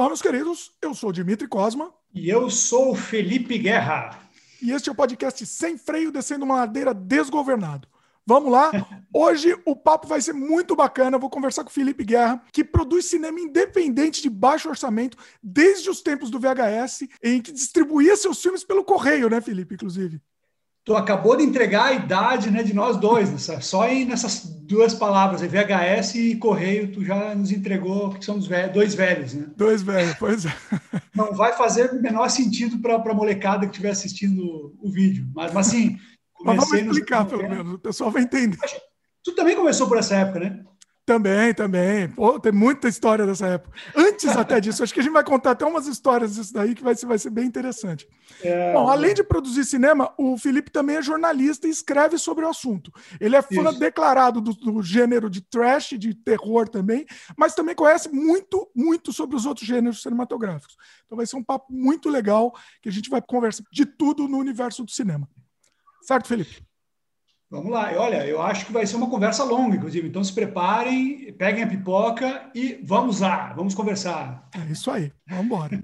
Olá, meus queridos. Eu sou o Dimitri Cosma. E eu sou o Felipe Guerra. E este é o podcast Sem Freio Descendo uma Ladeira Desgovernado. Vamos lá. Hoje o papo vai ser muito bacana. Eu vou conversar com o Felipe Guerra, que produz cinema independente de baixo orçamento desde os tempos do VHS, em que distribuía seus filmes pelo correio, né, Felipe, inclusive. Tu acabou de entregar a idade né, de nós dois, nessa, só em nessas duas palavras, VHS e Correio, tu já nos entregou que somos velhos, dois velhos, né? Dois velhos, pois é. Não vai fazer o menor sentido para a molecada que estiver assistindo o vídeo, mas, mas assim. Mas vamos explicar, pelo menos, o pessoal vai entender. Tu também começou por essa época, né? Também, também. Pô, tem muita história dessa época. Antes até disso, acho que a gente vai contar até umas histórias disso daí que vai ser, vai ser bem interessante. É, Bom, além de produzir cinema, o Felipe também é jornalista e escreve sobre o assunto. Ele é fã isso. declarado do, do, gênero de trash, de terror também, mas também conhece muito, muito sobre os outros gêneros cinematográficos. Então vai ser um papo muito legal que a gente vai conversar de tudo no universo do cinema. Certo, Felipe? Vamos lá. Olha, eu acho que vai ser uma conversa longa, inclusive. Então se preparem, peguem a pipoca e vamos lá, vamos conversar. É isso aí, vamos embora.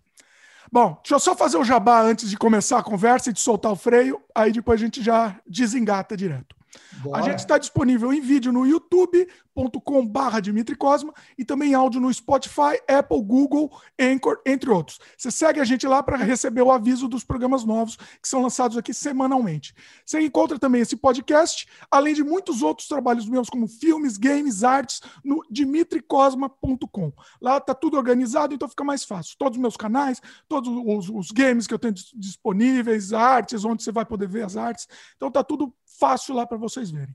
Bom, deixa eu só fazer o jabá antes de começar a conversa e de soltar o freio, aí depois a gente já desengata direto. Bora. A gente está disponível em vídeo no youtube.com barra Dimitri Cosma e também áudio no Spotify, Apple, Google, Anchor, entre outros. Você segue a gente lá para receber o aviso dos programas novos que são lançados aqui semanalmente. Você encontra também esse podcast, além de muitos outros trabalhos meus, como filmes, games, artes, no dimitricosma.com. Lá está tudo organizado, então fica mais fácil. Todos os meus canais, todos os, os games que eu tenho disponíveis, artes, onde você vai poder ver as artes. Então está tudo fácil lá para vocês verem.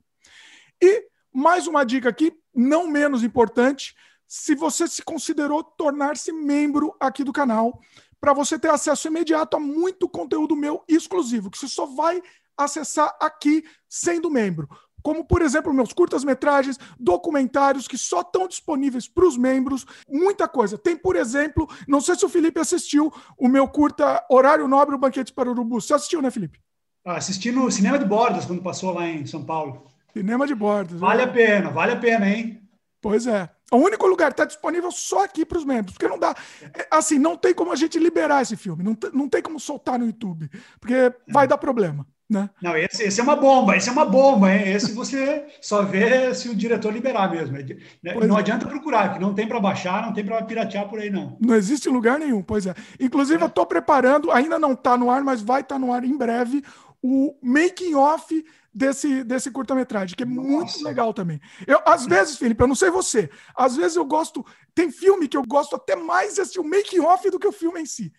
E mais uma dica aqui, não menos importante, se você se considerou tornar-se membro aqui do canal, para você ter acesso imediato a muito conteúdo meu exclusivo, que você só vai acessar aqui sendo membro. Como, por exemplo, meus curtas-metragens, documentários que só estão disponíveis para os membros, muita coisa. Tem, por exemplo, não sei se o Felipe assistiu o meu curta Horário Nobre, o Banquete para o Urubu. Você assistiu, né, Felipe? Assisti no Cinema de Bordas quando passou lá em São Paulo. Cinema de Bordas. Vale é. a pena, vale a pena, hein? Pois é. O único lugar que está disponível só aqui para os membros, porque não dá. É, assim, não tem como a gente liberar esse filme, não, não tem como soltar no YouTube, porque vai dar problema. Né? Não, esse, esse, é uma bomba, esse é uma bomba, hein? Esse você só vê se o diretor liberar mesmo. Né? Não é. adianta procurar, que não tem para baixar, não tem para piratear por aí, não. Não existe lugar nenhum, pois é. Inclusive, é. eu estou preparando, ainda não está no ar, mas vai estar tá no ar em breve, o making off desse, desse curta-metragem, que é Nossa. muito legal também. Eu, às vezes, Felipe, eu não sei você, às vezes eu gosto. Tem filme que eu gosto até mais de assistir o making off do que o filme em si.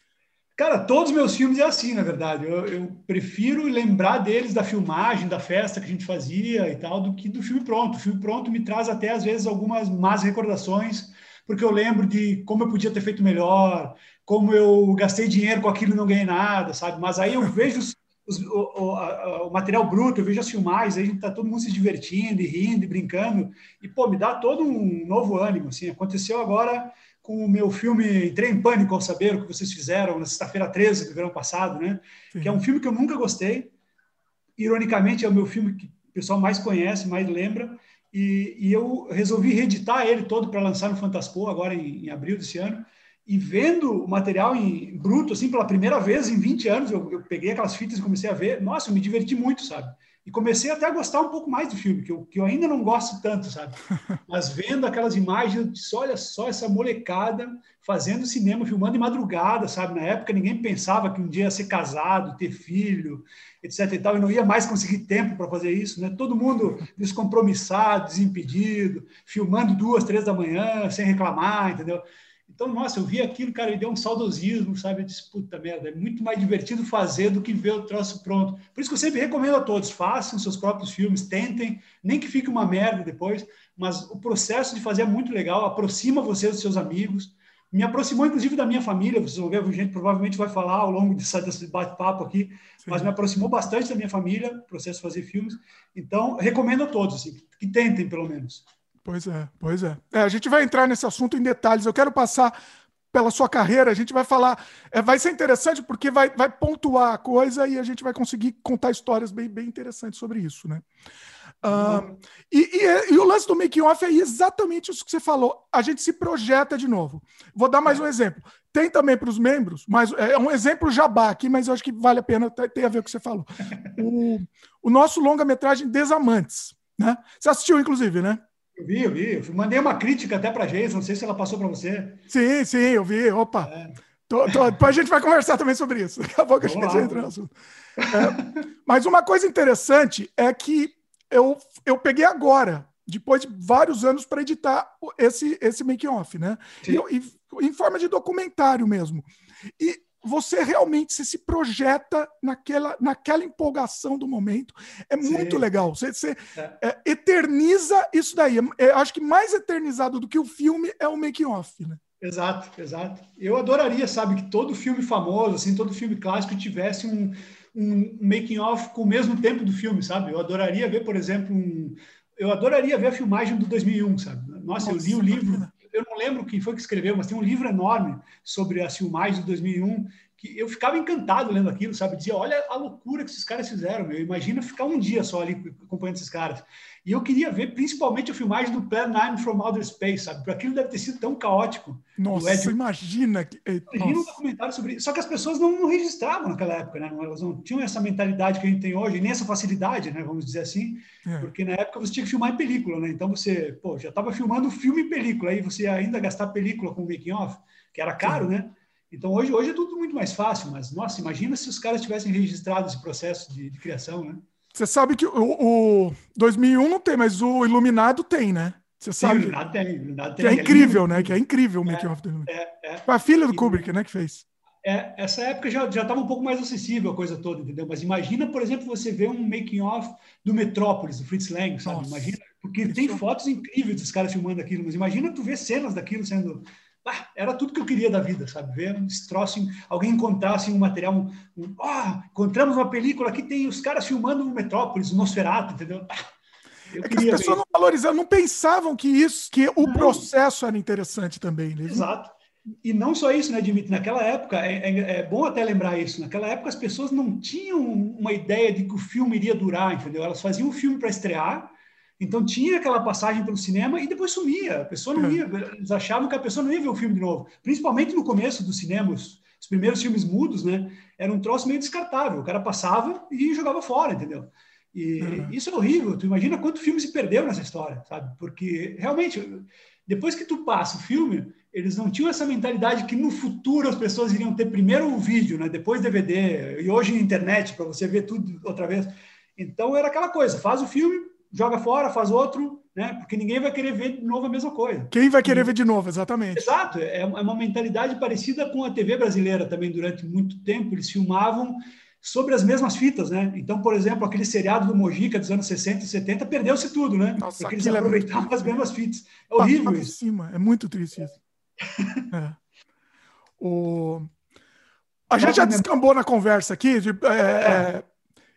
Cara, todos os meus filmes é assim, na verdade. Eu, eu, prefiro lembrar deles da filmagem, da festa que a gente fazia e tal, do que do filme pronto. O filme pronto me traz até, às vezes, algumas más recordações, porque eu lembro de como eu podia ter feito melhor, como eu gastei dinheiro com aquilo e não ganhei nada, sabe? Mas aí eu vejo os, os, o, o, a, o, material bruto, eu vejo as filmagens, aí a gente tá todo mundo se divertindo e rindo e brincando, e, pô, me dá todo um novo ânimo, assim. Aconteceu agora com o meu filme Entrei em Pânico ao Saber, o que vocês fizeram na sexta-feira 13 do verão passado, né? Sim. Que é um filme que eu nunca gostei. Ironicamente, é o meu filme que o pessoal mais conhece, mais lembra. E, e eu resolvi reeditar ele todo para lançar no Fantaspo, agora em, em abril desse ano e vendo o material em bruto, assim, pela primeira vez em 20 anos, eu, eu, peguei aquelas fitas e comecei a ver, nossa, eu me diverti muito, sabe? E comecei até a gostar um pouco mais do filme, que eu, que eu ainda não gosto tanto, sabe? Mas vendo aquelas imagens, eu disse, olha só essa molecada fazendo cinema, filmando em madrugada, sabe? Na época ninguém pensava que um dia ia ser casado, ter filho, etc e tal, e não ia mais conseguir tempo para fazer isso, né? Todo mundo descompromissado, desimpedido, filmando duas, três da manhã, sem reclamar, entendeu? Então, nossa, eu vi aquilo, cara, me deu um saudosismo, sabe? Eu disse, puta merda, é muito mais divertido fazer do que ver o troço pronto. Por isso que eu sempre recomendo a todos, façam seus próprios filmes, tentem, nem que fique uma merda depois, mas o processo de fazer é muito legal, aproxima você dos seus amigos, me aproximou inclusive da minha família, vocês vão ver, a gente provavelmente vai falar ao longo desse, desse bate-papo aqui, Sim. mas me aproximou bastante da minha família, o processo de fazer filmes. Então, recomendo a todos, assim, que tentem pelo menos. Pois é, pois é. é. A gente vai entrar nesse assunto em detalhes. Eu quero passar pela sua carreira, a gente vai falar. É, vai ser interessante porque vai, vai pontuar a coisa e a gente vai conseguir contar histórias bem, bem interessantes sobre isso, né? Uh, e, e, e, o lance do making off é exatamente isso que você falou. A gente se projeta de novo. Vou dar mais é. um exemplo. Tem também para os membros, mas é um exemplo jabá aqui, mas eu acho que vale a pena, tem a ver com o que você falou. o, o nosso longa-metragem Desamantes. Né? Você assistiu, inclusive, né? Eu vi, eu vi. Eu mandei uma crítica até para a Geisa, não sei se ela passou para você. Sim, sim, eu vi. Opa. É. Tô, tô, depois a gente vai conversar também sobre isso. Daqui a pouco a gente entra no assunto. É, mas uma coisa interessante é que eu, eu peguei agora, depois de vários anos, para editar esse, esse making-off, né? E, e, em forma de documentário mesmo. E você realmente você se projeta naquela, naquela empolgação do momento. É muito Sim. legal. Você, você é. É, eterniza isso daí. É, acho que mais eternizado do que o filme é o making-off, né? Exato, exato. Eu adoraria, sabe, que todo filme famoso, assim, todo filme clássico tivesse um, um making off com o mesmo tempo do filme, sabe? Eu adoraria ver, por exemplo, um, eu adoraria ver a filmagem do 2001, sabe? Nossa, Nossa eu li o livro, eu não lembro quem foi que escreveu, mas tem um livro enorme sobre as filmagens de 2001 que eu ficava encantado lendo aquilo, sabe? Dizia, olha a loucura que esses caras fizeram, meu. Imagina ficar um dia só ali acompanhando esses caras. E eu queria ver principalmente a filmagem do Plan 9 from Outer Space, sabe? Porque aquilo deve ter sido tão caótico. Nossa, Ed... imagina. Que... Imagina um documentário sobre isso. Só que as pessoas não, não, registravam naquela época, né? Elas não tinham essa mentalidade que a gente tem hoje, nem essa facilidade, né? Vamos dizer assim. É. Porque na época você tinha que filmar em película, né? Então você, pô, já estava filmando filme em película, aí você ainda gastar película com making off, que era caro, Sim. né? Então hoje, hoje é tudo muito mais fácil, mas nossa, imagina se os caras tivessem registrado esse processo de, de criação, né? Você sabe que o, o 2001 não tem, mas o Iluminado tem, né? Você sabe. Sim, Iluminado tem, Iluminado tem. Que é incrível, né? Que é incrível o Making é, of the é, é. Foi a filha do Kubrick, né, que fez. É, essa época já já estava um pouco mais acessível a coisa toda, entendeu? Mas imagina, por exemplo, você ver um making of do Metrópolis, do Fritz Lang, sabe? Nossa. Imagina, porque tem fotos incríveis dos caras filmando aquilo, mas imagina tu ver cenas daquilo sendo ah, era tudo que eu queria da vida, sabe? Ver um troço, alguém encontrasse um material, um, um, oh, encontramos uma película que tem os caras filmando no Metrópolis, o Nosferatu, entendeu? Ah, eu é que as pessoas não valorizavam, não pensavam que isso, que o não. processo era interessante também. Né? Exato. E não só isso, né, Dimitri? Naquela época, é, é, é, bom até lembrar isso, naquela época as pessoas não tinham uma ideia de que o filme iria durar, entendeu? Elas faziam um filme para estrear, então tinha aquela passagem pelo cinema e depois sumia. A pessoa não é. ia, eles achavam que a pessoa não ia ver o filme de novo. Principalmente no começo dos cinemas, os primeiros filmes mudos, né? Era um troço meio descartável. O cara passava e jogava fora, entendeu? E uhum. isso é horrível. Tu imagina quanto filme se perdeu nessa história, sabe? Porque realmente, depois que tu passa o filme, eles não tinham essa mentalidade que no futuro as pessoas iriam ter primeiro o vídeo, né? Depois DVD e hoje internet para você ver tudo outra vez. Então era aquela coisa, faz o filme, joga fora, faz outro, né? Porque ninguém vai querer ver de novo a mesma coisa. Quem vai querer ver de novo, exatamente. Exato, é, é uma mentalidade parecida com a TV brasileira também durante muito tempo. Eles filmavam sobre as mesmas fitas, né? Então, por exemplo, aquele seriado do Mojica dos anos 60 e 70 perdeu-se tudo, né? Nossa, Porque eles é aproveitavam é as mesmas fitas. É horrível isso. Cima. É muito triste isso. é. O... A gente já descambou na conversa aqui de, é, é.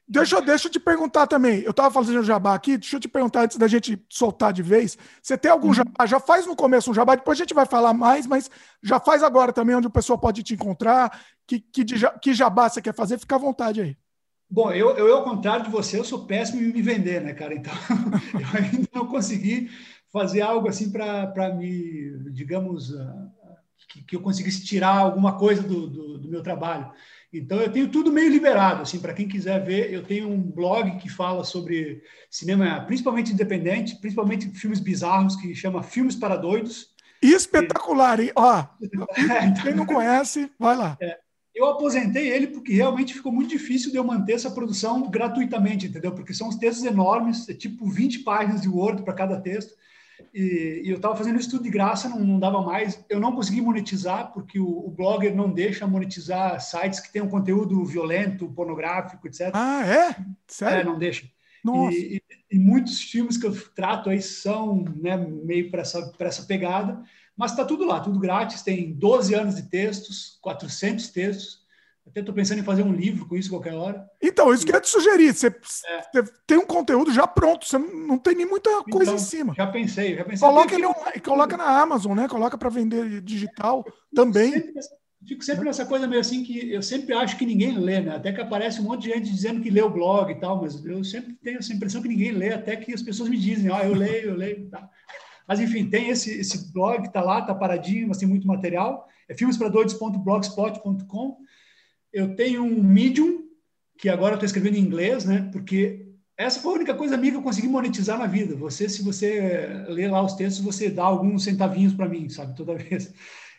Deixa, deixa eu te perguntar também. Eu estava fazendo jabá aqui, deixa eu te perguntar antes da gente soltar de vez. Você tem algum uhum. jabá? Já faz no começo um jabá, depois a gente vai falar mais, mas já faz agora também onde o pessoal pode te encontrar. Que, que, que jabá você quer fazer? Fica à vontade aí. Bom, eu, eu, ao contrário de você, eu sou péssimo em me vender, né, cara? Então, eu ainda não consegui fazer algo assim para me, digamos, uh, que, que, eu conseguisse tirar alguma coisa do, do, do meu trabalho. Então eu tenho tudo meio liberado, assim, para quem quiser ver, eu tenho um blog que fala sobre cinema, principalmente independente, principalmente filmes bizarros, que chama Filmes para Doidos. Espetacular, hein? Ó, é, então... quem não conhece, vai lá. É, eu aposentei ele porque realmente ficou muito difícil de eu manter essa produção gratuitamente, entendeu? Porque são os textos enormes, é tipo 20 páginas de Word para cada texto. E, e eu estava fazendo isso tudo de graça, não, não, dava mais. Eu não consegui monetizar, porque o, o, blogger não deixa monetizar sites que tenham conteúdo violento, pornográfico, etc. Ah, é? Sério? É, não deixa. Nossa. E, e, e muitos filmes que eu trato aí são né, meio para essa, essa pegada, mas está tudo lá, tudo grátis. Tem 12 anos de textos, 400 textos. Até estou pensando em fazer um livro com isso qualquer hora. Então, isso que eu ia te sugerir. Você, é. tem um conteúdo já pronto, você não tem nem muita coisa então, em cima. Já pensei, já pensei. Coloca ele coloca na Amazon, né? Coloca para vender digital também. Sempre, Fico sempre nessa coisa meio assim que eu sempre acho que ninguém lê, né? Até que aparece um monte de gente dizendo que lê o blog e tal, mas eu sempre tenho essa impressão que ninguém lê, até que as pessoas me dizem, ah, eu leio, eu leio, tá. Mas enfim, tem esse, esse blog, tá lá, tá paradinho, mas tem muito material. É filmespradoides.blogspot.com. Eu tenho um Medium, que agora eu estou escrevendo em inglês, né? Porque essa foi a única coisa minha que eu consegui monetizar na vida. Você, se você ler lá os textos, você dá alguns centavinhos para mim, sabe, toda vez.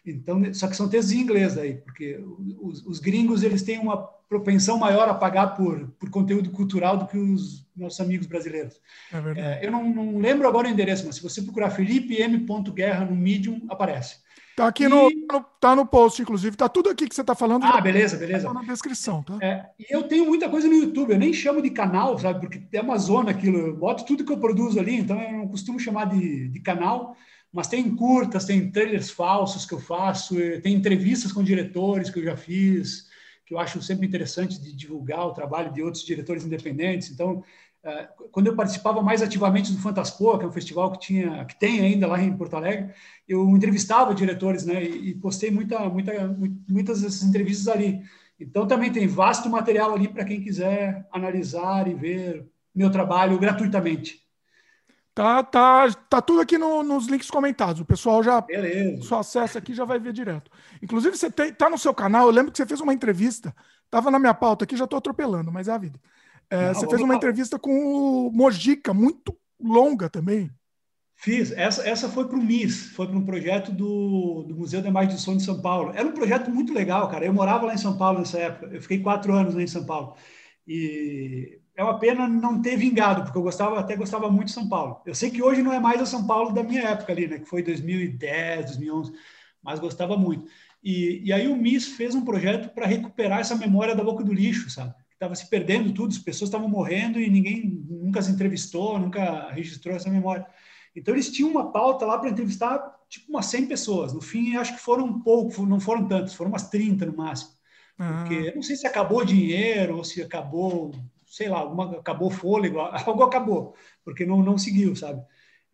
Então, só que são textos em inglês aí, porque os, os, gringos eles têm uma propensão maior a pagar por, por conteúdo cultural do que os nossos amigos brasileiros. É é, eu não, não, lembro agora o endereço, mas se você procurar Felipe M. Guerra no Medium, aparece. Tá aqui e... no, no, tá no post, inclusive. Tá tudo aqui que você tá falando. Ah, beleza, beleza. Tá na descrição, tá? É, e eu tenho muita coisa no YouTube. Eu nem chamo de canal, sabe? Porque é uma zona aquilo. Eu boto tudo que eu produzo ali, então eu não costumo chamar de, de canal mas tem curtas, tem trailers falsos que eu faço, tem entrevistas com diretores que eu já fiz, que eu acho sempre interessante de divulgar o trabalho de outros diretores independentes. Então, quando eu participava mais ativamente do Fantaspoa, que é um festival que tinha, que tem ainda lá em Porto Alegre, eu entrevistava diretores, né, e postei muita, muita, muitas dessas entrevistas ali. Então também tem vasto material ali para quem quiser analisar e ver meu trabalho gratuitamente. Tá, tá, tá tudo aqui no, nos links comentados. O pessoal já Beleza. só acessa aqui já vai ver direto. Inclusive, você tem, tá no seu canal. Eu lembro que você fez uma entrevista. Tava na minha pauta aqui, já estou atropelando, mas é a vida. É, Não, você fez uma entrevista com o Mojica, muito longa também. Fiz. Essa, essa foi para o MIS, foi para um projeto do, do Museu da Imagem do Som de São Paulo. Era um projeto muito legal, cara. Eu morava lá em São Paulo nessa época. Eu fiquei quatro anos lá em São Paulo. E é uma pena não ter vingado, porque eu gostava, até gostava muito de São Paulo. Eu sei que hoje não é mais o São Paulo da minha época ali, né? Que foi 2010, 2011, mas gostava muito. E, e aí o MIS fez um projeto para recuperar essa memória da boca do lixo, sabe? Estava se perdendo tudo, as pessoas estavam morrendo e ninguém nunca se entrevistou, nunca registrou essa memória. Então eles tinham uma pauta lá para entrevistar tipo umas 100 pessoas. No fim, acho que foram um pouco, não foram tantos, foram umas 30 no máximo. Porque não sei se acabou o dinheiro ou se acabou sei lá, alguma, acabou o fôlego, algo acabou, porque não, não seguiu, sabe?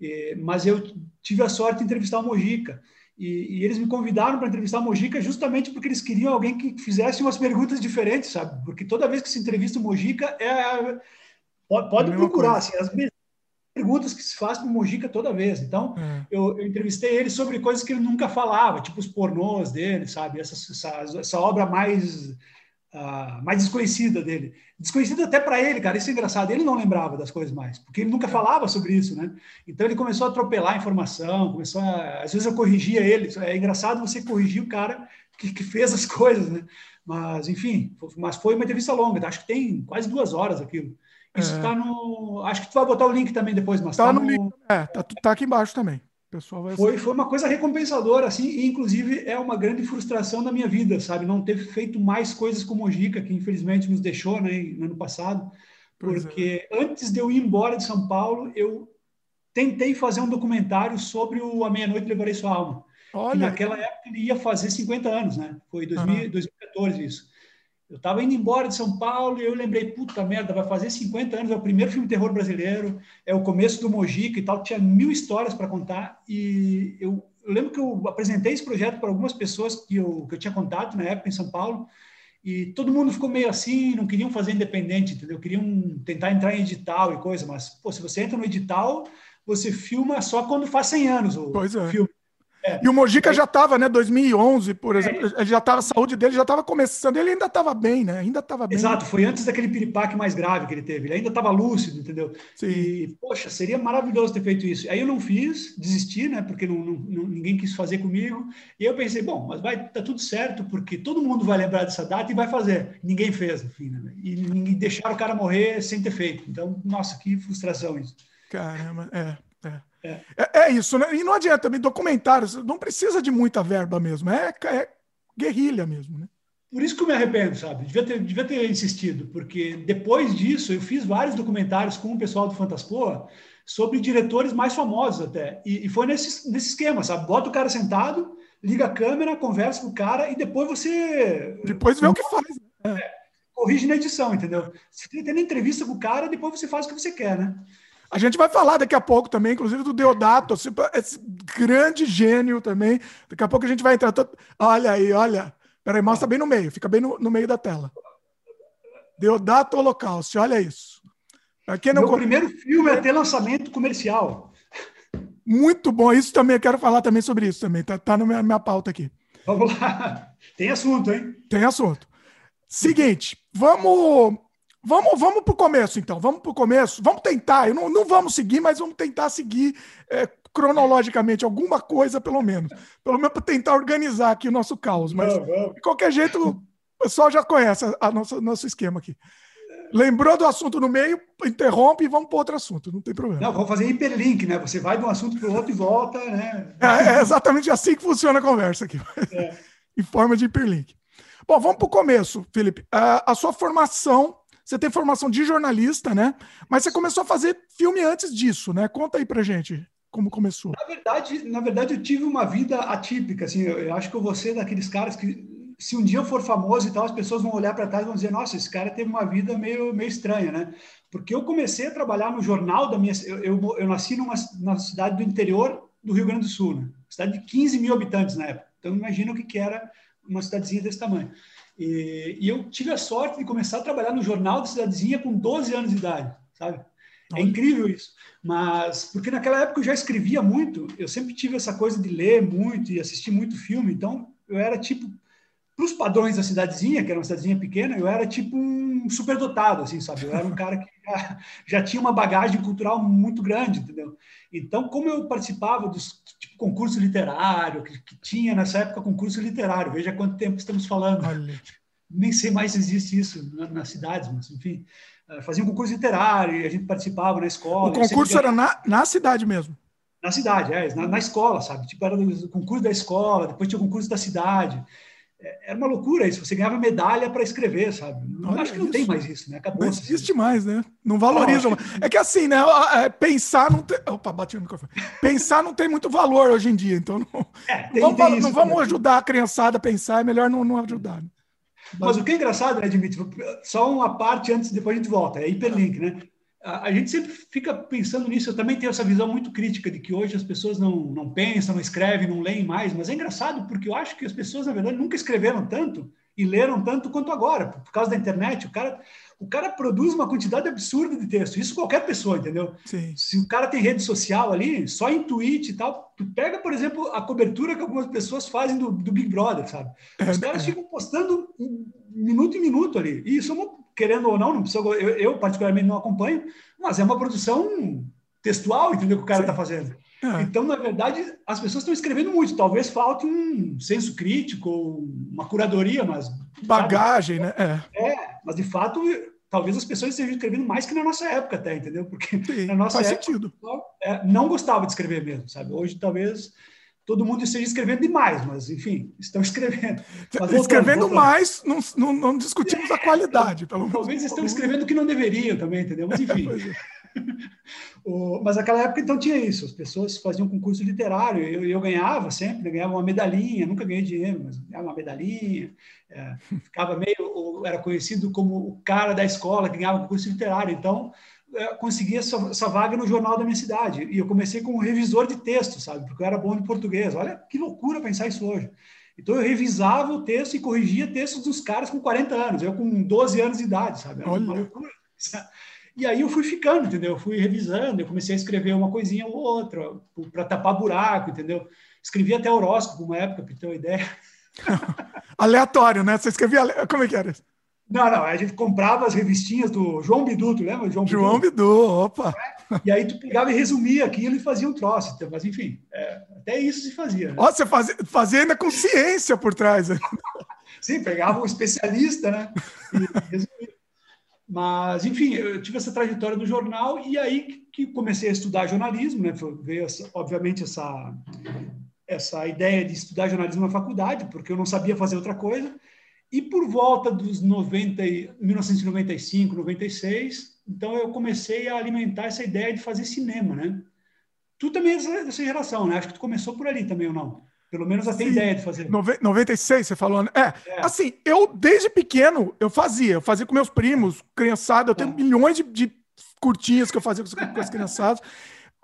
E, mas eu tive a sorte de entrevistar o Mojica. E, e eles me convidaram para entrevistar o Mojica justamente porque eles queriam alguém que fizesse umas perguntas diferentes, sabe? Porque toda vez que se entrevista o Mojica, é, pode, pode procurar, assim, as mesmas perguntas que se faz para o Mojica toda vez. Então, é. eu, eu, entrevistei ele sobre coisas que ele nunca falava, tipo os pornôs dele, sabe? Essa, essa, essa obra mais uh, mais desconhecida dele. Desconhecida até para ele, cara, isso é engraçado. Ele não lembrava das coisas mais, porque ele nunca falava sobre isso, né? Então ele começou a atropelar a informação, começou a. Às vezes eu corrigia ele. É engraçado você corrigir o cara que, que fez as coisas, né? Mas, enfim, mas foi uma entrevista longa, acho que tem quase duas horas aquilo. Isso está é. no. Acho que tu vai botar o link também depois, mas tá, tá no, no link. É, tá, tá aqui embaixo também pessoal vai foi, foi uma coisa recompensadora, assim, e inclusive é uma grande frustração da minha vida, sabe? Não ter feito mais coisas com o Mojica, que infelizmente nos deixou né, no ano passado, pois porque é. antes de eu ir embora de São Paulo, eu tentei fazer um documentário sobre o A Meia-Noite Levarei Sua Alma. Olha. naquela época ele ia fazer 50 anos, né? Foi 2000, uhum. 2014 isso. Eu estava indo embora de São Paulo e eu lembrei, puta merda, vai fazer 50 anos, é o primeiro filme de terror brasileiro, é o começo do Mojica e tal, tinha mil histórias para contar. E eu, eu, lembro que eu apresentei esse projeto para algumas pessoas que eu, que eu tinha contato na época em São Paulo, e todo mundo ficou meio assim, não queriam fazer independente, entendeu? Queriam tentar entrar em edital e coisa, mas, pô, se você entra no edital, você filma só quando faz 100 anos o pois é. filme. É. E o Mojica é. já estava, né? 2011, por é. exemplo, é. ele já estava, a saúde dele já estava começando, ele ainda estava bem, né? Ainda estava bem. Exato, foi antes daquele piripaque mais grave que ele teve, ele ainda estava lúcido, entendeu? Sim. E, poxa, seria maravilhoso ter feito isso. Aí eu não fiz, desisti, né? Porque não, não, ninguém quis fazer comigo. E eu pensei, bom, mas vai tá tudo certo, porque todo mundo vai lembrar dessa data e vai fazer. Ninguém fez, enfim, né? E ninguém deixaram o cara morrer sem ter feito. Então, nossa, que frustração isso. Caramba, é. É. É. isso, né? E não adianta também, documentários, não precisa de muita verba mesmo, é, é guerrilha mesmo, né? Por isso que eu me arrependo, sabe? Devia ter, devia ter insistido, porque depois disso eu fiz vários documentários com o pessoal do Fantaspoa sobre diretores mais famosos até. E, e, foi nesse, nesse esquema, sabe? Bota o cara sentado, liga a câmera, conversa com o cara e depois você. Depois vê o que faz. Né? É, corrige na edição, entendeu? Você tem entrevista com o cara, depois você faz o que você quer, né? A gente vai falar daqui a pouco também, inclusive do Deodato, esse grande gênio também. Daqui a pouco a gente vai entrar. Olha aí, olha. Peraí, mostra bem no meio, fica bem no, no meio da tela. Deodato Holocausto, olha isso. quem não... Meu primeiro filme é ter lançamento comercial. Muito bom, isso também, eu quero falar também sobre isso também, tá, tá na minha, minha pauta aqui. Vamos lá. Tem assunto, hein? Tem assunto. Seguinte, vamos Vamos, vamos para o começo, então. Vamos para o começo. Vamos tentar. Eu não, não vamos seguir, mas vamos tentar seguir é, cronologicamente alguma coisa, pelo menos. Pelo menos para tentar organizar aqui o nosso caos. Mas, de qualquer jeito, o pessoal já conhece a, a nossa, nosso esquema aqui. Lembrou do assunto no meio, interrompe e vamos para outro assunto, não tem problema. Não, vamos fazer hiperlink, né? Você vai de um assunto para o outro e volta, né? É, é, exatamente assim que funciona a conversa aqui. É. em forma de hiperlink. Bom, vamos para o começo, Felipe. A, a sua formação você tem formação de jornalista, né? Mas você começou a fazer filme antes disso, né? Conta aí pra gente como começou. Na verdade, na verdade eu tive uma vida atípica, assim, eu, eu acho que vou ser daqueles caras que se um dia eu for famoso e tal, as pessoas vão olhar para trás e vão dizer, nossa, esse cara teve uma vida meio, meio estranha, né? Porque eu comecei a trabalhar no jornal da minha... Eu, eu, eu nasci numa, numa cidade do interior do Rio Grande do Sul, né? Cidade de 15 mil habitantes na época. Então, imagina o que, que era uma cidadezinha desse tamanho. E, e, eu tive a sorte de começar a trabalhar no jornal da cidadezinha com 12 anos de idade, sabe? É incrível isso. Mas, porque naquela época eu já escrevia muito, eu sempre tive essa coisa de ler muito e assistir muito filme, então eu era tipo, para os padrões da cidadezinha, que era uma cidadezinha pequena, eu era tipo um superdotado, assim, sabe? Eu era um cara que já, já tinha uma bagagem cultural muito grande, entendeu? Então, como eu participava dos tipo, concurso literário, que, que, tinha nessa época concurso literário, veja quanto tempo estamos falando. Olha. Nem sei mais se existe isso na, nas cidades, mas enfim. Eh, fazia um concurso literário e a gente participava na escola. O concurso era na, na cidade mesmo? Na cidade, é, na, na escola, sabe? Tipo, era o concurso da escola, depois tinha o concurso da cidade era uma loucura isso. Você ganhava medalha para escrever, sabe? Não, acho que não isso. tem mais isso, né? Acabou. Não existe mais, né? Não valoriza. Não, que... É que assim, né? É, pensar não tem. Opa, bati no microfone. Pensar não tem muito valor hoje em dia, então não, é, tem, não, vamos, não vamos ajudar a criançada a pensar, é melhor não, não ajudar. Né? Mas o que é engraçado, né, Dimitri? Só uma parte antes, depois a gente volta. É hiperlink, né? A, gente sempre fica pensando nisso. Eu também tenho essa visão muito crítica de que hoje as pessoas não, não pensam, não escrevem, não leem mais. Mas é engraçado porque eu acho que as pessoas, na verdade, nunca escreveram tanto e leram tanto quanto agora, por causa da internet. O cara, o cara produz uma quantidade absurda de texto. Isso qualquer pessoa, entendeu? Sim. Se o cara tem rede social ali, só em tweet e tal, tu pega, por exemplo, a cobertura que algumas pessoas fazem do, do Big Brother, sabe? É, Os caras ficam postando minuto em minuto ali. E isso é uma querendo ou não, não precisa, eu, eu, particularmente não acompanho, mas é uma produção textual, entendeu? Que o cara está fazendo. É. Então, na verdade, as pessoas estão escrevendo muito. Talvez falte um senso crítico, uma curadoria, mas. Bagagem, sabe? né? É. é, mas de fato, talvez as pessoas estejam escrevendo mais que na nossa época, até, entendeu? Porque Sim, na nossa faz época. Sentido. É, não gostava de escrever mesmo, sabe? Hoje, talvez todo mundo esteja escrevendo demais, mas enfim, estão escrevendo. Mas, escrevendo voltando. mais, não, não, não, discutimos a qualidade. Pelo Talvez estão escrevendo o que não deveriam também, entendeu? Mas enfim. o, mas naquela época então tinha isso, as pessoas faziam concurso literário, eu, eu ganhava sempre, né? ganhava uma medalhinha, nunca ganhei dinheiro, mas ganhava uma medalhinha, é, ficava meio, era conhecido como o cara da escola que ganhava concurso literário, então é, consegui essa, essa, vaga no jornal da minha cidade. E eu comecei como revisor de texto, sabe? Porque eu era bom de português. Olha que loucura pensar isso hoje. Então eu revisava o texto e corrigia textos dos caras com 40 anos, eu com 12 anos de idade, sabe? Era uma loucura. E aí eu fui ficando, entendeu? Eu fui revisando, eu comecei a escrever uma coisinha ou outra para tapar buraco, entendeu? Escrevi até horóscopo uma época, para ter uma ideia. Aleatório, né? Você escrevia. Como é que era? Não, não, a gente comprava as revistinhas do João Bidu, tu lembra? João Bidu, João Bidu opa! É? E aí tu pegava e resumia aquilo e fazia um troço. Então, mas enfim, é, até isso se fazia. Né? Ó, você fazia, fazia ainda com ciência por trás. Sim, pegava um especialista, né? Mas, enfim, eu tive essa trajetória no jornal e aí que comecei a estudar jornalismo, né? Veio, essa, obviamente, essa, essa ideia de estudar jornalismo na faculdade, porque eu não sabia fazer outra coisa. E por volta dos 90, 1995, 96, então eu comecei a alimentar essa ideia de fazer cinema, né? Tu também é dessa geração, né? Acho que tu começou por ali também ou não? Pelo menos até ideia de fazer. 96, você falou, né? É, é, assim, eu desde pequeno eu fazia, eu fazia com meus primos, criançada, eu tenho é. milhões de, de curtinhas que eu fazia com, com as criançadas.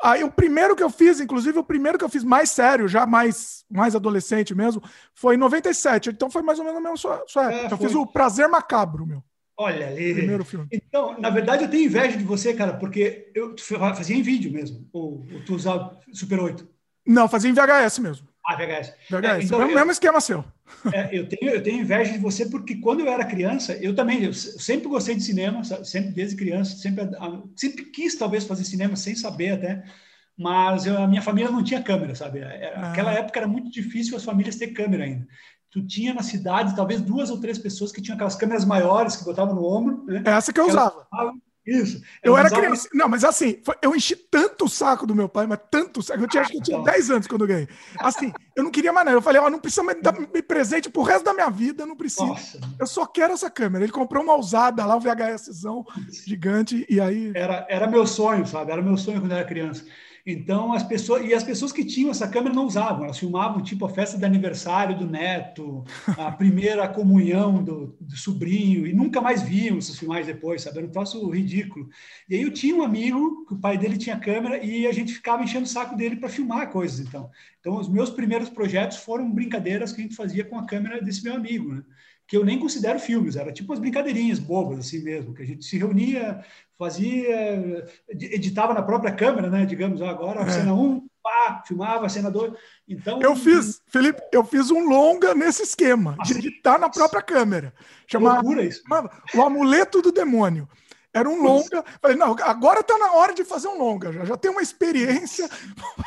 Aí o primeiro que eu fiz, inclusive o primeiro que eu fiz mais sério, já mais, mais adolescente mesmo, foi em 97. Então foi mais ou menos a mesma sua, sua época. É, eu fiz o Prazer Macabro, meu. Olha ali. Primeiro filme. Então, na verdade, eu tenho inveja de você, cara, porque eu fazia em vídeo mesmo. Ou, ou tu usava Super 8? Não, fazia em VHS mesmo. Ah, VHS. VHS. É, então, mesmo, eu, mesmo esquema seu. É, eu, tenho, eu tenho inveja de você porque quando eu era criança, eu também, eu sempre gostei de cinema, sempre desde criança, sempre, sempre quis talvez fazer cinema sem saber até, mas eu, a minha família não tinha câmera, sabe? Era, ah. Aquela época era muito difícil as famílias ter câmera ainda. Tu tinha na cidade talvez duas ou três pessoas que tinham aquelas câmeras maiores que botavam no ombro. Né? Essa que eu usava. Isso. Eu, era criança. Não, mas assim, eu enchi tanto o saco do meu pai, mas tanto saco. Eu tinha, ah, acho que eu tinha 10 anos quando eu ganhei. Assim, eu não queria mais nada. Eu falei, ó, oh, não precisa me dar me presente pro resto da minha vida, não precisa. Nossa. Eu só quero essa câmera. Ele comprou uma usada lá, um VHSzão gigante, e aí. Era, era meu sonho, sabe? Era meu sonho quando eu era criança. Então, as pessoas, e as pessoas que tinham essa câmera não usavam, elas filmavam tipo a festa de aniversário do neto, a primeira comunhão do, do sobrinho, e nunca mais viam essas filmagens depois, sabe? Era um troço ridículo. E aí eu tinha um amigo, que o pai dele tinha câmera, e a gente ficava enchendo o saco dele para filmar coisas, então. Então, os meus primeiros projetos foram brincadeiras que a gente fazia com a câmera desse meu amigo, né? Que eu nem considero filmes, era tipo umas brincadeirinhas bobas, assim mesmo, que a gente se reunia, fazia, editava na própria câmera, né? Digamos, agora é. cena 1, um, pá, filmava, cena 2. Então. Eu fiz, Felipe, eu fiz um longa nesse esquema, assim, de editar na própria câmera. Chamava, isso. O Amuleto do Demônio. Era um longa. Falei, não, agora está na hora de fazer um longa. Já, já tem uma experiência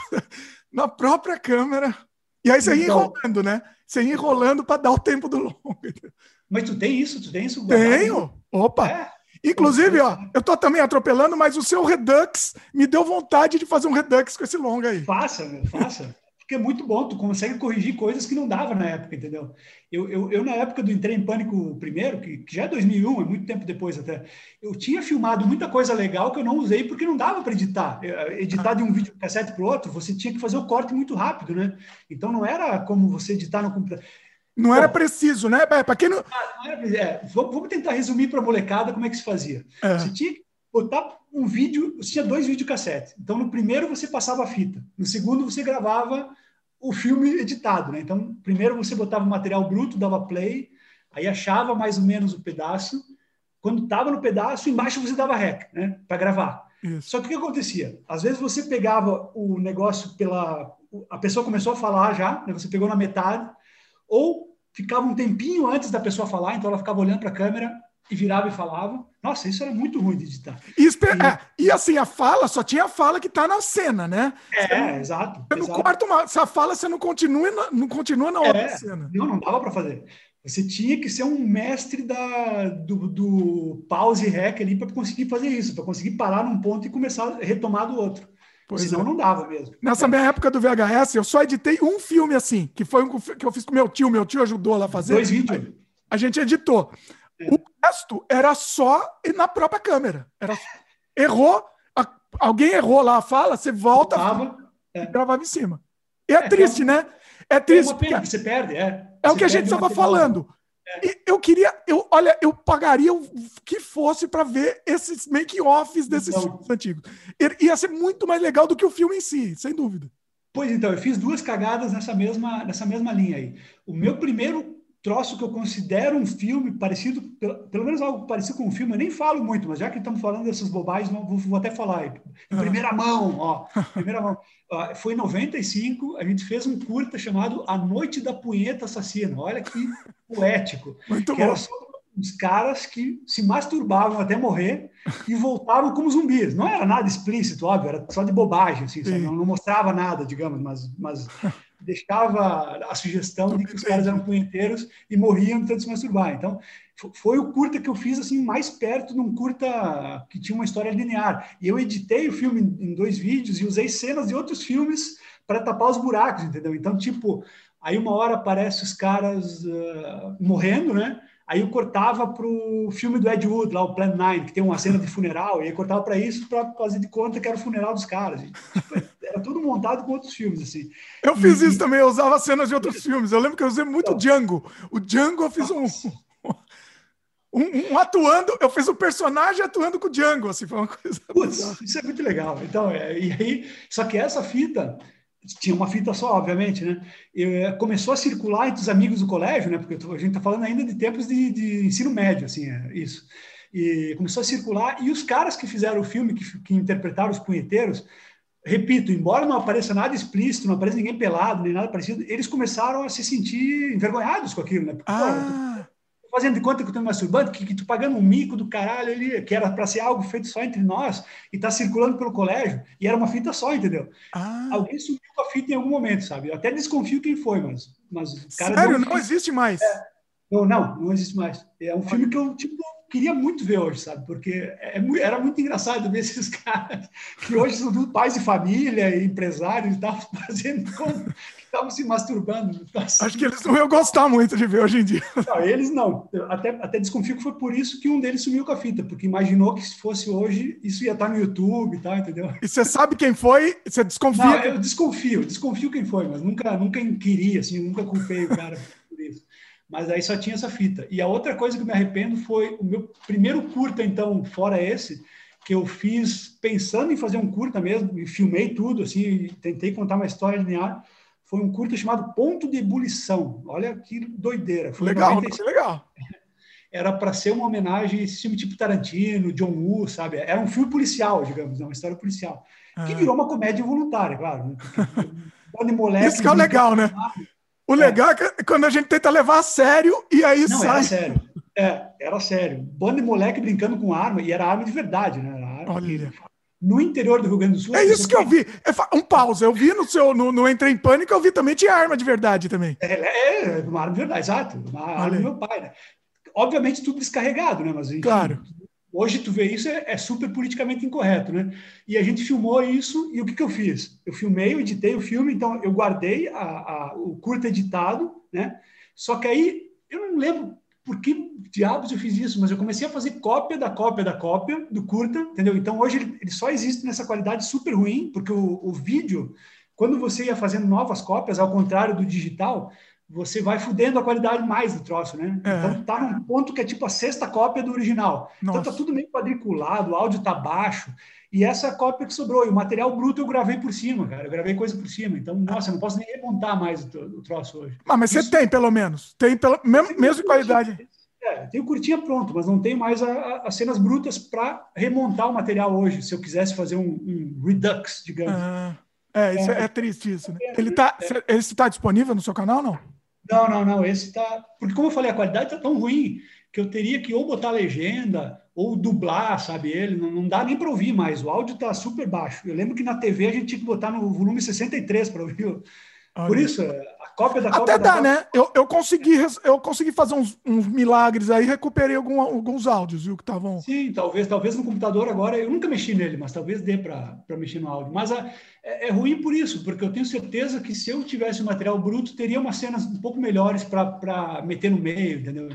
na própria câmera. E aí você ia então, enrolando, né? Você ia enrolando para dar o tempo do longa. Mas tu tem isso? Tu tem isso? Tenho. Opa! É. Inclusive, ó, eu tô também atropelando, mas o seu Redux me deu vontade de fazer um Redux com esse longa aí. Faça, meu, faça. Porque é muito bom, tu consegue corrigir coisas que não dava na época, entendeu? Eu, eu, eu na época do Entrei em Pânico primeiro, que, que já é 2001, é muito tempo depois até, eu tinha filmado muita coisa legal que eu não usei porque não dava para editar. Eh, editar de um vídeo cassete para o outro, você tinha que fazer o corte muito rápido, né? Então não era como você editar no computador. Não era preciso, né? Para quem não. Ah, não era, é, vamos tentar resumir para a molecada como é que se fazia. É. Você tinha que botar um vídeo, você tinha dois videocassetes. Então, no primeiro você passava a fita, no segundo você gravava o filme editado, né? Então, primeiro você botava o material bruto, dava play, aí achava mais ou menos o pedaço. Quando estava no pedaço, embaixo você dava rec, né? Para gravar. Isso. Só que o que acontecia? Às vezes você pegava o negócio pela. A pessoa começou a falar já, né? você pegou na metade, ou ficava um tempinho antes da pessoa falar, então ela ficava olhando para a câmera e virava e falava. Nossa, isso era muito ruim de editar. E, e... É, e assim, a fala, só tinha a fala que está na cena, né? É, não, exato. Você exato. não corta uma. Se a fala, você não continua, não continua na hora é, da cena. Não, não dava para fazer. Você tinha que ser um mestre da, do, do pause e rec ali para conseguir fazer isso, para conseguir parar num ponto e começar a retomar do outro. Pois Senão é. não dava mesmo. Nessa minha época do VHS, eu só editei um filme assim, que foi um que eu fiz com meu tio. Meu tio ajudou lá a fazer. Dois vídeos. A gente editou. É. O resto era só na própria câmera. Era, errou, a, alguém errou lá a fala, você volta Tava, é. e gravava em cima. E é, é triste, né? É triste. É pena, você perde, é. É o que a gente estava falando. Eu queria, eu, olha, eu pagaria o que fosse para ver esses make-offs desses então, filmes antigos. Ia ser muito mais legal do que o filme em si, sem dúvida. Pois então, eu fiz duas cagadas nessa mesma, nessa mesma linha aí. O meu primeiro troço que eu considero um filme parecido, pelo, pelo menos algo parecido com um filme, eu nem falo muito, mas já que estamos falando dessas bobagens, vou, vou até falar em primeira mão, ó, primeira mão. Foi em 95, a gente fez um curta chamado A Noite da Punheta Assassina. Olha que poético. Muito que bom. Era sobre uns caras que se masturbavam até morrer e voltavam como zumbis. Não era nada explícito, óbvio, era só de bobagem, assim, não, não, mostrava nada, digamos, mas, mas deixava a sugestão de que os caras eram punheteiros e morriam de tanto se masturbar. Então, foi o curta que eu fiz assim mais perto de um curta que tinha uma história linear. E eu editei o filme em dois vídeos e usei cenas de outros filmes para tapar os buracos, entendeu? Então, tipo, aí uma hora aparece os caras uh, morrendo, né? Aí eu cortava para o filme do Ed Wood, lá o Plan 9, que tem uma cena de funeral, e aí cortava para isso para fazer de conta que era o funeral dos caras. Tipo, era tudo montado com outros filmes, assim. Eu fiz e, isso também, eu usava cenas de outros filmes. Eu lembro que eu usei muito então, Django. O Django eu fiz um. Um, um, atuando, eu fiz um personagem atuando com o Django, assim, foi uma coisa. Putz, isso é muito legal. Então, é, e aí, só que essa fita tinha uma fita só, obviamente, né? É, começou a circular entre os amigos do colégio, né? Porque a gente está falando ainda de tempos de, de, ensino médio, assim, é, isso. E começou a circular, e os caras que fizeram o filme, que, que interpretaram os punheteiros, repito, embora não apareça nada explícito, não apareça ninguém pelado, nem nada parecido, eles começaram a se sentir envergonhados com aquilo, né? Porque, ah. pô, fazendo de conta que eu estou me masturbando, que, que tu pagando um mico do caralho ali, que era para ser algo feito só entre nós, e tá circulando pelo colégio, e era uma fita só, entendeu? Ah. Alguém subiu com a fita em algum momento, sabe? Eu até desconfio quem foi, mas... mas cara Sério? Não, não existe mais? É. Não, não, não existe mais. É um filme que eu, tipo, queria muito ver hoje, sabe? Porque é, era muito engraçado ver esses caras que hoje são tudo pais de família, empresários e tal, fazendo como estavam se masturbando. Acho que eles não iam gostar muito de ver hoje em dia. Não, eles não. Até, até desconfio que foi por isso que um deles sumiu com a fita, porque imaginou que se fosse hoje, isso ia estar no YouTube e tal, entendeu? E você sabe quem foi? Você desconfia? Não, eu desconfio, desconfio quem foi, mas nunca, nunca queria, assim, nunca culpei o cara. Mas aí só tinha essa fita. E a outra coisa que eu me arrependo foi o meu primeiro curta, então, fora esse, que eu fiz pensando em fazer um curta mesmo, e filmei tudo, assim, tentei contar uma história linear. Foi um curta chamado Ponto de Ebulição. Olha que doideira. Foi legal, 96... legal. Era para ser uma homenagem a esse filme tipo Tarantino, John Woo, sabe? Era um filme policial, digamos, uma história policial. Ah. Que virou uma comédia voluntária, claro. Né? Isso que é legal, né? O legal é. que quando a gente tenta levar a sério e aí Não, sai. Era sério. É, era sério. Bando de moleque brincando com arma, e era arma de verdade, né? Olha. No interior do Rio Grande do Sul. É isso que eu vi. Um pausa. Eu vi no seu. No, no Entrei em Pânico, eu vi também tinha arma de verdade também. É, é uma arma de verdade, exato. Uma arma do meu pai, né? Obviamente tudo descarregado, né? Mas enfim, claro. Hoje tu vê isso é, é, super politicamente incorreto, né? E a gente filmou isso e o que, que eu fiz? Eu filmei, eu editei o filme, então eu guardei a, a, o curto editado, né? Só que aí eu não lembro por que diabos eu fiz isso, mas eu comecei a fazer cópia da cópia da cópia do curta, entendeu? Então hoje ele, ele só existe nessa qualidade super ruim, porque o, o vídeo, quando você ia fazendo novas cópias, ao contrário do digital, você vai fudendo a qualidade mais do troço, né? É. Então tá num ponto que é tipo a sexta cópia do original. Nossa. Então tá tudo meio quadriculado, o áudio tá baixo. E essa cópia que sobrou, e o material bruto eu gravei por cima, cara. Eu gravei coisa por cima. Então, nossa, eu não posso nem remontar mais o, troço hoje. Ah, mas Isso... você tem, pelo menos. Tem, pelo, mesmo, mesmo qualidade. É, tem o curtinha pronto, mas não tem mais as cenas brutas para remontar o material hoje, se eu quisesse fazer um, um redux, digamos. Ah, é, isso é, é, triste isso, né? Ele tá, é. esse está disponível no seu canal, não? Não, não, não. Esse tá. Porque, como eu falei, a qualidade tá tão ruim que eu teria que ou botar legenda ou dublar, sabe? Ele não, não dá nem para ouvir mais. O áudio tá super baixo. Eu lembro que na TV a gente tinha que botar no volume 63 para ouvir. Olha. Por isso, a cópia da cópia Até dá, cópia... né? Eu, eu, consegui, eu consegui fazer uns, uns milagres aí, recuperei algum, alguns áudios, viu, que estavam. Sim, talvez, talvez no computador agora, eu nunca mexi nele, mas talvez dê para mexer no áudio. Mas a, é, é, ruim por isso, porque eu tenho certeza que se eu tivesse o material bruto, teria umas cenas um pouco melhores para meter no meio, entendeu?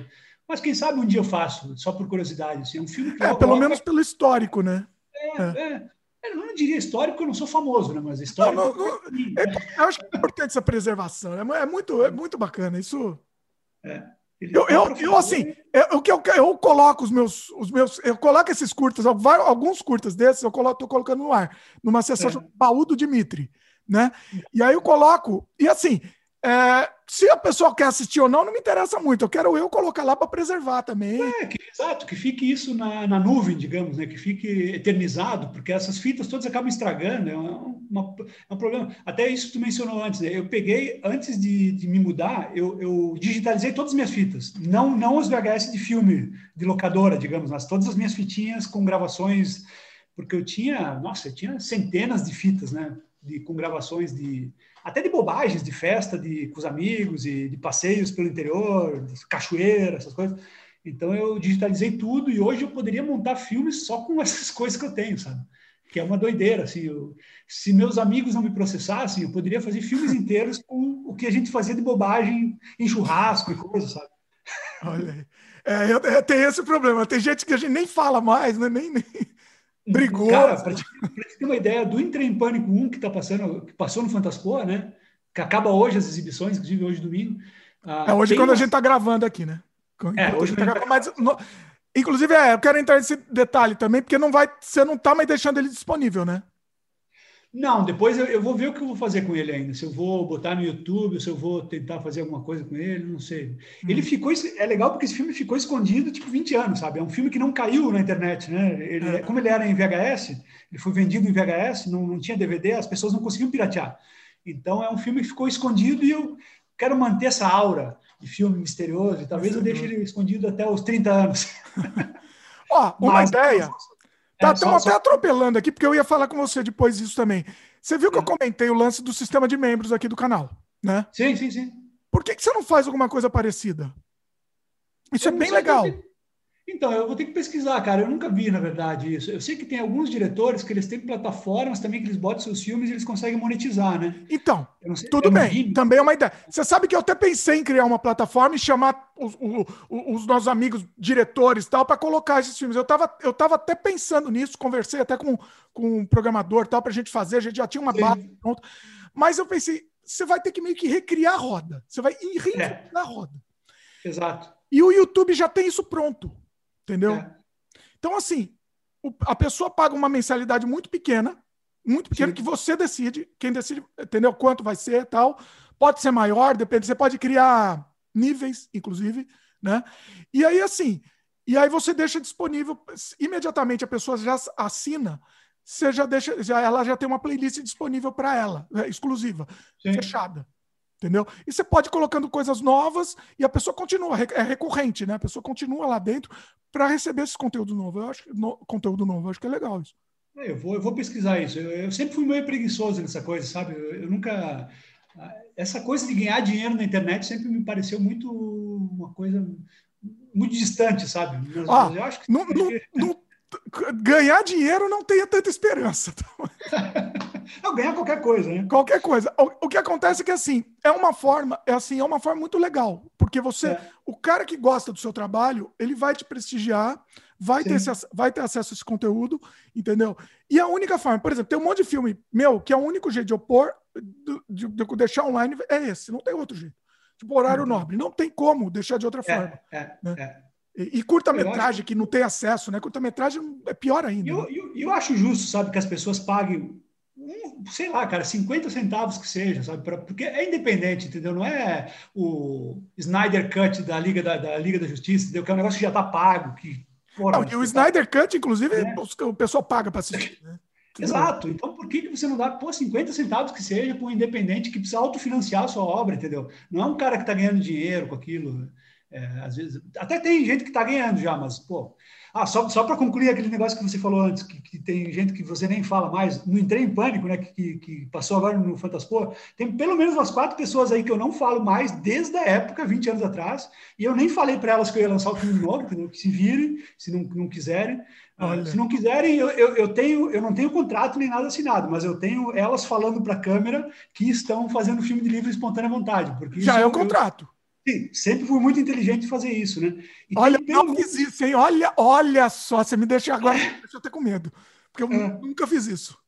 Mas quem sabe um dia eu faço, só por curiosidade. Assim, é um filme que É, pelo menos pelo histórico, né? É, é. é. Eu não diria histórico, porque eu não sou famoso, né? Mas histórico. Não, não, não, é, eu acho que é importante essa preservação. É, é muito, é muito bacana. Isso. É. Eu, eu, eu, assim, o que eu, eu coloco os meus, os meus, eu coloco esses curtas, alguns curtas desses, eu coloco, tô colocando no ar, numa sessão é. baú do Dimitri, né? E aí eu coloco, e assim, é, se a pessoa quer assistir ou não, não me interessa muito. Eu quero eu colocar lá para preservar também. É, que, exato, que fique isso na, na, nuvem, digamos, né? Que fique eternizado, porque essas fitas todas acabam estragando. É, uma, é um problema. Até isso que tu mencionou antes, né? Eu peguei, antes de, de me mudar, eu, eu, digitalizei todas as minhas fitas. Não, não os VHS de filme, de locadora, digamos, mas todas as minhas fitinhas com gravações, porque eu tinha, nossa, eu tinha centenas de fitas, né? De, com gravações de até de bobagens, de festa de, com os amigos e de passeios pelo interior, de cachoeira, essas coisas. Então eu digitalizei tudo e hoje eu poderia montar filmes só com essas coisas que eu tenho, sabe? Que é uma doideira, assim. Eu, se meus amigos não me processassem, eu poderia fazer filmes inteiros com o que a gente fazia de bobagem em churrasco e coisa, sabe? Olha, é, eu, eu tenho esse problema. Tem gente que a gente nem fala mais, né? Nem, nem, Brigou. Cara, para te, te, ter uma ideia do Entre em Pânico 1 que tá passando, que passou no Fantaspoa, né? Que acaba hoje as exibições, inclusive hoje domingo. Ah, é hoje quando uma... a gente está gravando aqui, né? É, hoje mas, no, inclusive, é, eu quero entrar nesse detalhe também, porque não vai, você não está mais deixando ele disponível, né? Não, depois eu, eu, vou ver o que eu vou fazer com ele ainda. Se eu vou botar no YouTube, se eu vou tentar fazer alguma coisa com ele, não sei. Hum. Ele ficou. É legal porque esse filme ficou escondido tipo 20 anos, sabe? É um filme que não caiu na internet, né? Ele, é. Como ele era em VHS, ele foi vendido em VHS, não, não tinha DVD, as pessoas não conseguiam piratear. Então é um filme que ficou escondido e eu quero manter essa aura de filme misterioso e talvez eu deixe ele escondido até os 30 anos. Ó, uma Mas, ideia. Tá, estamos é, até atropelando aqui, porque eu ia falar com você depois disso também. Você viu que eu hum. comentei o lance do sistema de membros aqui do canal, né? Sim, sim, sim. Por que, que você não faz alguma coisa parecida? Isso eu é bem legal. Então, eu vou ter que pesquisar, cara. Eu nunca vi, na verdade, isso. Eu sei que tem alguns diretores que eles têm plataformas também que eles botam seus filmes e eles conseguem monetizar, né? Então, sei, tudo bem. Vi... Também é uma ideia. Você sabe que eu até pensei em criar uma plataforma e chamar os, os, os nossos amigos diretores tal para colocar esses filmes. Eu estava eu tava até pensando nisso, conversei até com, com um programador tal para a gente fazer. A gente já tinha uma base pronta. Mas eu pensei, você vai ter que meio que recriar a roda. Você vai reinventar é. a roda. Exato. E o YouTube já tem isso pronto. Entendeu? É. Então, assim, o, a pessoa paga uma mensalidade muito pequena, muito pequena, Sim. que você decide, quem decide, entendeu? Quanto vai ser tal. Pode ser maior, depende. Você pode criar níveis, inclusive, né? E aí, assim, e aí você deixa disponível, imediatamente a pessoa já assina, você já deixa, já, ela já tem uma playlist disponível para ela, é, exclusiva, Sim. fechada. Entendeu? E você pode ir colocando coisas novas e a pessoa continua, é recorrente, né? A pessoa continua lá dentro para receber esse conteúdo novo. Eu acho no, conteúdo novo, eu acho que é legal isso. É, eu vou, eu vou pesquisar isso. Eu, eu, sempre fui meio preguiçoso nessa coisa, sabe? Eu, eu, nunca. Essa coisa de ganhar dinheiro na internet sempre me pareceu muito uma coisa muito distante, sabe? Mas, ah, eu acho que. Não, não, não, ganhar dinheiro não tenha tanta esperança. não, ganhar qualquer coisa, né? Qualquer coisa. O, o, que acontece é que assim, é uma forma, é assim, é uma forma muito legal, porque você, é. o cara que gosta do seu trabalho, ele vai te prestigiar, vai ter, esse, vai ter acesso a esse conteúdo, entendeu? E a única forma, por exemplo, tem um monte de filme meu que é o único jeito de eu pôr, de, de, de deixar online é esse, não tem outro jeito. Tipo, horário uhum. nobre. Não tem como deixar de outra é, forma. É, né? é. E, e curta-metragem, que não tem acesso, né? Curta-metragem é pior ainda. Eu, né? eu, eu, acho justo, sabe, que as pessoas paguem, um, sei lá, cara, 50 centavos que seja, sabe? Pra, porque é independente, entendeu? Não é o Snyder Cut da Liga da, da Liga da Justiça, entendeu? Que é um negócio que já está pago. Que, porra, não, e o Snyder Cut, inclusive, é. o pessoal paga para assistir, né? Exato. Então, por que, que você não dá pô, 50 centavos que seja para um independente que precisa autofinanciar a sua obra, entendeu? Não é um cara que está ganhando dinheiro com aquilo. É, às vezes, até tem gente que está ganhando já, mas, pô. Ah, só, só para concluir aquele negócio que você falou antes, que, que, tem gente que você nem fala mais, não entrei em pânico, né? Que, que passou agora no Fantaspor. Tem pelo menos umas quatro pessoas aí que eu não falo mais desde a época, 20 anos atrás, e eu nem falei para elas que eu ia lançar o filme novo, entendeu? que se virem, se não, não quiserem. Uh, se não quiserem, eu, eu, eu, tenho, eu não tenho contrato nem nada assinado, mas eu tenho elas falando para a câmera que estão fazendo filme de livre espontânea vontade. Porque Já é o contrato. Sim, sempre fui muito inteligente em fazer isso, né? E olha, eu não fiz isso, hein? Olha, olha só, você me deixa agora, é. deixa eu ter com medo, porque eu é. nunca fiz isso.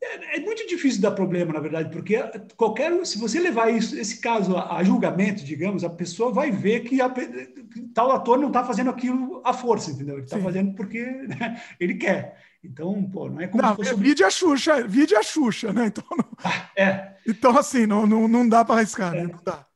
É, é, muito difícil dar problema, na verdade, porque qualquer, se você levar isso, esse caso a, a julgamento, digamos, a pessoa vai ver que, a, que tal ator não está fazendo aquilo à força, entendeu? Ele está fazendo porque né, ele quer. Então, pô, não é como não, se fosse... vídeo a Xuxa, vídeo a Xuxa, né? Então, não... ah, é. então assim, não, não, não dá para arriscar, né? é. né? Não dá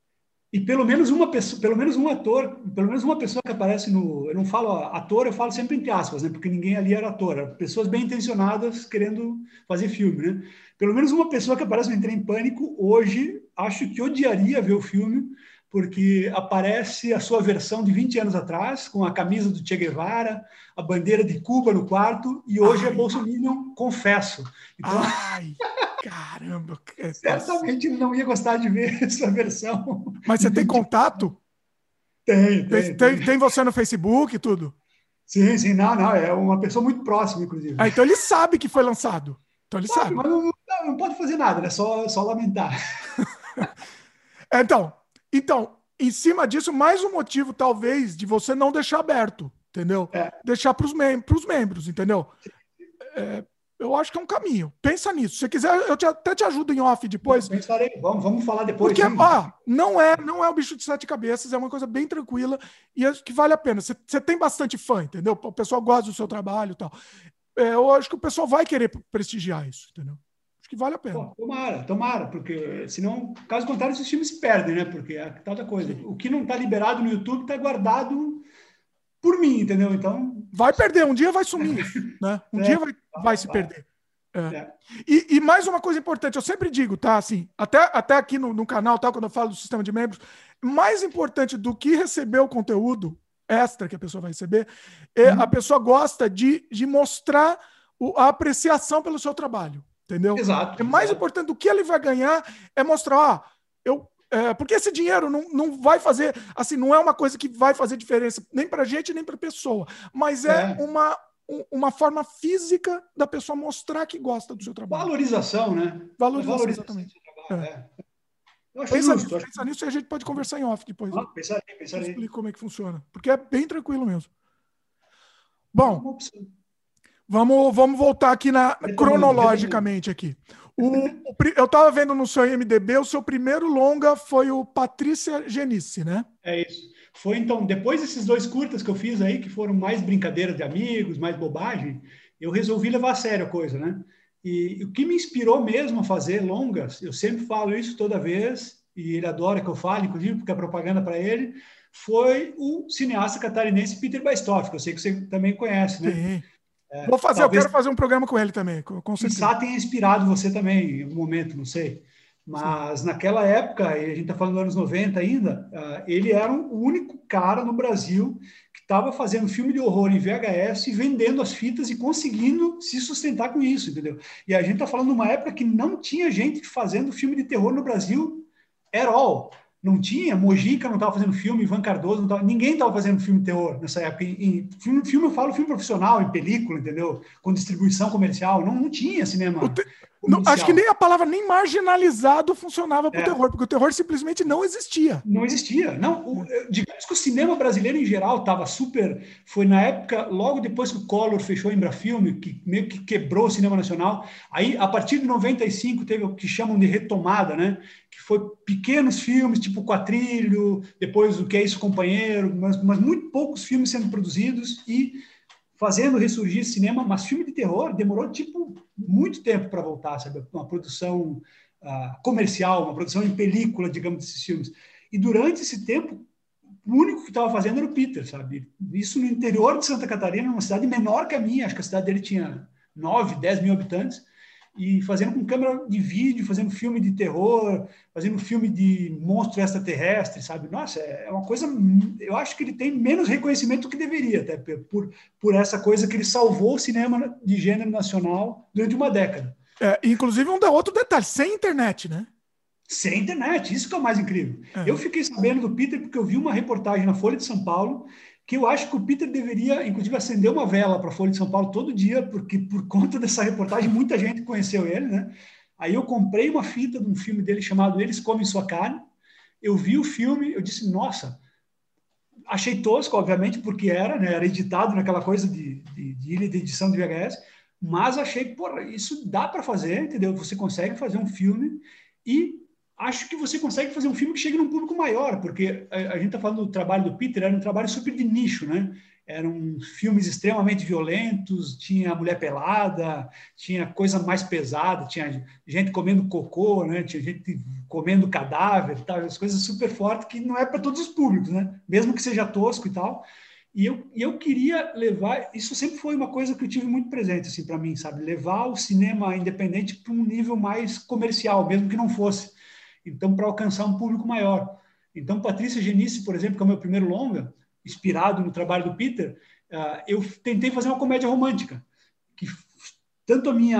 e pelo menos uma pessoa, pelo menos um ator, pelo menos uma pessoa que aparece no, eu não falo ator, eu falo sempre entre aspas, né? Porque ninguém ali era ator, pessoas bem intencionadas querendo fazer filme, né? Pelo menos uma pessoa que aparece no Entrei em Pânico hoje, acho que odiaria ver o filme, porque aparece a sua versão de 20 anos atrás, com a camisa do Che Guevara, a bandeira de Cuba no quarto, e hoje é Ai. é Bolsonaro, confesso. Então, Ai, caramba! certamente ele não ia gostar de ver essa versão. Mas você tem contato? Tem, tem, tem, tem. você no Facebook e tudo? Sim, sim, não, não, é uma pessoa muito próxima, inclusive. Ah, então ele sabe que foi lançado. Então ele sabe. Mas não, não, não pode fazer nada, né? Só, só lamentar. então, então, em cima disso, mais um motivo, talvez, de você não deixar aberto, entendeu? É. Deixar para os mem membros, entendeu? É, eu acho que é um caminho. Pensa nisso. Se você quiser, eu te, até te ajudo em off depois. Pensarei. Vamos, vamos falar depois. Porque, ah, não é, não é o bicho de sete cabeças, é uma coisa bem tranquila e acho que vale a pena. Você, tem bastante fã, entendeu? O pessoal gosta do seu trabalho e tal. É, eu acho que o pessoal vai querer prestigiar isso, entendeu? Acho que vale a pena. Pô, tomara, tomara, porque senão, caso contrário, esses filmes se perdem, né? Porque é tal da coisa. O que não está liberado no YouTube está guardado por mim, entendeu? Então. Vai perder, um dia vai sumir, né? Um é, dia vai, vai se perder. É. É. E, e, mais uma coisa importante, eu sempre digo, tá? Assim, até, até aqui no, no canal, tá, quando eu falo do sistema de membros, mais importante do que receber o conteúdo extra que a pessoa vai receber, é hum. a pessoa gosta de, de mostrar o, a apreciação pelo seu trabalho. Entendeu? Exato. É mais exato. importante do que ele vai ganhar é mostrar, ah, eu é, porque esse dinheiro não, não vai fazer, assim, não é uma coisa que vai fazer diferença nem para a gente, nem para a pessoa, mas é, é, uma, uma forma física da pessoa mostrar que gosta do seu trabalho. Valorização, né? Valorização, Valorização exatamente. É. Eu acho pensa, justo, nisso, pensa nisso e a gente pode conversar em off depois. Ah, pensarei, pensarei. Eu explico como é que funciona, porque é bem tranquilo mesmo. Bom, vamos, vamos voltar aqui na cronologicamente aqui. O, o, eu estava vendo no seu IMDB, o seu primeiro longa foi o Patrícia Genice, né? É isso. Foi então, depois desses dois curtas que eu fiz aí, que foram mais brincadeira de amigos, mais bobagem, eu resolvi levar a sério a coisa, né? E o que me inspirou mesmo a fazer longas, eu sempre falo isso toda vez, e ele adora que eu fale, inclusive porque é propaganda para ele, foi o cineasta catarinense Peter Baistoff, que eu sei que você também conhece, né? Sim. É, Vou fazer, talvez, eu quero fazer um programa com ele também, com certeza. tenha inspirado você também em algum momento, não sei. Mas Sim. naquela época, e a gente está falando dos anos 90 ainda, uh, ele era o único cara no Brasil que estava fazendo filme de horror em VHS, vendendo as fitas e conseguindo se sustentar com isso, entendeu? E a gente está falando de uma época que não tinha gente fazendo filme de terror no Brasil at all não tinha, Mojica não estava fazendo filme, Ivan Cardoso não ninguém estava fazendo filme terror nessa época. Em, filme, filme, eu falo filme profissional, em película, entendeu? Com distribuição comercial, não, não tinha cinema. Te... Não, acho que nem a palavra nem marginalizado funcionava para o é. terror, porque o terror simplesmente não existia. Não existia. Não, o, digamos que o cinema brasileiro em geral estava super. Foi na época, logo depois que o Collor fechou a Embrafilme, que meio que quebrou o cinema nacional. Aí, a partir de 95, teve o que chamam de retomada, né? Que foi pequenos filmes, tipo Quatrilho, depois o Que é Isso Companheiro, mas, mas muito poucos filmes sendo produzidos e fazendo ressurgir cinema, mas filme de terror demorou tipo muito tempo para voltar, sabe? Uma produção uh, comercial, uma produção em película, digamos, desses filmes. E durante esse tempo, o único que estava fazendo era o Peter, sabe? Isso no interior de Santa Catarina, numa cidade menor que a minha, acho que a cidade dele tinha 9, 10 mil habitantes e fazendo com câmera de vídeo, fazendo filme de terror, fazendo filme de monstro extraterrestre, sabe? Nossa, é uma coisa. Eu acho que ele tem menos reconhecimento do que deveria, até por, por essa coisa que ele salvou o cinema de gênero nacional durante uma década. É, inclusive, um outro detalhe: sem internet, né? Sem internet, isso que é o mais incrível. É. Eu fiquei sabendo do Peter porque eu vi uma reportagem na Folha de São Paulo que eu acho que o Peter deveria, inclusive, acender uma vela para a Folha de São Paulo todo dia, porque por conta dessa reportagem muita gente conheceu ele, né? Aí eu comprei uma fita de um filme dele chamado Eles Comem Sua Carne. Eu vi o filme, eu disse, nossa, achei tosco, obviamente, porque era, né? Era editado naquela coisa de, de, de ilha de edição de VHS, mas achei, porra, isso dá para fazer, entendeu? Você consegue fazer um filme e acho que você consegue fazer um filme que chegue num público maior, porque a, a gente está falando do trabalho do Peter, era um trabalho super de nicho, né? Eram filmes extremamente violentos, tinha mulher pelada, tinha coisa mais pesada, tinha gente comendo cocô, né? Tinha gente comendo cadáver, tal, as coisas super fortes que não é para todos os públicos, né? Mesmo que seja tosco e tal. E eu, eu queria levar, isso sempre foi uma coisa que eu tive muito presente assim para mim, sabe? Levar o cinema independente para um nível mais comercial, mesmo que não fosse então para alcançar um público maior. Então, Patrícia Genice, por exemplo, que é o meu primeiro longa, inspirado no trabalho do Peter, uh, eu tentei fazer uma comédia romântica, que tanto a minha,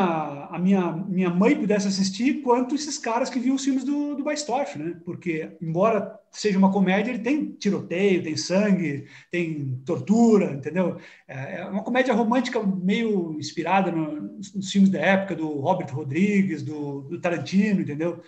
a minha, minha mãe pudesse assistir, quanto esses caras que viam os filmes do, do Baistorff, né? Porque, embora seja uma comédia, ele tem tiroteio, tem sangue, tem tortura, entendeu? É, é uma comédia romântica meio inspirada no, nos filmes da época do Robert Rodrigues, do, do Tarantino, entendeu?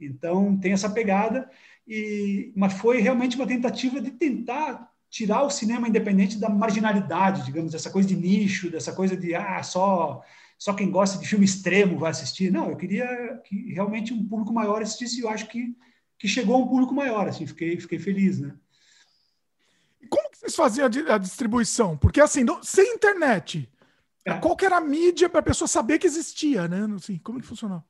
Então, tem essa pegada, e, mas foi realmente uma tentativa de tentar tirar o cinema independente da marginalidade, digamos, dessa coisa de nicho, dessa coisa de, ah, só só quem gosta de filme extremo vai assistir. Não, eu queria que realmente um público maior assistisse e eu acho que, que chegou a um público maior, assim, fiquei, fiquei feliz, né? Como que vocês faziam a, distribuição? Porque, assim, sem internet, é. qual que era a mídia para a pessoa saber que existia, né? Assim, como que funcionava?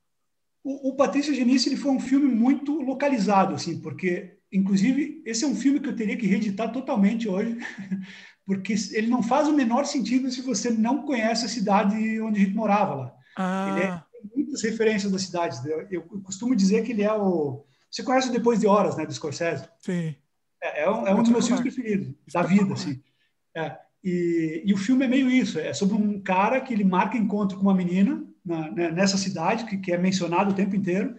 O, o Patrícia Genice ele foi um filme muito localizado, assim, porque, inclusive, esse é um filme que eu teria que reeditar totalmente hoje, porque ele não faz o menor sentido se você não conhece a cidade onde a gente morava lá. Ah. Ele é, tem muitas referências da cidade. Eu, eu, costumo dizer que ele é o. Você conhece o Depois de Horas, né, do Scorsese? Sim. É, é um, é um dos meus filmes preferidos, da vida, assim. É. E, e, o filme é meio isso, é sobre um cara que ele marca encontro com uma menina na, né, nessa cidade, que, que é mencionado o tempo inteiro,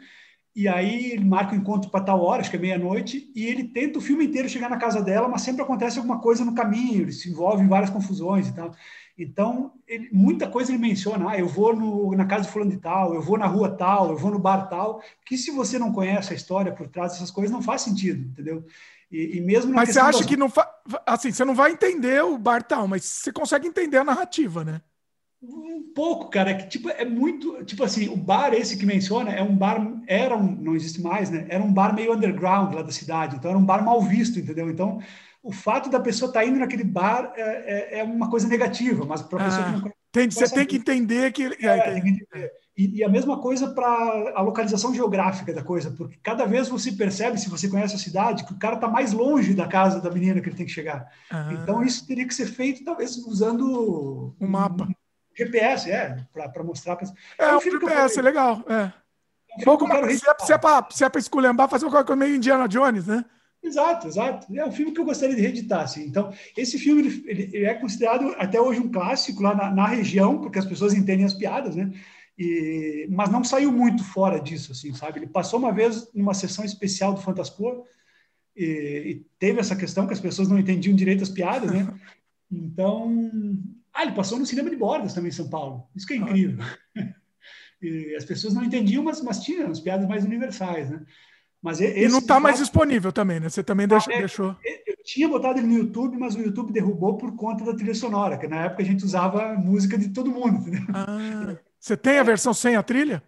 e aí ele marca o encontro para tal hora, acho que é meia-noite, e ele tenta o filme inteiro chegar na casa dela, mas sempre acontece alguma coisa no caminho, ele se envolve em várias confusões e tal. Então, ele, muita coisa ele menciona, ah, eu vou no, na casa de fulano de tal, eu vou na rua tal, eu vou no bar tal, que se você não conhece a história por trás dessas coisas, não faz sentido, entendeu? E, e mesmo Mas você acha das... que não fa... assim, você não vai entender o bar tal, mas você consegue entender a narrativa, né? Um pouco, cara, é que tipo é muito, tipo assim, o bar esse que menciona é um bar era um, não existe mais, né? Era um bar meio underground lá da cidade, então era um bar mal visto, entendeu? Então, o fato da pessoa estar tá indo naquele bar é, é, é uma coisa negativa, mas para a pessoa ah, que não tem, você tem que entender que, é, é tem que entender. E, e, a mesma coisa para a localização geográfica da coisa, porque cada vez você percebe, se você conhece a cidade, que o cara está mais longe da casa da menina que ele tem que chegar. Ah. Então isso teria que ser feito talvez usando um mapa. Um, GPS, é, para mostrar. Pra... É, é um GPS, é legal. É. Um pouco se, é, se, é para se é esculhambar, fazer uma coisa meio Indiana Jones, né? Exato, exato. É um filme que eu gostaria de reeditar. Assim. Então, esse filme ele, ele, é considerado até hoje um clássico lá na, na, região, porque as pessoas entendem as piadas, né? E, mas não saiu muito fora disso, assim, sabe? Ele passou uma vez numa sessão especial do Fantaspor e, e teve essa questão que as pessoas não entendiam direito as piadas, né? Então, ah, ele passou no cinema de bordas também em São Paulo. Isso que é incrível. e as pessoas não entendiam, mas, mas tinham as piadas mais universais, né? Mas e não está mais disponível também, né? Você também deixa, ah, é, deixou. Eu tinha botado ele no YouTube, mas o YouTube derrubou por conta da trilha sonora, que na época a gente usava música de todo mundo. Entendeu? Ah, você tem a versão sem a trilha?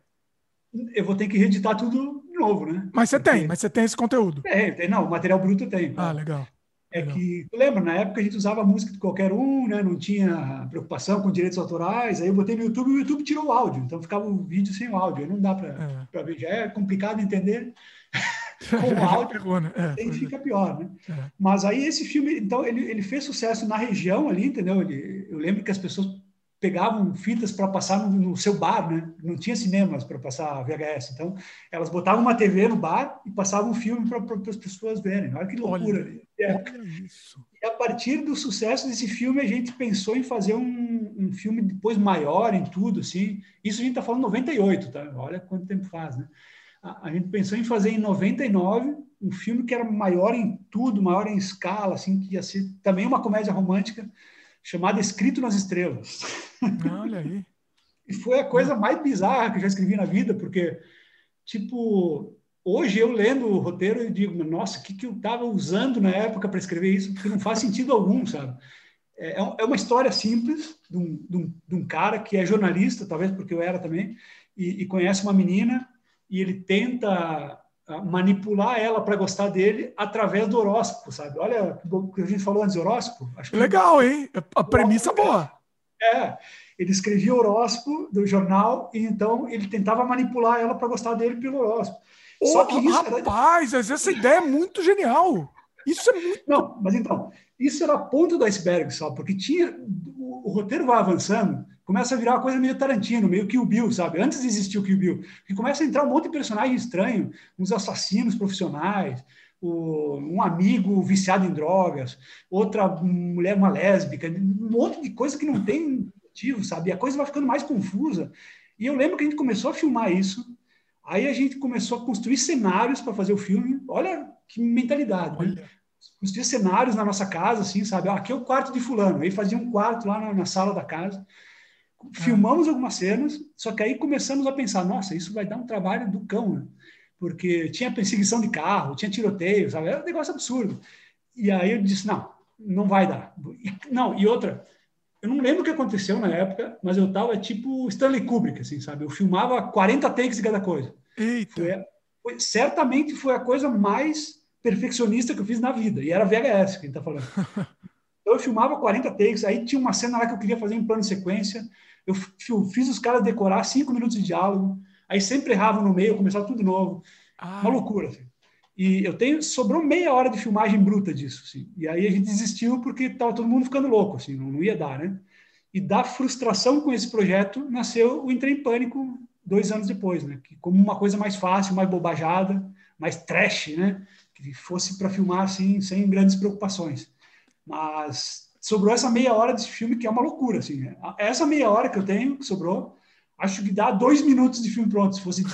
Eu vou ter que reeditar tudo de novo, né? Mas você Porque... tem, mas você tem esse conteúdo. É, tem, não, o material bruto tem. Ah, legal. É que, lembra, na época a gente usava música de qualquer um, né? não tinha preocupação com direitos autorais, aí eu botei no YouTube e o YouTube tirou o áudio, então ficava o vídeo sem o áudio, aí não dá para é. ver, já é complicado entender com o áudio, né? é, aí fica pior, né? É. Mas aí esse filme, então, ele, ele fez sucesso na região ali, entendeu? Ele, eu lembro que as pessoas pegavam fitas para passar no, no, seu bar, né? Não tinha cinemas para passar VHS. Então, elas botavam uma TV no bar e passavam um filme para as pessoas verem. Olha que loucura. Olha, é. olha isso. E a partir do sucesso desse filme, a gente pensou em fazer um, um filme depois maior em tudo, assim. Isso a gente está falando 98, tá? Olha quanto tempo faz, né? A, a gente pensou em fazer em 99 um filme que era maior em tudo, maior em escala, assim, que ia ser também uma comédia romântica, chamada Escrito nas Estrelas. Olha aí. e foi a coisa mais bizarra que eu já escrevi na vida, porque, tipo, hoje eu lendo o roteiro, eu digo, nossa, o que, que eu estava usando na época para escrever isso? Porque não faz sentido algum, sabe? É, é, é uma história simples de um, de, um, de um, cara que é jornalista, talvez porque eu era também, e, e conhece uma menina e ele tenta manipular ela para gostar dele através do horóscopo, sabe? Olha o que a gente falou antes, horóscopo. Acho Legal, hein? A premissa é boa. É, ele escrevia horóscopo do jornal e então ele tentava manipular ela para gostar dele pelo horóscopo. Oh, Só que isso rapaz, era... essa ideia é muito genial. Isso é muito. Não, mas então, isso era a ponta do iceberg só, porque tinha. O, o roteiro vai avançando começa a virar uma coisa meio Tarantino, meio Kill Bill, sabe? Antes de existir o Kill Bill. Que começa a entrar um monte de personagem estranho, uns assassinos profissionais, um amigo viciado em drogas, outra mulher, uma lésbica, um monte de coisa que não tem motivo, sabe? E a coisa vai ficando mais confusa. E eu lembro que a gente começou a filmar isso, aí a gente começou a construir cenários para fazer o filme. Olha que mentalidade, né? Olha. né? Construir cenários na nossa casa, assim, sabe? Ah, aqui é o quarto de fulano. Aí fazia um quarto lá na, na sala da casa filmamos algumas cenas, só que aí começamos a pensar, nossa, isso vai dar um trabalho do cão, né? Porque tinha perseguição de carro, tinha tiroteio, sabe? Era um negócio absurdo. E aí eu disse, não, não vai dar. Não, e outra, eu não lembro o que aconteceu na época, mas eu tava tipo Stanley Kubrick, assim, sabe? Eu filmava 40 takes de cada coisa. Eita. Foi, foi, certamente foi a coisa mais perfeccionista que eu fiz na vida. E era VHS que a gente tá falando. Então, eu filmava 40 takes, aí tinha uma cena lá que eu queria fazer em plano de sequência. Eu fiz os caras decorar cinco minutos de diálogo, aí sempre erravam no meio, começava tudo novo. Ah. Uma loucura. Assim. E eu tenho, sobrou meia hora de filmagem bruta disso. Assim. E aí a gente desistiu porque estava todo mundo ficando louco, assim, não, não ia dar, né? E da frustração com esse projeto nasceu o Entrei em Pânico dois anos depois, né? Que como uma coisa mais fácil, mais bobajada, mais trash, né? Que fosse para filmar assim, sem grandes preocupações. Mas sobrou essa meia hora desse filme que é uma loucura, assim. Né? Essa meia hora que eu tenho, que sobrou, acho que dá dois minutos de filme pronto, se fosse.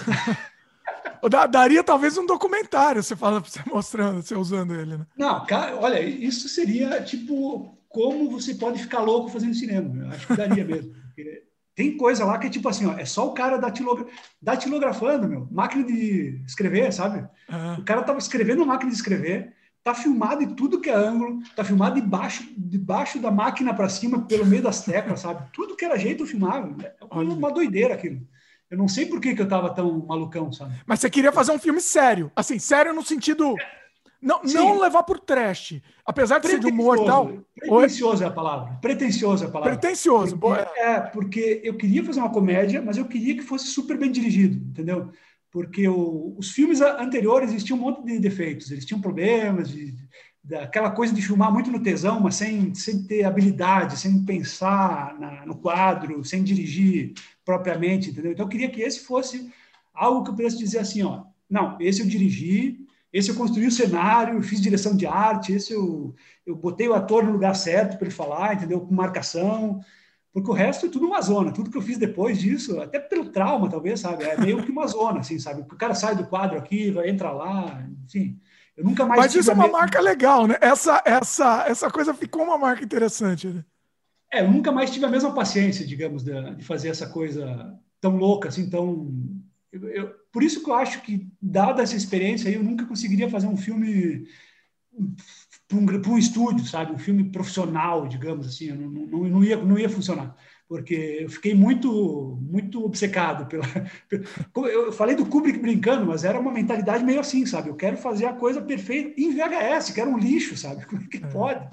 Daria talvez um documentário, você fala, você mostrando, você usando ele, né? Não, cara, olha, isso seria tipo como você pode ficar louco fazendo cinema. Eu acho que daria mesmo. Tem coisa lá que é tipo assim, ó, é só o cara datilogra... datilografando, meu, máquina de escrever, sabe? Uhum. O cara tava escrevendo máquina de escrever, tá filmado em tudo que é ângulo, tá filmado debaixo, debaixo da máquina para cima, pelo meio das teclas, sabe? Tudo que era jeito filmava. É uma, uma doideira aquilo. Eu não sei por que, que eu tava tão malucão, sabe? Mas você queria fazer um filme sério. Assim, sério no sentido. Não, não levar por trash. Apesar de ser de humor e tal. Pretencioso é a palavra. Pretencioso é a palavra. Pretencioso. Porque, é, porque eu queria fazer uma comédia, mas eu queria que fosse super bem dirigido, entendeu? Porque o, os filmes anteriores eles tinham um monte de defeitos, eles tinham problemas, de, de, aquela coisa de filmar muito no tesão, mas sem, sem ter habilidade, sem pensar na, no quadro, sem dirigir propriamente, entendeu? Então eu queria que esse fosse algo que eu pudesse dizer assim, ó, não, esse eu dirigi, esse eu construí o cenário, fiz direção de arte, esse eu, eu botei o ator no lugar certo para ele falar, entendeu? Com marcação, porque o resto é tudo uma zona. Tudo que eu fiz depois disso, até pelo trauma, talvez, sabe? É meio que uma zona, assim, sabe? O cara sai do quadro aqui, vai entrar lá, enfim. Eu nunca mais. Mas isso é uma mesma... marca legal, né? Essa, essa, essa coisa ficou uma marca interessante, né? É, eu nunca mais tive a mesma paciência, digamos, de, de fazer essa coisa tão louca, assim, tão. Eu, eu, por isso que eu acho que, dada essa experiência, eu nunca conseguiria fazer um filme para um, um, estúdio, sabe? Um filme profissional, digamos assim, não, não, não, ia, não ia funcionar. Porque eu fiquei muito muito obcecado pela. Eu falei do Kubrick brincando, mas era uma mentalidade meio assim, sabe? Eu quero fazer a coisa perfeita em VHS, quero um lixo, sabe? Como é que é. pode?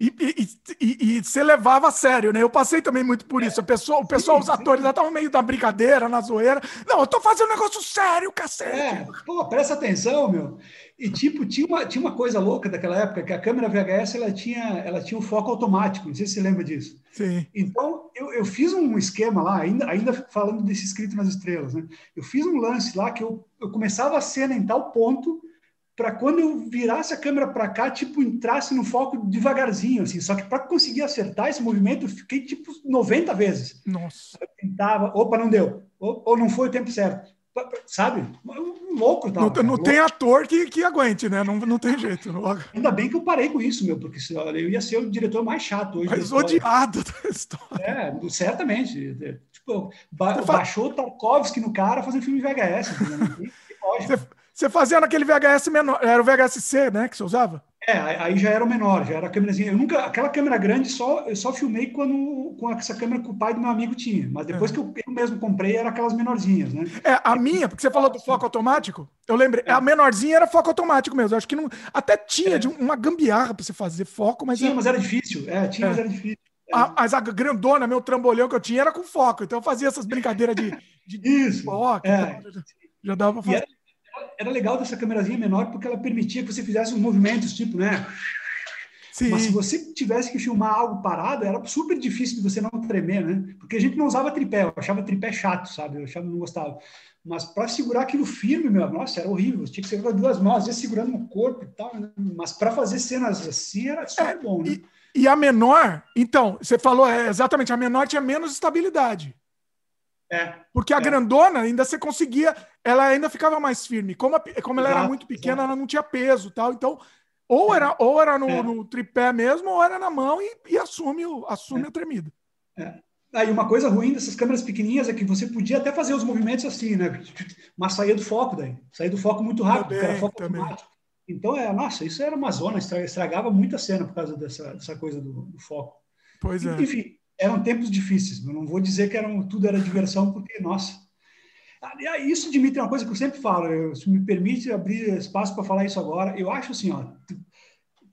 E, e, e, e, você levava a sério, né? Eu passei também muito por isso. A pessoa, o pessoal, os atores já estavam meio da brincadeira, na zoeira. Não, eu tô fazendo um negócio sério, cacete. É, pô, presta atenção, meu. E tipo, tinha uma, tinha uma coisa louca daquela época, que a câmera VHS ela tinha, ela tinha um foco automático, não sei se você lembra disso. Sim. Então, eu, eu fiz um esquema lá, ainda, ainda falando desse escrito nas estrelas, né? Eu fiz um lance lá que eu, eu começava a cena em tal ponto para quando eu virasse a câmera para cá, tipo, entrasse no foco devagarzinho, assim. Só que para conseguir acertar esse movimento, eu fiquei, tipo, 90 vezes. Nossa. Eu tentava, opa, não deu. Ou, ou não foi o tempo certo. Sabe? Um louco. Tava, não, não louco. tem ator que, que aguente, né? Não, não tem jeito. Ainda bem que eu parei com isso, meu, porque olha, eu ia ser o diretor mais chato hoje. Mais odiado da história. É, certamente. Tipo, ba baixou o Tarkovsky no cara fazendo filme VHS. Você, você fazia naquele VHS menor, era o VHS-C, né, que você usava? É, aí já era o menor, já era a câmerazinha. Eu nunca, aquela câmera grande só eu só filmei quando com essa câmera que o pai do meu amigo tinha, mas depois é. que eu, eu, mesmo comprei era aquelas menorzinhas, né? É, a minha, porque você falou do foco automático, eu lembrei, é. a menorzinha era foco automático mesmo. Eu acho que não, até tinha é. de uma gambiarra para você fazer foco, mas tinha, era... mas era difícil. É, tinha, mas é. era difícil. A, mas a grandona, meu trambolhão que eu tinha era com foco, então eu fazia essas brincadeiras de, de Isso. foco. É. Então, já dava pra fazer era legal dessa câmerazinha menor porque ela permitia que você fizesse uns movimentos, tipo, né? Sim. Mas se você tivesse que filmar algo parado, era super difícil de você não tremer, né? Porque a gente não usava tripé, eu achava tripé chato, sabe? Eu achava não gostava. Mas para segurar aquilo firme, meu, nossa, era horrível. Você tinha que segurar duas mãos, às vezes segurando no corpo e tal. Né? Mas para fazer cenas assim era só é, bom, né? E, e a menor, então, você falou é, exatamente, a menor tinha menos estabilidade. É, Porque a é. grandona ainda você conseguia, ela ainda ficava mais firme. Como, a, como ela exato, era muito pequena, exato. ela não tinha peso tal. Então, ou era, ou era no, é. no tripé mesmo, ou era na mão e, e assume, assume é. a tremida. É. Aí uma coisa ruim dessas câmeras pequenininhas é que você podia até fazer os movimentos assim, né? Mas saía do foco daí. Saía do foco muito rápido, também, era foco também. automático. Então, é, nossa, isso era uma zona, estragava muita cena por causa dessa, dessa coisa do, do foco. Pois é. Enfim, eram tempos difíceis. Eu não vou dizer que eram, tudo era diversão, porque, nossa. Isso, Dimitri, é uma coisa que eu sempre falo. Eu, se me permite abrir espaço para falar isso agora, eu acho assim, ó,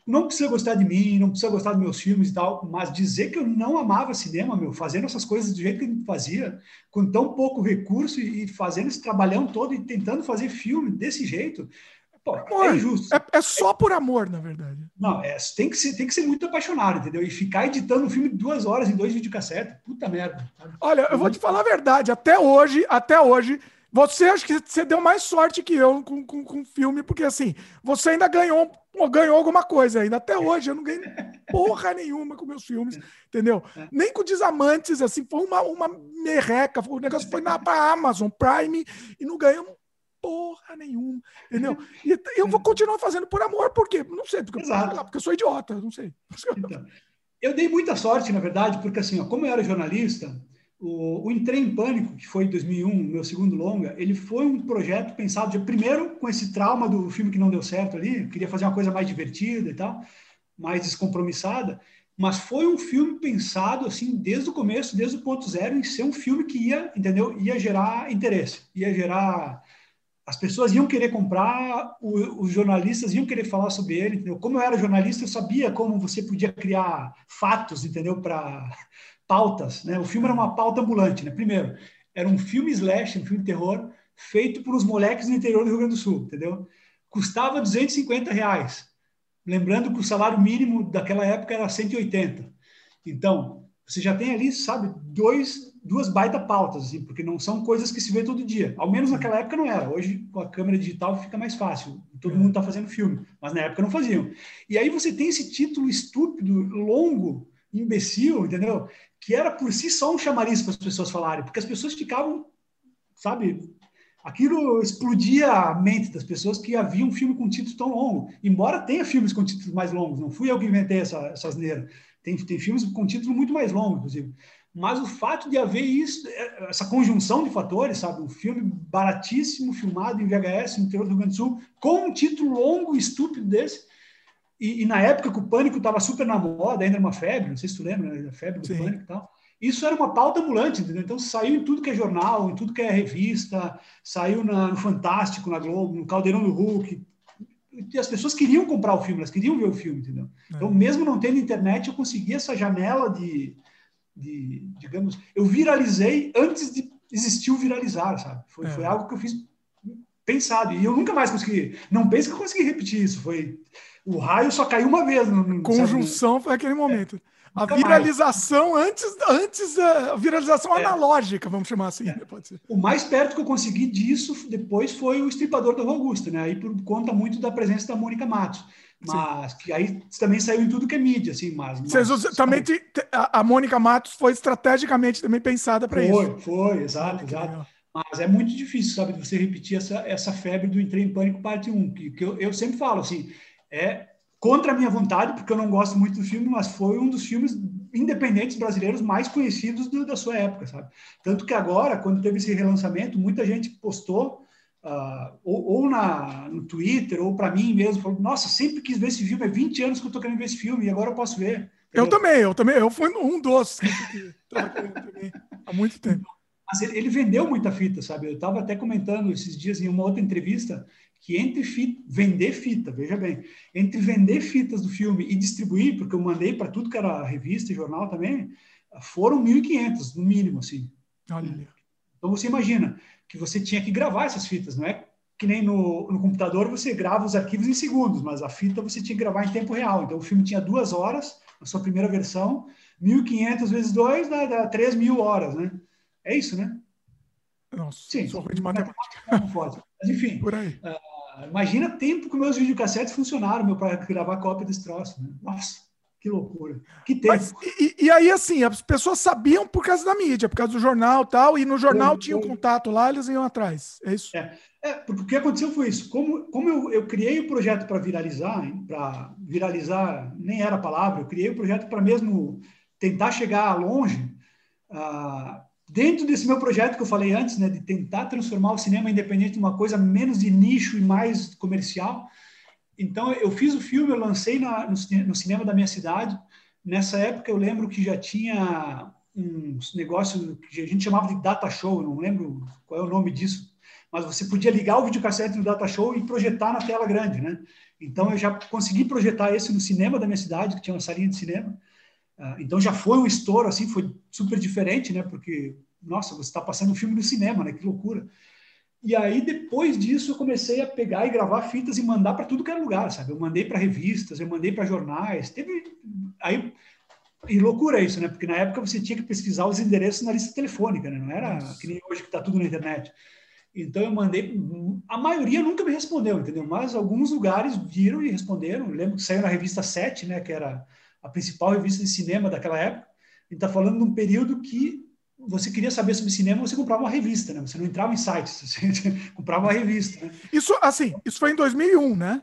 não precisa gostar de mim, não precisa gostar dos meus filmes e tal, mas dizer que eu não amava cinema, meu, fazendo essas coisas do jeito que ele fazia, com tão pouco recurso e fazendo esse trabalhão todo e tentando fazer filme desse jeito, pô, amor, é injusto. É, é, só por amor, na verdade. Não, é, tem, que ser, tem que ser muito apaixonado, entendeu? E ficar editando um filme de duas horas em dois videocassetes, puta merda. Olha, eu vou te falar a verdade, até hoje, até hoje, você acho que você deu mais sorte que eu com, com, com o filme, porque assim, você ainda ganhou, ganhou alguma coisa ainda. Até hoje eu não ganhei porra nenhuma com meus filmes, entendeu? Nem com Desamantes, assim, foi uma, uma merreca. O negócio foi na pra Amazon Prime e não ganhamos porra nenhuma, entendeu? E eu vou continuar fazendo por amor, por quê? Não sei, porque, porque eu sou idiota, não sei. Então, eu dei muita sorte, na verdade, porque assim, ó, como eu era jornalista, o, o Entrei em Pânico, que foi em 2001, meu segundo longa, ele foi um projeto pensado, de, primeiro, com esse trauma do filme que não deu certo ali, queria fazer uma coisa mais divertida e tal, mais descompromissada, mas foi um filme pensado, assim, desde o começo, desde o ponto zero, em ser um filme que ia, entendeu? Ia gerar interesse, ia gerar... As pessoas iam querer comprar, os jornalistas iam querer falar sobre ele, entendeu? Como eu era jornalista, eu sabia como você podia criar fatos, entendeu? Para pautas, né? O filme era uma pauta ambulante, né? Primeiro, era um filme slash, um filme de terror, feito por os moleques do interior do Rio Grande do Sul, entendeu? Custava 250 reais. Lembrando que o salário mínimo daquela época era 180. Então, você já tem ali, sabe, dois, duas baita pautas, assim, porque não são coisas que se vê todo dia. Ao menos naquela época não era. Hoje, com a câmera digital, fica mais fácil. Todo é. mundo está fazendo filme, mas na época não faziam. E aí você tem esse título estúpido, longo, imbecil, entendeu? que era por si só um chamariz para as pessoas falarem, porque as pessoas ficavam, sabe, aquilo explodia a mente das pessoas que havia um filme com título tão longo. Embora tenha filmes com títulos mais longos, não fui eu que inventei essa, essa asneira. Tem, tem filmes com título muito mais longo, inclusive. Mas o fato de haver isso, é, essa conjunção de fatores, sabe? Um filme baratíssimo, filmado em VHS no interior do Rio Grande do Sul, com um título longo e estúpido desse, e, e, na época que o pânico estava super na moda, ainda era uma febre, não sei se tu lembra, né? a febre do Sim. pânico e tal. Isso era uma pauta ambulante, entendeu? Então saiu em tudo que é jornal, em tudo que é revista, saiu na, no Fantástico, na Globo, no Caldeirão do Hulk. E as pessoas queriam comprar o filme, elas queriam ver o filme, entendeu? É. Então, mesmo não tendo internet, eu consegui essa janela de, de digamos, eu viralizei antes de existir o viralizar, sabe? Foi, é. foi algo que eu fiz pensado. E eu nunca mais consegui. Não pense que eu consegui repetir isso. Foi o raio só caiu uma vez. No, Conjunção sabe? foi aquele momento. É. A viralização antes, antes da viralização é. analógica, vamos chamar assim. É. O mais perto que eu consegui disso depois foi o Estripador do Augusto, né? Aí por conta muito da presença da Mônica Matos. Mas Sim. que aí também saiu em tudo que é mídia, assim, mas. mas também te, a, Mônica Matos foi estrategicamente também pensada para isso. Foi, foi, exato, exato. Mas é muito difícil, sabe, você repetir essa, essa febre do Entrei em Pânico parte 1, que, que eu, eu sempre falo assim, é contra a minha vontade, porque eu não gosto muito do filme, mas foi um dos filmes independentes brasileiros mais conhecidos do, da sua época, sabe? Tanto que agora, quando teve esse relançamento, muita gente postou, uh, ou, ou, na, no Twitter, ou para mim mesmo, falou, nossa, sempre quis ver esse filme, é 20 anos que eu tô querendo ver esse filme, e agora eu posso ver. Eu também, eu também, eu fui um dos que há muito tempo. Mas ele, ele vendeu muita fita, sabe? Eu estava até comentando esses dias em uma outra entrevista, que entre fita, vender fita, veja bem, entre vender fitas do filme e distribuir, porque eu mandei para tudo que era revista e jornal também, foram 1.500 no mínimo, assim. Olha. Então você imagina que você tinha que gravar essas fitas, não é que nem no, no computador você grava os arquivos em segundos, mas a fita você tinha que gravar em tempo real. Então o filme tinha duas horas, a sua primeira versão, 1.500 vezes 2 dá, dá 3 mil horas, né? É isso, né? Nossa, Sim, sou ruim de matemática. matemática mas enfim. Uh, imagina tempo que meus videocassetes funcionaram, meu, para gravar cópia desse troço. Né? Nossa, que loucura. Que tempo. Mas, e, e, aí, assim, as pessoas sabiam por causa da mídia, por causa do jornal e tal, e no jornal tinha um contato lá, eles iam atrás. É isso? É, é porque o que aconteceu foi isso. Como, como eu, eu criei o projeto para viralizar, para viralizar nem era a palavra, eu criei o projeto para mesmo tentar chegar longe. Ah, dentro desse meu projeto que eu falei antes, né, de tentar transformar o cinema independente uma coisa menos de nicho e mais comercial, então eu fiz o filme, eu lancei na, no, no, cinema da minha cidade, nessa época eu lembro que já tinha uns negócios que a gente chamava de data show, não lembro qual é o nome disso, mas você podia ligar o videocassete no data show e projetar na tela grande, né? Então eu já consegui projetar esse no cinema da minha cidade, que tinha uma salinha de cinema. Ah, então já foi um estouro, assim, foi super diferente, né? Porque, nossa, você está passando um filme no cinema, né? Que loucura. E aí, depois disso, eu comecei a pegar e gravar fitas e mandar para tudo que era lugar, sabe? Eu mandei para revistas, eu mandei para jornais. Teve. Aí e loucura isso, né? Porque na época você tinha que pesquisar os endereços na lista telefônica, né? Não era Nossa. que nem hoje que está tudo na internet. Então eu mandei, a maioria nunca me respondeu, entendeu? Mas alguns lugares viram e responderam. Eu lembro que saiu na revista 7, né? Que era a principal revista de cinema daquela época. A gente está falando de um período que você queria saber sobre cinema, você comprava uma revista, né? Você não entrava em sites, você comprava uma revista. Né? Isso, assim, isso foi em 2001, né?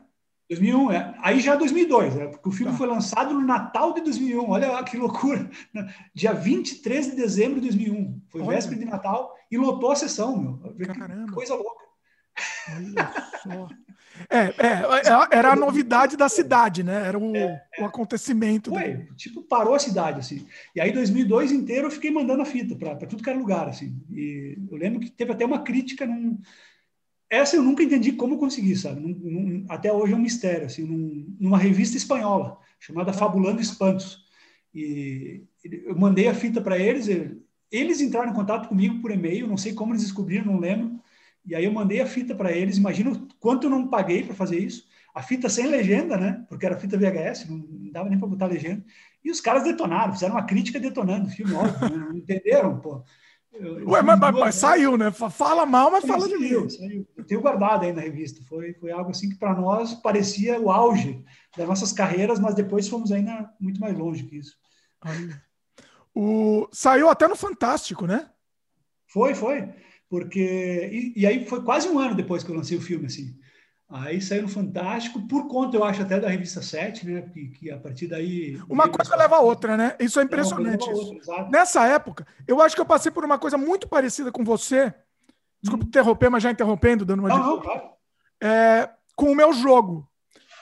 2001, é. Aí já é 2002, né? porque o filme tá. foi lançado no Natal de 2001. Olha que loucura. Dia 23 de dezembro de 2001. Foi Olha. véspera de Natal e lotou a sessão, meu. Caramba. Que coisa louca. Olha só. É, é, é, era a novidade da cidade, né? Era o, é, é. o acontecimento. Foi, do... tipo, parou a cidade, assim. E aí, 2002 inteiro, eu fiquei mandando a fita para tudo que era lugar, assim. E eu lembro que teve até uma crítica num, essa eu nunca entendi como conseguir, sabe? Num, num, até hoje é um mistério, assim, num, numa revista espanhola chamada Fabulando Espantos. E eu mandei a fita para eles, eles entraram em contato comigo por e-mail, não sei como eles descobriram, não lembro. E aí eu mandei a fita para eles, imagino quanto eu não paguei para fazer isso. A fita sem legenda, né? Porque era fita VHS, não dava nem para botar legenda. E os caras detonaram, fizeram uma crítica detonando o filme, óbvio, né? não entenderam, pô. Eu, Ué, mas, mas, mas, saiu, né? Fala mal, mas fala de mim. Saiu. Eu tenho guardado aí na revista. Foi, foi algo assim que para nós parecia o auge das nossas carreiras, mas depois fomos ainda muito mais longe que isso. O... Saiu até no Fantástico, né? Foi, foi. Porque. E, e, aí foi quase um ano depois que eu lancei o filme, assim. Aí saiu no Fantástico, por conta, eu acho, até da revista 7, né? Que, que a partir daí. Uma coisa leva a outra, né? Isso é impressionante. Outra, Nessa época, eu acho que eu passei por uma coisa muito parecida com você. Desculpa hum. interromper, mas já interrompendo, dando uma não, não, claro. é, com o meu jogo.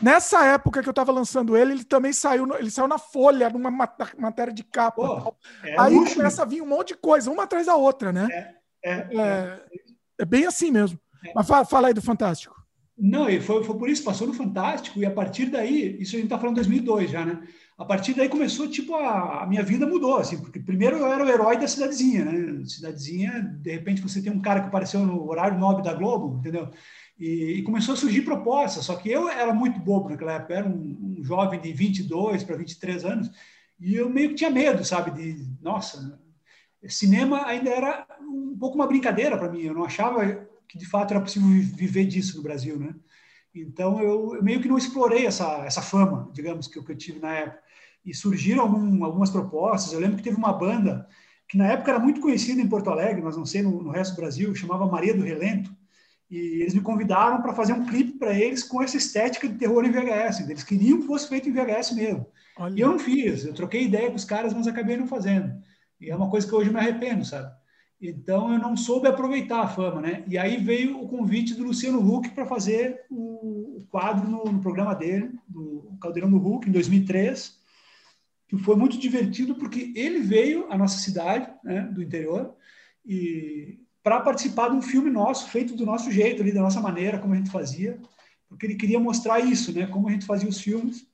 Nessa época que eu estava lançando ele, ele também saiu, no, ele saiu na Folha, numa matéria de capa. Pô, é Aí luxo, começa a vir um monte de coisa, uma atrás da outra, né? É, é, é, é, é bem assim mesmo. É. Mas fala, fala aí do Fantástico. Não, e foi, foi por isso, passou no Fantástico, e a partir daí, isso a gente está falando 2002 já, né? A partir daí começou, tipo, a, a, minha vida mudou, assim, porque primeiro eu era o herói da cidadezinha, né? Cidadezinha, de repente você tem um cara que apareceu no horário nobre da Globo, entendeu? E, e, começou a surgir propostas, só que eu era muito bobo naquela época, eu era um, um jovem de 22 para 23 anos, e eu meio que tinha medo, sabe, de, nossa, cinema ainda era um pouco uma brincadeira para mim, eu não achava que de fato era possível viver disso no Brasil, né? Então eu, eu meio que não explorei essa, essa fama, digamos, que eu, que eu tive na época. E surgiram algum, algumas propostas. Eu lembro que teve uma banda que na época era muito conhecida em Porto Alegre, mas não sei no, no resto do Brasil, chamava Maria do Relento. E eles me convidaram para fazer um clipe para eles com essa estética de terror em VHS. Eles queriam que fosse feito em VHS mesmo. Olha. E eu não fiz. Eu troquei ideia com os caras, mas acabei não fazendo. E é uma coisa que hoje eu me arrependo, sabe? Então eu não soube aproveitar a fama, né? E aí veio o convite do Luciano Huck para fazer o, quadro no, no, programa dele, do Caldeirão do Huck, em 2003, que foi muito divertido porque ele veio à nossa cidade, né, do interior, e para participar de um filme nosso, feito do nosso jeito, ali da nossa maneira, como a gente fazia, porque ele queria mostrar isso, né, como a gente fazia os filmes.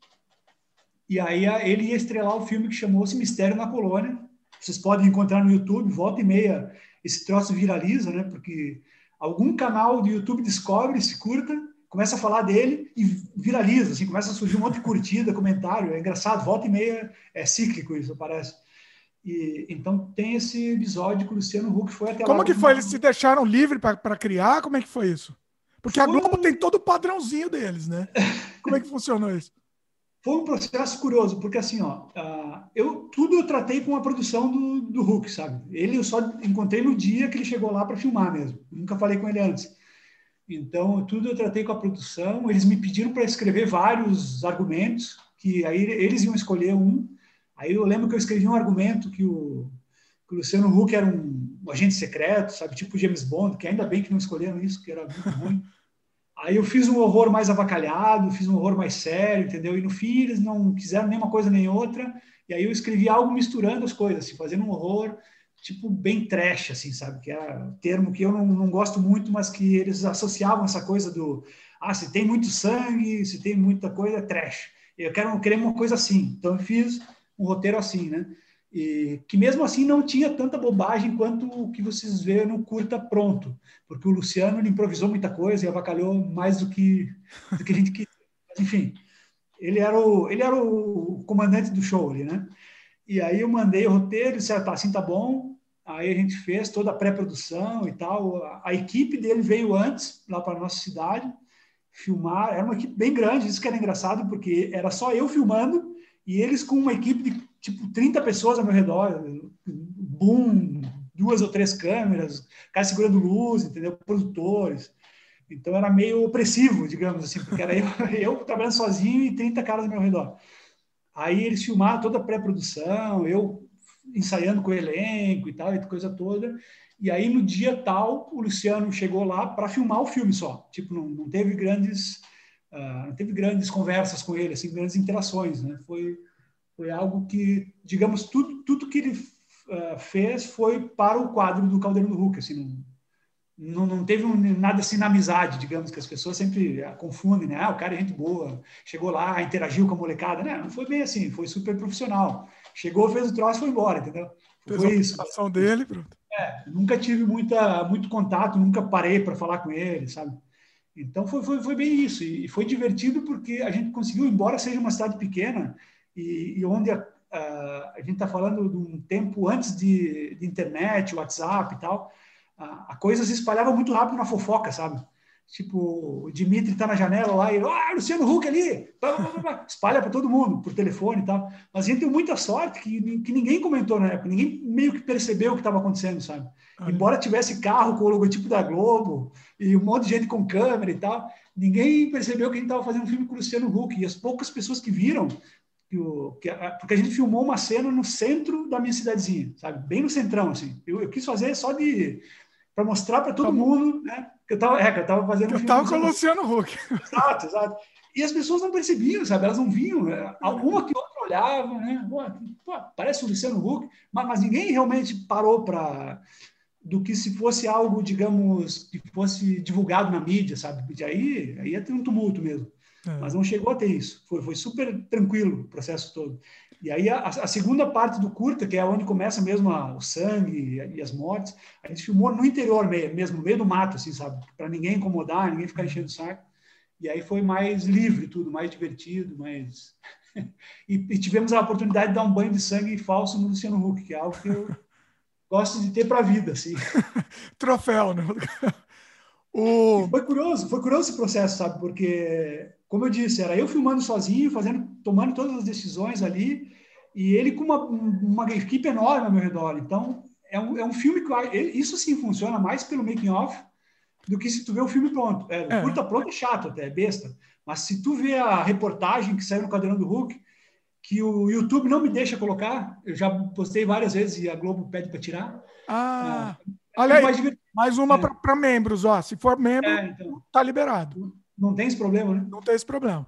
E aí ele ia estrelar o filme que chamou-se Mistério na Colônia, vocês podem encontrar no YouTube, volta e meia, esse troço viraliza, né? Porque algum canal do YouTube descobre, se curta, começa a falar dele e viraliza, assim, começa a surgir um monte de curtida, comentário, é engraçado, volta e meia é cíclico isso, parece. E, então tem esse episódio que o Luciano Huck foi até Como que foi? Eles se deixaram livre para criar? Como é que foi isso? Porque foi... a Globo tem todo o padrãozinho deles, né? Como é que funcionou isso? Foi um processo curioso, porque assim, ó, eu tudo eu tratei com a produção do, do Hulk, sabe? Ele eu só encontrei no dia que ele chegou lá para filmar mesmo. Nunca falei com ele antes. Então, tudo eu tratei com a produção. Eles me pediram para escrever vários argumentos, que aí eles iam escolher um. Aí eu lembro que eu escrevi um argumento que o, que o Luciano Huck era um, um agente secreto, sabe? Tipo James Bond, que ainda bem que não escolheram isso, que era muito ruim. Aí eu fiz um horror mais avacalhado, fiz um horror mais sério, entendeu? E no fim eles não quiseram nem uma coisa nem outra. E aí eu escrevi algo misturando as coisas, assim, fazendo um horror tipo bem trash, assim, sabe? Que é um termo que eu não, não gosto muito, mas que eles associavam essa coisa do ah, se tem muito sangue, se tem muita coisa, é trash. Eu quero, eu uma coisa assim. Então eu fiz um roteiro assim, né? E que mesmo assim não tinha tanta bobagem quanto o que vocês vê no curta pronto, porque o Luciano improvisou muita coisa e avacalhou mais do que do que a gente queria. Enfim, ele era o ele era o comandante do show ali, né? E aí eu mandei o roteiro, disse, ah, tá, assim tá bom. Aí a gente fez toda a pré-produção e tal. A, equipe dele veio antes, lá para nossa cidade, filmar. Era uma equipe bem grande, isso que era engraçado, porque era só eu filmando e eles com uma equipe de tipo 30 pessoas ao meu redor. Boom, duas ou três câmeras, cara segurando luz, entendeu? Produtores. Então era meio opressivo, digamos assim, porque era eu, eu trabalhando sozinho e 30 caras ao meu redor. Aí eles filmaram toda a pré-produção, eu ensaiando com o elenco e tal, e coisa toda. E aí, no dia tal, o Luciano chegou lá para filmar o filme só. Tipo, não, não teve grandes uh, não teve grandes conversas com ele, assim, grandes interações, né? Foi, foi algo que, digamos, tudo, tudo que ele uh, fez foi para o quadro do Caldeirão do Hulk, assim, não, não, não teve um, nada assim na amizade, digamos, que as pessoas sempre ah, confundem, né? Ah, o cara é gente boa, chegou lá, interagiu com a molecada. Né? Não foi bem assim, foi super profissional. Chegou, fez o troço e foi embora, entendeu? Fez foi isso. A dele, pronto. É, nunca tive muita, muito contato, nunca parei para falar com ele, sabe? Então foi, foi, foi bem isso. E foi divertido porque a gente conseguiu, embora seja uma cidade pequena e, e onde a, a, a gente está falando de um tempo antes de, de internet, WhatsApp e tal, a, a coisa se espalhava muito rápido na fofoca, sabe? Tipo, o Dimitri tá na janela lá e, ah, Luciano Huck ali, espalha para todo mundo, por telefone e tal. Mas a gente tem muita sorte que, que ninguém comentou na época, ninguém meio que percebeu o que estava acontecendo, sabe? Embora tivesse carro com o logotipo da Globo e um monte de gente com câmera e tal, ninguém percebeu que a gente estava fazendo um filme com o Luciano Huck. E as poucas pessoas que viram, que o, que, porque a gente filmou uma cena no centro da minha cidadezinha, sabe? Bem no centrão, assim. Eu, eu quis fazer só de para mostrar para todo tá mundo, né? Que eu tava, é, que eu tava fazendo. Eu um tava com o Luciano Huck. Exato, exato. E as pessoas não percebiam, sabe? Elas não vinham. Né? Alguma que outra olhava, né? Pô, parece o Luciano Huck, mas, mas ninguém realmente parou para do que se fosse algo, digamos, que fosse divulgado na mídia, sabe? E aí, aí ia ter um tumulto mesmo. É. Mas não chegou a ter isso. Foi, foi super tranquilo o processo todo. E aí a, a, segunda parte do curta, que é onde começa mesmo a, o sangue e, e, as mortes, a gente filmou no interior mesmo, no meio do mato, assim, sabe? Para ninguém incomodar, ninguém ficar enchendo o saco. E aí foi mais livre tudo, mais divertido, mais... e, e, tivemos a oportunidade de dar um banho de sangue falso no Luciano Huck, que é algo que eu gosto de ter para a vida, assim. Troféu, né? O... Foi curioso, foi curioso esse processo, sabe? Porque, como eu disse, era eu filmando sozinho, fazendo, tomando todas as decisões ali, e ele com uma, uma equipe enorme ao meu redor. Então, é um, é um filme que isso sim funciona mais pelo making off do que se tu vê o filme pronto. É, é. curta pronto é chato até, é besta. Mas se tu vê a reportagem que saiu no Cadeirão do Hulk, que o YouTube não me deixa colocar, eu já postei várias vezes e a Globo pede para tirar. Ah, é, olha aí, mais, mais uma é. para membros, ó. Se for membro, é, então, tá liberado. Não tem esse problema, né? Não tem esse problema.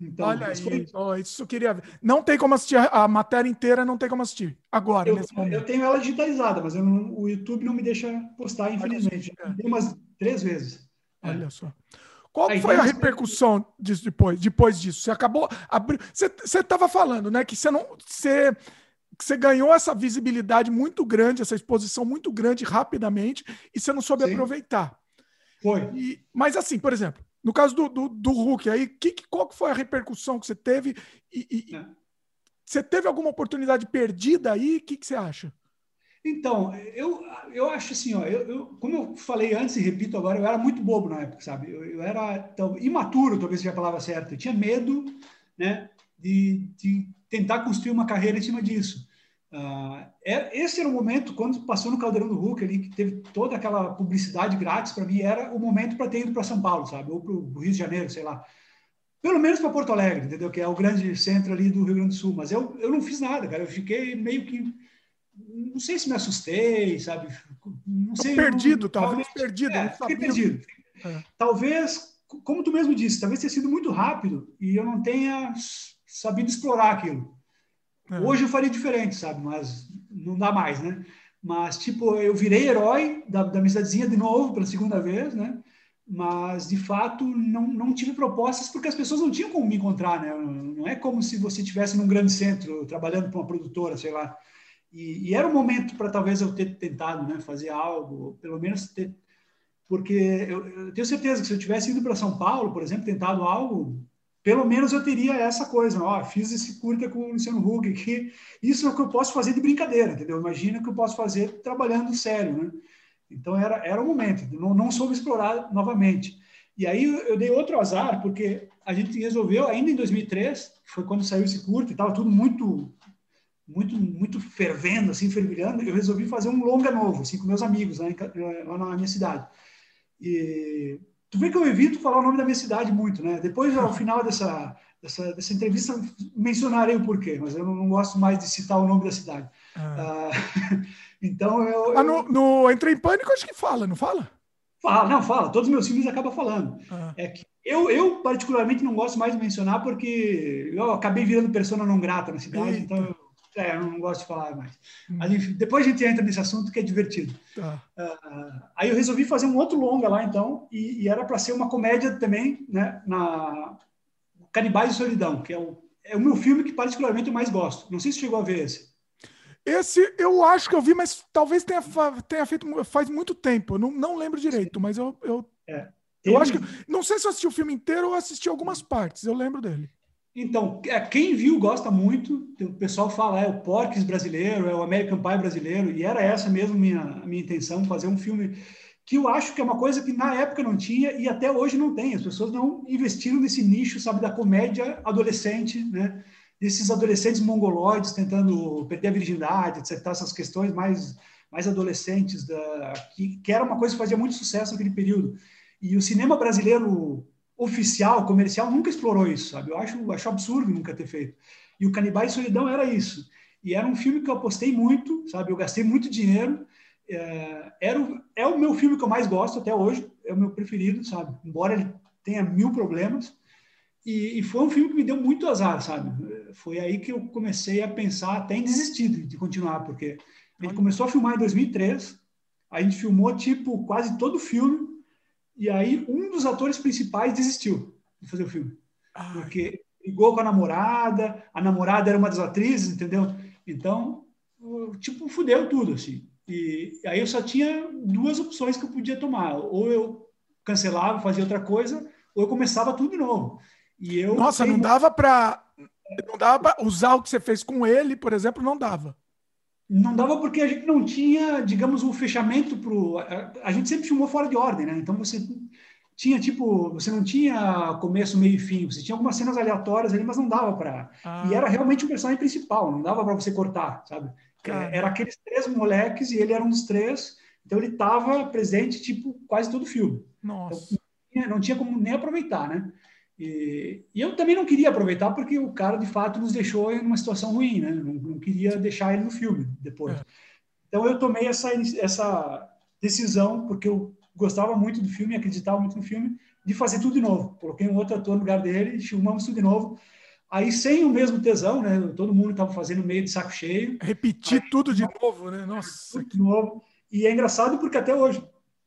Então, Olha aí, foi... oh, isso eu queria ver. Não tem como assistir a matéria inteira, não tem como assistir agora. Eu, eu tenho ela digitalizada, mas não, o YouTube não me deixa postar, infelizmente. Tem umas três vezes. Olha é. só. Qual Aí, foi a repercussão disso depois, depois disso? Você acabou. Abri... Você estava falando, né? Que você não. Você, você ganhou essa visibilidade muito grande, essa exposição muito grande rapidamente, e você não soube Sim. aproveitar. Foi. E, mas assim, por exemplo, no caso do, do, do Hulk, aí, que, qual foi a repercussão que você teve? E, e é. Você teve alguma oportunidade perdida aí? O que, que você acha? Então, eu, eu acho assim, ó, eu, eu, como eu falei antes e repito agora, eu era muito bobo na época, sabe? Eu, eu era tão, imaturo, talvez seja a palavra certa. Eu tinha medo, né, de, de tentar construir uma carreira em cima disso. Uh, é, esse era o momento, quando passou no Caldeirão do Hulk ali, que teve toda aquela publicidade grátis para mim, era o momento para ter ido para São Paulo, sabe? Ou para o Rio de Janeiro, sei lá. Pelo menos para Porto Alegre, entendeu? Que é o grande centro ali do Rio Grande do Sul. Mas eu, eu não fiz nada, cara. Eu fiquei meio que não sei se me assustei, sabe? Não sei. Perdido, não, talvez perdido. É, fiquei perdido. É. Talvez, como tu mesmo disse, talvez tenha sido muito rápido e eu não tenha sabido explorar aquilo. É. Hoje eu faria diferente, sabe? Mas não dá mais, né? Mas, tipo, eu virei herói da, da minha cidadezinha de novo, pela segunda vez, né? Mas, de fato, não, não tive propostas porque as pessoas não tinham como me encontrar, né? Não é como se você estivesse num grande centro, trabalhando para uma produtora, sei lá. E, e era o momento para talvez eu ter tentado, né? Fazer algo, pelo menos ter... Porque eu, eu tenho certeza que se eu tivesse ido para São Paulo, por exemplo, tentado algo, pelo menos eu teria essa coisa, ó, fiz esse curta com o Luciano Huck aqui, isso é o que eu posso fazer de brincadeira, entendeu? Imagina que eu posso fazer trabalhando sério, né? Então era, era o momento, não, não soube explorar novamente. E aí eu dei outro azar, porque a gente resolveu, ainda em 2003, foi quando saiu esse curto e estava tudo muito, muito, muito fervendo, assim, fervilhando, eu resolvi fazer um longa novo, assim, com meus amigos lá, em, lá na minha cidade. E Tu vê que eu evito falar o nome da minha cidade muito, né? Depois, ao final dessa, dessa, dessa entrevista, mencionarei o porquê, mas eu não, gosto mais de citar o nome da cidade. Ah. Uh, então, eu. Ah, no, no Entrei em Pânico, acho que fala, não fala? Fala, não, fala. Todos os meus filmes acabam falando. Ah. É que eu, eu, particularmente, não gosto mais de mencionar porque eu acabei virando persona não grata na cidade, Eita. então eu é, eu não gosto de falar mais. Hum. Mas, enfim, depois a gente entra nesse assunto que é divertido. Tá. Uh, aí eu resolvi fazer um outro longa lá, então, e, e era para ser uma comédia também, né, na Canibais e Solidão, que é o, é o meu filme que particularmente eu mais gosto. Não sei se chegou a ver esse. Esse eu acho que eu vi, mas talvez tenha, tenha feito faz muito tempo. Eu não, não lembro direito, Sim. mas eu, eu, é. eu acho que. Não sei se eu assisti o filme inteiro ou assisti algumas partes, eu lembro dele. Então, é, quem viu gosta muito. O pessoal fala, é o Porques brasileiro, é o American Pie brasileiro, e era essa mesmo minha minha intenção, fazer um filme que eu acho que é uma coisa que na época não tinha e até hoje não tem. As pessoas não investiram nesse nicho, sabe, da comédia adolescente, né? Desses adolescentes mongoloides tentando perder a virgindade, etc. Essas questões mais mais adolescentes da que, que era uma coisa que fazia muito sucesso naquele período. E o cinema brasileiro oficial, comercial, nunca explorou isso, sabe? Eu acho, acho absurdo nunca ter feito. E o Canibais Solidão era isso. E era um filme que eu apostei muito, sabe? Eu gastei muito dinheiro. É, era o, é o meu filme que eu mais gosto até hoje, é o meu preferido, sabe? Embora ele tenha mil problemas. E, e, foi um filme que me deu muito azar, sabe? Foi aí que eu comecei a pensar até em desistir de, de continuar, porque a gente começou a filmar em 2003, a gente filmou, tipo, quase todo o filme, e aí um dos atores principais desistiu de fazer o filme. Ai. Porque ligou com a namorada, a namorada era uma das atrizes, entendeu? Então, tipo, fudeu tudo, assim. E aí eu só tinha duas opções que eu podia tomar. Ou eu cancelava, fazia outra coisa, ou eu começava tudo de novo. E eu Nossa, não dava para não dava para usar o que você fez com ele, por exemplo, não dava. Não dava porque a gente não tinha, digamos, um fechamento para A gente sempre filmou fora de ordem, né? Então você tinha, tipo, você não tinha começo, meio e fim. Você tinha algumas cenas aleatórias ali, mas não dava para. Ah. E era realmente o personagem principal, não dava para você cortar, sabe? É, era aqueles três moleques e ele era um dos três. Então ele estava presente, tipo, quase todo o filme. Nossa. Então, não tinha como nem aproveitar, né? E, e, eu também não queria aproveitar porque o cara de fato nos deixou em uma situação ruim, né? Não, não queria deixar ele no filme depois. É. Então eu tomei essa essa decisão porque eu gostava muito do filme, acreditava muito no filme, de fazer tudo de novo. Coloquei um outro ator no lugar dele, filmamos tudo de novo. Aí sem o mesmo tesão, né? Todo mundo estava fazendo meio de saco cheio. Repetir Aí, tudo de novo, né? Nossa. Tudo de novo. E é engraçado porque até hoje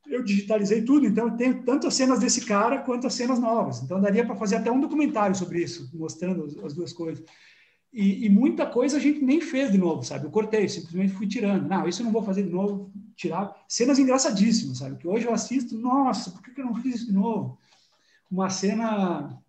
eu digitalizei tudo, então eu tenho tanto as cenas desse cara quanto as cenas novas. Então daria para fazer até um documentário sobre isso, mostrando as duas coisas. E, e, muita coisa a gente nem fez de novo, sabe? Eu cortei, simplesmente fui tirando. Não, isso eu não vou fazer de novo, tirar. Cenas engraçadíssimas, sabe? Que hoje eu assisto, nossa, por que eu não fiz isso de novo? Uma cena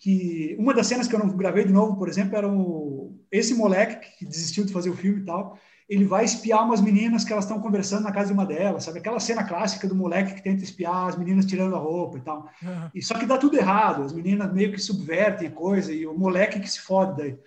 que uma das cenas que eu não gravei de novo, por exemplo, era o, esse moleque que desistiu de fazer o filme e tal ele vai espiar umas meninas que elas estão conversando na casa de uma delas, sabe? Aquela cena clássica do moleque que tenta espiar as meninas tirando a roupa e tal. Uhum. E só que dá tudo errado, as meninas meio que subvertem a coisa e o moleque que se fode daí.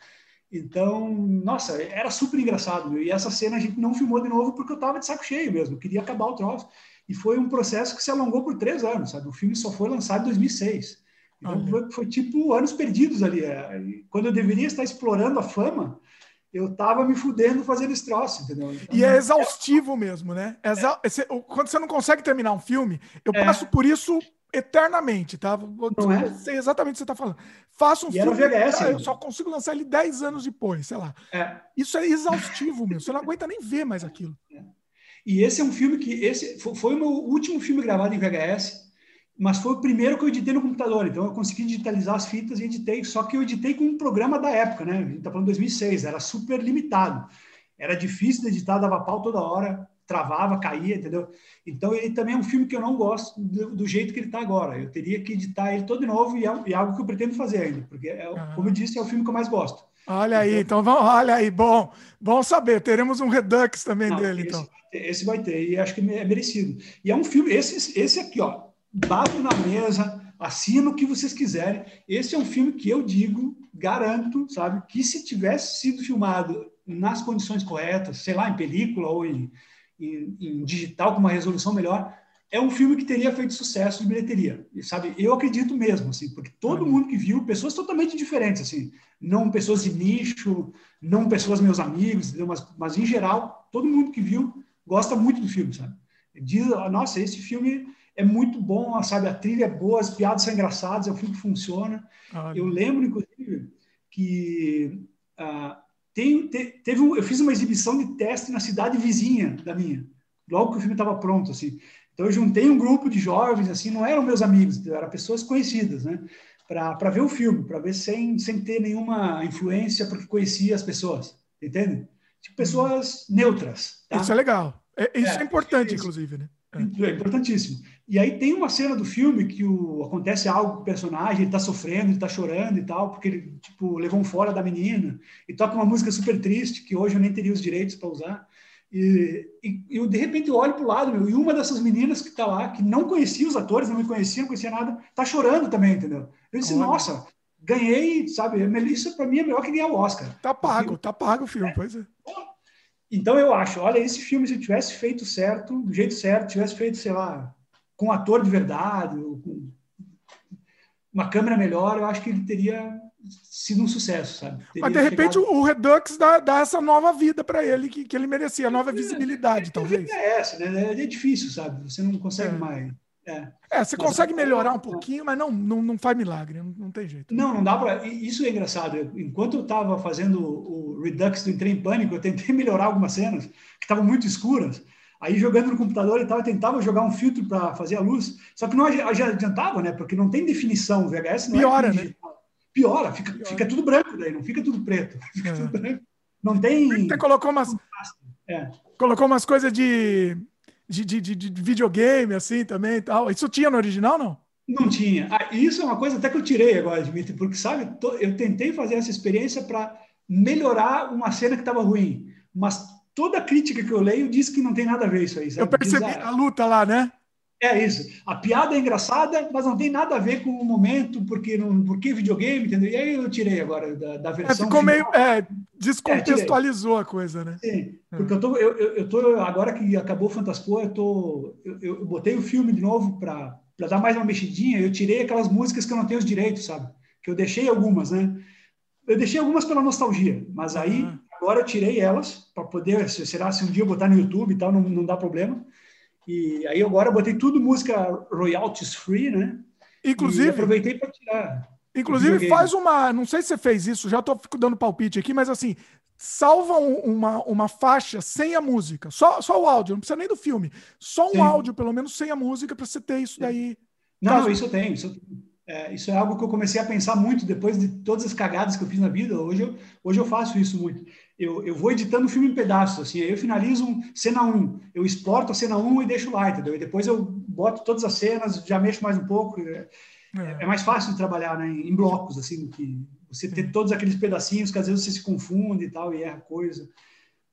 Então, nossa, era super engraçado. E essa cena a gente não filmou de novo porque eu tava de saco cheio mesmo, eu queria acabar o troço. E foi um processo que se alongou por três anos, sabe? O filme só foi lançado em 2006. Então, uhum. foi, foi, tipo anos perdidos ali. É. Quando eu deveria estar explorando a fama, eu tava me fudendo fazendo esse troço, entendeu? Então, e é exaustivo é... mesmo, né? Exa... É. Quando você não consegue terminar um filme, eu é. passo por isso eternamente, tá? Vou Não é? sei exatamente o que você está falando. Faça um E era filme, VHS ah, eu ainda. só consigo lançar ele 10 anos depois, sei lá. É. Isso é exaustivo, meu. Você não aguenta nem ver mais aquilo. E esse é um filme que esse fo- foi o meu último filme gravado em VHS, mas foi o primeiro que eu editei no computador. Então eu consegui digitalizar as fitas e editei, só que eu editei com um programa da época, né? A gente tá falando de 2006, era super limitado. Era difícil de editar, dava pau toda hora, travava, caía, entendeu? Então ele também é um filme que eu não gosto do, do jeito que ele está agora. Eu teria que editar ele todo de novo e é, e é algo que eu pretendo fazer ainda, porque é, Ah. como eu disse, é o filme que eu mais gosto. Olha aí, então vamos, olha aí, bom, bom saber. Teremos um Redux também Não, dele, esse, então. esse vai ter, e acho que é merecido. E é um filme, esse, esse aqui, ó, bato na mesa, assina o que vocês quiserem. Esse é um filme que eu digo, garanto, sabe, que se tivesse sido filmado nas condições corretas, sei lá, em película ou em, em, em digital com uma resolução melhor, é um filme que teria feito sucesso de bilheteria, e, sabe? Eu acredito mesmo, assim, porque todo Uhum. mundo que viu, pessoas totalmente diferentes, assim, não pessoas de nicho, não pessoas meus amigos? Mas, mas em geral, todo mundo que viu gosta muito do filme, sabe? Diz, "Ah, nossa, esse filme é muito bom, sabe? A trilha é boa, as piadas são engraçadas, é um filme que funciona. Olha. Eu lembro, inclusive, que ah, tem, te- teve um, eu fiz uma exibição de teste na cidade vizinha da minha, logo que o filme estava pronto, assim. Então eu juntei um grupo de jovens, assim, não eram meus amigos, entendeu? eram pessoas conhecidas, né? Para ver o filme, para ver sem, sem ter nenhuma influência, porque conhecia as pessoas, entende? Tipo, pessoas neutras. Tá? Isso é legal. É- isso é, É, importante, isso. inclusive, né? É importantíssimo. E aí tem uma cena do filme que o, acontece algo com o personagem, ele tá sofrendo, ele tá chorando e tal, porque ele, tipo, levou um fora da menina, e toca uma música super triste, que hoje eu nem teria os direitos para usar. E, e eu, de repente, eu olho pro lado, meu, e uma dessas meninas que tá lá, que não conhecia os atores, não me conhecia, não conhecia nada, tá chorando também, entendeu? Eu disse, Olha. nossa, ganhei, sabe? Isso para mim é melhor que ganhar o Oscar. Tá pago, tá pago o filme, pois é. Então eu acho, olha, esse filme, se eu tivesse feito certo, do jeito certo, tivesse feito, sei lá, com um ator de verdade, ou com uma câmera melhor, eu acho que ele teria sido um sucesso, sabe? Teria Mas de repente chegado- o Redux dá, dá essa nova vida para ele que, que ele merecia, nova visibilidade, A talvez. vida é essa, né? É difícil, sabe? Você não consegue É. mais. É. É, você consegue melhorar um pouquinho, mas não, não, não faz milagre, não, não tem jeito. Não, não dá para. Isso é engraçado. Eu- Enquanto eu estava fazendo o Redux do Entrei em Pânico, eu tentei melhorar algumas cenas que estavam muito escuras. Aí jogando no computador e tal, eu tentava jogar um filtro para fazer a luz, só que não adiantava, né? Porque não tem definição. O VHS não Piora, é né? Piora, fica, Piora. fica tudo branco daí, não fica tudo preto. Fica É. tudo branco. Não tem. Você colocou umas, É. colocou umas coisas de, de, de, de- de videogame, assim, também e tal. Isso tinha no original, não? Não tinha. Ah, isso é uma coisa até que eu tirei agora, Dmitry, porque, sabe, to- eu tentei fazer essa experiência para melhorar uma cena que estava ruim, mas toda crítica que eu leio diz que não tem nada a ver isso aí. Sabe? Eu percebi Diz, a ah, luta lá, né? É isso. A piada é engraçada, mas não tem nada a ver com o momento, porque não, porque videogame, entendeu? E aí eu tirei agora da, da É, versão. ficou meio. final. É, descontextualizou a coisa, né? Sim, porque eu tô, eu, eu, tô, agora que acabou o Fantaspoa, eu tô, eu, eu botei o filme de novo para dar mais uma mexidinha, eu tirei aquelas músicas que eu não tenho os direitos, sabe? Que eu deixei algumas, né? Eu deixei algumas pela nostalgia, mas aí Uhum. agora eu tirei elas para poder, se- será se um dia eu botar no YouTube e tal, não, não dá problema. E aí agora eu botei tudo música royalties free, né? E Inclusive, aproveitei para tirar. inclusive faz uma. Não sei se você fez isso, já fico dando palpite aqui, mas assim, salva um- uma, uma faixa sem a música. Só, só o áudio, não precisa nem do filme. Só um Sim. áudio, pelo menos, sem a música, para você ter isso daí. Não, Caso- não, isso eu tenho. Isso. É, isso é algo que eu comecei a pensar muito depois de todas as cagadas que eu fiz na vida. Hoje eu, hoje eu faço isso muito. Eu, eu vou editando o filme em pedaços. Assim, aí eu finalizo cena 1, eu exporto a cena 1 e deixo lá, entendeu? E depois eu boto todas as cenas, já mexo mais um pouco. É, É. é mais fácil de trabalhar né, em blocos, assim, do que você ter todos aqueles pedacinhos que às vezes você se confunde e tal, e erra coisa.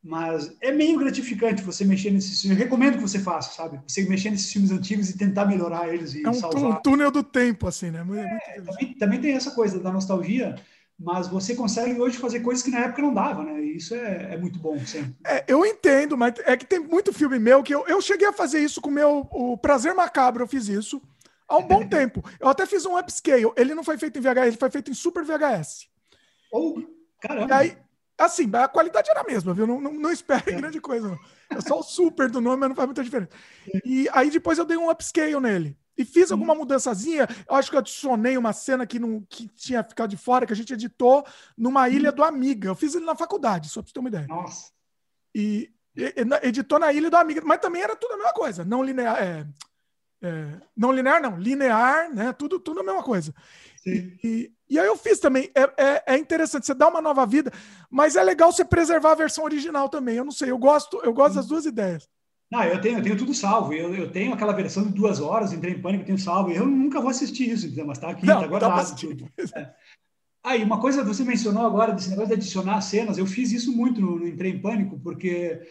Mas é meio gratificante você mexer nesses filmes. Eu recomendo que você faça, sabe? Você mexer nesses filmes antigos e tentar melhorar eles e É um, salvar. um túnel do tempo, assim, né? Interessante. Também, também tem essa coisa da nostalgia, mas você consegue hoje fazer coisas que na época não dava, né? E isso é, é muito bom sempre. É, eu entendo, mas é que tem muito filme meu que eu, eu cheguei a fazer isso com o meu o Prazer Macabro, eu fiz isso há um bom tempo. Eu até fiz um upscale. Ele não foi feito em VHS, ele foi feito em Super VHS. Ou, E caramba, aí, assim, a qualidade era a mesma, viu? Não, não, não espere grande coisa, não. É só o super do nome, mas não faz muita diferença. E aí depois eu dei um upscale nele. E fiz uhum. alguma mudançazinha. Eu acho que eu adicionei uma cena que, não, que tinha ficado de fora, que a gente editou numa ilha uhum. do Amiga. Eu fiz ele na faculdade, só pra você ter uma ideia. Nossa. E, e editou na ilha do Amiga, mas também era tudo a mesma coisa. Não linear. É, é, não linear, não. Linear, né? Tudo, tudo a mesma coisa. E, e, e, aí eu fiz também. É, é, é, interessante, você dá uma nova vida, mas é legal você preservar a versão original também. Eu não sei, eu gosto, eu gosto das duas ideias. Não, eu tenho, eu tenho tudo salvo. Eu, eu tenho aquela versão de duas horas, entrei em pânico, tenho salvo. Eu nunca vou assistir isso, mas está aqui, está guardado. É. Aí, uma coisa você mencionou agora desse negócio de adicionar cenas, eu fiz isso muito no, no Entrei em Pânico, porque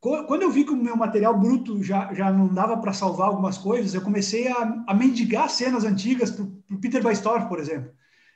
quando eu vi que o meu material bruto já, já não dava para salvar algumas coisas, eu comecei a, a mendigar cenas antigas para o Peter Weistorff, por exemplo.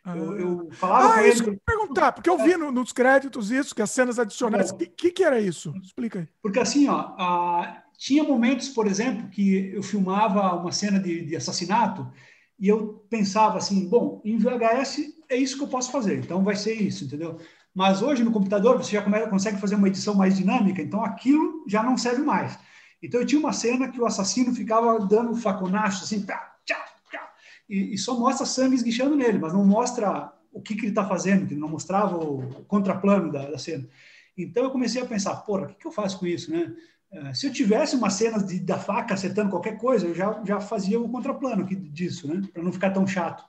Ah. Eu, eu, falava ah, com isso ele. Que eu perguntar, porque eu vi no, nos créditos isso, que as cenas adicionais. O que, que, que, era isso? Explica aí. Porque assim, ó, a, tinha momentos, por exemplo, que eu filmava uma cena de, de assassinato e eu pensava assim: bom, em VHS é isso que eu posso fazer, então vai ser isso, entendeu? Mas hoje no computador você já consegue fazer uma edição mais dinâmica, então aquilo já não serve mais. Então eu tinha uma cena que o assassino ficava dando faconacho assim, pá, tchá, tchá, e, e, só mostra sangue esguichando nele, mas não mostra o que, que ele está fazendo, ele não mostrava o contraplano da, da, cena. Então eu comecei a pensar, porra, o que, que eu faço com isso, né? Uh, se eu tivesse uma cena de, da faca acertando qualquer coisa, eu já, já fazia o contraplano disso, né? Para não ficar tão chato.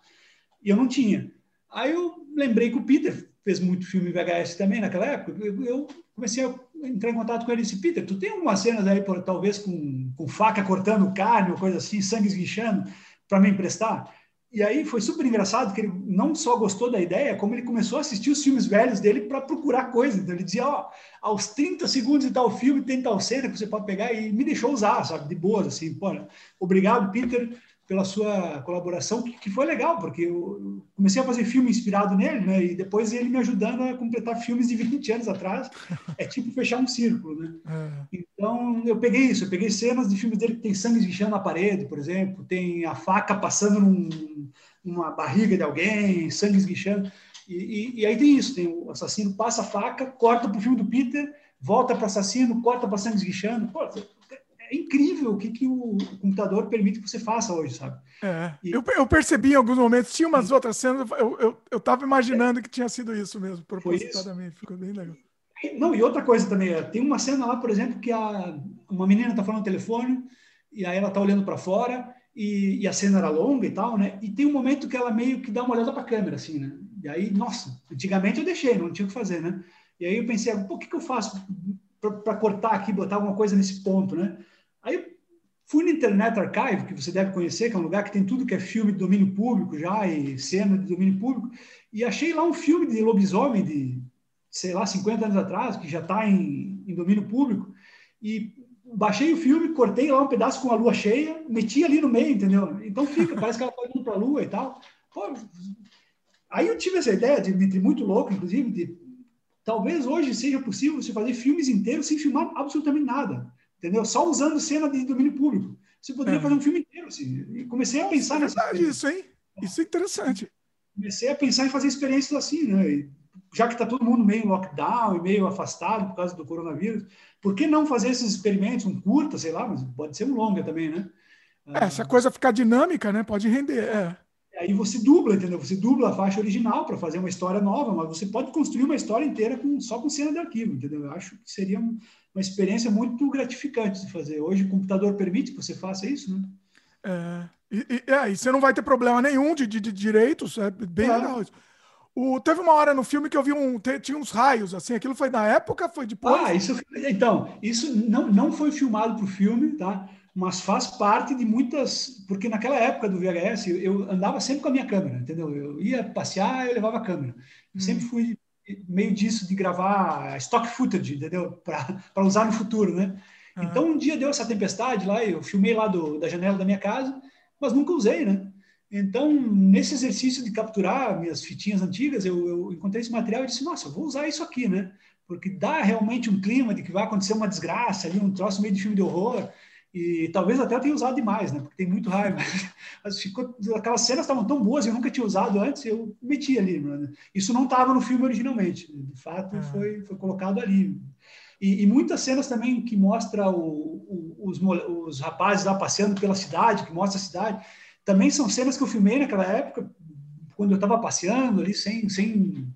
E eu não tinha. Aí eu lembrei que o Peter fez muito filme VHS também naquela época, eu comecei a entrar em contato com ele e disse, Peter, tu tem algumas cenas aí, por, talvez com, com faca cortando carne ou coisa assim, sangue esguichando, para me emprestar? E aí foi super engraçado que ele não só gostou da ideia, como ele começou a assistir os filmes velhos dele para procurar coisa. Então ele dizia, ó, aos 30 segundos de tal filme tem tal cena que você pode pegar e me deixou usar, sabe, de boas, assim. Pô, obrigado, Peter, pela sua colaboração, que, que, foi legal, porque eu comecei a fazer filme inspirado nele, né? E depois ele me ajudando a completar filmes de 20 anos atrás. É tipo fechar um círculo, né? É. Então, eu peguei isso, eu peguei cenas de filmes dele que tem sangue esguichando na parede, por exemplo, tem a faca passando num, numa barriga de alguém, sangue esguichando. E, e, e, aí tem isso, tem o assassino passa a faca, corta para o filme do Peter, volta para assassino, corta para sangue esguichando. Pô, é incrível o que, que o computador permite que você faça hoje, sabe? É. E... Eu, eu, percebi em alguns momentos, tinha umas outras cenas, eu, eu, eu tava imaginando que tinha sido isso mesmo, propositadamente, ficou bem legal. Não, e outra coisa também, é, tem uma cena lá, por exemplo, que a, uma menina está falando no telefone, e aí ela está olhando para fora, e, e, a cena era longa e tal, né? E tem um momento que ela meio que dá uma olhada para a câmera, assim, né? E aí, nossa, antigamente eu deixei, não tinha o que fazer, né? E aí eu pensei, pô, o que, que eu faço para cortar aqui, botar alguma coisa nesse ponto, né? Aí fui no Internet Archive, que você deve conhecer, que é um lugar que tem tudo que é filme de domínio público já e cena de domínio público, e achei lá um filme de lobisomem de, sei lá, 50 anos atrás, que já está em, em domínio público, e baixei o filme, cortei lá um pedaço com a lua cheia, meti ali no meio, entendeu? Então fica, parece que ela está indo para a lua e tal. Pô, aí eu tive essa ideia, de, de muito louco, inclusive, de talvez hoje seja possível você fazer filmes inteiros sem filmar absolutamente nada entendeu? Só usando cena de domínio público. Você poderia é. fazer um filme inteiro, assim. E comecei a pensar nessa. É verdade, isso, hein? Isso é interessante. Comecei a pensar em fazer experiências assim, né? E, já que está todo mundo meio lockdown e meio afastado por causa do coronavírus, por que não fazer esses experimentos, um curta, sei lá, mas pode ser um longa também, né? É, se a coisa ficar dinâmica, né? Pode render. É. Aí você dubla, entendeu? Você dubla a faixa original para fazer uma história nova, mas você pode construir uma história inteira com, só com cena de arquivo, entendeu? Eu acho que seria um, uma experiência muito gratificante de fazer. Hoje o computador permite que você faça isso, né? É, e, e, é, e você não vai ter problema nenhum de, de, de direitos, é bem é. legal isso. O, teve uma hora no filme que eu vi um. Tinha uns raios, assim, aquilo foi na época, foi depois? Ah, isso. Então, isso não, não foi filmado para o filme, tá? Mas faz parte de muitas. Porque naquela época do VHS, eu, andava sempre com a minha câmera, entendeu? Eu ia passear, eu levava a câmera. Eu hum. sempre fui meio disso de gravar stock footage, entendeu? Para usar no futuro, né? Uhum. Então, um dia deu essa tempestade lá, eu filmei lá do, da janela da minha casa, mas nunca usei, né? Então, nesse exercício de capturar minhas fitinhas antigas, eu, eu encontrei esse material e disse, nossa, eu vou usar isso aqui, né? Porque dá realmente um clima de que vai acontecer uma desgraça ali, um troço meio de filme de horror, e talvez até eu tenha usado demais, né? Porque tem muito raiva. Mas ficou, aquelas cenas estavam tão boas, eu nunca tinha usado antes, eu meti ali. Né? Isso não estava no filme originalmente. De fato, ah. foi, foi colocado ali. E, e muitas cenas também que mostra o, o, os, os rapazes lá passeando pela cidade, que mostra a cidade, também são cenas que eu filmei naquela época, quando eu estava passeando ali, sem, sem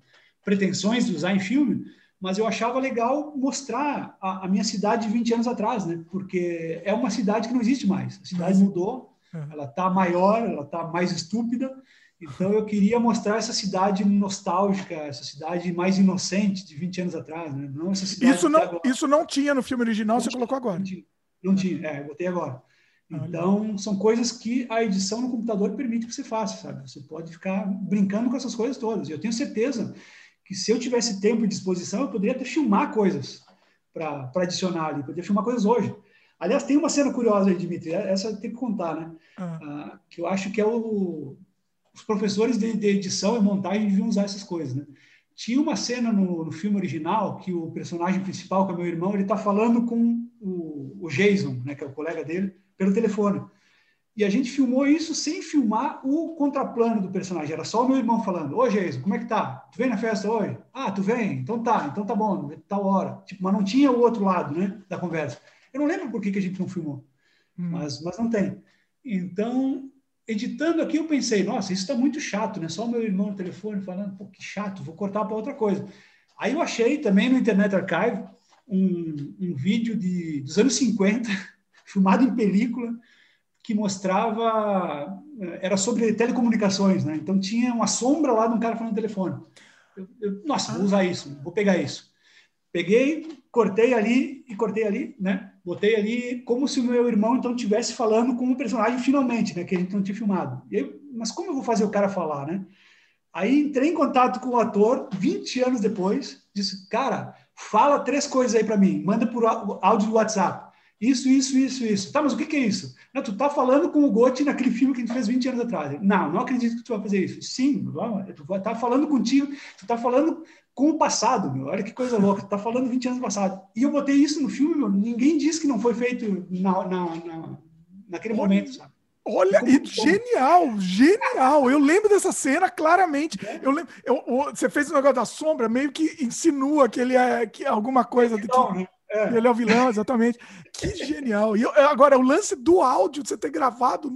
pretensões de usar em filme, mas eu achava legal mostrar a, a minha cidade 20 anos atrás, né? Porque é uma cidade que não existe mais. A cidade mudou, é. ela está maior, ela está mais estúpida, então eu queria mostrar essa cidade nostálgica, essa cidade mais inocente de 20 anos atrás, né? Não essa cidade isso não, isso não tinha no filme original, não você tinha, colocou agora. Não tinha, não tinha, é, botei agora. Então, são coisas que a edição no computador permite que você faça, sabe? Você pode ficar brincando com essas coisas todas. E eu tenho certeza que se eu tivesse tempo e disposição, eu poderia até filmar coisas para adicionar ali, poderia filmar coisas hoje. Aliás, tem uma cena curiosa aí, Dimitri, essa tem que contar, né? Ah. Ah, que eu acho que é o, os professores de, de, edição e montagem deviam usar essas coisas, né? Tinha uma cena no, no, filme original que o personagem principal, que é meu irmão, ele está falando com o, o, Jason, né, que é o colega dele, pelo telefone. E a gente filmou isso sem filmar o contraplano do personagem. Era só o meu irmão falando: Ô, Jason, como é que tá? Tu vem na festa hoje? Ah, tu vem? Então tá, então tá bom, tal hora. Tipo, mas não tinha o outro lado, né, da conversa. Eu não lembro por que, que a gente não filmou, hum. mas, mas não tem. Então, editando aqui, eu pensei, nossa, isso está muito chato, né? Só o meu irmão no telefone falando, pô, que chato, vou cortar para outra coisa. Aí eu achei também no Internet Archive um, um vídeo de, dos anos 50, filmado em película, que mostrava, eh, era sobre telecomunicações, né? Então tinha uma sombra lá de um cara falando no telefone. Eu, eu, nossa, vou usar isso, vou pegar isso. Peguei, cortei ali e cortei ali, né? Botei ali como se o meu irmão então estivesse falando com o personagem finalmente, né? Que a gente não tinha filmado. Eu, mas como eu vou fazer o cara falar, né? Aí entrei em contato com o ator 20 anos depois, disse, cara, fala três coisas aí para mim, manda por áudio do WhatsApp. Isso, isso, isso, isso. Tá, mas o que, que é isso? Não, tu tá falando com o Gotti naquele filme que a gente fez 20 anos atrás. Não, não acredito que tu vai fazer isso. Sim, tu vai tá falando contigo, tu tá falando com o passado, meu. Olha que coisa louca. Tá falando 20 anos passado. E eu botei isso no filme, meu. Ninguém disse que não foi feito na, na, na naquele olha, momento, sabe? Olha, e genial, genial. Eu lembro dessa cena claramente. É. Eu lembro, eu, você fez o negócio da sombra, meio que insinua que ele é que alguma coisa é, então, que, é. ele é o vilão, exatamente. que genial. E eu, agora, o lance do áudio, de você ter gravado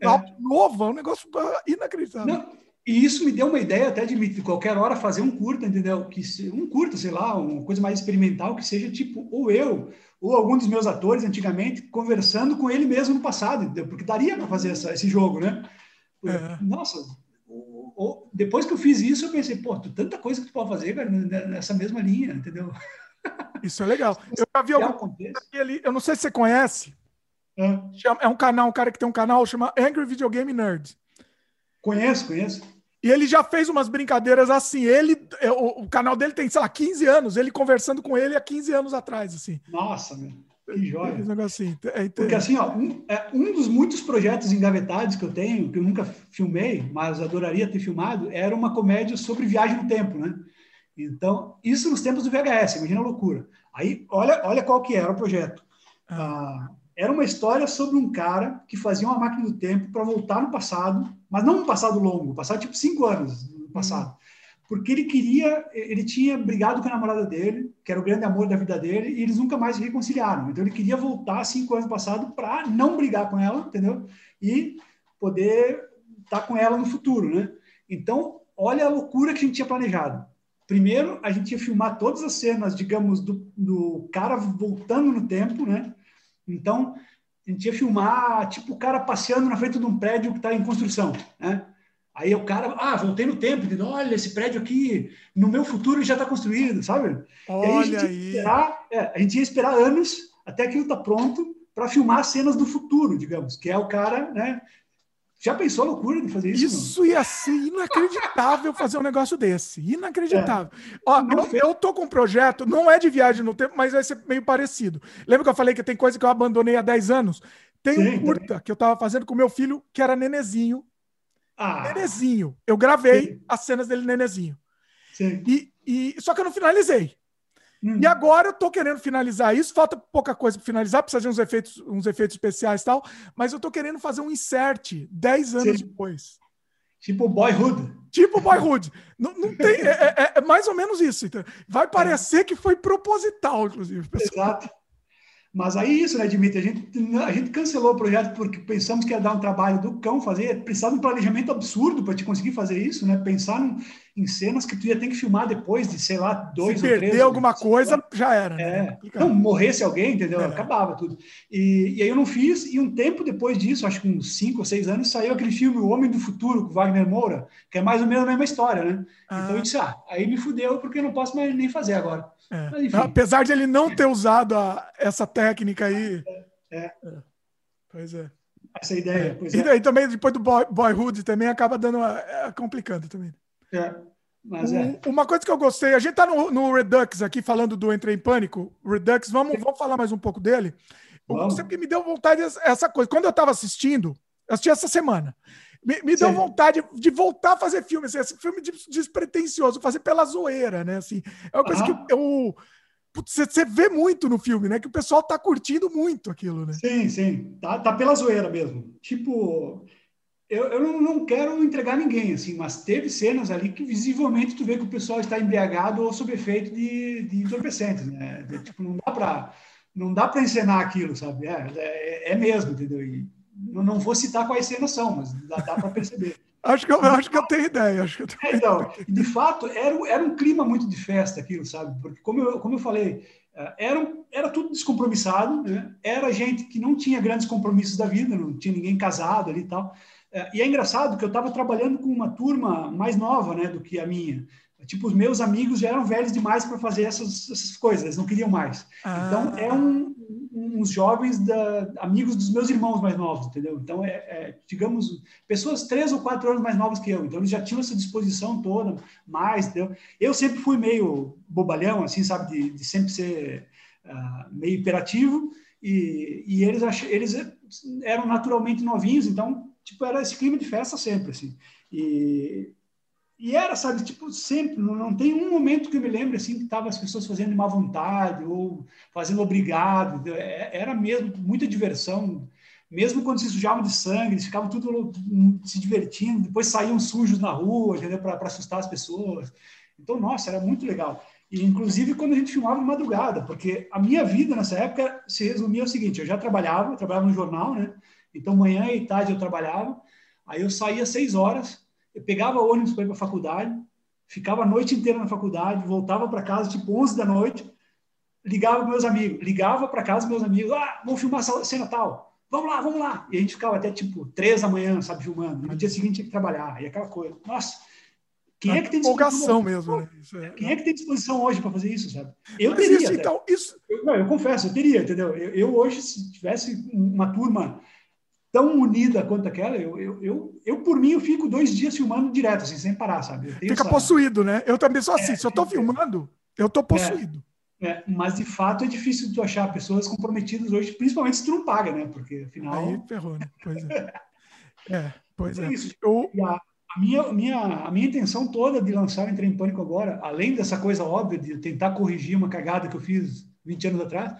é. áudio novo, é um negócio inacreditável. Não, e isso me deu uma ideia até de, de qualquer hora fazer um curta, entendeu? Que se, um curta, sei lá, uma coisa mais experimental que seja tipo ou eu ou algum dos meus atores antigamente conversando com ele mesmo no passado, entendeu? Porque daria para fazer essa, esse jogo, né? É. Nossa, o, o, depois que eu fiz isso, eu pensei, pô, tanta coisa que tu pode fazer, cara, nessa mesma linha, entendeu? Isso é legal. Eu já vi algum ali, eu não sei se você conhece. É. é um canal, um cara que tem um canal chama Angry Video Game Nerd. Conheço, conheço. E ele já fez umas brincadeiras assim. Ele, é, o, o, canal dele tem, sei lá, 15 anos. Ele conversando com ele há 15 anos atrás, assim. Nossa, meu. Que joia. Assim. É, Porque assim, ó, um, é, um dos muitos projetos engavetados que eu tenho, que eu nunca filmei, mas adoraria ter filmado, era uma comédia sobre viagem no tempo, né? Então, isso nos tempos do VHS, imagina a loucura. Aí, olha, olha qual que era o projeto. Ah, era uma história sobre um cara que fazia uma máquina do tempo para voltar no passado, mas não um passado longo, passado tipo cinco anos no passado. Porque ele queria, ele tinha brigado com a namorada dele, que era o grande amor da vida dele, e eles nunca mais se reconciliaram. Então ele queria voltar cinco anos no passado para não brigar com ela, entendeu? E poder estar tá com ela no futuro, né? Então, olha a loucura que a gente tinha planejado. Primeiro, a gente ia filmar todas as cenas, digamos, do, do cara voltando no tempo, né? Então, a gente ia filmar, tipo, o cara passeando na frente de um prédio que está em construção, né? Aí o cara, ah, voltei no tempo, dizendo, olha, esse prédio aqui, no meu futuro já está construído, sabe? Olha aí. Esperar, é, a gente ia esperar anos até aquilo tá pronto para filmar cenas do futuro, digamos, que é o cara, né, já pensou a loucura de fazer isso? Isso ia ser inacreditável fazer um negócio desse. Inacreditável. É. Ó, eu, eu, tô com um projeto, não é de viagem no tempo, mas vai ser meio parecido. Lembra que eu falei que tem coisa que eu abandonei há 10 anos? Tem Sim, um curta também. que eu tava fazendo com meu filho, que era nenezinho. Ah. Nenezinho. Eu gravei Sim. as cenas dele nenezinho. Sim. E, e, só que eu não finalizei. Hum. E agora eu tô querendo finalizar isso, falta pouca coisa para finalizar, precisa de uns efeitos, uns efeitos especiais e tal, mas eu tô querendo fazer um insert 10 anos Sim. depois. Tipo Boyhood. Tipo Boyhood. Não, não tem, é, é, é, mais ou menos isso. Então. Vai parecer que foi proposital, inclusive. Pessoal. Exato. Mas aí isso, né, Dimitri? A gente, a gente cancelou o projeto porque pensamos que ia dar um trabalho do cão fazer, precisava de um planejamento absurdo para te conseguir fazer isso, né? Pensar num, em cenas que tu ia ter que filmar depois de, sei lá, dois Se ou três. perder alguma coisa, já era. Né? É. Não, morresse alguém, entendeu? É. Acabava tudo. E, e aí eu não fiz, e um tempo depois disso, acho que uns cinco ou seis anos, saiu aquele filme O Homem do Futuro, com Wagner Moura, que é mais ou menos a mesma história, né? Ah. Então eu disse, ah, aí me fudeu porque eu não posso mais nem fazer agora. É. Mas, Apesar de ele não ter usado a, essa técnica aí. É. é. Pois é. Essa ideia. e é. também, depois do boy, Boyhood, também acaba dando complicando também. É. Mas é. Uma coisa que eu gostei, a gente tá no, no Redux aqui falando do Entrei em Pânico. Redux, vamos, vamos falar mais um pouco dele. Vamos. Sempre me deu vontade essa coisa. Quando eu estava assistindo, assisti essa semana. Me, me deu vontade de voltar a fazer filme, assim, esse filme despretensioso, fazer pela zoeira, né? Assim, é uma coisa que eu. Você vê muito no filme, né? Que o pessoal tá curtindo muito aquilo, né? Sim, sim. Tá, tá pela zoeira mesmo. Tipo, eu, eu não, não, quero entregar ninguém, assim, mas teve cenas ali que visivelmente tu vê que o pessoal está embriagado ou sob efeito de, de entorpecentes, né? É, tipo, não dá para não dá para encenar aquilo, sabe? É, é, é mesmo, entendeu? E não, não vou citar quais cenas são, mas dá, dá para perceber. acho que eu, acho que eu tenho ideia. Acho que eu tenho é, então, de fato, era, era um clima muito de festa aquilo, sabe? Porque, como eu, como eu falei, eh, era, era tudo descompromissado, né? era gente que não tinha grandes compromissos da vida, não tinha ninguém casado ali e tal. É, e é engraçado que eu estava trabalhando com uma turma mais nova né, do que a minha. Tipo, os meus amigos já eram velhos demais para fazer essas, essas coisas, eles não queriam mais. Ah. Então, é um, uns jovens, da, amigos dos meus irmãos mais novos, entendeu? Então, é, é, digamos, pessoas três ou quatro anos mais novas que eu. Então, eles já tinham essa disposição toda, mais, entendeu? Eu sempre fui meio bobalhão, assim, sabe, de, de sempre ser uh, meio hiperativo, e, e eles, ach, eles eram naturalmente novinhos, então tipo, era esse clima de festa sempre, assim. E, e era, sabe, tipo, sempre, não, não tem um momento que eu me lembre, assim, que tava as pessoas fazendo de má vontade ou fazendo obrigado. É, era mesmo muita diversão. Mesmo quando se sujavam de sangue, eles ficavam tudo se divertindo, depois saíam sujos na rua, entendeu? Para assustar as pessoas. Então, nossa, era muito legal. E, inclusive, quando a gente filmava de madrugada, porque a minha vida nessa época se resumia ao seguinte: eu já trabalhava, trabalhava no jornal, né? Então, manhã e tarde eu trabalhava, aí eu saía às seis horas, eu pegava ônibus para ir para a faculdade, ficava a noite inteira na faculdade, voltava para casa tipo 11 da noite, ligava para meus amigos, ligava para casa meus amigos, ah, vamos filmar essa cena tal, vamos lá, vamos lá. E a gente ficava até tipo três da manhã, sabe, filmando. No dia seguinte tinha que trabalhar, e aquela coisa. Nossa, quem é que tem disposição mesmo, né? É, quem é que tem disposição hoje para fazer isso, sabe? Eu Mas teria. Isso, então, isso... Eu, não, eu confesso, eu teria, entendeu? Eu, eu, hoje, se tivesse uma turma tão unida quanto aquela, eu, eu, eu, eu, por mim, eu fico dois dias filmando direto, assim, sem parar, sabe? Fica essa... possuído, né? Eu também sou assim, é, se eu estou é, filmando, eu estou possuído. É, é, mas, de fato, é difícil tu achar pessoas comprometidas hoje, principalmente se tu não paga, né? Porque, afinal... Aí ferrou, né? Pois é. é, pois é. Isso. Eu... A, a, minha, minha, a minha intenção toda de lançar o Entrei em Pânico agora, além dessa coisa óbvia de tentar corrigir uma cagada que eu fiz 20 anos atrás,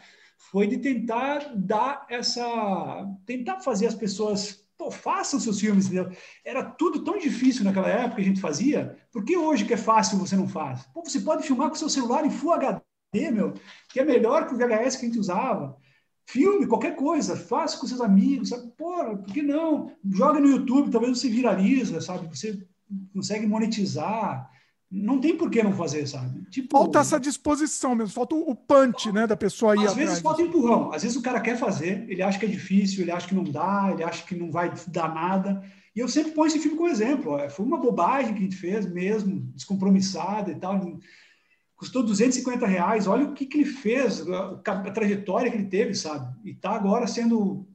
foi de tentar dar essa. tentar fazer as pessoas. Pô, façam seus filmes, entendeu? Era tudo tão difícil naquela época que a gente fazia, por que hoje que é fácil você não faz? Pô, você pode filmar com seu celular em Full HD, meu, que é melhor que o VHS que a gente usava. Filme, qualquer coisa, faça com seus amigos, sabe? Porra, por que não? Joga no YouTube, talvez você viraliza, sabe? Você consegue monetizar não tem por que não fazer, sabe? Tipo, falta essa disposição mesmo, falta o punch, né, da pessoa aí Às vezes falta empurrão, às vezes o cara quer fazer, ele acha que é difícil, ele acha que não dá, ele acha que não vai dar nada. E eu sempre ponho esse filme como exemplo. Foi uma bobagem que a gente fez mesmo, descompromissada e tal. Custou 250 reais. Olha o que, que ele fez, a, trajetória que ele teve, sabe? E está agora sendo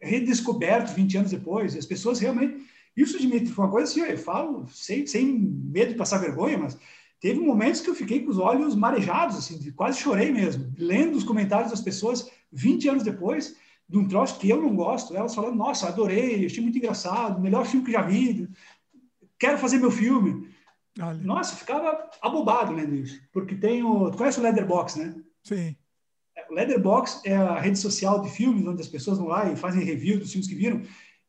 redescoberto 20 anos depois. As pessoas realmente isso, Dimitri, foi uma coisa assim, eu falo sem, sem medo de passar vergonha, mas teve momentos que eu fiquei com os olhos marejados, assim, quase chorei mesmo, lendo os comentários das pessoas 20 anos depois, de um troço que eu não gosto, elas falando, nossa, adorei, achei muito engraçado, melhor filme que já vi, quero fazer meu filme. Olha. Nossa, ficava abobado lendo isso, porque tem o... Tu conhece o Leatherbox, né? Sim. O Leatherbox é a rede social de filmes onde as pessoas vão lá e fazem review dos filmes que viram,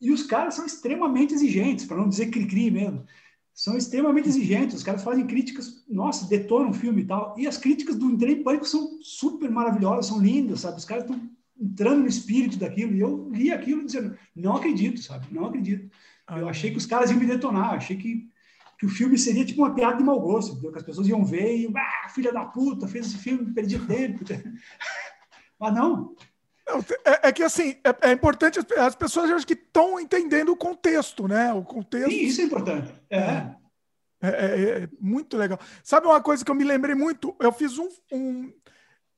E os caras são extremamente exigentes, para não dizer cri-cri mesmo. São extremamente exigentes. Os caras fazem críticas, nossa, detonam o filme e tal. E as críticas do Entrei em Pânico são super maravilhosas, são lindas, sabe? Os caras estão entrando no espírito daquilo. E eu li aquilo dizendo, não acredito, sabe? Não acredito. Eu achei que os caras iam me detonar, achei que, que o filme seria tipo uma piada de mau gosto, entendeu? que as pessoas iam ver e, ah, filha da puta, fez esse filme, perdi tempo. Mas não, é, é, que assim, é, é, importante, as pessoas acho que estão entendendo o contexto, né? O contexto. Sim, isso é importante. É. É, é. é. muito legal. Sabe uma coisa que eu me lembrei muito? Eu fiz um. um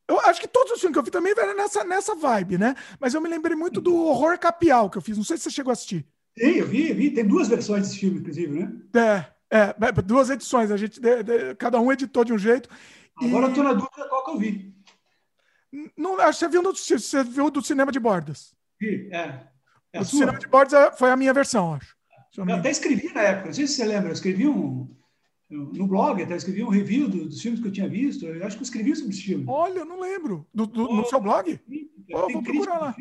eu acho que todos os filmes que eu fiz também eram nessa, nessa vibe, né? Mas eu me lembrei muito do Horror Capial que eu fiz. Não sei se você chegou a assistir. Sim, eu vi, vi. Tem duas versões desse filme, inclusive, né? É, é duas edições. A gente, de, de, cada um editou de um jeito. Agora e... eu tô na dúvida qual que eu vi. Não, acho que você viu, no, você viu do cinema de bordas. Vi, é. é o cinema de bordas é, foi a minha versão, acho. Eu até escrevi na época, não sei se você lembra, eu escrevi um. No blog, até escrevi um review do, dos filmes que eu tinha visto. Eu acho que eu escrevi sobre esse filme. Olha, eu não lembro. Do, do, oh, no seu blog? Oh, vou procurar lá.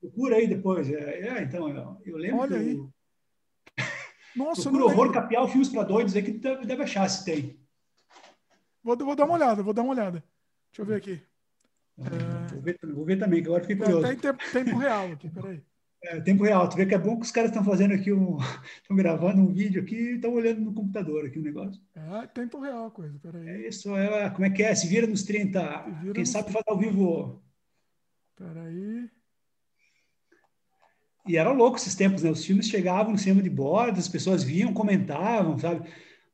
Procura aí depois. É, é então, eu, lembro. Olha aí. Eu... Nossa, Procura horror capial, filmes para doidos aí que deve achar se tem. Vou, vou dar uma olhada, vou dar uma olhada. Deixa eu ver aqui. É... Vou, ver, vou, ver, também, que agora fiquei curioso. Tem tempo, tempo real aqui, peraí. É, tempo real. Tu vê que é bom que os caras estão fazendo aqui um. Estão gravando um vídeo aqui e estão olhando no computador aqui o um negócio. É, tempo real a coisa, peraí. É isso, é, como é que é? Se vira nos 30. Vira Quem nos... sabe faz ao vivo. Peraí. E era louco esses tempos, né? Os filmes chegavam no cinema de borda, as pessoas vinham, comentavam, sabe?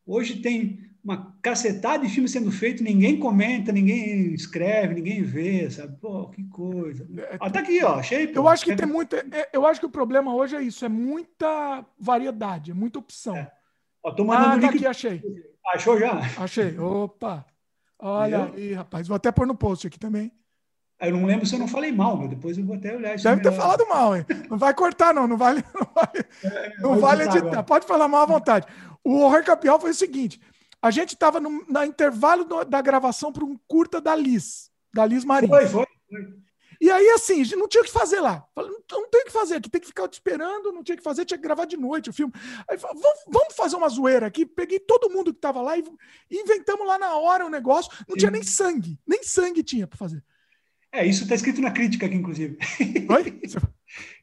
Hoje tem uma cacetada de filme sendo feito, ninguém comenta, ninguém escreve, ninguém vê, sabe? Pô, que coisa. É, ah, tá aqui, ó, achei. Pô. Eu acho que tem muita. É, eu acho que o problema hoje é isso, é muita variedade, é muita opção. É. Ó, tô mandando ah, tá aqui, achei. Achou já? Achei. Opa. Olha aí, rapaz. Vou até pôr no post aqui também. Eu não lembro se eu não falei mal, mas depois eu vou até olhar isso. Deve ter falado mal, hein? Não vai cortar, não. Não vale, não vale, é, não vale editar. Pode falar mal à vontade. O horror capial foi o seguinte: a gente estava no intervalo do, da gravação para um curta da Liz, da Liz Marinho. Foi, foi. E aí, assim, não tinha o que fazer lá. Falei, não, não tem o que fazer aqui, tem que ficar te esperando, não tinha o que fazer, tinha que gravar de noite o filme. Aí falei, vamos, vamos fazer uma zoeira aqui. Peguei todo mundo que estava lá e inventamos lá na hora o um negócio. Não Sim. tinha nem sangue, nem sangue tinha para fazer. É, isso está escrito na crítica aqui, inclusive. Oi?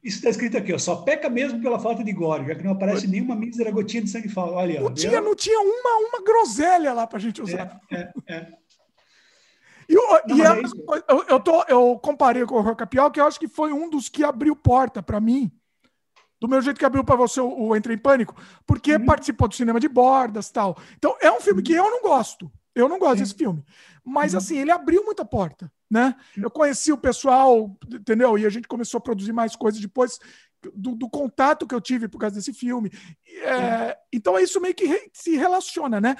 Isso está escrito aqui, ó, só peca mesmo pela falta de gore, já que não aparece Oi? nenhuma mísera gotinha de sangue falso. Olha, não, tinha, não tinha uma, uma groselha lá para a gente usar. É, é, é. E, eu, não, e é eu, eu, tô, eu comparei com o Horror Capial, que eu acho que foi um dos que abriu porta para mim, do meu jeito que abriu para você o, o Entre em Pânico, porque uhum. participou do cinema de bordas tal. Então, é um filme que eu não gosto. Eu não gosto Sim. desse filme. Mas, uhum. assim, ele abriu muita porta né? Eu conheci o pessoal, entendeu? E a gente começou a produzir mais coisas depois do, do contato que eu tive por causa desse filme. É, então é isso meio que re, se relaciona, né?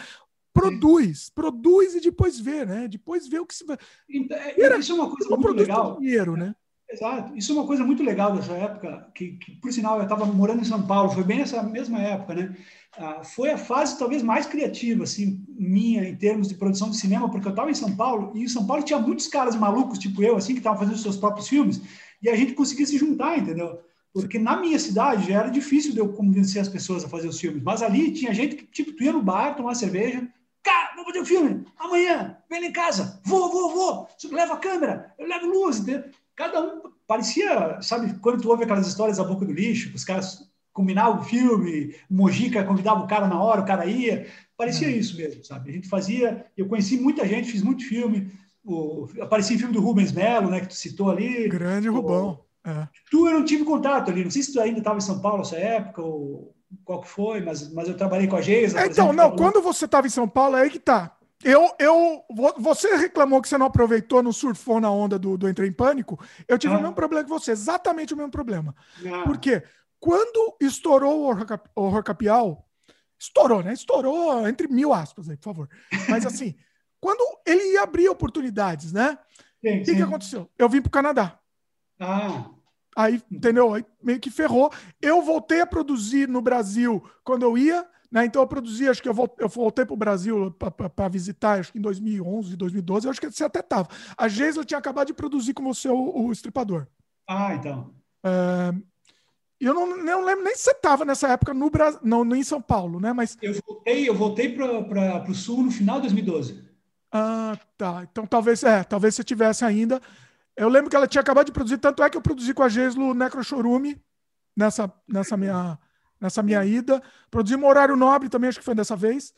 Produz, produz e depois vê, né? Depois vê o que se vai. Então, é, isso é uma coisa muito legal. Dinheiro, né? Exato. Isso é uma coisa muito legal dessa época, que, que por sinal eu estava morando em São Paulo, foi bem nessa mesma época, né? Ah, foi a fase talvez mais criativa, assim, minha em termos de produção de cinema, porque eu estava em São Paulo e em São Paulo tinha muitos caras malucos, tipo eu, assim, que estavam fazendo seus próprios filmes e a gente conseguia se juntar, entendeu? Porque na minha cidade já era difícil de eu convencer as pessoas a fazer os filmes, mas ali tinha gente que, tipo, tu ia no bar tomar cerveja, cara, vamos fazer o um filme, amanhã, vem lá em casa, vou, vou, vou, leva a câmera, eu levo luz, entendeu? Cada um parecia, sabe, quando tu ouve aquelas histórias da boca do lixo, os caras combinavam o filme, Mojica convidava o cara na hora, o cara ia, parecia é. isso mesmo, sabe? A gente fazia, eu conheci muita gente, fiz muito filme, o, apareci em filme do Rubens Melo, né, que tu citou ali. Grande o, Rubão. É. Tu eu não tive contato ali, não sei se tu ainda estava em São Paulo nessa época, ou qual que foi, mas, mas eu trabalhei com a Geisa. É, então, não, quando você estava em São Paulo, é aí que tá. Eu, eu, você reclamou que você não aproveitou, não surfou na onda do, do Entrei em Pânico. Eu tive ah. o mesmo problema que você, exatamente o mesmo problema. Ah. Por quê? Quando estourou o horror, cap, horror capial, estourou, né? Estourou entre mil aspas aí, por favor. Mas assim, quando ele ia abrir oportunidades, né? O que, que aconteceu? Eu vim para o Canadá. Ah. Aí, entendeu? Aí meio que ferrou. Eu voltei a produzir no Brasil quando eu ia, né? Então eu produzi, acho que eu, voltei, eu voltei para o Brasil para visitar, acho que em 2011, 2012, eu acho que você até estava. A Geisla tinha acabado de produzir com você o, o Estripador. Ah, então. É, eu não, não lembro nem se você estava nessa época no Brasil, não, em São Paulo, né? Mas eu voltei, eu voltei para o sul no final de 2012. Ah, tá. Então talvez, é, talvez você tivesse ainda. Eu lembro que ela tinha acabado de produzir, tanto é que eu produzi com a Geslo Necrochorume nessa, nessa minha nessa minha ida. Produzi um horário nobre também, acho que foi dessa vez.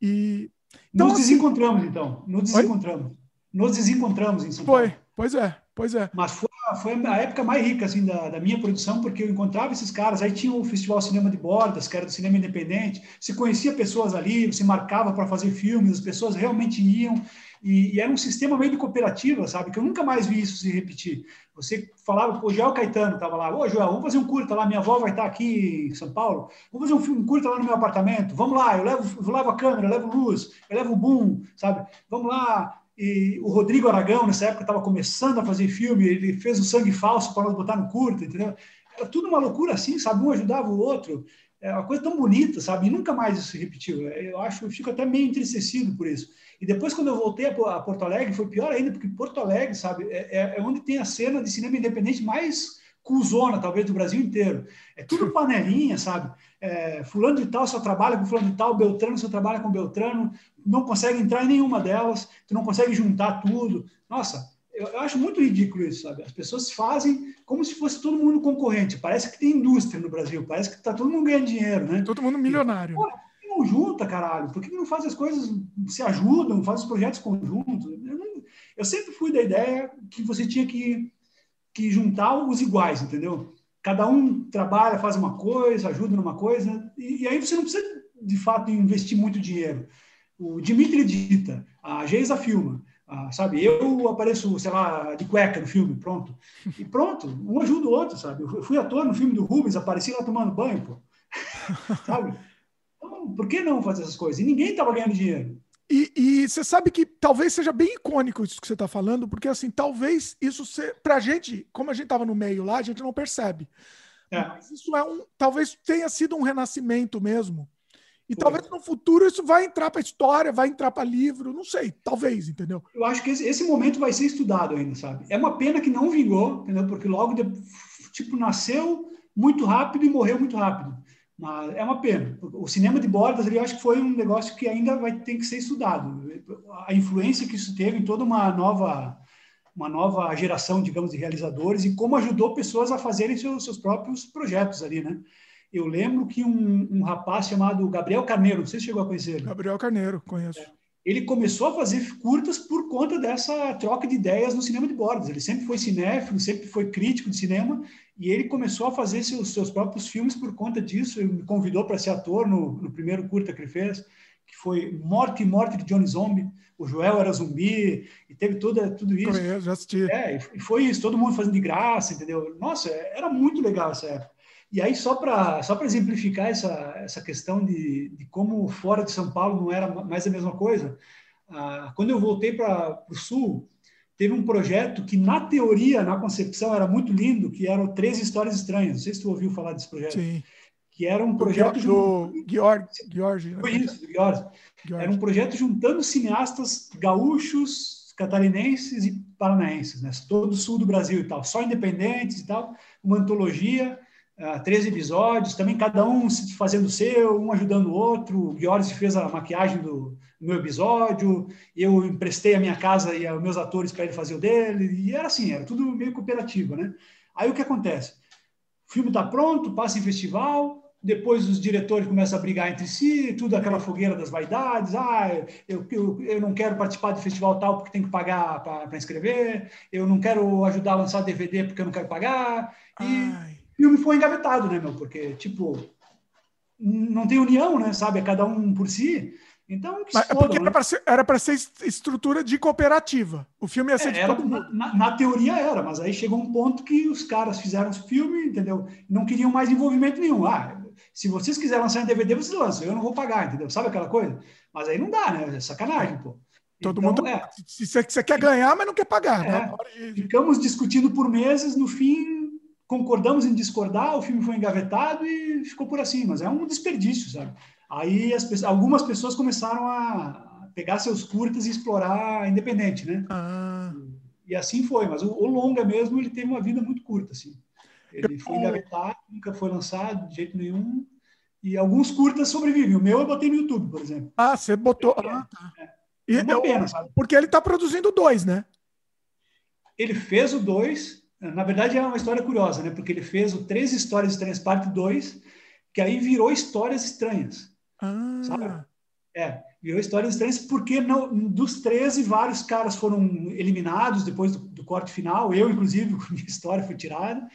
E então, Nos assim, desencontramos, então. Nos desencontramos. Oi? Nos desencontramos em São Paulo. Foi, pois é, pois é. Mas foi, foi a época mais rica assim, da, da, minha produção, porque eu encontrava esses caras. Aí tinha o Festival Cinema de Bordas, que era do cinema independente. Se conhecia pessoas ali, você marcava para fazer filmes, as pessoas realmente iam. E, e, era um sistema meio de cooperativa, sabe? Que eu nunca mais vi isso se repetir. Você falava, o Joel Caetano estava lá, ô Joel, vamos fazer um curta lá, minha avó vai estar aqui em São Paulo, vamos fazer um filme curta lá no meu apartamento, vamos lá, eu levo, eu levo a câmera, eu levo luz, eu levo o boom, sabe? Vamos lá. E o Rodrigo Aragão, nessa época, estava começando a fazer filme, ele fez o Sangue Falso para botar no curta, entendeu? Era tudo uma loucura assim, sabe? Um ajudava o outro é uma coisa tão bonita, sabe? E nunca mais isso se repetiu. Eu acho, eu fico até meio entristecido por isso. E depois, quando eu voltei a Porto Alegre, foi pior ainda, porque Porto Alegre, sabe, é, é, é onde tem a cena de cinema independente mais cuzona, talvez, do Brasil inteiro. É tudo panelinha, sabe? É, fulano de tal só trabalha com fulano de tal, Beltrano só trabalha com Beltrano, não consegue entrar em nenhuma delas, tu não consegue juntar tudo. Nossa, eu, eu acho muito ridículo isso, sabe? As pessoas fazem como se fosse todo mundo concorrente. Parece que tem indústria no Brasil, parece que tá todo mundo ganhando dinheiro, né? Todo mundo milionário. E, pô, não junta, caralho? Por que não faz as coisas, se ajudam, faz os projetos conjuntos? Eu, não, eu sempre fui da ideia que você tinha que, que juntar os iguais, entendeu? Cada um trabalha, faz uma coisa, ajuda numa coisa, e, e aí você não precisa, de fato, investir muito dinheiro. O Dimitri edita, a Geisa filma, a, sabe? Eu apareço, sei lá, de cueca no filme, pronto. E pronto, um ajuda o outro, sabe? Eu fui ator no filme do Rubens, apareci lá tomando banho, pô. sabe? por que não fazer essas coisas? E ninguém estava ganhando dinheiro. E, você sabe que talvez seja bem icônico isso que você está falando, porque assim, talvez isso seja. Pra gente, como a gente estava no meio lá, a gente não percebe. É. Mas isso é um. Talvez tenha sido um renascimento mesmo. E Foi. talvez no futuro isso vai entrar para história, vai entrar para livro, não sei, talvez, entendeu? Eu acho que esse, esse, momento vai ser estudado ainda, sabe? É uma pena que não vingou, entendeu? Porque logo, de, tipo, nasceu muito rápido e morreu muito rápido. Mas é uma pena. O cinema de bordas, eu acho que foi um negócio que ainda vai ter que ser estudado. A influência que isso teve em toda uma nova uma nova geração, digamos, de realizadores e como ajudou pessoas a fazerem seus, seus próprios projetos ali, né? Eu lembro que um, um, rapaz chamado Gabriel Carneiro, não sei se chegou a conhecer. Gabriel Carneiro, conheço. É, ele começou a fazer curtas por conta dessa troca de ideias no cinema de bordas. Ele sempre foi cinéfilo, sempre foi crítico de cinema, e ele começou a fazer seus, seus próprios filmes por conta disso. Ele me convidou para ser ator no, no, primeiro curta que ele fez, que foi Morte e Morte de Johnny Zombie. O Joel era zumbi, e teve toda, tudo isso. Eu já assisti. É, e foi isso, todo mundo fazendo de graça, entendeu? Nossa, era muito legal essa época. E aí, só para só exemplificar essa, essa questão de, de como fora de São Paulo não era mais a mesma coisa, ah, quando eu voltei para o Sul, teve um projeto que, na teoria, na concepção, era muito lindo, que eram Três Histórias Estranhas. Não sei se tu ouviu falar desse projeto. Sim. Que era um projeto... Do, do Georg, Georg. Foi isso, do Georg. Era um projeto juntando cineastas gaúchos, catarinenses e paranaenses, né? todo o sul do Brasil e tal, só independentes e tal, uma antologia três episódios, também cada um fazendo o seu, um ajudando o outro. O Giorgi fez a maquiagem do, meu episódio, eu emprestei a minha casa e os meus atores para ele fazer o dele, e era assim, era tudo meio cooperativo, né? Aí o que acontece? O filme está pronto, passa em festival, depois os diretores começam a brigar entre si, tudo aquela fogueira das vaidades, ah, eu, eu, eu não quero participar do festival tal porque tem que pagar para inscrever, eu não quero ajudar a lançar DVD porque eu não quero pagar, e Ai filme foi engavetado, né, meu? Porque, tipo, não tem união, né? Sabe? É cada um por si. Então, que Mas, é porque né? era para ser, ser, estrutura de cooperativa. O filme ia ser é, de era, todo mundo. Na, na, teoria era, mas aí chegou um ponto que os caras fizeram o filme, entendeu? Não queriam mais envolvimento nenhum. Ah, se vocês quiserem lançar em DVD, vocês lançam. Eu não vou pagar, entendeu? Sabe aquela coisa? Mas aí não dá, né? É sacanagem, pô. Todo então, mundo. É, se você quer ganhar, mas não quer pagar. É, né? Ficamos discutindo por meses, no fim concordamos em discordar, o filme foi engavetado e ficou por assim, mas é um desperdício, sabe? Aí as, algumas pessoas começaram a pegar seus curtas e explorar independente, né? Ah. E, e assim foi, mas o, o, longa mesmo, ele teve uma vida muito curta, assim. Ele foi engavetado, nunca foi lançado de jeito nenhum. E alguns curtas sobrevivem. O meu eu botei no YouTube, por exemplo. Ah, você botou. É, ah, tá. É. E, é uma pena, sabe? Porque ele está produzindo dois, né? Ele fez o dois. Na verdade, é uma história curiosa, né? Porque ele fez o Três Histórias Estranhas, parte 2, que aí virou Histórias Estranhas. Ah. Sabe? É, virou Histórias Estranhas porque não, dos 13, vários caras foram eliminados depois do, do corte final. Eu, inclusive, minha história foi tirada.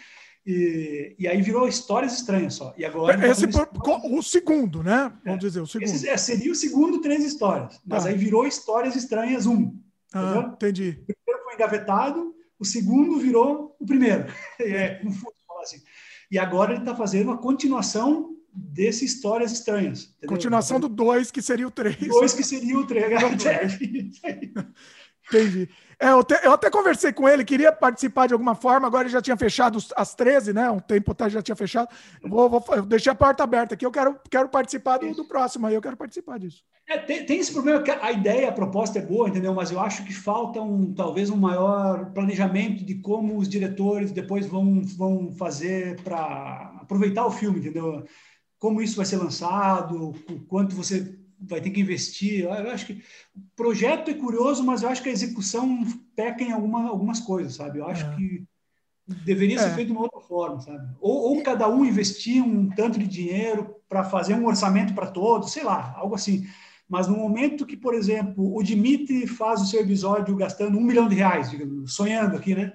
E, e aí virou histórias estranhas só. E agora. Tá esse o segundo, né? Vamos é, dizer, o segundo. Esse, é, seria o segundo três histórias. Mas ah. aí virou histórias estranhas um. Ah, entendi. O primeiro foi engavetado, o segundo virou o primeiro. É confuso falar assim. E agora ele está fazendo uma continuação desse Histórias Estranhas. Entendeu? Continuação do dois que seria o três Dois que seria o três Entendi. É, eu, te, eu, até conversei com ele, queria participar de alguma forma, agora ele já tinha fechado as 13, né? Um tempo atrás já tinha fechado. Eu vou, vou, eu deixei a porta aberta aqui, eu quero, quero participar do, do próximo aí, eu quero participar disso. É, tem, tem, esse problema que a ideia, a proposta é boa, entendeu? Mas eu acho que falta um, talvez um maior planejamento de como os diretores depois vão, vão fazer para aproveitar o filme, entendeu? Como isso vai ser lançado, o quanto você vai ter que investir. Eu acho que o projeto é curioso, mas eu acho que a execução peca em alguma, algumas coisas, sabe? Eu acho é. que deveria ser é. feito de uma outra forma, sabe? Ou, ou, cada um investir um tanto de dinheiro para fazer um orçamento para todos, sei lá, algo assim. Mas no momento que, por exemplo, o Dimitri faz o seu episódio gastando um milhão de reais, sonhando aqui, né?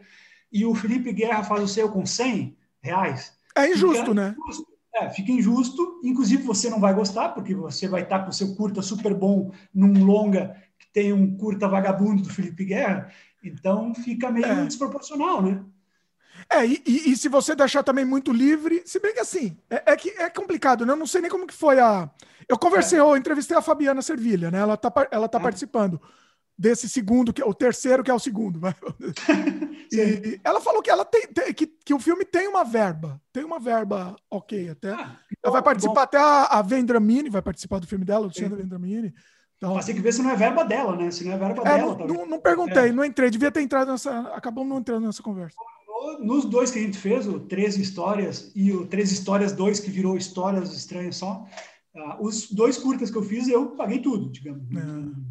E o Felipe Guerra faz o seu com 100 reais. É injusto, né? Injusto. É, fica injusto. Inclusive, você não vai gostar, porque você vai estar com o seu curta super bom num longa que tem um curta vagabundo do Felipe Guerra. Então, fica meio é. desproporcional, né? É, e, e, e, se você deixar também muito livre, se bem que assim, é, é, que é complicado, né? Eu não sei nem como que foi a. Eu conversei, é. eu entrevistei a Fabiana Servilha, né? Ela tá, ela tá é. participando desse segundo, que é o terceiro, que é o segundo. e ela falou que ela tem, tem, que, que o filme tem uma verba, tem uma verba ok até. Ah, ela vai participar bom. até a, a Vendramini, vai participar do filme dela, Luciana Vendramini. Então, Mas tem que ver se não é verba dela, né? Se não é verba é, dela. Não, não, não perguntei, é. não entrei, devia ter entrado nessa. Acabamos não entrando nessa conversa. Nos dois que a gente fez, o 13 Histórias e o 13 Histórias 2, que virou Histórias Estranhas só, uh, os dois curtas que eu fiz, eu paguei tudo, digamos. É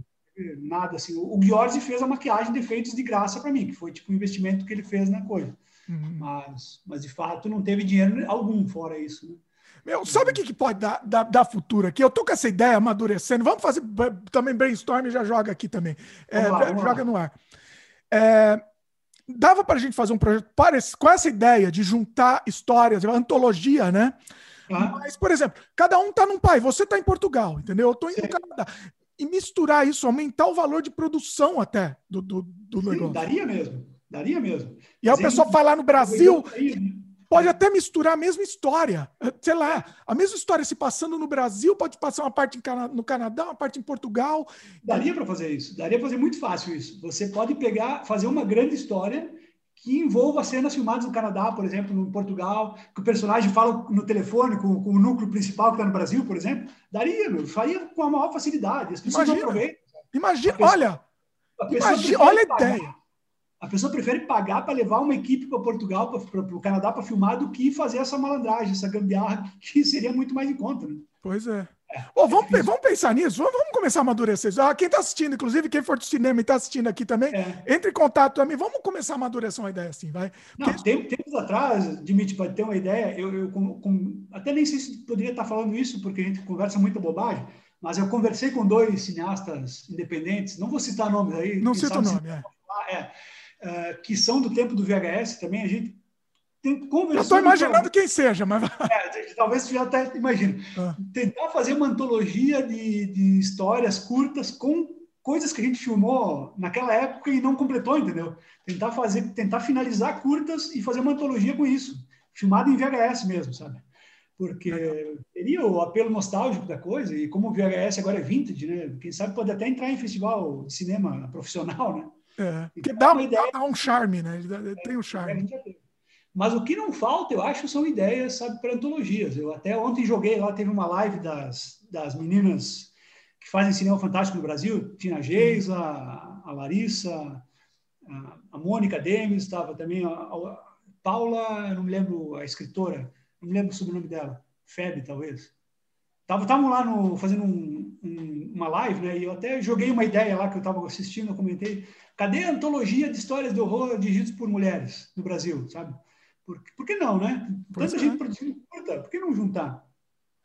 nada assim. O Giorgi fez a maquiagem de efeitos de graça para mim, que foi tipo o um investimento que ele fez na coisa. Uhum. Mas, mas de fato não teve dinheiro algum fora isso. Né? Meu, sabe o que, que pode dar, dar, dar, futuro aqui? Eu tô com essa ideia amadurecendo. Vamos fazer também brainstorm e já joga aqui também. É, lá, joga lá. no ar. É, dava para a gente fazer um projeto com essa ideia de juntar histórias, antologia, né? Ah. Mas, por exemplo, cada um tá num país. Você tá em Portugal, entendeu? Eu tô indo no Canadá e misturar isso, aumentar o valor de produção até do, do, do Sim, negócio. Daria mesmo, daria mesmo. E aí o pessoal falar no Brasil, né? pode até misturar a mesma história. Sei lá, a mesma história se passando no Brasil, pode passar uma parte no Canadá, uma parte em Portugal. Daria para fazer isso, daria para fazer muito fácil isso. Você pode pegar, fazer uma grande história que envolva cenas filmadas no Canadá, por exemplo, no Portugal, que o personagem fala no telefone com, com o núcleo principal que está no Brasil, por exemplo, daria, meu, faria com a maior facilidade. As pessoas imagina, aproveitam. Imagina, pessoa, olha, a imagina, olha a pagar, ideia. A pessoa prefere pagar para levar uma equipe para Portugal, para o Canadá para filmar, do que fazer essa malandragem, essa gambiarra, que seria muito mais em conta. Né? Pois é. Vamos, vamos pensar nisso, vamos, vamos, começar a amadurecer. Ah, quem está assistindo, inclusive, quem for do cinema e está assistindo aqui também, é. entre em contato também. Vamos começar a amadurecer uma ideia assim, vai. Não, tem, tempos atrás, Dimitri, para ter uma ideia, eu, eu com, com, até nem sei se poderia estar tá falando isso, porque a gente conversa muita bobagem, mas eu conversei com dois cineastas independentes, não vou citar nomes aí. Não cita o nome, é. é. é, que são do tempo do VHS também, a gente eu estou imaginando quem seja, mas. É, talvez você já até imagine. Ah. Tentar fazer uma antologia de, de histórias curtas com coisas que a gente filmou naquela época e não completou, entendeu? Tentar fazer, tentar finalizar curtas e fazer uma antologia com isso, filmado em VHS mesmo, sabe? Porque teria o apelo nostálgico da coisa e como o VHS agora é vintage, né? Quem sabe pode até entrar em festival de cinema profissional, né? É, que dá, uma ideia, dá um charme, né? Ele tem um charme. É, mas o que não falta, eu acho, são ideias, sabe, para antologias. Eu até ontem joguei lá, teve uma live das, das meninas que fazem cinema fantástico no Brasil, Tina Geisa, a Larissa, a, a Mônica Demes, estava também, a, a, Paula, não me lembro a escritora, não me lembro o sobrenome dela, Feb, talvez. Estavam lá no, fazendo um, um, uma live, né? E eu até joguei uma ideia lá que eu estava assistindo, eu comentei. Cadê a antologia de histórias de horror dirigidas por mulheres no Brasil, sabe? Por, por que não, né? Tanta é. gente produzindo curta, por que não juntar?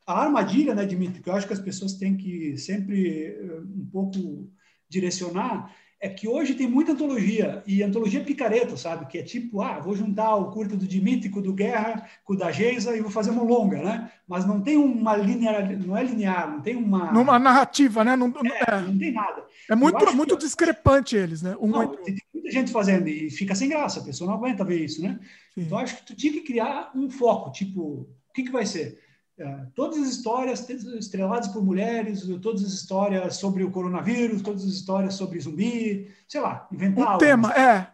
A armadilha, né, Dimitri, que eu acho que as pessoas têm que sempre eh, um pouco direcionar, é que hoje tem muita antologia, e antologia picareta, sabe? Que é tipo, ah, vou juntar o curto do Dimitri com o do Guerra, com o da Geisa e vou fazer uma longa, né? Mas não tem uma linear, não é linear, não tem uma... Numa narrativa, né? Não, é, é, não tem nada. É muito, muito que... discrepante eles, né? Um não, tem muita gente fazendo e fica sem graça, a pessoa não aguenta ver isso, né? Sim. Então, acho que tu tinha que criar um foco, tipo, o que, que vai ser? É, todas as histórias estreladas por mulheres, todas as histórias sobre o coronavírus, todas as histórias sobre zumbi, sei lá, inventar. Um tema, é.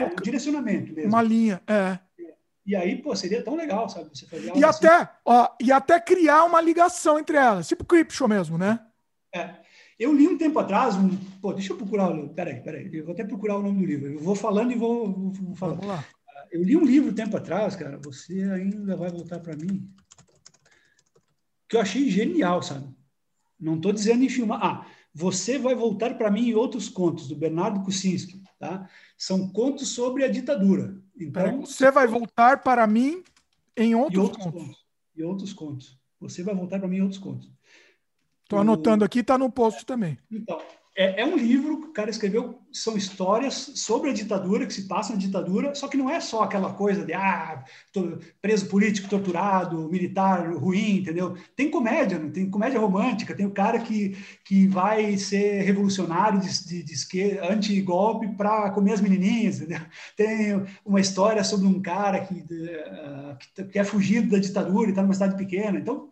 é um direcionamento mesmo. Uma linha, é. E aí, pô, seria tão legal, sabe? Você fazer e, assim. até, ó, e até criar uma ligação entre elas, tipo Creepshow mesmo, né? É. Eu li um tempo atrás, um, pô, deixa eu procurar. Peraí, peraí, eu vou até procurar o nome do livro. Eu vou falando e vou, vou, falando. Vamos lá. Eu li um livro um tempo atrás, cara. Você ainda vai voltar para mim que eu achei genial, sabe? Não estou dizendo em filmar. Ah, você vai voltar para mim em outros contos, do Bernardo Kucinski, tá? São contos sobre a ditadura. Então, você vai voltar para mim em outros, outros contos. contos. Em outros contos. Você vai voltar para mim em outros contos. Estou anotando aqui, está no post também. Então, é, é, um livro que o cara escreveu, são histórias sobre a ditadura, que se passa na ditadura, só que não é só aquela coisa de, ah, preso político, torturado, militar, ruim, entendeu? Tem comédia, tem comédia romântica, tem o cara que, que vai ser revolucionário de, de, de esquerda, anti-golpe para comer as menininhas, entendeu? Tem uma história sobre um cara que, uh, que, que é fugido da ditadura e está numa cidade pequena. Então,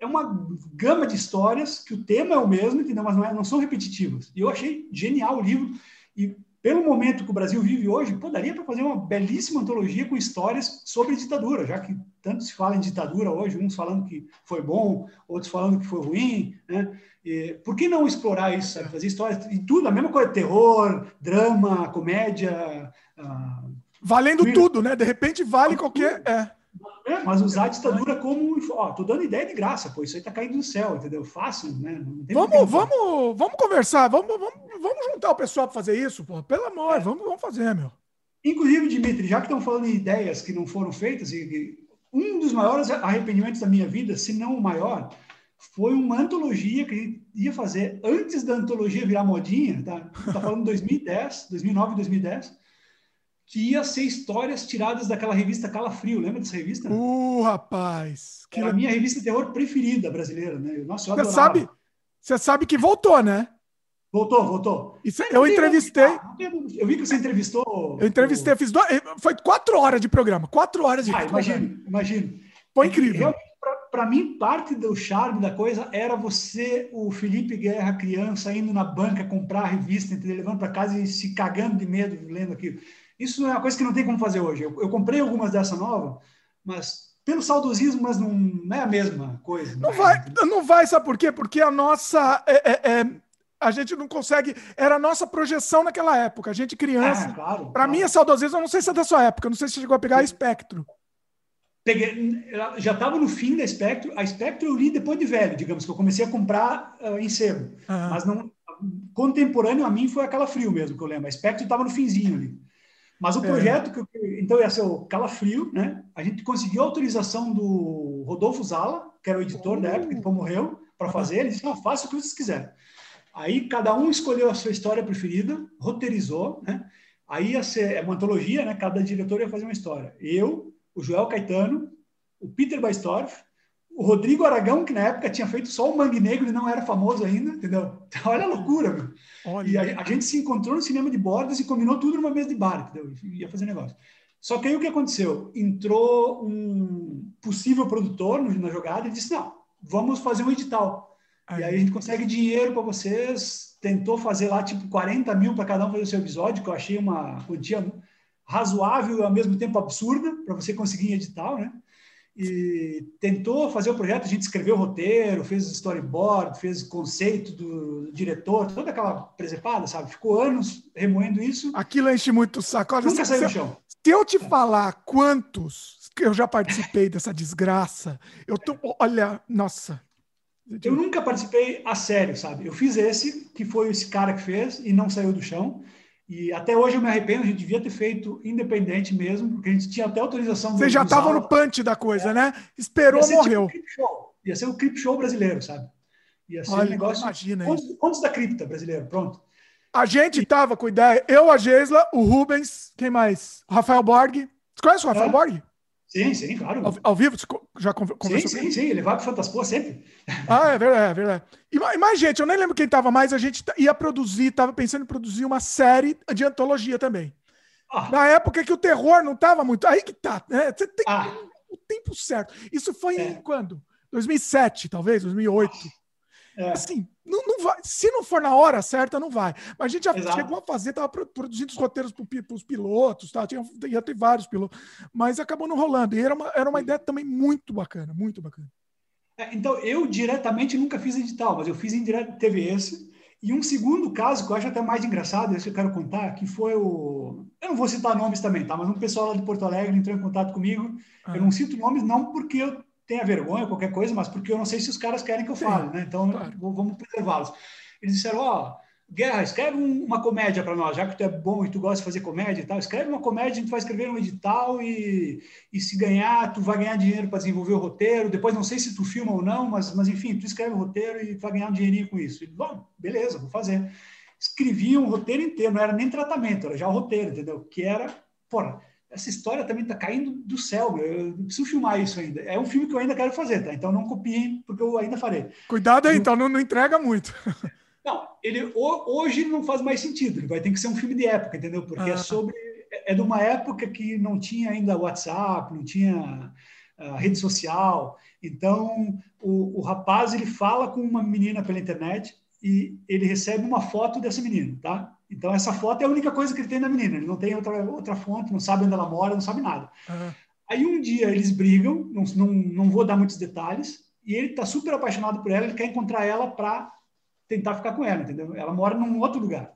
é uma gama de histórias que o tema é o mesmo, entendeu? mas não, é, não são repetitivas. E eu achei genial o livro. E pelo momento que o Brasil vive hoje, poderia para fazer uma belíssima antologia com histórias sobre ditadura, já que tanto se fala em ditadura hoje, uns falando que foi bom, outros falando que foi ruim, né? E, por que não explorar isso, sabe? fazer histórias e tudo, a mesma coisa, terror, drama, comédia. Uh, Valendo tudo, né? De repente vale qualquer. É. É, mas usar a ditadura como. Ó, tô dando ideia de graça, pô. Isso aí tá caindo do céu, entendeu? Fácil, né? Vamos, vamos, vamos conversar, vamos, vamos, vamos juntar o pessoal para fazer isso, pô. Pelo amor, é. vamos, vamos fazer, meu. Inclusive, Dimitri, já que estão falando em ideias que não foram feitas, um dos maiores arrependimentos da minha vida, se não o maior, foi uma antologia que a gente ia fazer antes da antologia virar modinha, tá? Tá falando 2010, 2009, 2010 que ia ser histórias tiradas daquela revista Calafrio. Lembra dessa revista? Uh, rapaz! Que Era a minha revista de terror preferida brasileira, né? Nossa, eu você sabe, você sabe que voltou, né? Voltou, voltou. Isso, eu entrevistei. Eu vi que você entrevistou. Eu entrevistei, eu fiz dois, foi quatro horas de programa, quatro horas de. Ah, imagino, imagino. Foi incrível. Para mim, parte do charme da coisa era você, o Felipe Guerra, criança, indo na banca comprar a revista, entendeu? levando para casa e se cagando de medo lendo aquilo. Isso é uma coisa que não tem como fazer hoje. Eu, eu comprei algumas dessa nova, mas pelo saudosismo, mas não, não é a mesma coisa. Não vai, não vai, sabe por quê? Porque a nossa. É, é, é, a gente não consegue. Era a nossa projeção naquela época. A gente criança. É, claro, Para claro. mim, é saudosismo, eu não sei se é da sua época, não sei se você chegou a pegar a Espectro. Peguei, já estava no fim da Espectro. A Espectro eu li depois de velho, digamos, que eu comecei a comprar uh, em sebo. Uhum. Mas não, contemporâneo a mim foi aquela frio mesmo, que eu lembro. A Espectro estava no finzinho ali. Mas o é. projeto, que então ia ser o Calafrio, né? A gente conseguiu a autorização do Rodolfo Zala, que era o editor da época, que depois morreu, para fazer. Ele disse: não, faça o que vocês quiserem. Aí cada um escolheu a sua história preferida, roteirizou, né? Aí ia ser é uma antologia, né? Cada diretor ia fazer uma história. Eu, o Joel Caetano, o Peter Baistorff, o Rodrigo Aragão, que na época tinha feito só o Mangue Negro e não era famoso ainda, entendeu? Então, olha a loucura, meu. Olha. E a, a, gente se encontrou no cinema de bordas e combinou tudo numa mesa de bar, entendeu? Ia fazer negócio. Só que aí o que aconteceu? Entrou um possível produtor na jogada e disse: não, vamos fazer um edital. E aí a gente consegue dinheiro para vocês. Tentou fazer lá tipo 40 mil para cada um fazer o seu episódio, que eu achei uma quantia razoável e ao mesmo tempo absurda para você conseguir edital, né? E tentou fazer o projeto, a gente escreveu o roteiro, fez o storyboard, fez o conceito do diretor, toda aquela presepada, sabe? Ficou anos remoendo isso. Aquilo enche muito o saco. Olha, Nunca saiu do chão. Se eu te falar quantos que eu já participei dessa desgraça, eu tô. Olha, nossa. Eu nunca participei a sério, sabe? Eu fiz esse, que foi esse cara que fez, e não saiu do chão. E até hoje eu me arrependo, a gente devia ter feito independente mesmo, porque a gente tinha até autorização. Você já estava no punch da coisa, é. né? Esperou, Ia morreu. Tipo show. Ia ser o clip show brasileiro, sabe? Ia ser Olha, um negócio. Imagina contos da cripta brasileiro, pronto. A gente estava com ideia, eu, a Gesla, o Rubens, quem mais? O Rafael Borg. Você conhece o Rafael é. Borg? Sim, sim, claro. Ao, ao vivo, já conversou Sim, sim, sim, ele vai para o Fantaspor sempre. Ah, é verdade, é verdade. E mais, mais gente, eu nem lembro quem estava mais, a gente ia produzir, estava pensando em produzir uma série de antologia também. Ah. Na época que o terror não estava muito. Aí que tá, né? Você tem ah. o tempo certo. Isso foi é. em quando? 2007, talvez, 2008. É. Assim, não, não vai. Se não for na hora certa, não vai. Mas a gente já Exato. chegou a fazer, estava produzindo os roteiros para os pilotos, tá? Tinha, ia ter vários pilotos, mas acabou não rolando. E era uma, era uma ideia também muito bacana, muito bacana. É, então, eu diretamente nunca fiz edital, mas eu fiz em direto, teve esse. E um segundo caso que eu acho até mais engraçado, esse que eu quero contar, que foi o. Eu não vou citar nomes também, tá? Mas um pessoal lá de Porto Alegre entrou em contato comigo. Ah. Eu não cito nomes, não porque eu tenha vergonha, qualquer coisa, mas porque eu não sei se os caras querem que eu fale, né? Então, claro. vamos preservá-los. Eles disseram, ó, oh, Guerra, escreve um, uma comédia para nós, já que tu é bom e tu gosta de fazer comédia e tal, escreve uma comédia, a gente vai escrever um edital e, e se ganhar, tu vai ganhar dinheiro para desenvolver o roteiro, depois não sei se tu filma ou não, mas, mas enfim, tu escreve o roteiro e vai ganhar um dinheirinho com isso. E, bom, beleza, vou fazer. Escrevi um roteiro inteiro, não era nem tratamento, era já o roteiro, entendeu? Que era, porra, essa história também está caindo do céu, meu. eu preciso filmar isso ainda. É um filme que eu ainda quero fazer, tá? Então não copiem, porque eu ainda farei. Cuidado aí, então não, não entrega muito. Não, ele hoje não faz mais sentido, ele vai ter que ser um filme de época, entendeu? Porque é ah. é sobre. É de uma época que não tinha ainda WhatsApp, não tinha uh, rede social. Então, o, o rapaz ele fala com uma menina pela internet e ele recebe uma foto dessa menina, tá? Então, essa foto é a única coisa que ele tem da menina. Ele não tem outra, outra fonte, não sabe onde ela mora, não sabe nada. Uhum. Aí, um dia, eles brigam, não, não, não vou dar muitos detalhes, e ele está super apaixonado por ela, ele quer encontrar ela para tentar ficar com ela, entendeu? Ela mora num outro lugar.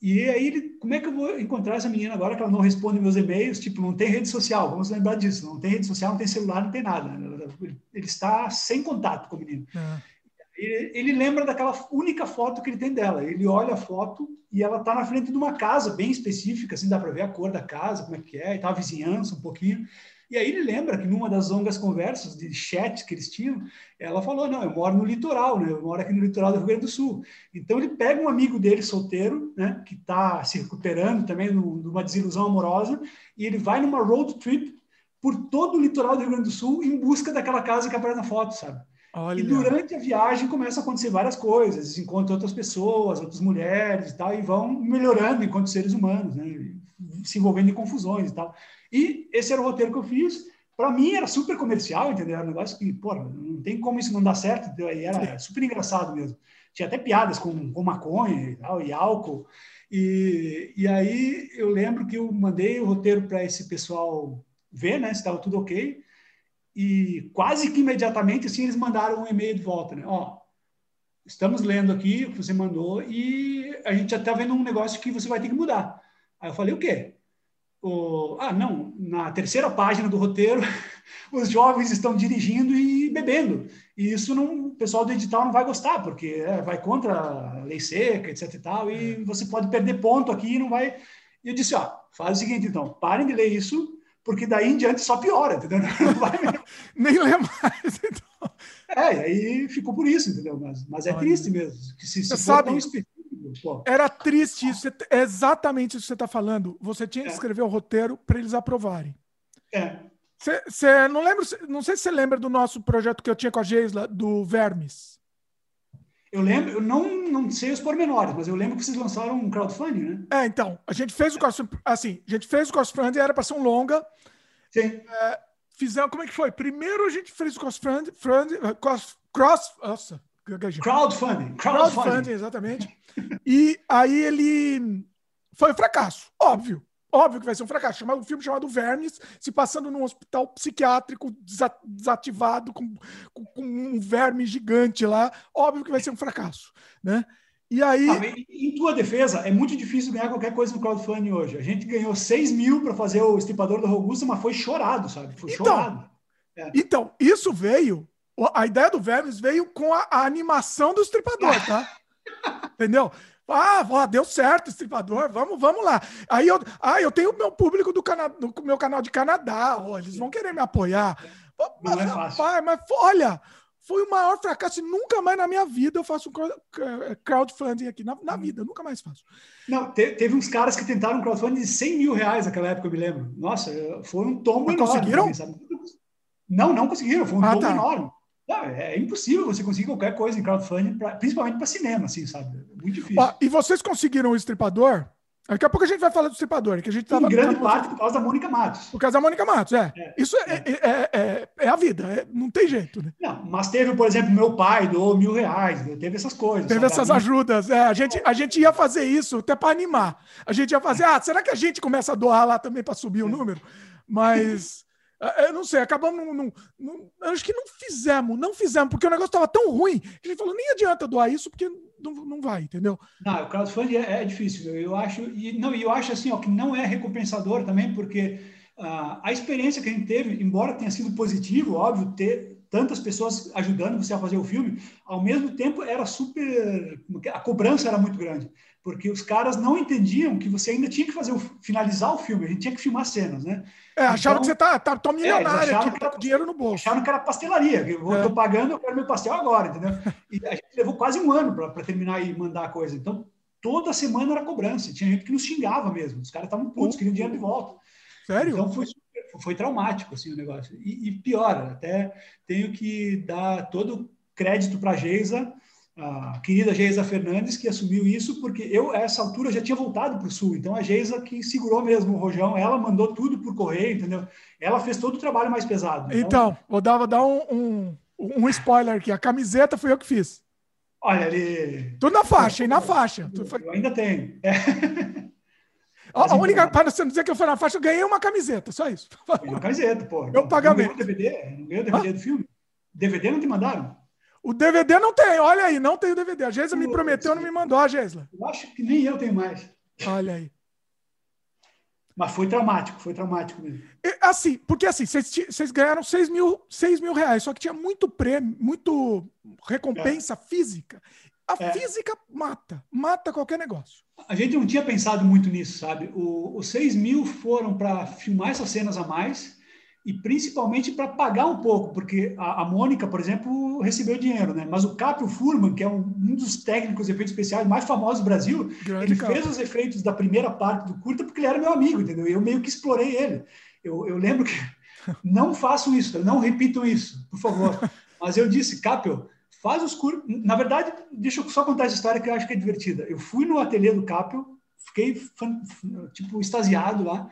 E aí, ele, como é que eu vou encontrar essa menina agora que ela não responde meus e-mails? Tipo, não tem rede social, vamos lembrar disso. Não tem rede social, não tem celular, não tem nada. Ele está sem contato com a menina. Uhum. Ele, ele, lembra daquela única foto que ele tem dela. Ele olha a foto e ela está na frente de uma casa bem específica, assim, dá para ver a cor da casa, como é que é, e tá a vizinhança um pouquinho. E aí ele lembra que numa das longas conversas de chat que eles tinham, ela falou: Não, eu moro no litoral, né? eu moro aqui no litoral do Rio Grande do Sul. Então ele pega um amigo dele solteiro, né, que está se recuperando também de uma desilusão amorosa, e ele vai numa road trip por todo o litoral do Rio Grande do Sul em busca daquela casa que aparece na foto, sabe? Olha. E durante a viagem começa a acontecer várias coisas, encontram outras pessoas, outras mulheres e tal, e vão melhorando enquanto seres humanos, né? se envolvendo em confusões e tal. E esse era o roteiro que eu fiz. Para mim era super comercial, entendeu? Era um negócio que, pô, não tem como isso não dar certo, entendeu? E era super engraçado mesmo. Tinha até piadas com, com maconha e tal, e álcool. E, e aí eu lembro que eu mandei o roteiro para esse pessoal ver, né, se estava tudo ok e quase que imediatamente assim eles mandaram um e-mail de volta, né? Ó, estamos lendo aqui o que você mandou e a gente já está vendo um negócio que você vai ter que mudar. Aí eu falei o quê? O, ah, não, na terceira página do roteiro os jovens estão dirigindo e bebendo e isso não, o pessoal do edital não vai gostar porque é, vai contra a lei seca, etc e tal e é. você pode perder ponto aqui e não vai. E eu disse, ó, faz o seguinte então, parem de ler isso porque daí em diante só piora, entendeu? Nem lê mais, então. É, e aí ficou por isso, entendeu? Mas, mas é Olha. triste mesmo. Que se, se sabe, era triste isso, é exatamente isso que você está falando. Você tinha que é. escrever o roteiro para eles aprovarem. É. Você não lembra, não sei se você lembra do nosso projeto que eu tinha com a Geisla, do Vermes. Eu lembro, eu não, não sei os pormenores, mas eu lembro que vocês lançaram um crowdfunding, né? É, então, a gente fez o crowdfunding, assim, a gente fez o crowdfunding, era para ser um longa. Sim. É, fizemos, como é que foi? Primeiro a gente fez o crowdfunding, cross, cross, nossa, crowdfunding. Crowdfunding, crowdfunding exatamente. e aí ele foi um fracasso, óbvio, Óbvio que vai ser um fracasso. Chamar um filme chamado Vermes, se passando num hospital psiquiátrico desativado, com, com, com, um verme gigante lá. Óbvio que vai ser um fracasso. Né? E aí. Ah, em tua defesa, é muito difícil ganhar qualquer coisa no crowdfunding hoje. A gente ganhou 6 mil para fazer o Estripador do Robusta, mas foi chorado, sabe? Foi então, chorado. É. Então, isso veio. A ideia do Vermes veio com a, a animação do Estripador, tá? Entendeu? Ah, ó, deu certo, estripador, vamos, vamos lá. Aí eu, ah, eu tenho meu público do, cana, do meu canal de Canadá, ó, eles vão querer me apoiar. Mas, é rapaz, mas olha, foi o maior fracasso nunca mais na minha vida eu faço crowdfunding aqui, na, na vida, nunca mais faço. Não, te, teve uns caras que tentaram um crowdfunding de 100 mil reais naquela época, eu me lembro. Nossa, foi um tombo mas enorme. Conseguiram? Não, não conseguiram, foi um ah, tombo tá. enorme. Não, é, é impossível você conseguir qualquer coisa em crowdfunding, pra, principalmente para cinema, assim, sabe? Muito difícil. Ó, e vocês conseguiram o estripador? Daqui a pouco a gente vai falar do estripador, que a gente tava, Em grande parte por causa da Mônica Matos. Por causa da Mônica Matos, é. é Isso é, é. é, é, é a vida, não tem jeito, né? Não, mas teve, por exemplo, meu pai doou mil reais, né? teve essas coisas. Teve essas ajudas, é. A gente, a gente ia fazer isso até para animar. A gente ia fazer, ah, será que a gente começa a doar lá também para subir o número? Mas. Eu não sei, acabamos. Não, não, não, acho que não fizemos, não fizemos, porque o negócio estava tão ruim que a gente falou: nem adianta doar isso, porque não, não vai, entendeu? Não, o crowdfunding é, é difícil. Eu acho, e não, eu acho assim, ó, que não é recompensador também, porque uh, a experiência que a gente teve, embora tenha sido positivo, óbvio, ter tantas pessoas ajudando você a fazer o filme, ao mesmo tempo era super. A cobrança era muito grande porque os caras não entendiam que você ainda tinha que fazer o, finalizar o filme, a gente tinha que filmar cenas, né? É, acharam então, que você tá, tá, tá milionário é, aqui, tá com dinheiro no bolso. Acharam que era pastelaria, que eu é. tô pagando, eu quero meu pastel agora, entendeu? E a gente levou quase um ano para terminar e mandar a coisa. Então, toda semana era cobrança. Tinha gente que nos xingava mesmo. Os caras estavam putos, queriam dinheiro de volta. Sério? Então, foi, foi traumático, assim, o negócio. E, e pior, até tenho que dar todo crédito para a Geisa, a querida Geisa Fernandes, que assumiu isso, porque eu, a essa altura, já tinha voltado para o Sul. Então, a Geisa que segurou mesmo o rojão, ela mandou tudo por correio, entendeu? Ela fez todo o trabalho mais pesado. Então, então vou dar, vou dar um, um, um, spoiler aqui. A camiseta foi eu que fiz. Olha ali. Tudo na faixa, hein? Na faixa. Eu ainda tenho. É. A, única, para você não dizer que eu fui na faixa, eu ganhei uma camiseta, só isso. Uma camiseta, pô. Eu pagamento. Não ganhou DVD? Não ganhou DVD ah? do filme? DVD não te mandaram? O DVD não tem, olha aí, não tem o DVD. A Geisla me prometeu, não me mandou, a Geisla. Eu acho que nem eu tenho mais. Olha aí. Mas foi traumático, foi traumático mesmo. assim, porque assim, vocês ganharam 6 mil, 6 mil reais, só que tinha muito prêmio, muito recompensa é. física. A é. física mata, mata qualquer negócio. A gente não tinha pensado muito nisso, sabe? O, os 6 mil foram para filmar essas cenas a mais e principalmente para pagar um pouco, porque a, a, Mônica, por exemplo, recebeu dinheiro, né? Mas o Caprio Furman, que é um, um dos técnicos de efeitos especiais mais famosos do Brasil, Grande ele fez os efeitos da primeira parte do curta porque ele era meu amigo, entendeu? Eu meio que explorei ele. Eu, eu lembro que não façam isso, não repitam isso, por favor. Mas eu disse, Caprio, faz os curtos. Na verdade, deixa eu só contar essa história que eu acho que é divertida. Eu fui no ateliê do Caprio, fiquei tipo extasiado lá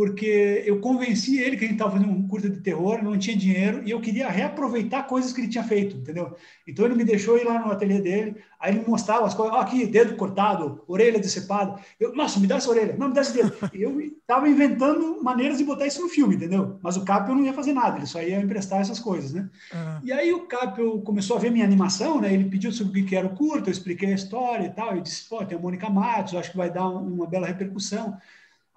porque eu convenci ele que a gente estava fazendo um curta de terror, não tinha dinheiro, e eu queria reaproveitar coisas que ele tinha feito, entendeu? Então ele me deixou ir lá no ateliê dele, aí ele me mostrava as coisas, oh, aqui, dedo cortado, orelha decepada. Eu, nossa, me dá essa orelha, não, me dá esse dedo. Eu estava inventando maneiras de botar isso no filme, entendeu? Mas o Capio não ia fazer nada, ele só ia emprestar essas coisas, né? Uhum. E aí o Capio começou a ver minha animação, né? Ele pediu sobre o que era o curto, eu expliquei a história e tal, e disse, pô, tem a Mônica Matos, acho que vai dar uma bela repercussão.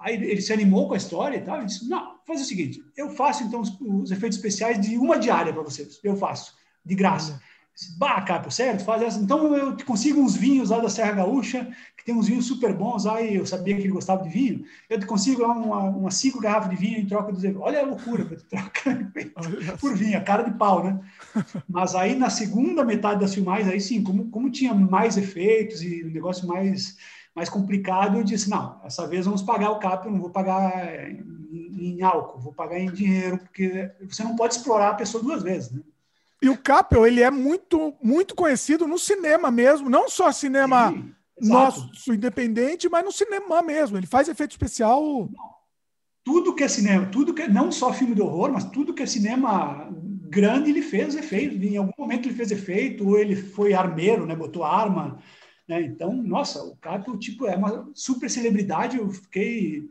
Aí ele se animou com a história e tal, e disse: Não, faz o seguinte, eu faço então os, os efeitos especiais de uma diária para vocês. Eu faço, de graça. Disse, bah, Capo, certo? Faz essa. Então eu te consigo uns vinhos lá da Serra Gaúcha, que tem uns vinhos super bons. Aí eu sabia que ele gostava de vinho. Eu te consigo lá uma, umas cinco garrafas de vinho em troca dos. Olha a loucura troca por vinho, a cara de pau, né? Mas aí na segunda metade das filmagens, aí sim, como, como tinha mais efeitos e um negócio mais mais complicado, eu disse, não, essa vez vamos pagar o CAP, eu não vou pagar em, em, álcool, vou pagar em dinheiro, porque você não pode explorar a pessoa duas vezes, né? E o Capel, ele é muito, muito conhecido no cinema mesmo, não só cinema Sim, nosso independente, mas no cinema mesmo. Ele faz efeito especial. Tudo que é cinema, tudo que é, não só filme de horror, mas tudo que é cinema grande, ele fez efeito. Em algum momento ele fez efeito, ou ele foi armeiro, né? Botou arma. Né? Então, nossa, o Capo tipo, é uma super celebridade. Eu fiquei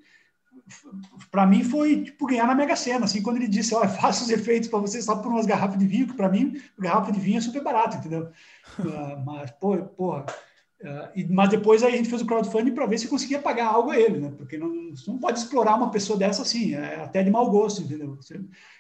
para mim foi tipo ganhar na Mega Sena, assim, quando ele disse, olha, faça os efeitos para você só por umas garrafas de vinho, que para mim, garrafa de vinho é super barato, entendeu? uh, mas, pô, porra, mas depois aí a gente fez o crowdfunding para ver se conseguia pagar algo a ele, né? Porque não, não pode explorar uma pessoa dessa assim, é até de mau gosto, entendeu?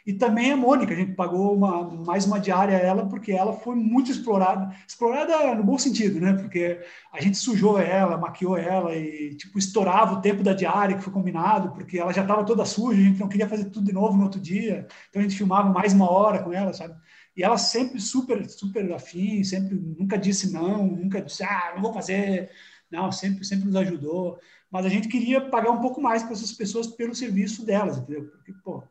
E também a Mônica, a gente pagou uma, mais uma diária a ela, porque ela foi muito explorada, explorada no bom sentido, né? Porque a gente sujou ela, maquiou ela e, tipo, estourava o tempo da diária que foi combinado, porque ela já estava toda suja, a gente não queria fazer tudo de novo no outro dia, então a gente filmava mais uma hora com ela, sabe? E ela sempre super, super afim, sempre nunca disse não, nunca disse, ah, não vou fazer. Não, sempre, sempre nos ajudou. Mas a gente queria pagar um pouco mais para essas pessoas pelo serviço delas, entendeu? Porque, pô,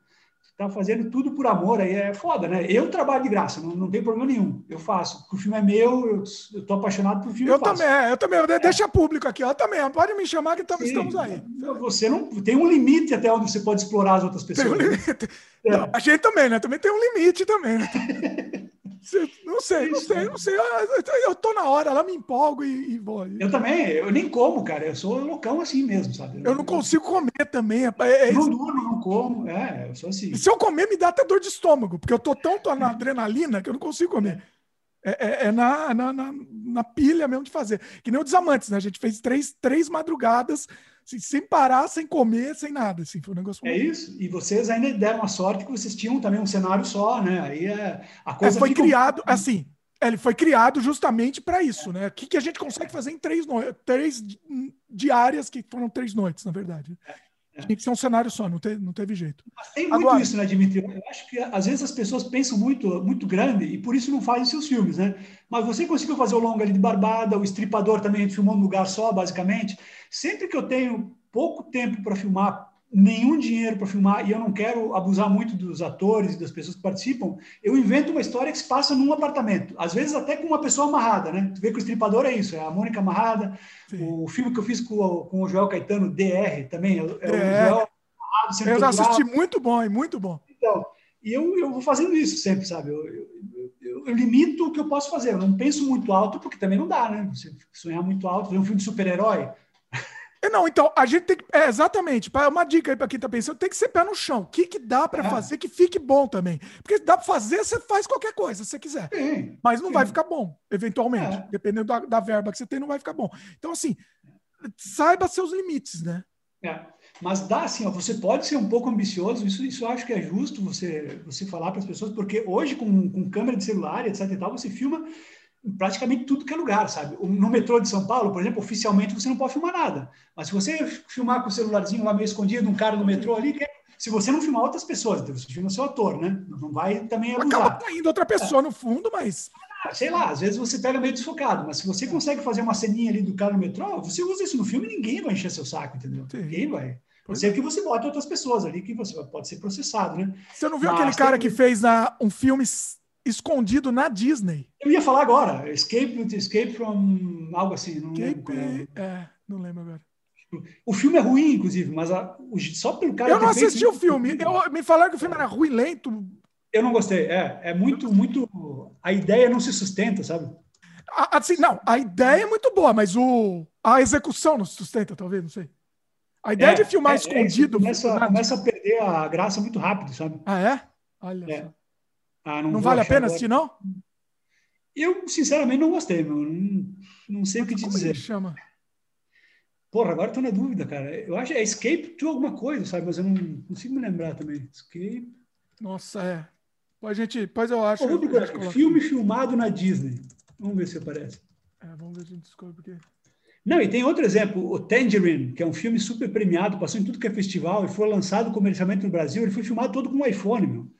tá fazendo tudo por amor, aí é foda, né? Eu trabalho de graça, não, não tem problema nenhum. Eu faço. O filme é meu, eu, eu tô apaixonado por filme. Eu, eu também, eu também. Eu é. Deixa público aqui, eu também. Pode me chamar que Sim, estamos aí. Você não tem um limite até onde você pode explorar as outras pessoas. Tem um limite. É. Não, a gente também, né? Também tem um limite também. Né? Não sei, não sei, não sei. Eu tô na hora, ela me empolgo e, e vou. Eu também, eu nem como, cara. Eu sou loucão assim mesmo, sabe? Eu não consigo comer também. É, é não durmo, não como. É, eu sou assim. Se eu comer, me dá até dor de estômago, porque eu tô tão tô na adrenalina que eu não consigo comer. É, é, é na, na, na, na, pilha mesmo de fazer. Que nem o Desamantes, né? A gente fez três, três madrugadas assim, sem parar, sem comer, sem nada. Assim, foi um negócio É isso. E vocês ainda deram a sorte que vocês tinham também um cenário só, né? Aí é, a coisa é, foi criado, assim, ele foi criado justamente para isso, né? O que, que a gente consegue fazer em três, no... três diárias, que foram três noites, na verdade. É. Tinha que ser um cenário só, não teve, não teve jeito. Mas tem muito Agora, isso, né, Dimitri? Eu acho que às vezes as pessoas pensam muito, muito grande e por isso não fazem seus filmes, né? Mas você conseguiu fazer o longa ali de Barbada, o Estripador também, a gente filmou num lugar só, basicamente. Sempre que eu tenho pouco tempo para filmar, nenhum dinheiro para filmar e eu não quero abusar muito dos atores e das pessoas que participam, eu invento uma história que se passa num apartamento, às vezes até com uma pessoa amarrada, né? Tu vê que o estripador é isso, é a Mônica amarrada. Sim. O filme que eu fiz com, com o Joel Caetano, DR, também, é, é, o é. Joel amarrado, Eu assisti muito bom, é muito bom. Então, e eu, eu vou fazendo isso sempre, sabe? Eu, eu, eu, eu, limito o que eu posso fazer, eu não penso muito alto, porque também não dá, né? Você sonhar muito alto, ver um filme de super-herói, não, então, a gente tem que. É, exatamente. Uma dica aí para quem tá pensando: tem que ser pé no chão. O que, que dá para é. fazer que fique bom também? Porque dá para fazer, você faz qualquer coisa, se você quiser. Sim, Mas não sim. vai ficar bom, eventualmente. É. Dependendo da, da, verba que você tem, não vai ficar bom. Então, assim, saiba seus limites, né? É. Mas dá assim, ó, você pode ser um pouco ambicioso, isso, isso eu acho que é justo você, você falar para as pessoas, porque hoje, com, com câmera de celular, etc e tal, você filma em praticamente tudo que é lugar, sabe? No metrô de São Paulo, por exemplo, oficialmente você não pode filmar nada. Mas se você filmar com o celularzinho lá meio escondido, um cara no metrô ali, se você não filmar outras pessoas, então você filma seu ator, né? Não vai também abusar. Acaba caindo outra pessoa é. no fundo, mas... Ah, sei lá, às vezes você pega meio desfocado, mas se você consegue fazer uma ceninha ali do cara no metrô, você usa isso no filme e ninguém vai encher seu saco, entendeu? Sim. Ninguém vai. Você é que você bota outras pessoas ali que você pode ser processado, né? Você não viu mas, aquele cara tem... que fez a, um filme escondido na Disney. Eu ia falar agora, Escape, Escape from algo assim. Não Escape, lembro é. é, não lembro agora. O filme é ruim, inclusive, mas a, só pelo cara. Eu não assisti o filme. Eu, me falaram que o filme era ruim, lento. Eu não gostei. É, é muito, muito. A ideia não se sustenta, sabe? Assim, não, a ideia é muito boa, mas o, a execução não se sustenta, talvez, não sei. A ideia é, de filmar é, é escondido. começa, começa, a perder a graça muito rápido, sabe? Ah, é? Olha é. só. Ah, não, não vale a pena agora. assistir, não? Eu, sinceramente, não gostei, meu. Não, não sei o que te Como dizer. Ele chama? Porra, agora estou na dúvida, cara. Eu acho que é Escape to alguma coisa, sabe? Mas eu não consigo me lembrar também. Escape. Nossa, é. A gente, depois eu acho. Pô, eu filme aqui. filmado na Disney. Vamos ver se aparece. É, vamos ver se a gente descobre porque. Não, e tem outro exemplo, o Tangerine, que é um filme super premiado, passou em tudo que é festival e foi lançado comercialmente no Brasil. Ele foi filmado todo com um iPhone, meu.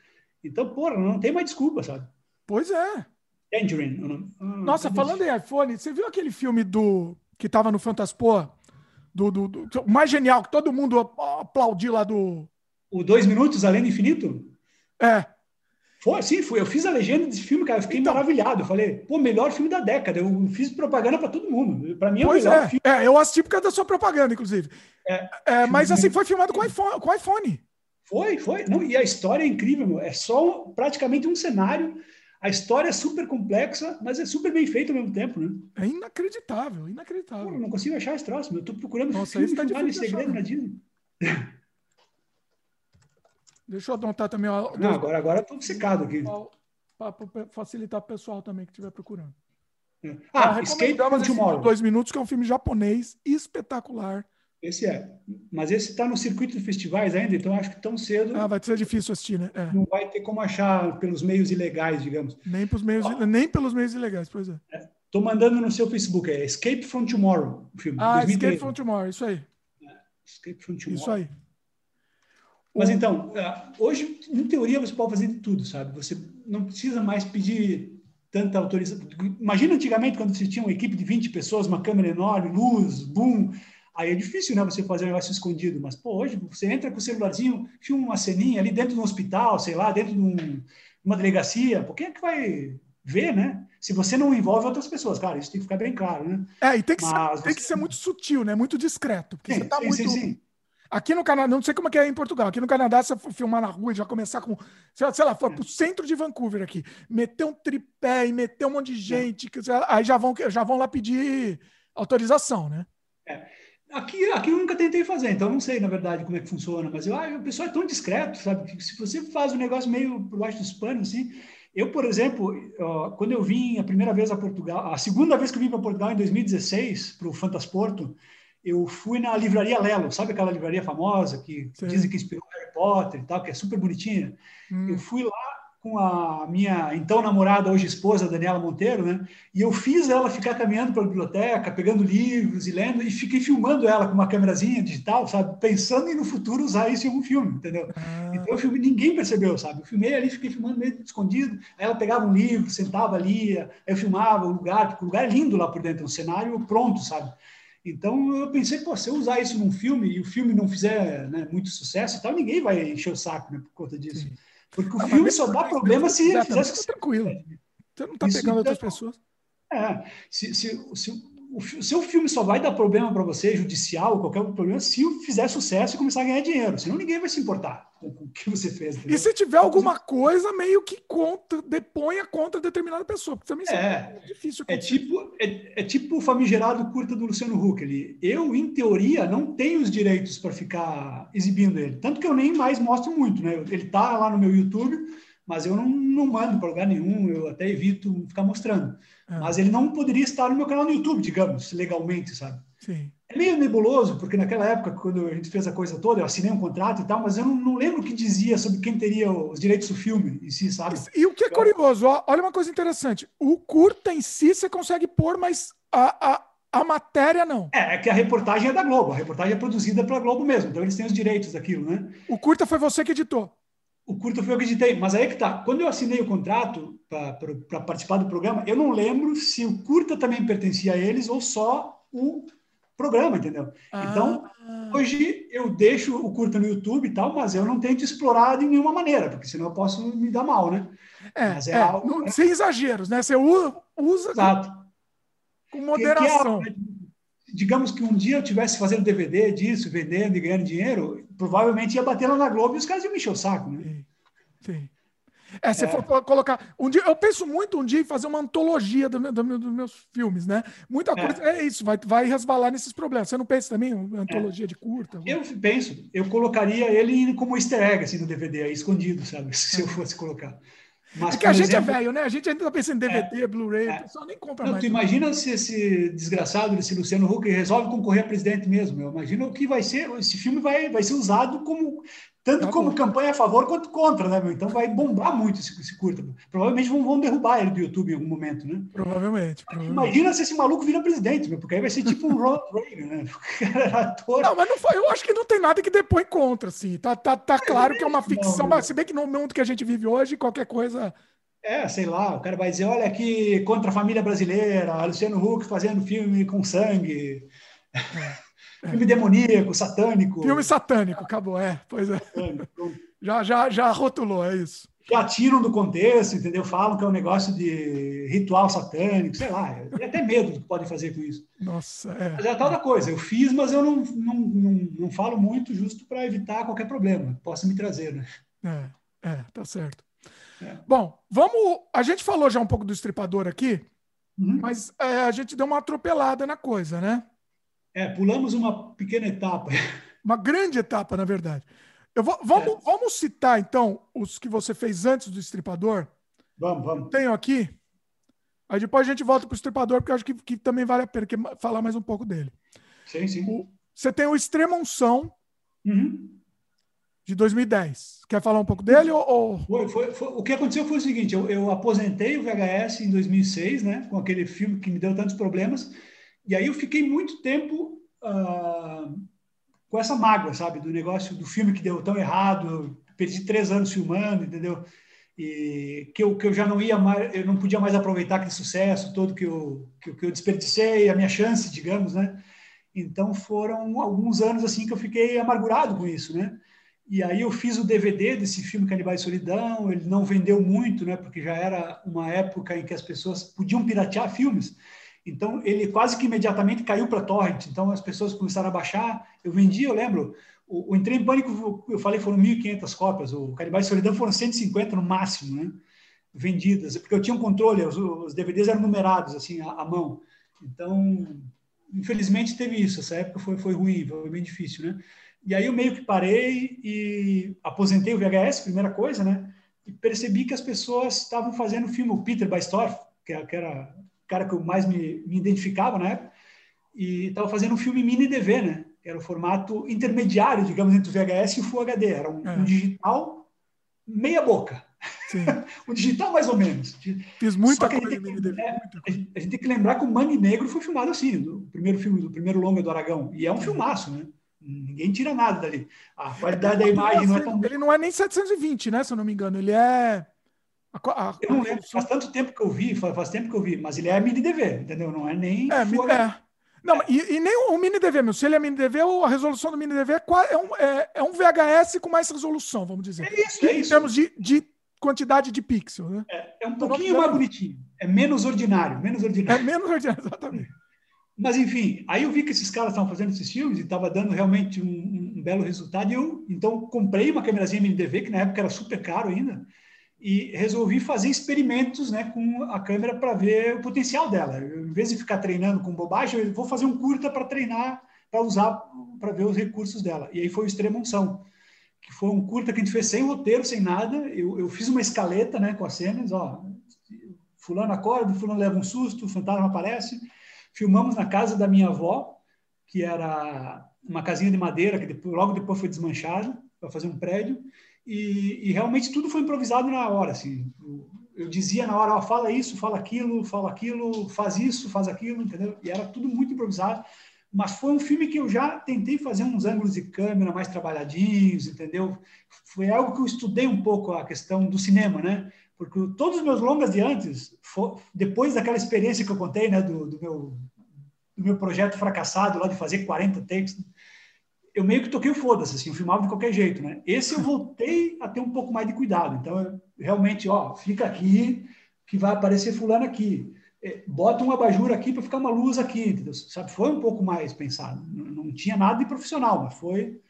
Então, porra, não tem mais desculpa, sabe? Pois é. Tangerine. Nossa, falando em iPhone, você viu aquele filme do que tava no Fantaspoa? Do, do, do, mais genial, que todo mundo aplaudiu lá do. O Dois Minutos Além do Infinito? É. Foi, sim, foi. Eu fiz a legenda desse filme, cara. Eu fiquei então, maravilhado. Eu falei, pô, melhor filme da década. Eu fiz propaganda para todo mundo. Para mim é o melhor é. filme. É, eu assisti por causa da sua propaganda, inclusive. É, é mas assim, foi filmado com iPhone. Com iPhone. Foi, foi. Não, e a história é incrível, meu. é só praticamente um cenário. A história é super complexa, mas é super bem feita ao mesmo tempo, né? É inacreditável, inacreditável. Pô, não consigo achar esse troço, meu. Eu tô procurando Nossa, filme tá de segredo na Disney. Deixa eu adotar também. Ó, Não, agora, agora eu tô obcecado aqui. Para facilitar o pessoal também que estiver procurando. É. Ah, ah Escape from Tomorrow. Dois Minutos, que é um filme japonês espetacular. Esse é. Mas esse está no circuito de festivais ainda, então acho que tão cedo. Ah, vai ser difícil assistir, né? É. Não vai ter como achar pelos meios ilegais, digamos. Nem, pelos meios, nem pelos meios ilegais, pois é. Estou é. mandando no seu Facebook, é Escape from Tomorrow, o filme. Ah, 2013. Escape from Tomorrow, isso aí. É. Escape from Tomorrow. Isso aí. Mas então, é, hoje, em teoria, você pode fazer de tudo, sabe? Você não precisa mais pedir tanta autorização. Imagina antigamente, quando você tinha uma equipe de 20 pessoas, uma câmera enorme, luz, boom Aí é difícil, né, você fazer um negócio escondido, mas, pô, hoje você entra com o celularzinho, filma uma ceninha ali dentro de um hospital, sei lá, dentro de um, uma delegacia, por quem é que vai ver, né? Se você não envolve outras pessoas, cara, isso tem que ficar bem claro, né? É, e tem que, mas ser, tem que ser muito sutil, né? Muito discreto, porque sim, você tá sim, muito... Sim, sim. Aqui no Canadá, não sei como é que é em Portugal. Aqui no Canadá, se você filmar na rua e já começar com, sei lá, for é. pro centro de Vancouver aqui, meter um tripé e meter um monte de é. gente, é. aí já vão, já vão lá pedir autorização, né? É. Aqui, aqui eu nunca tentei fazer, então não sei, na verdade, como é que funciona, mas eu, ah, o pessoal é tão discreto, sabe? Que se você faz um negócio meio por baixo dos panos, assim. Eu, por exemplo, quando eu vim a primeira vez a Portugal, a segunda vez que eu vim para Portugal, em 2016, para o Fantasporto, eu fui na livraria Lelo, sabe aquela livraria famosa que Sim. dizem que inspirou Harry Potter e tal, que é super bonitinha? Hum. Eu fui lá com a minha então namorada, hoje esposa, Daniela Monteiro, né? E eu fiz ela ficar caminhando pela biblioteca, pegando livros e lendo, e fiquei filmando ela com uma câmerazinha digital, sabe? Pensando em no futuro usar isso em algum filme, entendeu? Ah. Então eu filmei, ninguém percebeu, sabe? Eu filmei ali, fiquei filmando meio escondido, aí ela pegava um livro, sentava ali, eu filmava o lugar, porque o lugar é lindo lá por dentro, um cenário pronto, sabe? Então eu pensei, pô, se eu usar isso num filme e o filme não fizer né, muito sucesso e tal, ninguém vai encher o saco né, por conta disso. Sim. Porque o filme só dá problema se ele fizesse. tranquilo. Você não está pegando outras pessoas. É, se, se, se, o seu filme só vai dar problema para você, judicial, qualquer problema, se fizer sucesso e começar a ganhar dinheiro. Senão ninguém vai se importar com o que você fez. Entendeu? E se tiver alguma coisa meio que conta, deponha contra determinada pessoa, porque também é, é difícil. É tipo, é, é, tipo o famigerado curta do Luciano Huck. Ele, eu, em teoria, não tenho os direitos para ficar exibindo ele. Tanto que eu nem mais mostro muito. Né? Ele tá lá no meu YouTube mas eu não, não mando para lugar nenhum, eu até evito ficar mostrando. É. Mas ele não poderia estar no meu canal no YouTube, digamos, legalmente, sabe? Sim. É meio nebuloso, porque naquela época, quando a gente fez a coisa toda, eu assinei um contrato e tal, mas eu não, não lembro o que dizia sobre quem teria os direitos do filme em si, sabe? E o que é curioso, ó, olha uma coisa interessante. O curta em si você consegue pôr, mas a, a, a matéria não. É, é que a reportagem é da Globo, a reportagem é produzida pela Globo mesmo, então eles têm os direitos daquilo, né? O curta foi você que editou. O curto foi eu que editei, mas aí é que tá. Quando eu assinei o contrato para participar do programa, eu não lembro se o curta também pertencia a eles ou só o programa, entendeu? Ah. Então, hoje eu deixo o curta no YouTube e tal, mas eu não tento explorar de nenhuma maneira, porque senão eu posso me dar mal, né? É, é, é algo, não, né? sem exageros, né? Você usa Exato. com moderação. Que, que é, digamos que um dia eu tivesse fazendo DVD disso, vendendo e ganhando dinheiro, provavelmente ia bater lá na Globo e os caras iam me encher o saco, né? Sim. Sim. É, se é. for colocar. Um dia, eu penso muito um dia em fazer uma antologia do, do, dos meus filmes, né? Muita coisa. É, é isso, vai, vai resvalar nesses problemas. Você não pensa também uma antologia é. de curta? Eu penso, eu colocaria ele como easter egg, assim, no DVD, aí, escondido, sabe? Se eu fosse colocar. Mas, Porque a gente é exemplo, é velho, né? A gente ainda tá pensando em DVD, é, Blu-ray, é. o pessoal nem compra não, mais. Tu imagina se esse desgraçado, esse Luciano Huck, resolve concorrer a presidente mesmo. Eu imagino o que vai ser. Esse filme vai, vai ser usado como tanto tá como campanha a favor quanto contra, né, meu? Então vai bombar muito esse, esse curta. Provavelmente vão, vão, derrubar ele do YouTube em algum momento, né? Provavelmente, provavelmente. Imagina se esse maluco vira presidente, meu, porque aí vai ser tipo um Ronald Reagan, né? ator. Não, mas não foi, eu acho que não tem nada que depõe contra, assim. Tá, tá, tá claro que é uma ficção, não, mas se bem que no mundo que a gente vive hoje, qualquer coisa. É, sei lá, o cara vai dizer, olha aqui, contra a família brasileira, Luciano Huck fazendo filme com sangue. É. Filme demoníaco, satânico. Filme satânico, acabou, é. Pois é. Já, já, já rotulou, é isso. Já tiram do contexto, entendeu? Falam que é um negócio de ritual satânico, sei lá. Tem até medo do que podem fazer com isso. Nossa, é. Mas é a tal da coisa. Eu fiz, mas eu não, não, não, não falo muito justo para evitar qualquer problema que possa me trazer, né? É, é, tá certo. É. Bom, vamos. A gente falou já um pouco do estripador aqui, uhum. mas é, a gente deu uma atropelada na coisa, né? É, pulamos uma pequena etapa. Uma grande etapa, na verdade. Eu vou, vamos, é. vamos citar, então, os que você fez antes do Estripador? Vamos, vamos. Tenho aqui. Aí depois a gente volta para o Estripador, porque eu acho que, que também vale a pena falar mais um pouco dele. Sim, sim. O, você tem o Extrema Unção, uhum. de 2010. Quer falar um pouco dele? Ou, foi, foi, foi, o que aconteceu foi o seguinte: eu, eu, aposentei o VHS em 2006, né, com aquele filme que me deu tantos problemas, e aí eu fiquei muito tempo uh, com essa mágoa, sabe, do negócio do filme que deu tão errado. perdi três anos filmando, entendeu? E que eu, que eu já não ia mais, eu não podia mais aproveitar aquele sucesso todo que eu, que, que eu desperdicei, a minha chance, digamos, né? Então foram alguns anos assim que eu fiquei amargurado com isso, né? E aí eu fiz o DVD desse filme Canibais e Solidão, ele não vendeu muito, né? Porque já era uma época em que as pessoas podiam piratear filmes. Então ele quase que imediatamente caiu para torrent. Então as pessoas começaram a baixar. Eu vendi, eu lembro, o, o Entrei em Pânico, eu falei, foram 1.500 cópias. O Canibais Solidão foram 150 no máximo, né? Vendidas, porque eu tinha um controle, os, os DVDs eram numerados assim à, à mão. Então infelizmente teve isso. Essa época foi, foi ruim, foi bem difícil, né? E aí eu meio que parei e aposentei o VHS, primeira coisa, né? E percebi que as pessoas estavam fazendo filme, o Peter Baistorff, que era cara que eu mais me, me identificava na época, e estava fazendo um filme mini DV, né? Que era o formato intermediário, digamos, entre o VHS e o Full HD. Era um, é. um digital meia boca, o digital, mais ou menos. Fiz muita coisa é, a, gente, a gente tem que lembrar que o Mangue Negro foi filmado assim, do primeiro filme, do primeiro longa do Aragão. E é um filmaço, né? Ninguém tira nada dali. A qualidade da imagem não é tão. Ele não é nem 720, né? Se eu não me engano. Ele é. A, a, eu não lembro, faz tanto tempo que eu vi, faz, faz, tempo que eu vi, mas ele é mini DV, entendeu? Não é nem. É, é. Não, é. E, e, nem o mini DV, meu. Se ele é mini DV, a resolução do mini DV é, é, um, é, é um VHS com mais resolução, vamos dizer. É isso, é em isso. termos de, de quantidade de pixel, né? É, é um então, pouquinho mais bonitinho. É menos ordinário, menos ordinário. É menos ordinário, exatamente. Mas, enfim, aí eu vi que esses caras estavam fazendo esses filmes e estava dando realmente um, um, belo resultado. E eu, então, comprei uma câmerazinha MDV, que na época era super caro ainda, e resolvi fazer experimentos né, com a câmera para ver o potencial dela. Em vez de ficar treinando com bobagem, eu vou fazer um curta para treinar, para usar, para ver os recursos dela. E aí foi o Extrema Unção que foi um curta que a gente fez sem roteiro, sem nada. Eu, eu fiz uma escaleta né, com as cenas, ó, fulano acorda, fulano leva um susto, o fantasma aparece. Filmamos na casa da minha avó, que era uma casinha de madeira, que depois, logo depois foi desmanchada para fazer um prédio. E, e, realmente tudo foi improvisado na hora. Assim. Eu dizia na hora, ó, fala isso, fala aquilo, fala aquilo, faz isso, faz aquilo, entendeu? E era tudo muito improvisado mas foi um filme que eu já tentei fazer uns ângulos de câmera mais trabalhadinhos, entendeu? Foi algo que eu estudei um pouco a questão do cinema, né? Porque todos os meus longas de antes, depois daquela experiência que eu contei, né, do, do meu, do meu projeto fracassado lá de fazer 40 takes, eu meio que toquei o foda-se, assim, eu filmava de qualquer jeito, né? Esse eu voltei a ter um pouco mais de cuidado. Então, eu, realmente, ó, fica aqui, que vai aparecer fulano aqui é, bota um abajur aqui para ficar uma luz aqui, entendeu? Sabe? Foi um pouco mais pensado. Não, não, tinha nada de profissional, mas foi.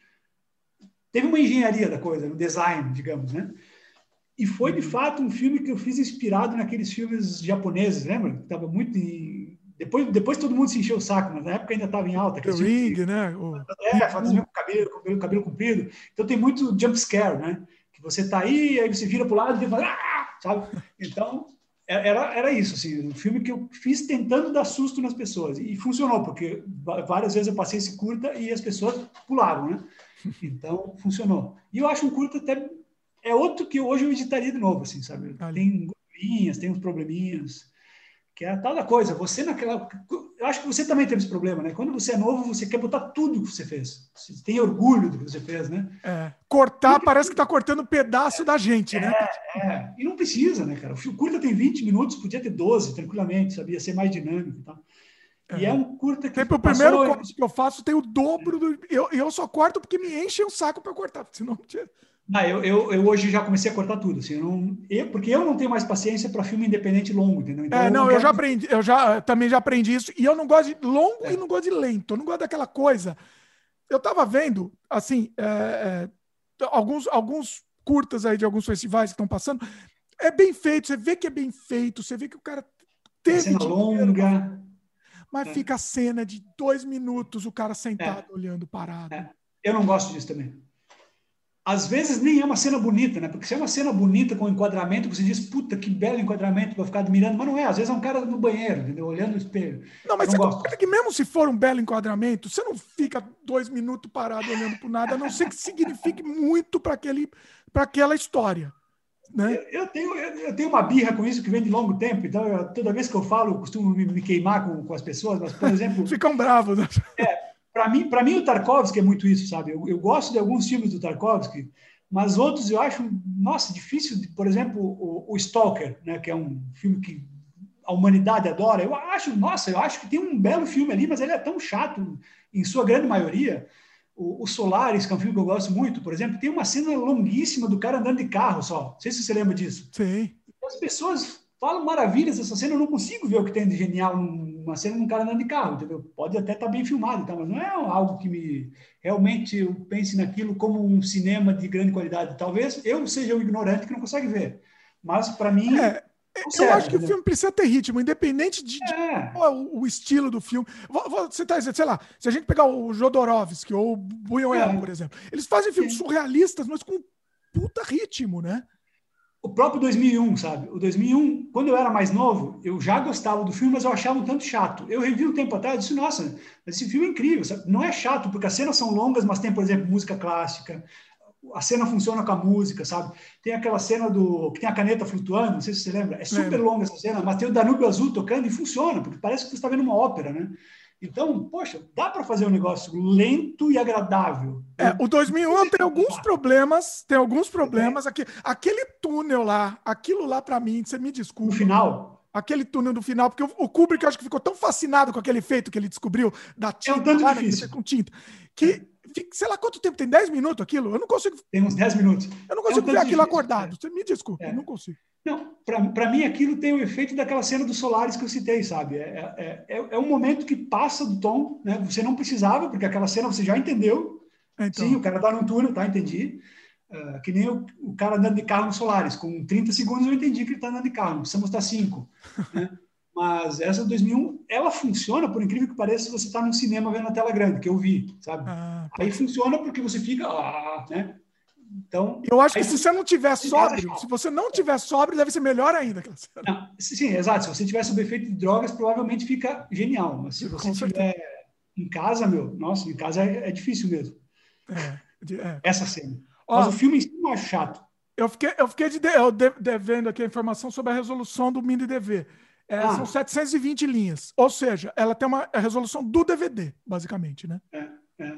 Teve uma engenharia da coisa, um design, digamos, né? E foi de uhum. fato um filme que eu fiz inspirado naqueles filmes japoneses, lembra? Tava muito em... depois, depois todo mundo se encheu o saco, mas na época ainda estava em alta. The Ring, né? O... É, fantasia com cabelo, cabelo, cabelo comprido. Então tem muito jump scare, né? Que você tá aí, aí você vira para o lado e fala, ah! sabe? Então é, era, era isso, assim, um filme que eu fiz tentando dar susto nas pessoas. E funcionou, porque várias vezes eu passei esse curta e as pessoas pulavam, né? Então, funcionou. E eu acho um curta até... É outro que hoje eu editaria de novo, assim, sabe? Tem gordurinhas, tem uns probleminhas que é a tal da coisa. Você naquela. Eu acho que você também teve esse problema, né? Quando você é novo, você quer botar tudo que você fez. Você tem orgulho do que você fez, né? É. Cortar Porque... parece que está cortando um pedaço é, da gente, né? é, né? É. E não precisa, né, cara? O curta tem 20 minutos, podia ter 12, tranquilamente, sabia ser mais dinâmico e tal. E é, é um curta que. Sempre o primeiro corte que eu faço tem o dobro do. Eu, eu só corto porque me enche o saco para cortar, senão não tinha. Ah, eu, eu, eu, hoje já comecei a cortar tudo, assim, eu não, eu, porque eu não tenho mais paciência para filme independente longo, entendeu? Então, é, não, eu, eu já aprendi, eu já também já aprendi isso, e eu não gosto de longo é. e não gosto de lento, eu não gosto daquela coisa. Eu tava vendo, assim, é, é, alguns, alguns curtas aí de alguns festivais que estão passando, é bem feito, você vê que é bem feito, você vê que o cara teve cena longa. Mas é. fica a cena de dois minutos, o cara sentado é. olhando parado. Eu não gosto disso também. Às vezes nem é uma cena bonita, né? Porque se é uma cena bonita com enquadramento, você diz, puta, que belo enquadramento para ficar admirando, mas não é, às vezes é um cara no banheiro, entendeu? Olhando no espelho. Não, mas não você que mesmo se for um belo enquadramento, você não fica dois minutos parado olhando para nada, a não ser que signifique muito para aquela história. Né? Eu, eu, tenho, eu, tenho uma birra com isso que vem de longo tempo, então eu, toda vez que eu falo, eu costumo me, me queimar com, com, as pessoas, mas, por exemplo. Ficam bravos? É, para mim, para mim, o Tarkovsky é muito isso, sabe? Eu, eu, gosto de alguns filmes do Tarkovsky, mas outros eu acho, nossa, difícil. Por exemplo, o, o, Stalker, né? Que é um filme que a humanidade adora. Eu acho, nossa, eu acho que tem um belo filme ali, mas ele é tão chato em sua grande maioria. O, o Solaris, que é um filme que eu gosto muito, por exemplo, tem uma cena longuíssima do cara andando de carro só. Não sei se você lembra disso. Sim. As pessoas falam maravilhas dessa cena, eu não consigo ver o que tem de genial numa cena de um cara andando de carro, entendeu? Pode até estar tá bem filmado, tá? mas não é algo que me realmente eu pense naquilo como um cinema de grande qualidade. Talvez eu seja o ignorante que não consegue ver, mas para mim é, eu acho que o filme precisa ter ritmo, independente de, é. de o, o, estilo do filme. Você tá dizendo, sei lá, se a gente pegar o Jodorowsky ou o Buñuel, é. por exemplo, eles fazem filmes surrealistas, mas com puta ritmo, né? O próprio 2001, sabe? O 2001, quando eu era mais novo, eu já gostava do filme, mas eu achava um tanto chato. Eu revi um tempo atrás e disse, nossa, esse filme é incrível. Sabe? Não é chato, porque as cenas são longas, mas tem, por exemplo, música clássica. A cena funciona com a música, sabe? Tem aquela cena do que tem a caneta flutuando, não sei se você lembra. É super longa essa cena, mas tem o Danúbio Azul tocando e funciona, porque parece que você está vendo uma ópera, né? Então, poxa, dá para fazer um negócio lento e agradável. É, o 2001 tem alguns problemas, tem alguns problemas. Aqui, aquele túnel lá, aquilo lá para mim, você me desculpa. No final? Aquele túnel do final, porque o, Kubrick acho que ficou tão fascinado com aquele efeito que ele descobriu da tinta, é um tanto lá, difícil. com tinta, que sei lá quanto tempo tem, 10 minutos aquilo? Eu não consigo. Tem uns 10 minutos. Eu não consigo é um ver aquilo difícil, acordado. É. Você me desculpe, é. eu não consigo. Não, para mim aquilo tem o efeito daquela cena dos Solares que eu citei, sabe? É, é, é, é, um momento que passa do tom, né? Você não precisava, porque aquela cena você já entendeu. Então. Sim, o cara tá no túnel, tá? Entendi. Uh, que nem o, o, cara andando de carro nos Solares. Com 30 segundos eu entendi que ele tá andando de carro, não precisa mostrar 5. Né? Mas essa 2001, ela funciona, por incrível que pareça, se você está num cinema vendo na tela grande, que eu vi, sabe? Ah, Aí funciona porque você fica, ah, né? Então, eu acho que se você não tiver sóbrio, se você não tiver sóbrio, deve ser melhor ainda. Não, sim, exato. Se você tiver sob efeito de drogas, provavelmente fica genial. Mas se você estiver em casa, meu, nossa, em casa é, é difícil mesmo. É, é. Essa cena. Ó, Mas o filme em si não é chato. Eu fiquei, eu fiquei de, eu devendo aqui a informação sobre a resolução do mini DV. É, ah. São 720 linhas. Ou seja, ela tem uma resolução do DVD, basicamente, né? É, é.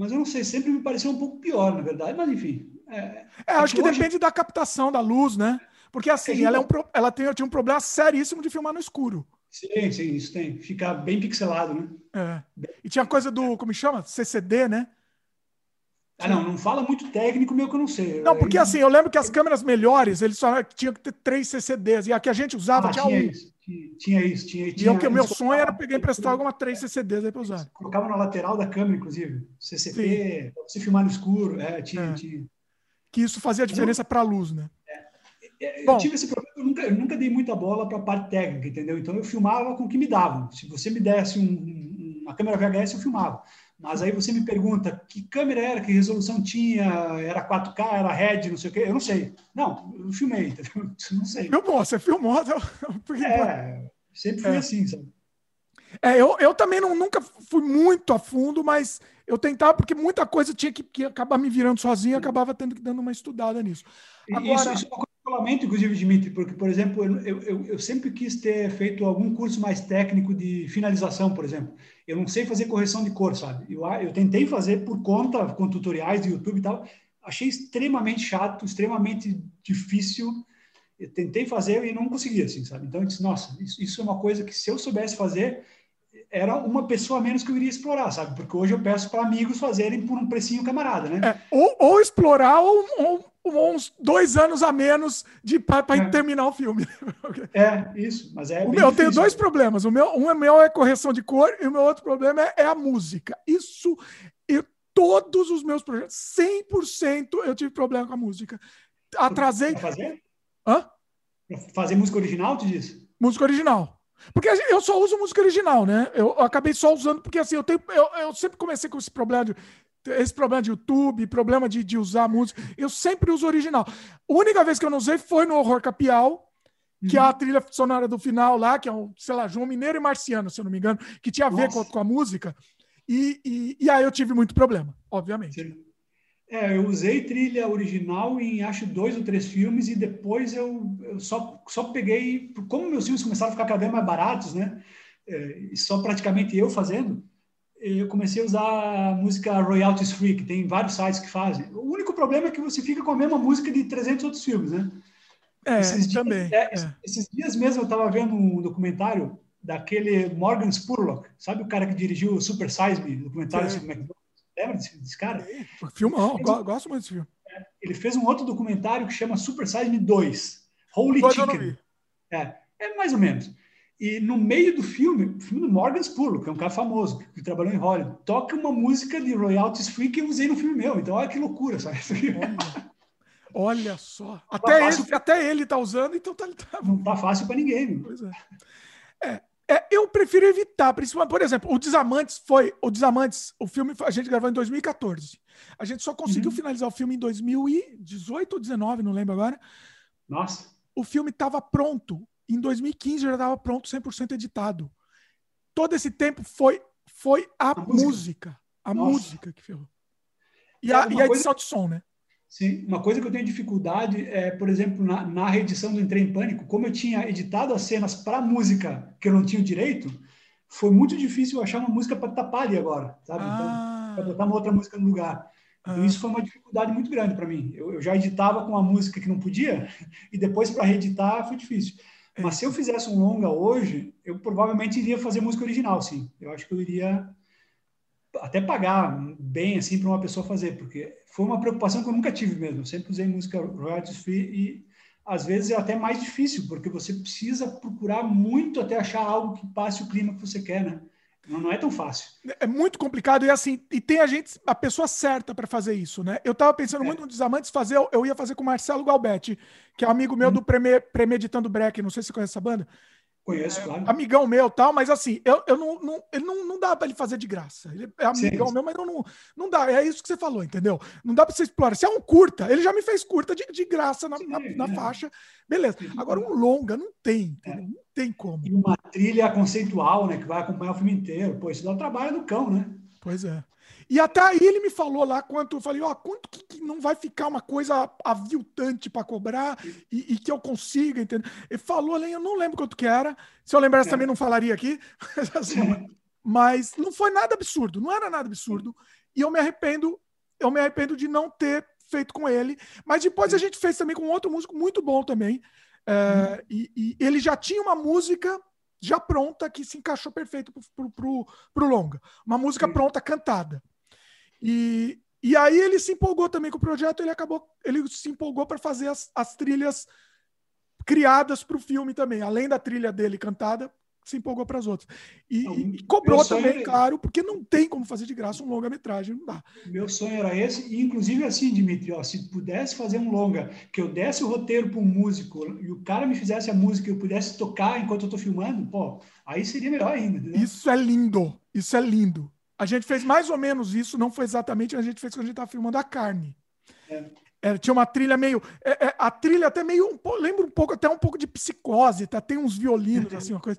Mas eu não sei, sempre me pareceu um pouco pior, na verdade, mas enfim. É, é acho que hoje... depende da captação da luz, né? Porque assim, é, ela, é um, ela tem, tinha um problema seríssimo de filmar no escuro. Sim, sim, isso tem. Fica bem pixelado, né? É. E tinha coisa do, como chama? CCD, né? Ah, não, não fala muito técnico, meu que eu não sei. Não, porque assim, eu lembro que as câmeras melhores, eles só tinham que ter três CCDs, e a que a gente usava ah, tinha, tinha um. Isso, tinha isso, tinha, tinha, E o que o meu sonho era pegar e emprestar alguma três CCDs aí para usar. Colocava na lateral da câmera, inclusive. CCD, você filmar no escuro, é, tinha, é. tinha. Que isso fazia diferença para a luz, né? É. Eu Bom, tive esse problema, eu nunca, eu nunca dei muita bola para a parte técnica, entendeu? Então eu filmava com o que me davam. Se você me desse um, uma câmera VHS, eu filmava. Mas aí você me pergunta que câmera era, que resolução tinha, era 4K, era RED, não sei o quê. Eu não sei. Não, eu filmei, entendeu? Não sei. Filmou, você filmou. É, sempre foi é. assim, sabe? É, eu, eu também não, nunca fui muito a fundo, mas eu tentava, porque muita coisa tinha que, que acabar me virando sozinho, acabava tendo que dando uma estudada nisso. Agora, isso, isso é uma lamento, inclusive, Dimitri, porque, por exemplo, eu, eu, eu, sempre quis ter feito algum curso mais técnico de finalização, por exemplo. Eu não sei fazer correção de cor, sabe? Eu, eu tentei fazer por conta, com tutoriais de YouTube e tal. Achei extremamente chato, extremamente difícil. Eu tentei fazer e não conseguia, assim, sabe? Então, eu disse, nossa, isso, isso é uma coisa que se eu soubesse fazer, era uma pessoa a menos que eu iria explorar, sabe? Porque hoje eu peço para amigos fazerem por um precinho camarada, né? É, ou, ou, explorar ou, ou, uns dois anos a menos de para é. terminar o filme. é, isso. Mas é. O meu, eu tenho dois problemas. O meu, um é meu é correção de cor e o meu outro problema é, é a música. Isso, eu, todos os meus projetos, 100% eu tive problema com a música. Atrasei. Pra fazer? Hã? Pra fazer música original, tu disse? Música original. Porque eu só uso música original, né? Eu, acabei só usando, porque assim, eu, tenho, eu, eu sempre comecei com esse problema de esse problema de YouTube, problema de, de usar música. Eu sempre uso original. A única vez que eu não usei foi no Horror Capial, que uhum. é a uhum. trilha sonora do final lá, que é um, sei lá, João Mineiro e Marciano, se eu não me engano, que tinha a ver com, com, a música. E, e, e, aí eu tive muito problema, obviamente. Sim. É, eu usei trilha original em acho dois ou três filmes e depois eu, eu só, só peguei, como meus filmes começaram a ficar cada vez mais baratos, né? É, só praticamente eu fazendo, eu comecei a usar a música royalties free, que tem vários sites que fazem. O único problema é que você fica com a mesma música de 300 outros filmes, né? É, esses dias, também. É, é. Esses dias mesmo eu estava vendo um documentário daquele Morgan Spurlock, sabe o cara que dirigiu o Super Size Me, documentário sobre McDonald's? Lembra desse, desse cara? É, filmão, um, gosto muito desse filme. É, ele fez um outro documentário que chama Super Size Me 2, Holy Chicken. É, é mais ou menos. E no meio do filme, o filme do Morgan Spurlock, que é um cara famoso, que trabalhou em Hollywood, toca uma música de royalties free que eu usei no filme meu. Então, olha que loucura, sabe? Olha, olha só. Até, ele, até ele tá usando, então tá, tá... Não tá fácil para ninguém. Meu. Pois é. é. É, eu prefiro evitar, principalmente, por exemplo, o Desamantes foi. O Desamantes, o filme a gente gravou em 2014. A gente só conseguiu uhum. finalizar o filme em 2018 ou 2019, não lembro agora. Nossa. O filme estava pronto. Em 2015 já estava pronto, 100% editado. Todo esse tempo foi, foi a, a música. música. A Nossa. música que ferrou. E, é, a, e a edição coisa... de som, né? Sim, uma coisa que eu tenho dificuldade é, por exemplo, na, na reedição do Entrei em Pânico, como eu tinha editado as cenas para música que eu não tinha direito, foi muito difícil achar uma música para tapar ali agora, sabe? Então, ah. Então, para botar uma outra música no lugar. Então, ah. isso foi uma dificuldade muito grande para mim. Eu, eu, já editava com uma música que não podia, e depois para reeditar foi difícil. Mas se eu fizesse um longa hoje, eu provavelmente iria fazer música original, sim. Eu acho que eu iria até pagar bem assim para uma pessoa fazer, porque foi uma preocupação que eu nunca tive mesmo. Eu sempre usei música royalties free e às vezes é até mais difícil, porque você precisa procurar muito até achar algo que passe o clima que você quer, né? Não, não é tão fácil. É muito complicado e assim, e tem a gente, a pessoa certa para fazer isso, né? Eu tava pensando é. muito no Desamantes fazer, eu ia fazer com o Marcelo Galbetti, que é um amigo meu hum. do Premeditando Break, não sei se você conhece essa banda. Conheço, claro. Amigão meu tal, mas assim, eu, eu não, não, ele não, não dá para ele fazer de graça. Ele é amigão sim, meu, mas eu não, não dá. É isso que você falou, entendeu? Não dá para você explorar. Se é um curta, ele já me fez curta de, de graça na, sim, na, na é. faixa. Beleza. Agora, um longa, não tem, é. Não tem como. E uma trilha conceitual, né? Que vai acompanhar o filme inteiro. Pô, isso dá o trabalho do cão, né? Pois é. E até aí ele me falou lá quanto, eu falei, ó, quanto que, que, não vai ficar uma coisa aviltante para cobrar e, e, que eu consiga, entendeu? Ele falou ali, eu não lembro quanto que era. Se eu lembrasse é. também não falaria aqui. Assim, mas não foi nada absurdo, não era nada absurdo. E eu me arrependo, eu me arrependo de não ter feito com ele. Mas depois a gente fez também com outro músico muito bom também. É, e, e ele já tinha uma música já pronta que se encaixou perfeito pro, pro, pro, longa. Uma música pronta, cantada. E, e aí ele se empolgou também com o projeto, ele acabou, ele se empolgou para fazer as, as trilhas criadas para o filme também, além da trilha dele cantada, se empolgou para as outras. E, e cobrou também, era... claro, porque não tem como fazer de graça um longa-metragem, não dá. Meu sonho era esse, e inclusive assim, Dimitri, ó, se pudesse fazer um longa, que eu desse o roteiro para um músico e o cara me fizesse a música e eu pudesse tocar enquanto eu estou filmando, pô, aí seria melhor ainda. Entendeu? Isso é lindo, isso é lindo. A gente fez mais ou menos isso, não foi exatamente, a gente fez quando a gente estava filmando a carne. É. É, tinha uma trilha meio. É, é, a trilha até meio. Lembra um pouco, até um pouco de psicose, tá? Tem uns violinos, assim, uma coisa.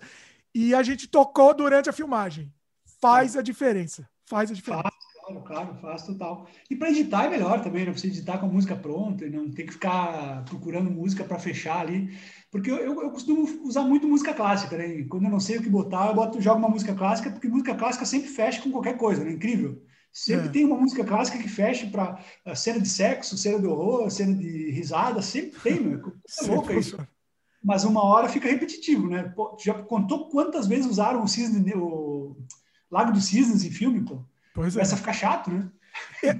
E a gente tocou durante a filmagem. Faz a diferença. Faz a diferença. Claro, claro, faz total. E para editar é melhor também, né? Você editar com a música pronta e não ter que ficar procurando música para fechar ali. Porque eu, eu, eu, costumo usar muito música clássica, né? quando eu não sei o que botar, eu boto, jogo uma música clássica, porque música clássica sempre fecha com qualquer coisa, né? Incrível. Sempre é. tem uma música clássica que fecha para cena de sexo, cena de horror, cena de risada, sempre tem, meu. É louco isso. Mas uma hora fica repetitivo, né? Pô, já contou quantas vezes usaram o cisne, o Lago dos Cisnes em filme, pô? Pois Começa é. a ficar chato, né?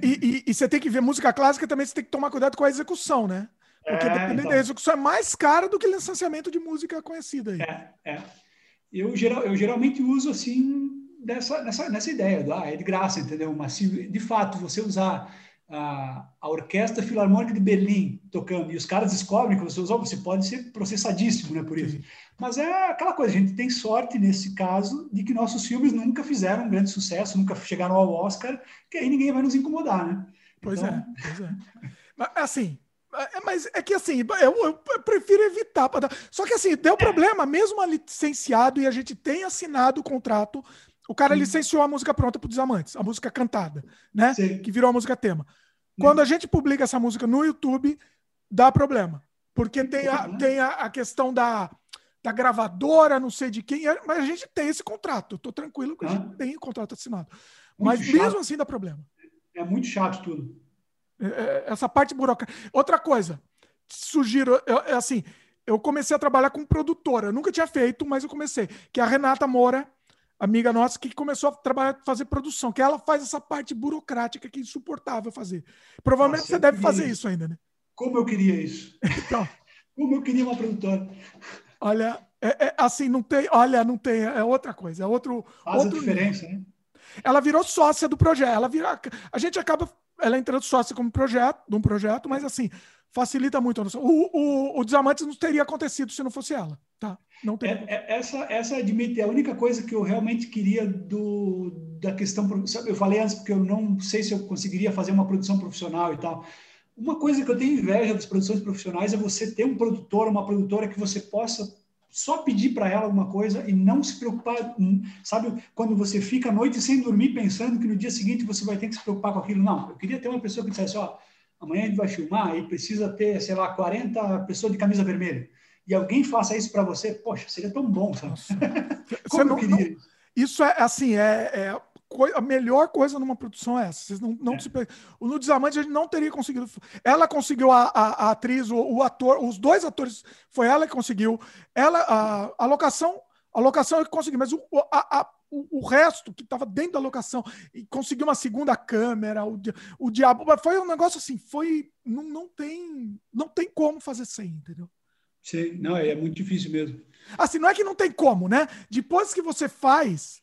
E, e, e, você tem que ver música clássica também, você tem que tomar cuidado com a execução, né? Porque é, dependendo então. da execução é mais cara do que licenciamento de música conhecida aí. É, é. Eu, geral, eu geralmente uso assim dessa, nessa, nessa ideia do, ah, é de graça, entendeu? Mas se de fato você usar a, a Orquestra Filarmônica de Berlim tocando, e os caras descobrem que você usou, você pode ser processadíssimo né, por isso. Sim. Mas é aquela coisa, a gente tem sorte nesse caso de que nossos filmes nunca fizeram um grande sucesso, nunca chegaram ao Oscar, que aí ninguém vai nos incomodar, né? Pois então... é, pois é. Mas, assim, é, mas é que assim, eu, eu, prefiro evitar. Só que assim, deu problema, mesmo licenciado e a gente tem assinado o contrato. O cara Sim. licenciou a música pronta para os amantes, a música cantada, né? Sim. Que virou a música tema. Quando a gente publica essa música no YouTube, dá problema. Porque tem a, tem a, a questão da, da gravadora, não sei de quem, mas a gente tem esse contrato. Eu tô tranquilo que a gente tem o contrato assinado. Muito mas chato. mesmo assim dá problema. É muito chato tudo. É, é essa parte burocrática. Outra coisa, sugiro, é assim, eu comecei a trabalhar com produtora. Eu nunca tinha feito, mas eu comecei. Que é a Renata Moura, amiga nossa, que começou a trabalhar, fazer produção, que ela faz essa parte burocrática que é insuportável fazer. Provavelmente nossa, você deve fazer isso. ainda, né? Como eu queria isso. Então, Como eu queria uma produtora. Olha, é, é, assim, não tem. Olha, não tem. É outra coisa. É outro. Faz outro a diferença, né? Ela virou sócia do projeto. Ela vira, a gente acaba ela entrando sócia como projeto, de um projeto, mas assim, facilita muito a noção. O, o, o Desamantes não teria acontecido se não fosse ela, tá? Não teria. É, é, essa, essa admite, é a única coisa que eu realmente queria do, da questão. Eu falei antes porque eu não sei se eu conseguiria fazer uma produção profissional e tal. Uma coisa que eu tenho inveja das produções profissionais é você ter um produtor, uma produtora que você possa só pedir para ela alguma coisa e não se preocupar, sabe, quando você fica a noite sem dormir pensando que no dia seguinte você vai ter que se preocupar com aquilo. Não, eu queria ter uma pessoa que dissesse, ó, amanhã a gente vai filmar e precisa ter, sei lá, 40 pessoas de camisa vermelha. E alguém faça isso para você, poxa, seria tão bom, sabe? Como não, eu queria não, isso. é assim, é, é a melhor coisa numa produção é essa. Vocês não, não é. se... O No Desamante a gente não teria conseguido. Ela conseguiu a, a, a atriz, o, o, ator, os dois atores, foi ela que conseguiu. Ela, a, a locação, a locação é que conseguiu, mas o, a, a, o, o resto que estava dentro da locação e conseguiu uma segunda câmera, o, o diabo. Foi um negócio assim, foi. Não, não, tem, não tem como fazer sem, entendeu? Sim, não, é, é muito difícil mesmo. Assim, não é que não tem como, né? Depois que você faz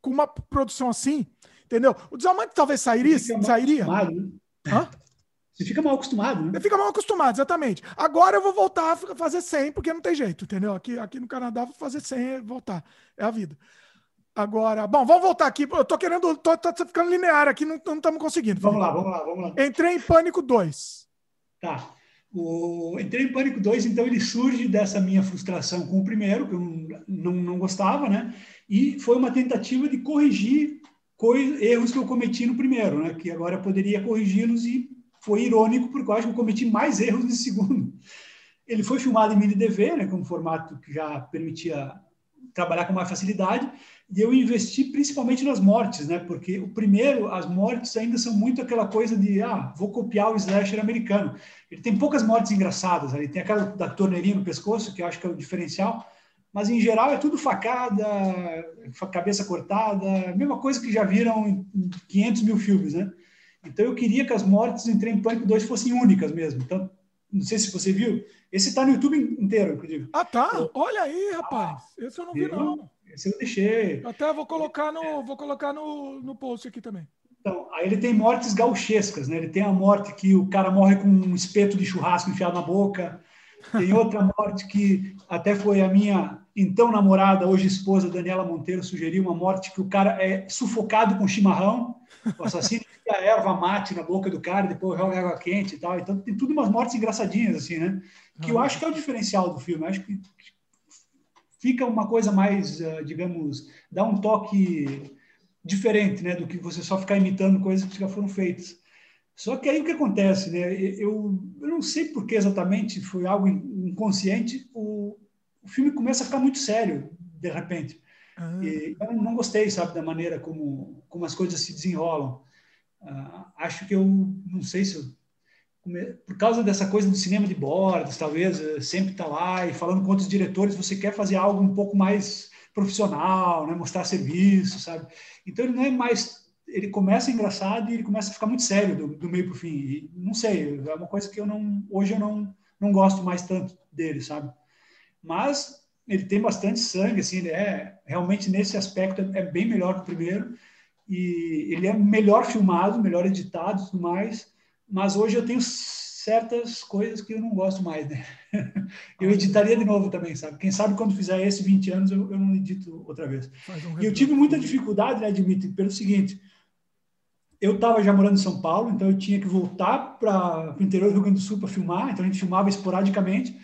com uma produção assim, entendeu? O Desalmante talvez sairia. sairia. Né? Hã? Você fica mal acostumado, né? Você fica mal acostumado, exatamente. Agora eu vou voltar a fazer 100, porque não tem jeito, entendeu? Aqui, aqui no Canadá, vou fazer 100 e voltar. É a vida. Agora, bom, vamos voltar aqui. Eu tô querendo, tô, tô ficando linear aqui, não estamos conseguindo. Vamos lá, vamos lá, vamos lá. Entrei em Pânico 2. Tá. O, entrei em Pânico 2, então ele surge dessa minha frustração com o primeiro, que eu não, não gostava, né? E foi uma tentativa de corrigir erros que eu cometi no primeiro, né? que agora eu poderia corrigi-los e foi irônico porque eu acho que eu cometi mais erros no segundo. Ele foi filmado em mini DV, né, com um formato que já permitia trabalhar com mais facilidade, e eu investi principalmente nas mortes, né? Porque o primeiro, as mortes ainda são muito aquela coisa de, ah, vou copiar o slasher americano. Ele tem poucas mortes engraçadas, ali tem aquela da torneirinha no pescoço, que eu acho que é o diferencial, mas em geral é tudo facada, cabeça cortada, mesma coisa que já viram em 500 mil filmes, né? Então eu queria que as mortes em Trem Pânico 2 fossem únicas mesmo. Então, não sei se você viu, esse está no YouTube inteiro, inclusive. Ah, tá? Olha aí, rapaz. Ah, esse eu não vi, não. Esse eu deixei. Até vou colocar no, vou colocar no, no post aqui também. Então, aí ele tem mortes gauchescas, né? Ele tem a morte que o cara morre com um espeto de churrasco enfiado na boca. Tem outra morte que até foi a minha então namorada, hoje esposa, Daniela Monteiro, sugeriu uma morte que o cara é sufocado com chimarrão, o assassino a erva mate na boca do cara, depois joga água quente e tal. Então tem tudo umas mortes engraçadinhas, assim, né? Que eu acho que é o diferencial do filme. Eu acho que fica uma coisa mais, ah, digamos, dá um toque diferente, né? Do que você só ficar imitando coisas que já foram feitas. Só que aí o que acontece, né? Eu, eu não sei por que exatamente, foi algo inconsciente, o, o filme começa a ficar muito sério, de repente. Ah. E eu não gostei, sabe, da maneira como, como as coisas se desenrolam. Uh, acho que eu, não sei se eu, por causa dessa coisa do cinema de bordas, talvez eh, sempre está lá e falando com outros diretores, você quer fazer algo um pouco mais profissional, né, mostrar serviço, sabe? Então ele não é mais, ele começa engraçado e ele começa a ficar muito sério do, do meio para o fim. E, não sei, é uma coisa que eu não, hoje eu não, não gosto mais tanto dele, sabe? mas ele tem bastante sangue, assim, ele é realmente nesse aspecto é bem melhor que o primeiro e ele é melhor filmado, melhor editado, tudo mais. mas hoje eu tenho certas coisas que eu não gosto mais, né? Eu editaria de novo também, sabe? Quem sabe quando fizer esse 20 anos eu, eu não edito outra vez. Um e eu tive muita dificuldade, né, Dimitri, pelo seguinte, eu estava já morando em São Paulo, então eu tinha que voltar para o interior do Rio Grande do Sul para filmar, então a gente filmava esporadicamente,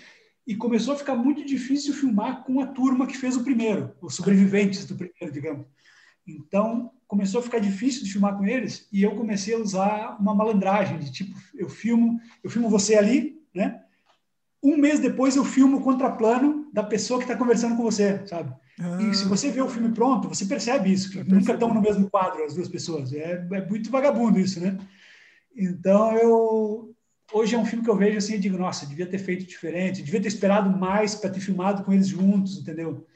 e começou a ficar muito difícil filmar com a turma que fez o primeiro, os sobreviventes do primeiro, digamos. Então, começou a ficar difícil de filmar com eles e eu comecei a usar uma malandragem de tipo, eu filmo, eu filmo você ali, né? Um mês depois eu filmo o contraplano da pessoa que está conversando com você, sabe? Ah. E se você vê o filme pronto, você percebe isso, que nunca estão no mesmo quadro as duas pessoas. É, é muito vagabundo isso, né? Então eu hoje é um filme que eu vejo assim e digo, nossa, devia ter feito diferente, devia ter esperado mais para ter filmado com eles juntos, entendeu?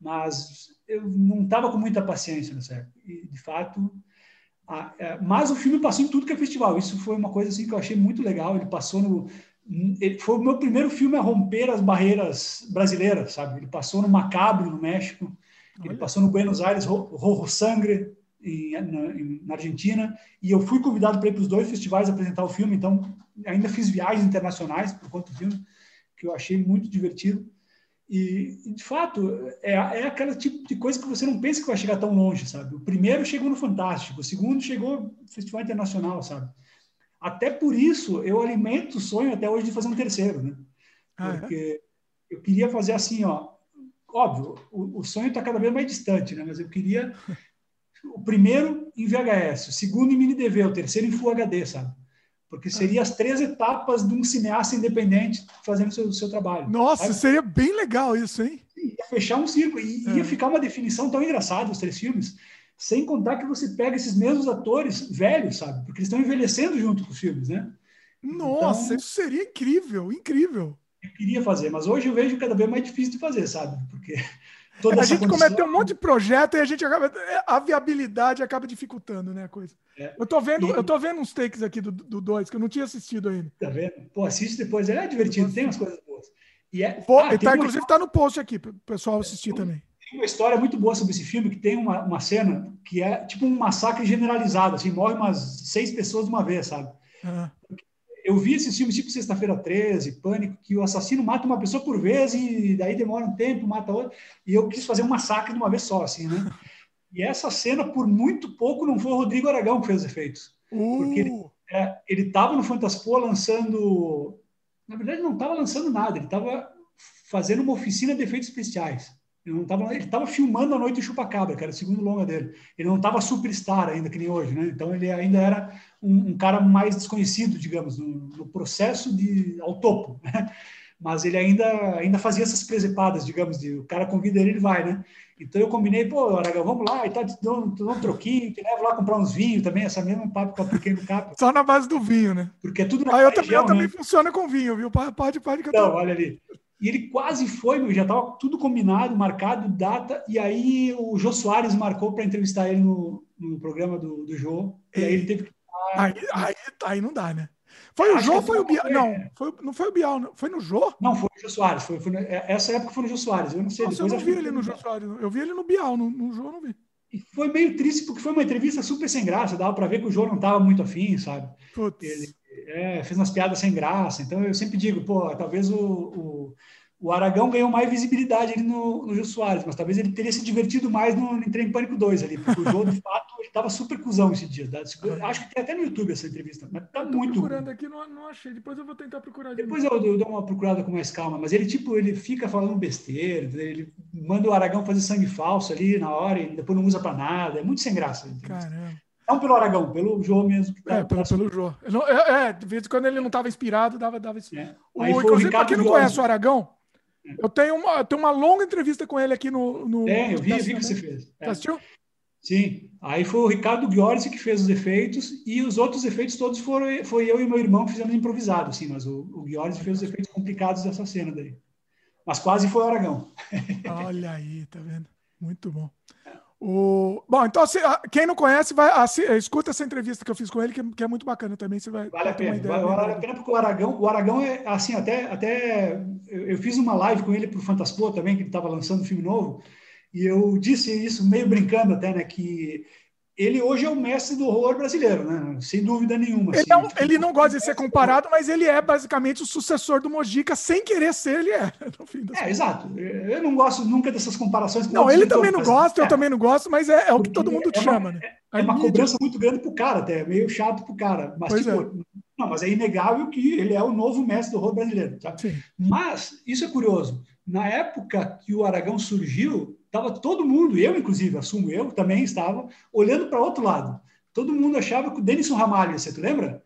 Mas eu não estava com muita paciência nessa época. E, de fato, a, é, mas o filme passou em tudo que é festival. Isso foi uma coisa assim que eu achei muito legal. Ele passou no ele foi o meu primeiro filme a romper as barreiras brasileiras, sabe? Ele passou no Macabro, no México. Ele passou no Buenos Aires, Rojo Sangre, em, na, na, Argentina, e eu fui convidado para ir para os dois festivais apresentar o filme, então ainda fiz viagens internacionais por conta do filme, que eu achei muito divertido. E, de fato, é, é aquele tipo de coisa que você não pensa que vai chegar tão longe, sabe? O primeiro chegou no Fantástico, o segundo chegou no Festival Internacional, sabe? Até por isso, eu alimento o sonho até hoje de fazer um terceiro, né? Ah, é? Porque é? eu queria fazer assim, ó. Óbvio, o, o sonho está cada vez mais distante, né? Mas eu queria o primeiro em VHS, o segundo em mini DV, o terceiro em Full HD, sabe? Porque ah. seria as três etapas de um cineasta independente fazendo o seu, seu trabalho. Nossa, sabe? seria bem legal isso, hein? Ia fechar um círculo. E é. ia ficar uma definição tão engraçada, os três filmes. Sem contar que você pega esses mesmos atores velhos, sabe? Porque eles estão envelhecendo junto com os filmes, né? Nossa, então, isso seria incrível, incrível. Eu queria fazer, mas hoje eu vejo cada vez mais difícil de fazer, sabe? Porque Toda a gente condição... cometeu um monte de projeto e a gente acaba. A viabilidade acaba dificultando, né? A coisa. É. Eu tô vendo, e... eu tô vendo uns takes aqui do 2 que eu não tinha assistido ainda. Tá vendo? Pô, assiste depois, é divertido, tem umas coisas boas. E é, Pô, ah, tá, inclusive uma... tá no post aqui, para o pessoal assistir também. Tem uma história muito boa sobre esse filme, que tem uma, uma cena que é tipo um massacre generalizado, assim, morre umas seis pessoas de uma vez, sabe? Uhum eu vi esses filmes tipo Sexta-feira 13, Pânico, que o assassino mata uma pessoa por vez e daí demora um tempo, mata outra. E eu quis fazer um massacre de uma vez só, assim, né? E essa cena, por muito pouco, não foi o Rodrigo Aragão que fez os efeitos. Uh. Porque ele é, estava no Fantaspoa lançando. Na verdade, não estava lançando nada, ele estava fazendo uma oficina de efeitos especiais. Ele não tava, ele estava filmando a noite do Chupacabra, que era o segundo longa dele. Ele não estava superstar ainda, que nem hoje, né? Então ele ainda era um, um cara mais desconhecido, digamos, no, no, processo de ao topo, né? Mas ele ainda ainda fazia essas presepadas, digamos, de o cara convida ele, ele vai, né? Então eu combinei, pô, Aragão, vamos lá e tal, te dou, te dou um troquinho, te levo lá comprar uns vinhos também, essa mesma papo que eu apliquei no capo. Só na base do vinho, né? Porque é tudo na ah, eu, região, também, eu né? também funciona com vinho, viu? Pode, pode que eu Não, tô... olha ali. E ele quase foi, meu, já estava tudo combinado, marcado, data, e aí o Jô Soares marcou para entrevistar ele no, no programa do, do Jô, e aí ele teve que. Aí, aí, aí não dá, né? Foi o Jô ou foi o Bial? Não, foi, não foi o Bial, não. foi no Jô? Não, foi o Jô Soares. Foi, foi, é, essa época foi no Jô Soares, eu não sei. Nossa, eu não vi ele no Jô Soares, eu vi ele no Bial, no, no Jô eu não vi. E foi meio triste, porque foi uma entrevista super sem graça, dava para ver que o Jô não estava muito afim, sabe? Putz. Ele, é, fez umas piadas sem graça. Então eu sempre digo, pô, talvez o, o, o Aragão ganhou mais visibilidade ali no, no Jô Soares, mas talvez ele teria se divertido mais no, no Trem Pânico 2 ali, porque o Jô, de fato, ele estava super cuzão esse dia. Tá? Acho que tem até no YouTube essa entrevista, mas tá eu muito. procurando aqui, não, não achei. Depois eu vou tentar procurar. Depois eu, eu, dou uma procurada com mais calma, mas ele, tipo, ele fica falando besteira, ele manda o Aragão fazer sangue falso ali na hora e depois não usa para nada. É muito sem graça. Caramba. Não pelo Aragão, pelo Jô mesmo. Que tá, é, pelo, pelo Jô. é, é, de vez em quando ele não estava inspirado, dava, dava isso. É. O, inclusive, para quem não conhece o Aragão, eu tenho uma, eu tenho uma longa entrevista com ele aqui no. no é, eu vi, vi que você fez. É. assistiu? Sim. Aí foi o Ricardo Giorgi que fez os efeitos e os outros efeitos todos foram foi eu e meu irmão que fizemos improvisado, assim, mas o, o Giorgi fez os efeitos complicados dessa cena daí. Mas quase foi o Aragão. Olha aí, tá vendo? Muito bom. O... Bom, então se, quem não conhece, vai escuta essa entrevista que eu fiz com ele, que, que é muito bacana também. Você vai, vale a pena. Vale, vale a pena porque o Aragão, o Aragão é assim, até, até eu, eu fiz uma live com ele para o Fantaspo também, que ele estava lançando um filme novo, e eu disse isso meio brincando até, né? Que ele hoje é o mestre do horror brasileiro, né? Sem dúvida nenhuma. Ele, assim, não, tipo, ele não gosta de ser comparado, mas ele é basicamente o sucessor do Mojica, sem querer ser, ele é. é, exato. Eu não gosto nunca dessas comparações. Não, ele também não gosta, eu é. também não gosto, mas é, é o que todo mundo é chama, uma, né? É, uma cobrança muito grande pro cara, até, meio chato pro cara. Mas, pois tipo, é. não, mas é inegável que ele é o novo mestre do horror brasileiro. Tá? Mas, isso é curioso. Na época que o Aragão surgiu, Estava todo mundo, eu inclusive, assumo eu, também estava, olhando para outro lado. Todo mundo achava que o Denison Ramalho, você te lembra?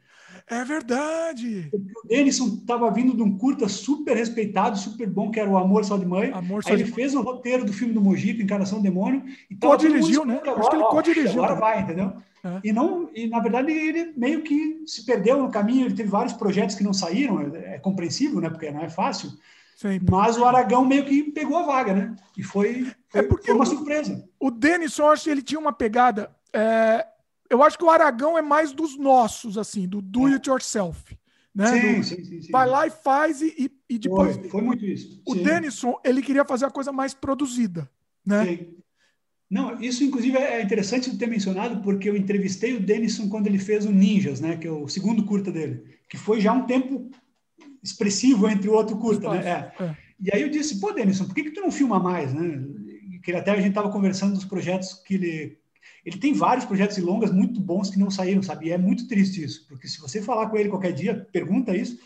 É verdade. o Denison estava vindo de um curta super respeitado, super bom, que era o Amor Só de Mãe. Amor Aí ele fez o roteiro do filme do Mojico, Encarnação do Demônio. E co-dirigiu, né? Agora, Acho que ele co-dirigiu. Agora vai, entendeu? É. E, não, e, na verdade, ele meio que se perdeu no caminho. Ele teve vários projetos que não saíram. É, é compreensível, né? Porque não é fácil. Sempre. Mas o Aragão meio que pegou a vaga, né? E foi, é porque foi uma surpresa. O, o Denison, acho que ele tinha uma pegada. É, eu acho que o Aragão é mais dos nossos, assim, do do it yourself. Né? Sim, do, sim, sim, sim, Vai lá e faz e, e depois. Foi, foi muito isso. O sim. Denison, ele queria fazer a coisa mais produzida. Né? Sim. Não, isso inclusive é interessante ter mencionado, porque eu entrevistei o Denison quando ele fez o Ninjas, né? Que é o segundo curta dele, que foi já um tempo expressivo entre o outro curta, né? É. É. E aí eu disse, pô, Denison, por que, que tu não filma mais, né? Que até a gente estava conversando dos projetos que ele... Ele tem vários projetos de longas muito bons que não saíram, sabe? E é muito triste isso, porque se você falar com ele qualquer dia, pergunta isso,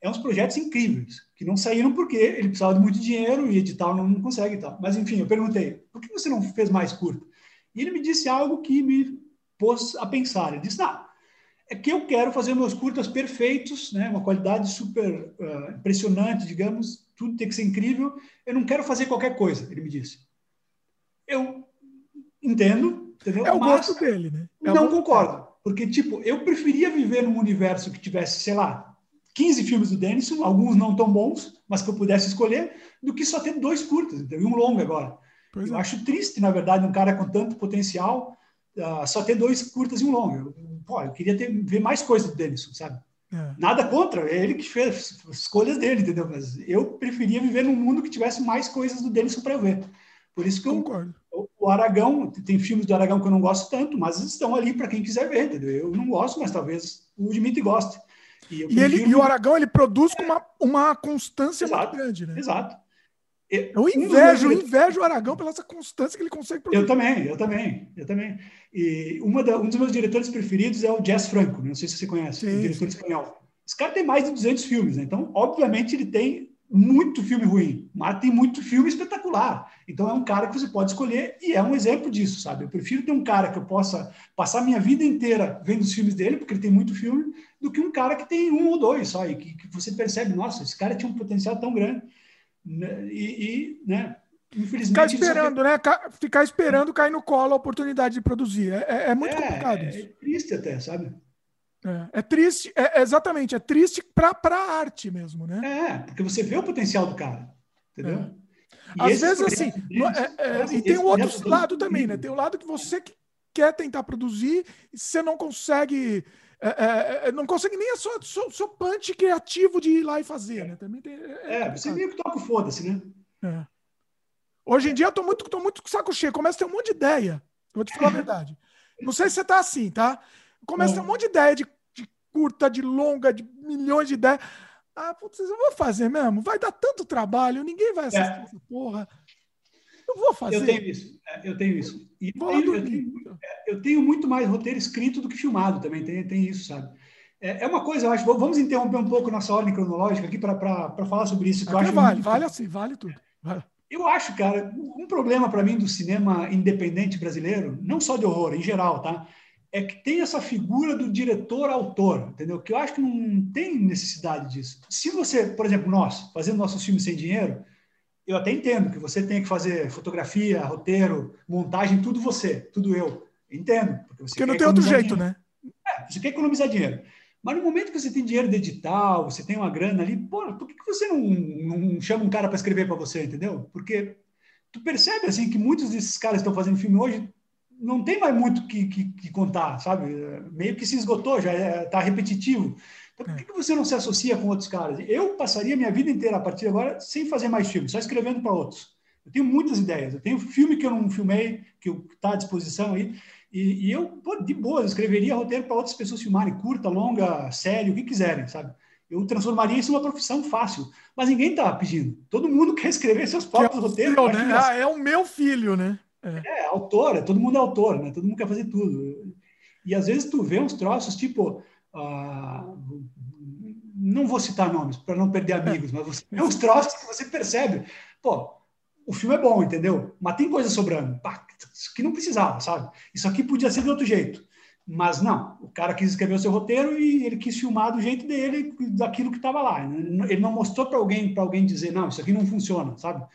é uns projetos incríveis, que não saíram porque ele precisava de muito dinheiro e edital não consegue e tal. Mas, enfim, eu perguntei, por que você não fez mais curta? E ele me disse algo que me pôs a pensar. Ele disse, não, é que eu quero fazer meus curtas perfeitos, né? uma qualidade super uh, impressionante, digamos, tudo tem que ser incrível. Eu não quero fazer qualquer coisa, ele me disse. Eu entendo, entendeu? É o Mas gosto dele, né? É não concordo, porque, tipo, eu preferia viver num universo que tivesse, sei lá, 15 filmes do Denison, alguns não tão bons, mas que eu pudesse escolher, do que só ter dois curtas, entendeu? e um longo agora. Pois eu é. acho triste, na verdade, um cara com tanto potencial uh, só ter dois curtas e um longo. Eu, pô, eu queria ter, ver mais coisas do Denison, sabe? É. Nada contra, é ele que fez as escolhas dele, entendeu? Mas eu preferia viver num mundo que tivesse mais coisas do Denison para ver. Por isso que eu, o Aragão, tem filmes do Aragão que eu não gosto tanto, mas estão ali para quem quiser ver, entendeu? Eu não gosto, mas talvez o Dimitri goste. E, e, ele, e o Aragão ele produz com uma, uma constância exato, muito grande, né? Exato. Eu invejo, um invejo o Aragão pela essa constância que ele consegue produzir. Eu também, eu também, eu também. E uma da, um dos meus diretores preferidos é o Jess Franco, não sei se você conhece, sim, diretor sim. espanhol. Esse cara tem mais de 200 filmes, né? Então, obviamente, ele tem muito filme ruim, mas tem muito filme espetacular. Então, é um cara que você pode escolher e é um exemplo disso, sabe? Eu prefiro ter um cara que eu possa passar minha vida inteira vendo os filmes dele, porque ele tem muito filme, do que um cara que tem um ou dois só, e que, que você percebe, nossa, esse cara tinha um potencial tão grande. Né? E, e né? Infelizmente. Ficar esperando, né? Ficar esperando cair no colo a oportunidade de produzir. É, é, é muito é, complicado isso. É triste até, sabe? É, é triste, é, exatamente, é triste para a arte mesmo, né? É, porque você vê o potencial do cara, entendeu? É. Às vezes, assim, é, é, e tem o outro lado também, né? Tem o lado que você quer tentar produzir e você não consegue é, é, é, não consegue nem a sua, seu, seu punch criativo de ir lá e fazer, né? Também tem, é, é você meio que toca o foda-se, né? É. Hoje em dia eu tô muito, tô muito com saco cheio, começa a ter um monte de ideia. vou te falar a verdade. Não sei se você tá assim, tá? Começa a ter um monte de ideia de, de curta, de longa, de milhões de ideias. Ah, putz, eu vou fazer mesmo. Vai dar tanto trabalho, ninguém vai assistir é. essa porra. Eu vou fazer. Eu tenho isso. É, eu tenho isso. E eu, tenho, eu, tenho, é, eu, tenho, muito mais roteiro escrito do que filmado também. Tem, tem isso, sabe? É, é uma coisa, eu acho. Vamos interromper um pouco nossa ordem cronológica aqui para falar sobre isso. Que eu acho vale, vale assim, vale tudo. Vale. Eu acho, cara, um problema para mim do cinema independente brasileiro, não só de horror, em geral, tá? É que tem essa figura do diretor-autor, entendeu? Que eu acho que não tem necessidade disso. Se você, por exemplo, nós, fazendo nossos filmes sem dinheiro, eu até entendo que você tem que fazer fotografia, roteiro, montagem, tudo você, tudo eu. Entendo. Porque, você porque não tem outro jeito, dinheiro. né? É, você quer economizar dinheiro. Mas no momento que você tem dinheiro de edital, você tem uma grana ali, pô, por que, que você não, não chama um cara para escrever para você, entendeu? Porque tu percebe assim que muitos desses caras que estão fazendo filme hoje não tem mais muito que, que, que contar, sabe? Meio que se esgotou, já está é, repetitivo. Então, por que, que você não se associa com outros caras? Eu passaria minha vida inteira a partir de agora sem fazer mais filmes, só escrevendo para outros. Eu tenho muitas ideias. Eu tenho filme que eu não filmei, que está à disposição aí. E, e eu, pô, de boa, escreveria roteiro para outras pessoas filmarem, curta, longa, série, o que quiserem, sabe? Eu transformaria isso em uma profissão fácil. Mas ninguém está pedindo. Todo mundo quer escrever seus próprios é roteiros. Filho, né? ah, é o meu filho, né? É. é, autor, é, todo mundo é autor, né? Todo mundo quer fazer tudo. E às vezes tu vê uns troços tipo. Uh, não vou citar nomes para não perder amigos, mas você vê uns troços que você percebe. Pô, o filme é bom, entendeu? Mas tem coisa sobrando. Pá, isso aqui não precisava, sabe? Isso aqui podia ser de outro jeito. Mas não, o cara quis escrever o seu roteiro e ele quis filmar do jeito dele, daquilo que estava lá. Ele não mostrou para alguém, para alguém dizer, não, isso aqui não funciona, sabe?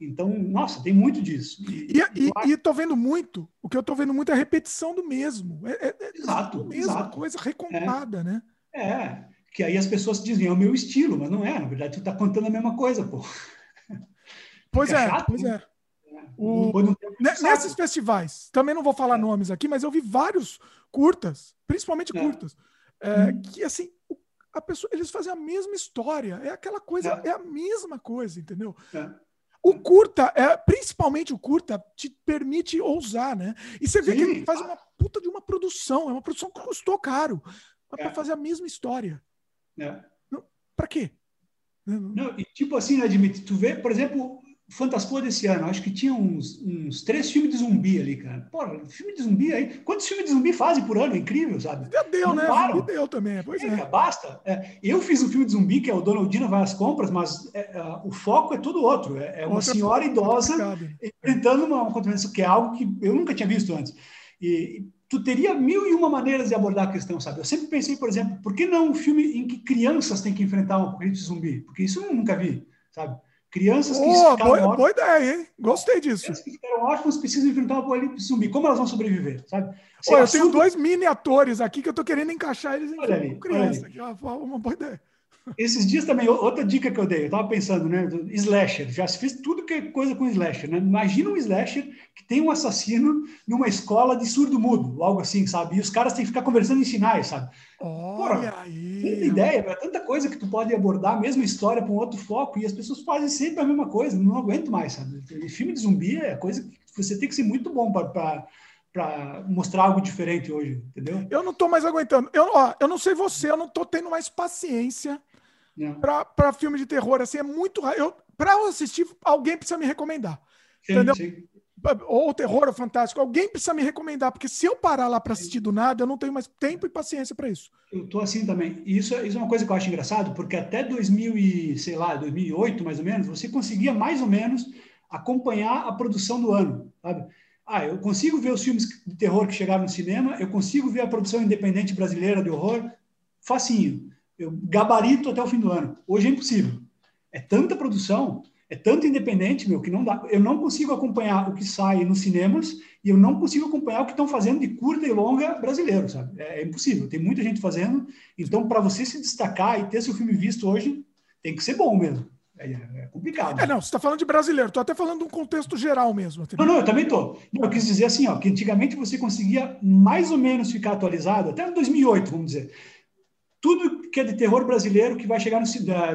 Então, nossa, tem muito disso. E, e, e, e tô vendo muito, o que eu tô vendo muito é a repetição do mesmo. É, é, é exato, a mesma exato. coisa recontada, é, né? É, que aí as pessoas dizem, é o meu estilo, mas não é, na verdade tu tá contando a mesma coisa, pô. Pois é, chato, pois né? é. O, nesses festivais, também não vou falar é. nomes aqui, mas eu vi vários curtas, principalmente é. curtas, é, hum. que assim, a pessoa, eles fazem a mesma história, é aquela coisa, é, é a mesma coisa, entendeu? É. O curta, é, principalmente o curta, te permite ousar, né? E você vê Sim. que ele faz uma puta de uma produção, é uma produção que custou caro, mas para fazer a mesma história. É. Para quê? Não, e tipo assim, né, Dimitri, tu vê, por exemplo, Fantaspoa desse ano, acho que tinha uns, uns três filmes de zumbi ali, cara. Porra, filme de zumbi aí. Quantos filmes de zumbi fazem por ano? É incrível, sabe? Já deu, Não né? Param. Deu também, pois é. é. Basta. É, eu fiz um filme de zumbi, que é o Donaldino vai às compras, mas é, é o foco é todo outro. É, é uma Outra senhora idosa enfrentando uma, uma acontecimento que é algo que eu nunca tinha visto antes. E, tu teria mil e uma maneiras de abordar a questão, sabe? Eu sempre pensei, por exemplo, por que não um filme em que crianças têm que enfrentar um apocalipse zumbi? Porque isso eu nunca vi, sabe? Crianças que oh, boa, boa, ideia, hein? Gostei disso. Crianças que ficaram ótimas precisam enfrentar o apocalipse zumbi. Como elas vão sobreviver, sabe? Olha, eu tenho dois mini atores aqui que eu tô querendo encaixar eles em olha ali, criança. Já uma boa ideia. Esses dias também, outra dica que eu dei, eu tava pensando, né? Slasher, já se fez tudo que é coisa com slasher, né? Imagina um slasher que tem um assassino numa escola de surdo-mudo, algo assim, sabe? E os caras têm que ficar conversando em sinais, sabe? Olha Porra, aí! Ideia, é tanta coisa que tu pode abordar a mesma história com outro foco e as pessoas fazem sempre a mesma coisa, não aguento mais, sabe? E filme de zumbi é coisa que você tem que ser muito bom para para mostrar algo diferente hoje, entendeu? Eu não estou mais aguentando. Eu, ó, eu não sei você, eu não estou tendo mais paciência para filme de terror. Assim, é muito. Eu, para eu assistir, alguém precisa me recomendar. Sim, entendeu? Sim. Ou terror ou fantástico, alguém precisa me recomendar, porque se eu parar lá para assistir do nada, eu não tenho mais tempo e paciência para isso. Eu tô assim também. Isso, isso é uma coisa que eu acho engraçado, porque até 2000 e, sei lá, 2008 mais ou menos, você conseguia mais ou menos acompanhar a produção do ano, sabe? Ah, eu consigo ver os filmes de terror que chegaram no cinema, eu consigo ver a produção independente brasileira de horror, facinho eu gabarito até o fim do ano. Hoje é impossível. É tanta produção, é tanto independente, meu, que não dá. Eu não consigo acompanhar o que sai nos cinemas e eu não consigo acompanhar o que estão fazendo de curta e longa brasileiro, sabe? É, é impossível. Tem muita gente fazendo. Então, para você se destacar e ter seu filme visto hoje, tem que ser bom mesmo. É, é complicado. É, não, você está falando de brasileiro, estou até falando de um contexto geral mesmo. Não, não, eu também estou. Eu quis dizer assim, ó, que antigamente você conseguia mais ou menos ficar atualizado, até 2008, vamos dizer tudo que é de terror brasileiro que vai chegar no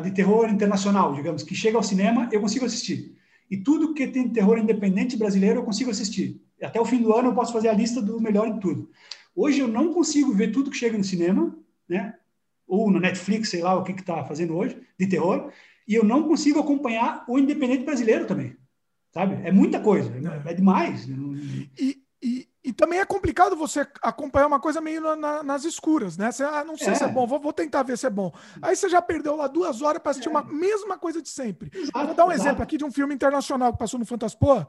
de terror internacional, digamos, que chega ao cinema, eu consigo assistir. E tudo que tem terror independente brasileiro eu consigo assistir. Até o fim do ano eu posso fazer a lista do melhor de tudo. Hoje eu não consigo ver tudo que chega no cinema, né? Ou no Netflix, sei lá o que está fazendo hoje, de terror, e eu não consigo acompanhar o independente brasileiro também. Sabe? É muita coisa, é, é demais. E, e, também é complicado você acompanhar uma coisa meio na, na, nas escuras, né? Você, ah, não sei é. se é bom, vou, vou, tentar ver se é bom. Aí você já perdeu lá duas horas para assistir é. uma mesma coisa de sempre. Exato, vou dar um exato. exemplo aqui de um filme internacional que passou no Fantaspoa,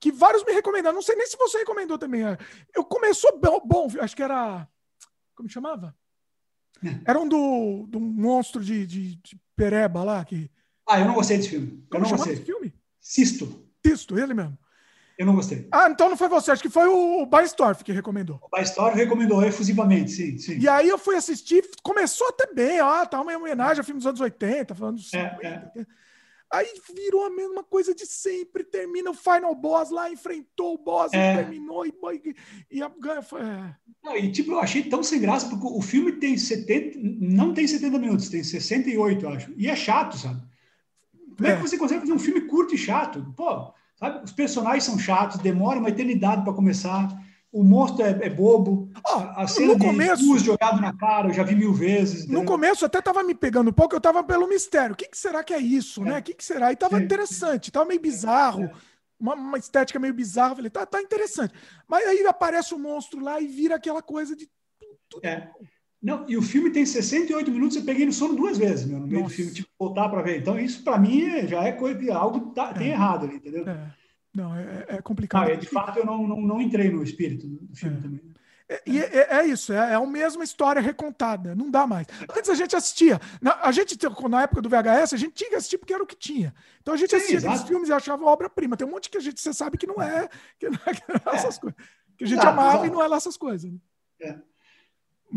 que vários me recomendaram. Não sei nem se você recomendou também. É. Eu começou bom, bom acho que era. Como chamava? Era um do, do monstro de, de, de, Pereba lá. Que... Ah, eu não gostei desse filme. Eu Como não gostei. Desse filme? Sisto. Sisto, ele mesmo. Eu não gostei. Ah, então não foi você, acho que foi o Baistorff que recomendou. O Baistorff recomendou efusivamente, sim, sim. E aí eu fui assistir, começou até bem, ó, tá uma homenagem a filme dos anos 80, falando dos é, 50. É. Aí virou a mesma coisa de sempre, termina o final boss lá, enfrentou o boss é. e terminou, e, e a ganha foi... É. Não, e tipo, eu achei tão sem graça, porque o filme tem 70, não tem 70 minutos, tem 68, eu acho, e é chato, sabe? Como é, é que você consegue fazer um filme curto e chato? Pô... Sabe? Os personagens são chatos, demora uma eternidade para começar. o monstro é, é bobo. Oh, a cena no de luz jogado na cara, eu já vi mil vezes. No começo até tava me pegando um pouco, eu tava pelo mistério. O que, que será que é isso, né? é. né? O que, que será? E tava Sim. interessante, tava meio bizarro. É. Uma, uma, estética meio bizarra. Falei, tá, tá interessante. Mas aí aparece o um monstro lá e vira aquela coisa de. É. Não, e o filme tem 68 minutos, eu peguei no sono duas vezes, meu, no meio Nossa. do filme, tipo, voltar para ver. Então, isso para mim já é coisa, algo tá, tem é. errado ali, entendeu? É. Não, é, é complicado. Ah, é, de fato, eu não, não, não, entrei no espírito do filme é. também. É, e é, é, isso, é, é a mesma história recontada, não dá mais. Antes a gente assistia, na, a gente, na época do VHS, a gente tinha que assistir porque era o que tinha. Então a gente Sim, assistia esses filmes e achava obra-prima. Tem um monte que a gente, você sabe que não é, que não é, que não é essas coisas. Que a gente amava exato. e não é lá essas coisas. Né? É.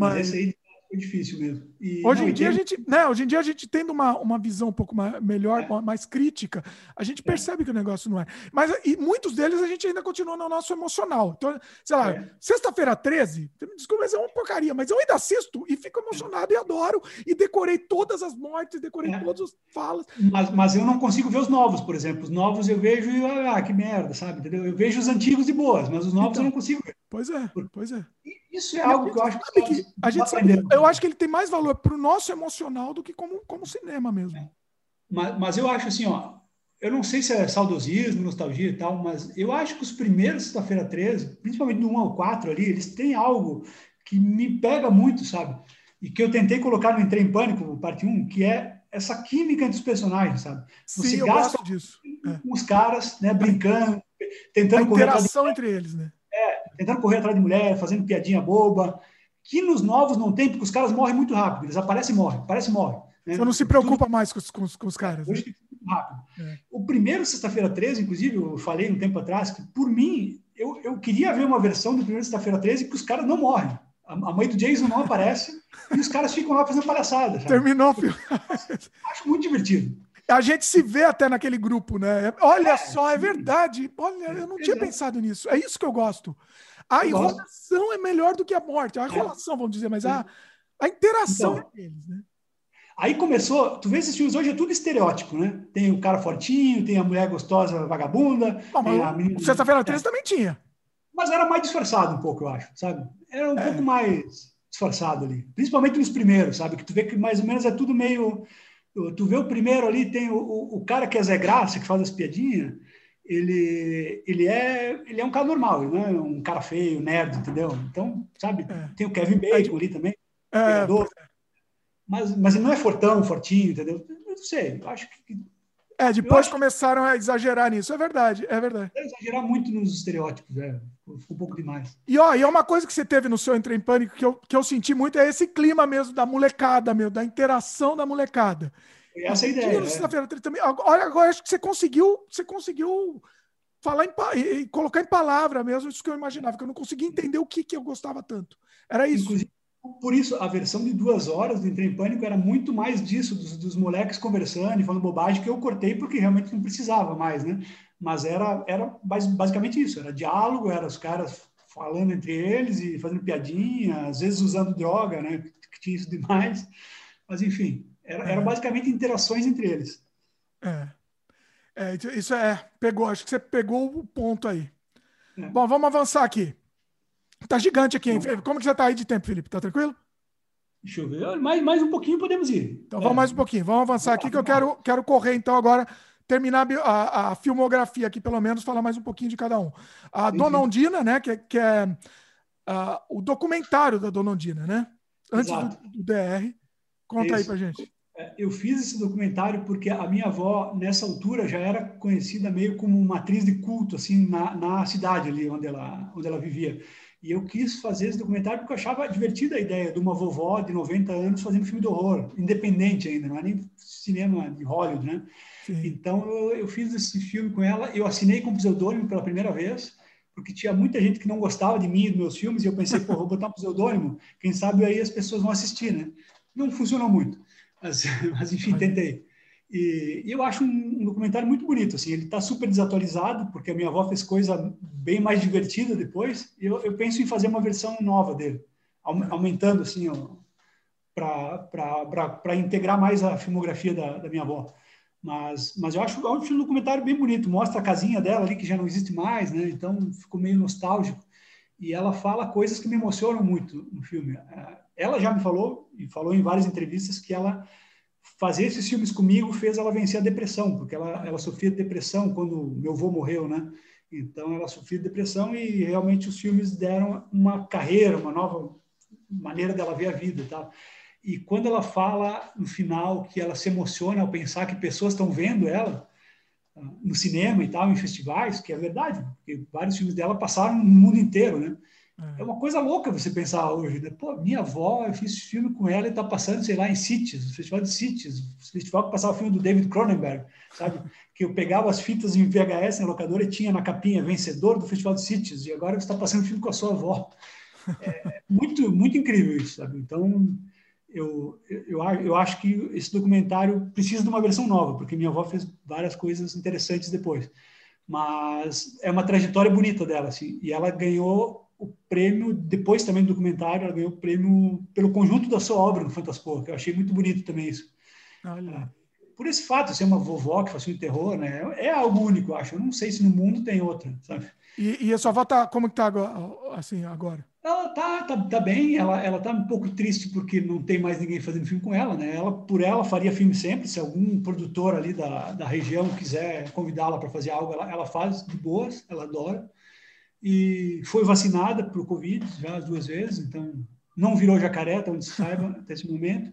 Mas, Mas esse aí foi difícil mesmo. E, hoje, não, em dia, a gente, né, hoje em dia a gente tendo uma, uma visão um pouco mais, melhor, é. mais crítica, a gente é. percebe é. que o negócio não é. Mas e muitos deles a gente ainda continua no nosso emocional. Então, sei lá, é. sexta-feira 13, desculpa, mas é uma porcaria, mas eu ainda assisto e fico emocionado e adoro. E decorei todas as mortes, decorei é. todas as falas. Mas, mas eu não consigo ver os novos, por exemplo. Os novos eu vejo e, ah, que merda, sabe? Entendeu? Eu vejo os antigos de boas, mas os novos então, eu não consigo ver. Pois é, pois é. Isso é algo que eu acho que, que a gente sabe, eu acho que ele tem mais valor para o nosso emocional do que como, como cinema mesmo. É. Mas, mas eu acho assim, ó, eu não sei se é saudosismo, nostalgia e tal, mas eu acho que os primeiros Sexta-feira 13, principalmente do 1 ao 4 ali, eles têm algo que me pega muito, sabe? E que eu tentei colocar no Entrei em Pânico, parte 1, que é essa química entre os personagens, sabe? Você Sim, gasta disso. com é. os caras, né, brincando, tentando a interação entre eles, né? Tentando correr atrás de mulher, fazendo piadinha boba, que nos novos não tem, porque os caras morrem muito rápido. Eles aparecem e morrem, aparecem e morrem. Né? Você não se preocupa Tudo... mais com os, com os, com os caras. Hoje né? muito rápido. É. O primeiro Sexta-feira 13, inclusive, eu falei um tempo atrás, que por mim, eu, eu queria ver uma versão do primeiro Sexta-feira 13 que os caras não morrem. A, a mãe do Jason não aparece e os caras ficam lá fazendo palhaçada. Sabe? Terminou o filme. Acho muito divertido. A gente se vê até naquele grupo, né? Olha é, só, é verdade. Olha, eu não tinha pensado nisso. É isso que eu gosto. A enrolação é melhor do que a morte. A enrolação, vamos dizer, mas a, a interação então, deles, né? Aí começou, tu vê esses filmes hoje é tudo estereótipo, né? Tem o cara fortinho, tem a mulher gostosa vagabunda. Não, Sexta-feira 13 é. também tinha. Mas era mais disfarçado um pouco, eu acho, sabe? Era um é. pouco mais disfarçado ali. Principalmente nos primeiros, sabe? Que tu vê que mais ou menos é tudo meio. Tu vê o primeiro ali, tem o, o, o cara que é Zé Graça, que faz as piadinhas ele, ele, é, ele é um cara normal, ele não é um cara feio, nerd, entendeu? Então, sabe, é. tem o Kevin Bacon ali também, é. mas, mas ele não é fortão, fortinho, entendeu? Eu não sei, eu acho que. É, depois acho... começaram a exagerar nisso, é verdade, é verdade. É exagerar muito nos estereótipos, é, ficou um pouco demais. E, ó, e é uma coisa que você teve no seu Entre em Pânico que eu, que eu senti muito, é esse clima mesmo da molecada, meu, da interação da molecada. Essa é a ideia. Sexta-feira também. Olha, agora acho que você conseguiu, você conseguiu falar em, e colocar em palavra mesmo isso que eu imaginava, que eu não conseguia entender o que, que eu gostava tanto. Era isso. Inclusive, por isso, a versão de duas horas do Entrei em Pânico era muito mais disso, dos, dos moleques conversando e falando bobagem, que eu cortei porque realmente não precisava mais, né? Mas era, era basicamente isso, era diálogo, era os caras falando entre eles e fazendo piadinha, às vezes usando droga, né? Que tinha isso demais. Mas, enfim, era, é. era basicamente interações entre eles. É. é. Isso é. Pegou, acho que você pegou o ponto aí. É. Bom, vamos avançar aqui. Tá gigante aqui, hein? Como que você tá aí de tempo, Felipe? Tá tranquilo? Deixa eu ver. Mais, mais um pouquinho podemos ir. Então vamos é. mais um pouquinho. Vamos avançar aqui que eu quero, quero correr então agora terminar a, a, filmografia aqui, pelo menos, falar mais um pouquinho de cada um. A Dona Ondina, né? Que, que é uh, o documentário da Dona Ondina, né? Antes do, do, DR. Conta aí pra gente. Eu fiz esse documentário porque a minha avó, nessa altura, já era conhecida meio como uma atriz de culto, assim, na, na cidade ali onde ela, onde ela vivia. E eu quis fazer esse documentário porque eu achava divertida a ideia de uma vovó de 90 anos fazendo filme de horror, independente ainda, não é nem cinema de Hollywood, né? Sim. Então eu, eu, fiz esse filme com ela, eu assinei com pseudônimo pela primeira vez, porque tinha muita gente que não gostava de mim e dos meus filmes, e eu pensei, pô, vou botar um pseudônimo, quem sabe aí as pessoas vão assistir, né? Não funcionou muito. Mas, mas enfim, tentei. E, e eu acho um, um, documentário muito bonito. Assim, ele está super desatualizado, porque a minha avó fez coisa bem mais divertida depois. E eu, eu penso em fazer uma versão nova dele, aumentando assim, para integrar mais a filmografia da, da minha avó. Mas, mas eu acho, acho um documentário bem bonito. Mostra a casinha dela ali, que já não existe mais, né? Então ficou meio nostálgico. e ela fala coisas que me emocionam muito no filme. Ela já me falou, e falou em várias entrevistas, que ela fazer esses filmes comigo fez ela vencer a depressão, porque ela, ela sofria de depressão quando meu avô morreu, né? Então ela sofria de depressão e realmente os filmes deram uma carreira, uma nova maneira dela ver a vida tal. E quando ela fala no final que ela se emociona ao pensar que pessoas estão vendo ela ah, no cinema e tal, em festivais, que é verdade, porque vários filmes dela passaram no mundo inteiro, né? É. é uma coisa louca você pensar hoje, né? Pô, minha avó, eu fiz filme com ela e está passando, sei lá, em Cities, o Festival de Cities, o festival que passava o filme do David Cronenberg, sabe? que eu pegava as fitas em VHS na locadora e tinha na capinha vencedor do Festival de Cities, e agora você está passando filme com a sua avó. É muito, muito incrível isso, sabe? Então, eu, eu, eu acho que esse documentário precisa de uma versão nova, porque minha avó fez várias coisas interessantes depois. Mas é uma trajetória bonita dela, assim, e ela ganhou o prêmio, depois também do documentário, ela ganhou o prêmio pelo conjunto da sua obra no Fantaspor, que eu achei muito bonito também isso. Olha. Por esse fato ser uma vovó que faz um terror, né? É algo único, eu acho. Eu não sei se no mundo tem outra, sabe? E, e a sua avó tá, como que tá assim, agora? Ela tá, tá, tá bem, ela, ela tá um pouco triste porque não tem mais ninguém fazendo filme com ela, né? Ela, por ela, faria filme sempre. Se algum produtor ali da, da região quiser convidá-la para fazer algo, ela, ela faz de boas, ela adora e foi vacinada para o Covid já duas vezes, então não virou jacaré, até onde se saiba, até esse momento,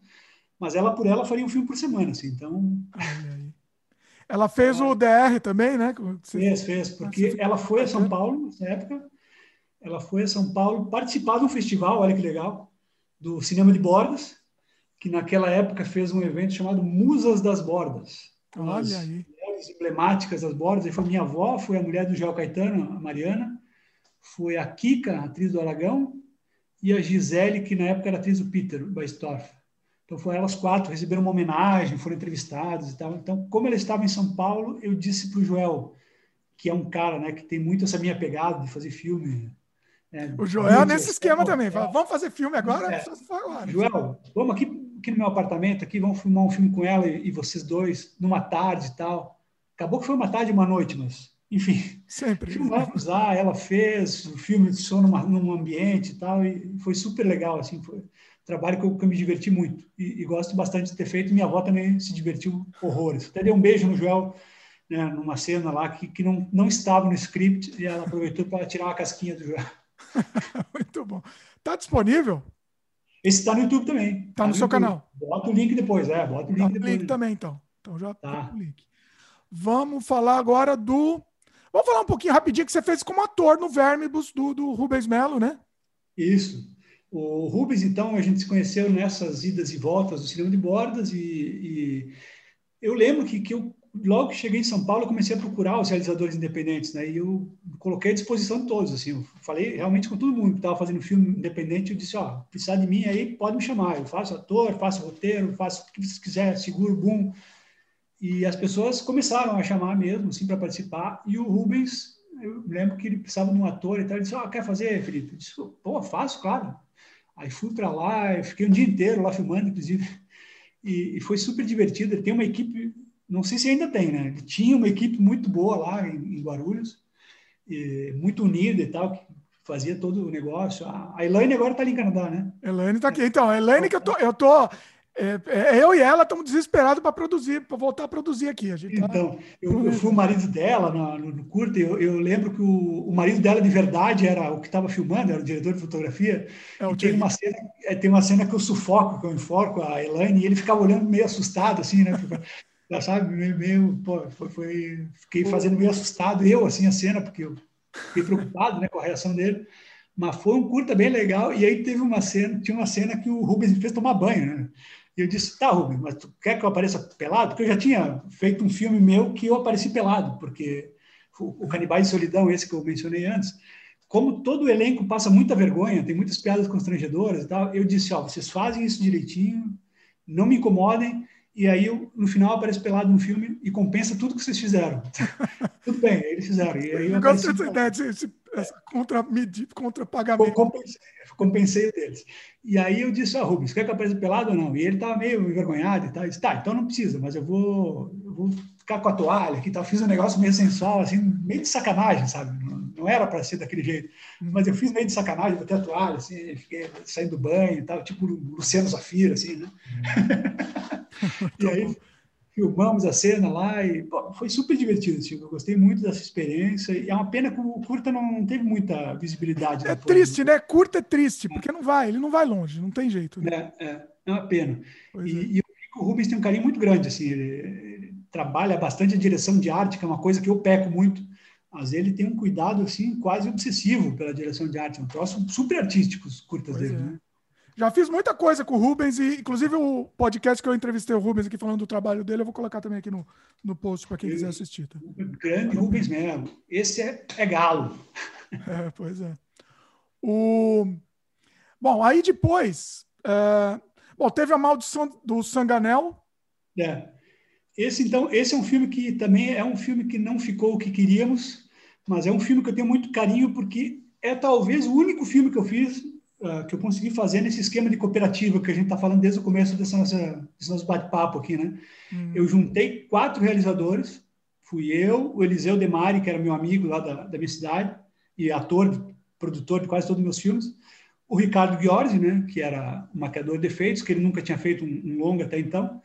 mas ela por ela faria um filme por semana, assim, então... Ela fez ela... o DR também, né? Você... Fez, fez, porque ela foi a São Paulo nessa época, ela foi a São Paulo participar de um festival, olha que legal, do Cinema de Bordas, que naquela época fez um evento chamado Musas das Bordas. Olha aí. Mulheres emblemáticas das bordas, e foi minha avó, foi a mulher do Joel Caetano, a Mariana, foi a Kika, atriz do Aragão, e a Gisele, que na época era atriz do Peter Baistorff. Então, foram elas quatro, receberam uma homenagem, foram entrevistadas e tal. Então, como ela estava em São Paulo, eu disse para o Joel, que é um cara né, que tem muito essa minha pegada de fazer filme. Né, o Joel nesse esquema também. Fala, vamos fazer filme agora? É. agora. Joel, vamos aqui, aqui no meu apartamento, aqui vamos filmar um filme com ela e, e vocês dois, numa tarde e tal. Acabou que foi uma tarde e uma noite, mas enfim, Sempre. filmamos lá, ela fez o filme de som numa, num ambiente e tal, e foi super legal, assim, foi um trabalho que eu, que eu me diverti muito e, e, gosto bastante de ter feito. Minha avó também se divertiu horrores. Até dei um beijo no Joel, né, numa cena lá que, que não, não estava no script e ela aproveitou para tirar uma casquinha do Joel. muito bom. Tá disponível? Esse está no YouTube também. Tá, tá no, no, seu YouTube. canal. Bota o link depois, é, bota o link tá depois. link também, então. Então já tá. o link. Vamos falar agora do Vamos falar um pouquinho rapidinho que você fez como ator no Vermibus do, do Rubens Melo, né? Isso. O Rubens, então, a gente se conheceu nessas idas e voltas do cinema de bordas e, e eu lembro que, que eu, logo que cheguei em São Paulo, eu comecei a procurar os realizadores independentes, né? E eu coloquei à disposição de todos, assim, eu falei realmente com todo mundo que estava fazendo filme independente, eu disse, ó, precisar de mim aí, pode me chamar, eu faço ator, faço roteiro, faço o que vocês quiserem, seguro, boom, e as pessoas começaram a chamar mesmo, assim, para participar. E o Rubens, eu lembro que ele precisava de um ator e tal. Ele disse: oh, Quer fazer, Felipe? Eu disse: Pô, faço, claro. Aí fui para lá, fiquei um dia inteiro lá filmando, inclusive. E, e, foi super divertido. Ele tem uma equipe, não sei se ainda tem, né? Ele tinha uma equipe muito boa lá em, em Guarulhos, e, muito unida e tal, que fazia todo o negócio. A, a Elaine agora está ali em Canadá, né? Elaine está aqui. Então, a Elaine que eu tô, eu tô é, é, eu e ela estamos desesperados para produzir, para voltar a produzir aqui. A gente tá então, eu, eu, fui o marido dela no, no, no curto, eu, eu, lembro que o, o, marido dela de verdade era o que estava filmando, era o diretor de fotografia. É, tem, uma cena, é, tem uma cena que eu sufoco, que eu enforco a Elaine, e ele ficava olhando meio assustado, assim, né? Já sabe, meio, meio pô, foi, foi, fiquei fazendo meio assustado, eu, assim, a cena, porque eu fiquei preocupado né, com a reação dele. Mas foi um curta bem legal, e aí teve uma cena, tinha uma cena que o Rubens me fez tomar banho, né? E eu disse, tá, Rubens, mas tu quer que eu apareça pelado? Porque eu já tinha feito um filme meu que eu apareci pelado, porque o Canibais de Solidão, esse que eu mencionei antes, como todo o elenco passa muita vergonha, tem muitas piadas constrangedoras e tal, eu disse, ó, vocês fazem isso direitinho, não me incomodem, e aí eu, no final apareço pelado no filme e compensa tudo que vocês fizeram. tudo bem, eles fizeram. E aí eu, eu gosto dessa ideia, esse, essa contra, contra pagamento. Compensei, compensei deles. E aí eu disse, ah, Rubens, quer que eu apareça pelado ou não? E ele estava meio envergonhado e tal. Eu disse, tá, então não precisa, mas eu vou, eu vou ficar com a toalha aqui e tal. Fiz um negócio meio sensual, assim, meio de sacanagem, sabe? não era para ser daquele jeito. Uhum. Mas eu fiz meio de sacanagem, botei a toalha, assim, fiquei saindo do banho e tal, tipo Luciano Zafira, assim, né? Uhum. e aí filmamos a cena lá e pô, foi super divertido, tipo, eu gostei muito dessa experiência e é uma pena que o curta não teve muita visibilidade. É depois, triste, né? Curta é triste, porque não vai, ele não vai longe, não tem jeito. Né? É, é, é uma pena. E, é. e, o Rubens tem um carinho muito grande, assim, ele, ele, trabalha bastante a direção de arte, que é uma coisa que eu peco muito, mas ele tem um cuidado, assim, quase obsessivo pela direção de arte, é um troço super artístico, os curtas pois dele, é. né? Já fiz muita coisa com o Rubens e, inclusive, o podcast que eu entrevistei o Rubens aqui falando do trabalho dele, eu vou colocar também aqui no, no post para quem quiser assistir. Tá? Grande Rubens mesmo. Esse é, é galo. É, pois é. O... Bom, aí depois. É... Bom, teve a maldição do Sanganel. É. Esse, então, esse é um filme que também é um filme que não ficou o que queríamos, mas é um filme que eu tenho muito carinho porque é talvez o único filme que eu fiz que eu consegui fazer nesse esquema de cooperativa que a gente está falando desde o começo dessa nossa, desse nosso bate-papo aqui, né? Hum. Eu juntei quatro realizadores, fui eu, o Eliseu Demari, que era meu amigo lá da, da minha cidade, e ator, produtor de quase todos os meus filmes, o Ricardo Ghiorzi, né, que era maquiador de efeitos, que ele nunca tinha feito um, um longa até então,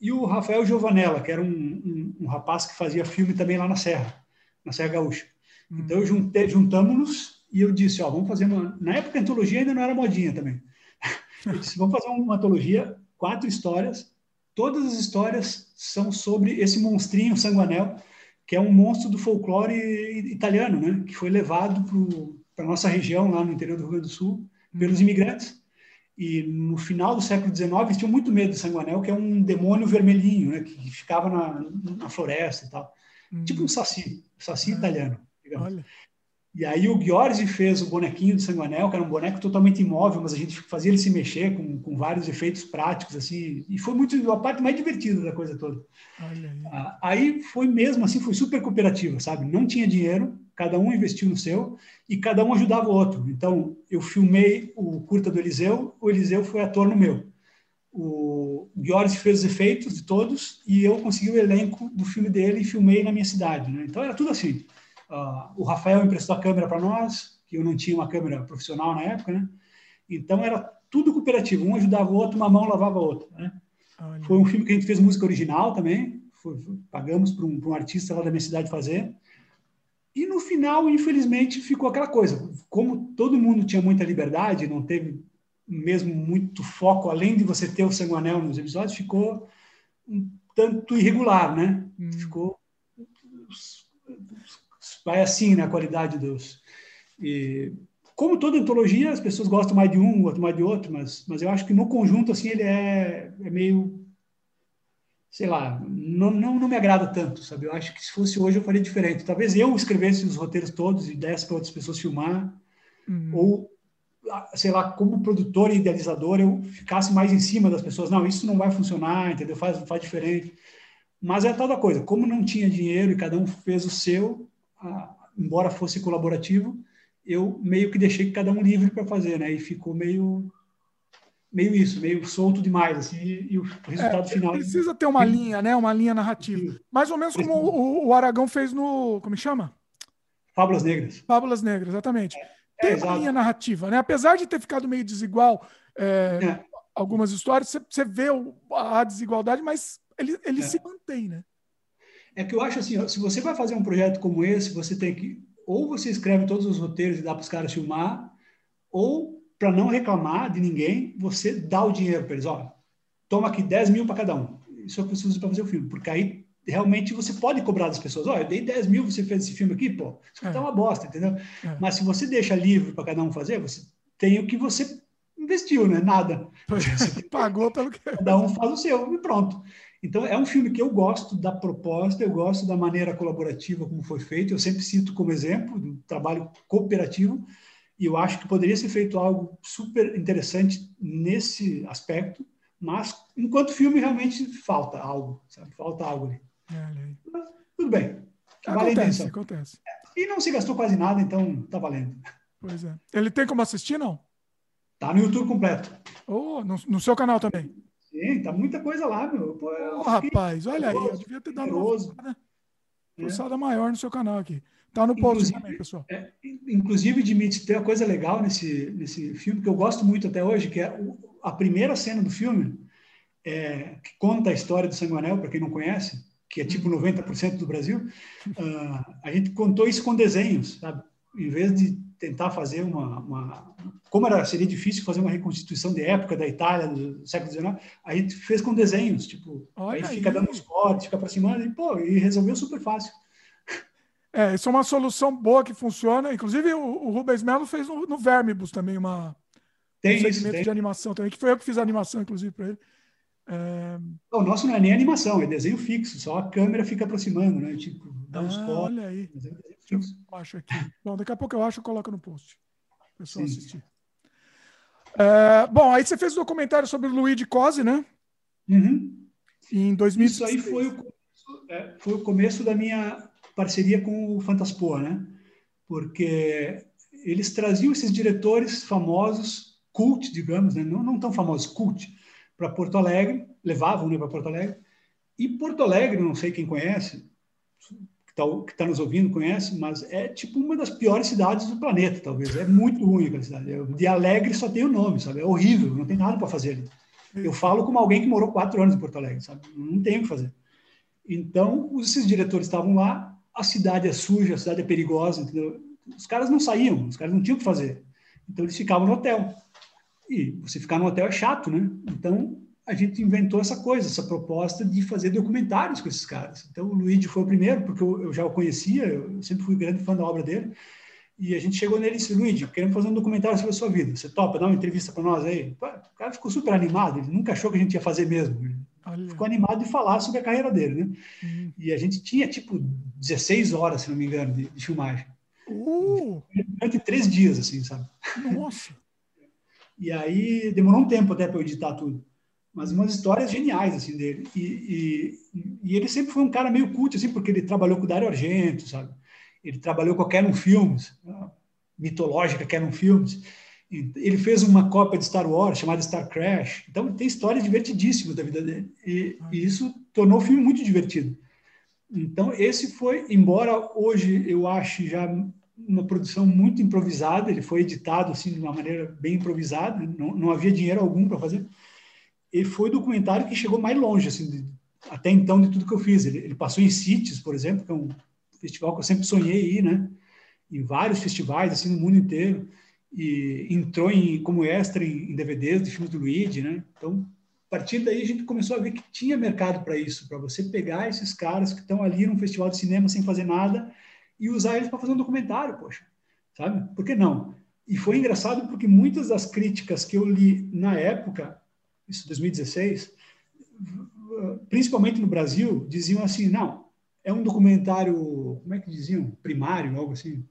e o Rafael Giovanella, que era um, um, um, rapaz que fazia filme também lá na Serra, na Serra Gaúcha. Hum. Então, juntamos-nos e eu disse, ó, vamos fazer uma... Na época, a antologia ainda não era modinha também. Eu disse, vamos fazer uma antologia, quatro histórias. Todas as histórias são sobre esse monstrinho, Sanguanel, que é um monstro do folclore italiano, né? Que foi levado para a nossa região, lá no interior do Rio Grande do Sul, pelos imigrantes. E no final do século XIX, eles tinham muito medo de Sanguanel, que é um demônio vermelhinho, né? Que ficava na, na floresta e tal. Hum. Tipo um saci, saci ah, italiano, digamos. Olha. E aí o Ghiorzi fez o bonequinho do Sanguanel, que era um boneco totalmente imóvel, mas a gente fazia ele se mexer com, com vários efeitos práticos, assim, e foi muito a parte mais divertida da coisa toda. Aí. Ah, aí foi mesmo assim, foi super cooperativa, sabe? Não tinha dinheiro, cada um investiu no seu e cada um ajudava o outro. Então, eu filmei o curta do Eliseu, o Eliseu foi ator no meu. O Ghiorzi fez os efeitos de todos e eu consegui o elenco do filme dele e filmei na minha cidade, né? Então era tudo assim. Uh, o Rafael emprestou a câmera para nós, que eu não tinha uma câmera profissional na época, né? Então era tudo cooperativo, um ajudava o outro, uma mão lavava a outra, né? Foi um filme que a gente fez música original também, foi, pagamos para um, um, artista lá da minha cidade fazer. E no final, infelizmente, ficou aquela coisa. Como todo mundo tinha muita liberdade, não teve mesmo muito foco, além de você ter o sanguanel nos episódios, ficou um tanto irregular, né? Hum. Ficou vai assim na qualidade dos. E, como toda antologia, as pessoas gostam mais de um, outro mais de outro, mas, mas eu acho que no conjunto assim ele é, é meio, sei lá, não, não, não me agrada tanto, sabe? Eu acho que se fosse hoje eu faria diferente. Talvez eu escrevesse os roteiros todos e desse para outras pessoas filmar, uhum. ou sei lá, como produtor e idealizador, eu ficasse mais em cima das pessoas. Não, isso não vai funcionar, entendeu? Faz, faz diferente. Mas é tal da coisa, como não tinha dinheiro e cada um fez o seu, embora fosse colaborativo, eu meio que deixei cada um livre para fazer, né? E ficou meio meio isso, meio solto demais, assim, e o resultado é, final... Precisa ter uma linha, né? Uma linha narrativa. Mais ou menos como o, o Aragão fez no... Como chama? Fábulas Negras. Fábulas Negras, exatamente. É, tem é, uma exato. linha narrativa, né? Apesar de ter ficado meio desigual é, é. algumas histórias, você, vê a desigualdade, mas ele, ele é. se mantém, né? É que eu acho assim, se você vai fazer um projeto como esse, você tem que ou você escreve todos os roteiros e dá para os caras filmar, ou para não reclamar de ninguém, você dá o dinheiro para eles. Ó, toma aqui 10 mil para cada um. Isso é preciso para fazer o filme, porque aí realmente você pode cobrar das pessoas. Ó, eu dei 10 mil, você fez esse filme aqui, pô, isso é. tá uma bosta, entendeu? É. Mas se você deixa livre para cada um fazer, você tem o que você investiu, né? Nada. Você pagou pelo que. Cada um faz o seu e pronto. Então, é um filme que eu gosto da proposta, eu gosto da maneira colaborativa como foi feito. Eu sempre cito como exemplo do trabalho cooperativo, e eu acho que poderia ser feito algo super interessante nesse aspecto, mas enquanto filme realmente falta algo, sabe? Falta algo ali. É, mas, tudo bem. Vale acontece, acontece. E não se gastou quase nada, então tá valendo. Pois é. Ele tem como assistir, não? Tá no YouTube completo. Oh, no, no seu canal também? Tem, tá muita coisa lá, meu. Pô, oh, rapaz, olha aí, eu devia ter dado uma forçada, é. maior no seu canal aqui. Tá no post também, pessoal. É, inclusive, Dimitri, tem uma coisa legal nesse, nesse filme que eu gosto muito até hoje, que é a primeira cena do filme, é, que conta a história do Sanguanel, para quem não conhece, que é tipo 90% do Brasil, uh, a gente contou isso com desenhos, sabe? Em vez de tentar fazer uma, uma, como era seria difícil fazer uma reconstituição de época da Itália do século XIX, a gente fez com desenhos, tipo, Olha aí, aí fica dando os cortes, fica aproximando e pô, e resolveu super fácil. É, isso é uma solução boa que funciona. Inclusive o, o Rubens Melo fez no, no Vermibus também uma tem um segmento isso, tem. de animação também, que foi eu que fiz a animação inclusive para ele. É... O nosso não é nem animação, é desenho fixo, só a câmera fica aproximando, né? Tipo, dá uns ah, Olha aí. É eu acho aqui. Bom, daqui a pouco eu acho e coloco no post. O pessoal Sim. assistir. É, bom, aí você fez um documentário sobre o Luigi Cosi, né? Uhum. Em 2016. Isso aí foi o, é, foi o começo da minha parceria com o Fantaspoa, né? Porque eles traziam esses diretores famosos, cult, digamos, né? não, não tão famosos, cult, para Porto Alegre, levavam né, para Porto Alegre. E Porto Alegre, não sei quem conhece, que está tá nos ouvindo conhece, mas é tipo uma das piores cidades do planeta, talvez. É muito ruim aquela cidade. De Alegre só tem o nome, sabe? É horrível, não tem nada para fazer. Eu falo como alguém que morou quatro anos em Porto Alegre, sabe? Não tem o que fazer. Então, esses diretores estavam lá, a cidade é suja, a cidade é perigosa, entendeu? Os caras não saíam, os caras não tinham o que fazer. Então, eles ficavam no hotel. E você ficar no hotel é chato, né? Então, a gente inventou essa coisa, essa proposta de fazer documentários com esses caras. Então, o Luigi foi o primeiro, porque eu, eu já o conhecia, eu sempre fui grande fã da obra dele. E a gente chegou nele e disse: Luigi, queremos fazer um documentário sobre a sua vida. Você topa dar uma entrevista para nós aí? O cara ficou super animado, ele nunca achou que a gente ia fazer mesmo. Ele ficou animado de falar sobre a carreira dele, né? Uhum. E a gente tinha, tipo, 16 horas, se não me engano, de, de filmagem. Uh! Durante três dias, assim, sabe? Nossa! E aí demorou um tempo até para eu editar tudo mas umas histórias geniais assim dele. E, e, e, ele sempre foi um cara meio cult assim, porque ele trabalhou com o Dario Argento, sabe? Ele trabalhou com a Canon Films, mitológica Canon Films. Ele fez uma cópia de Star Wars chamada Star Crash. Então tem histórias divertidíssimas da vida dele. E, e isso tornou o filme muito divertido. Então esse foi, embora hoje eu ache já uma produção muito improvisada, ele foi editado assim de uma maneira bem improvisada, não, não havia dinheiro algum para fazer ele foi o documentário que chegou mais longe, assim, de, até então, de tudo que eu fiz. Ele, ele, passou em CITES, por exemplo, que é um festival que eu sempre sonhei ir, né? Em vários festivais, assim, no mundo inteiro. E entrou em, como extra em, em DVDs de filmes do Luigi, né? Então, a partir daí, a gente começou a ver que tinha mercado para isso, para você pegar esses caras que estão ali num festival de cinema sem fazer nada e usar eles para fazer um documentário, poxa, sabe? Por que não? E foi engraçado porque muitas das críticas que eu li na época isso 2016, principalmente no Brasil, diziam assim, não, é um documentário, como é que diziam? Primário, algo assim,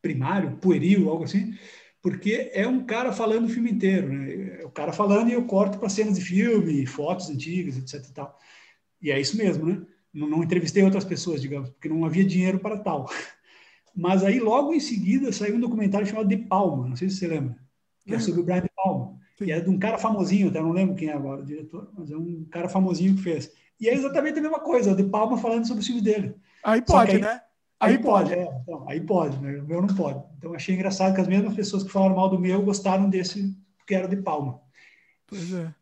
primário, pueril, algo assim, porque é um cara falando o filme inteiro, né? É o cara falando e eu corto para cenas de filme, fotos antigas, etc e tal. E é isso mesmo, né? Não, não entrevistei outras pessoas, digamos, porque não havia dinheiro para tal. Mas aí, logo em seguida, saiu um documentário chamado De Palma, não sei se você lembra, que é sobre o Brian De Palma. Sim. é de um cara famosinho, até não lembro quem é agora o diretor, mas é um cara famosinho que fez. E é exatamente a mesma coisa, o de Palma falando sobre o filme dele. Aí pode, aí, né? Aí, aí pode, pode. É, então, aí pode, né? O meu não pode. Então achei engraçado que as mesmas pessoas que falaram mal do meu gostaram desse que era de Palma. Pois é.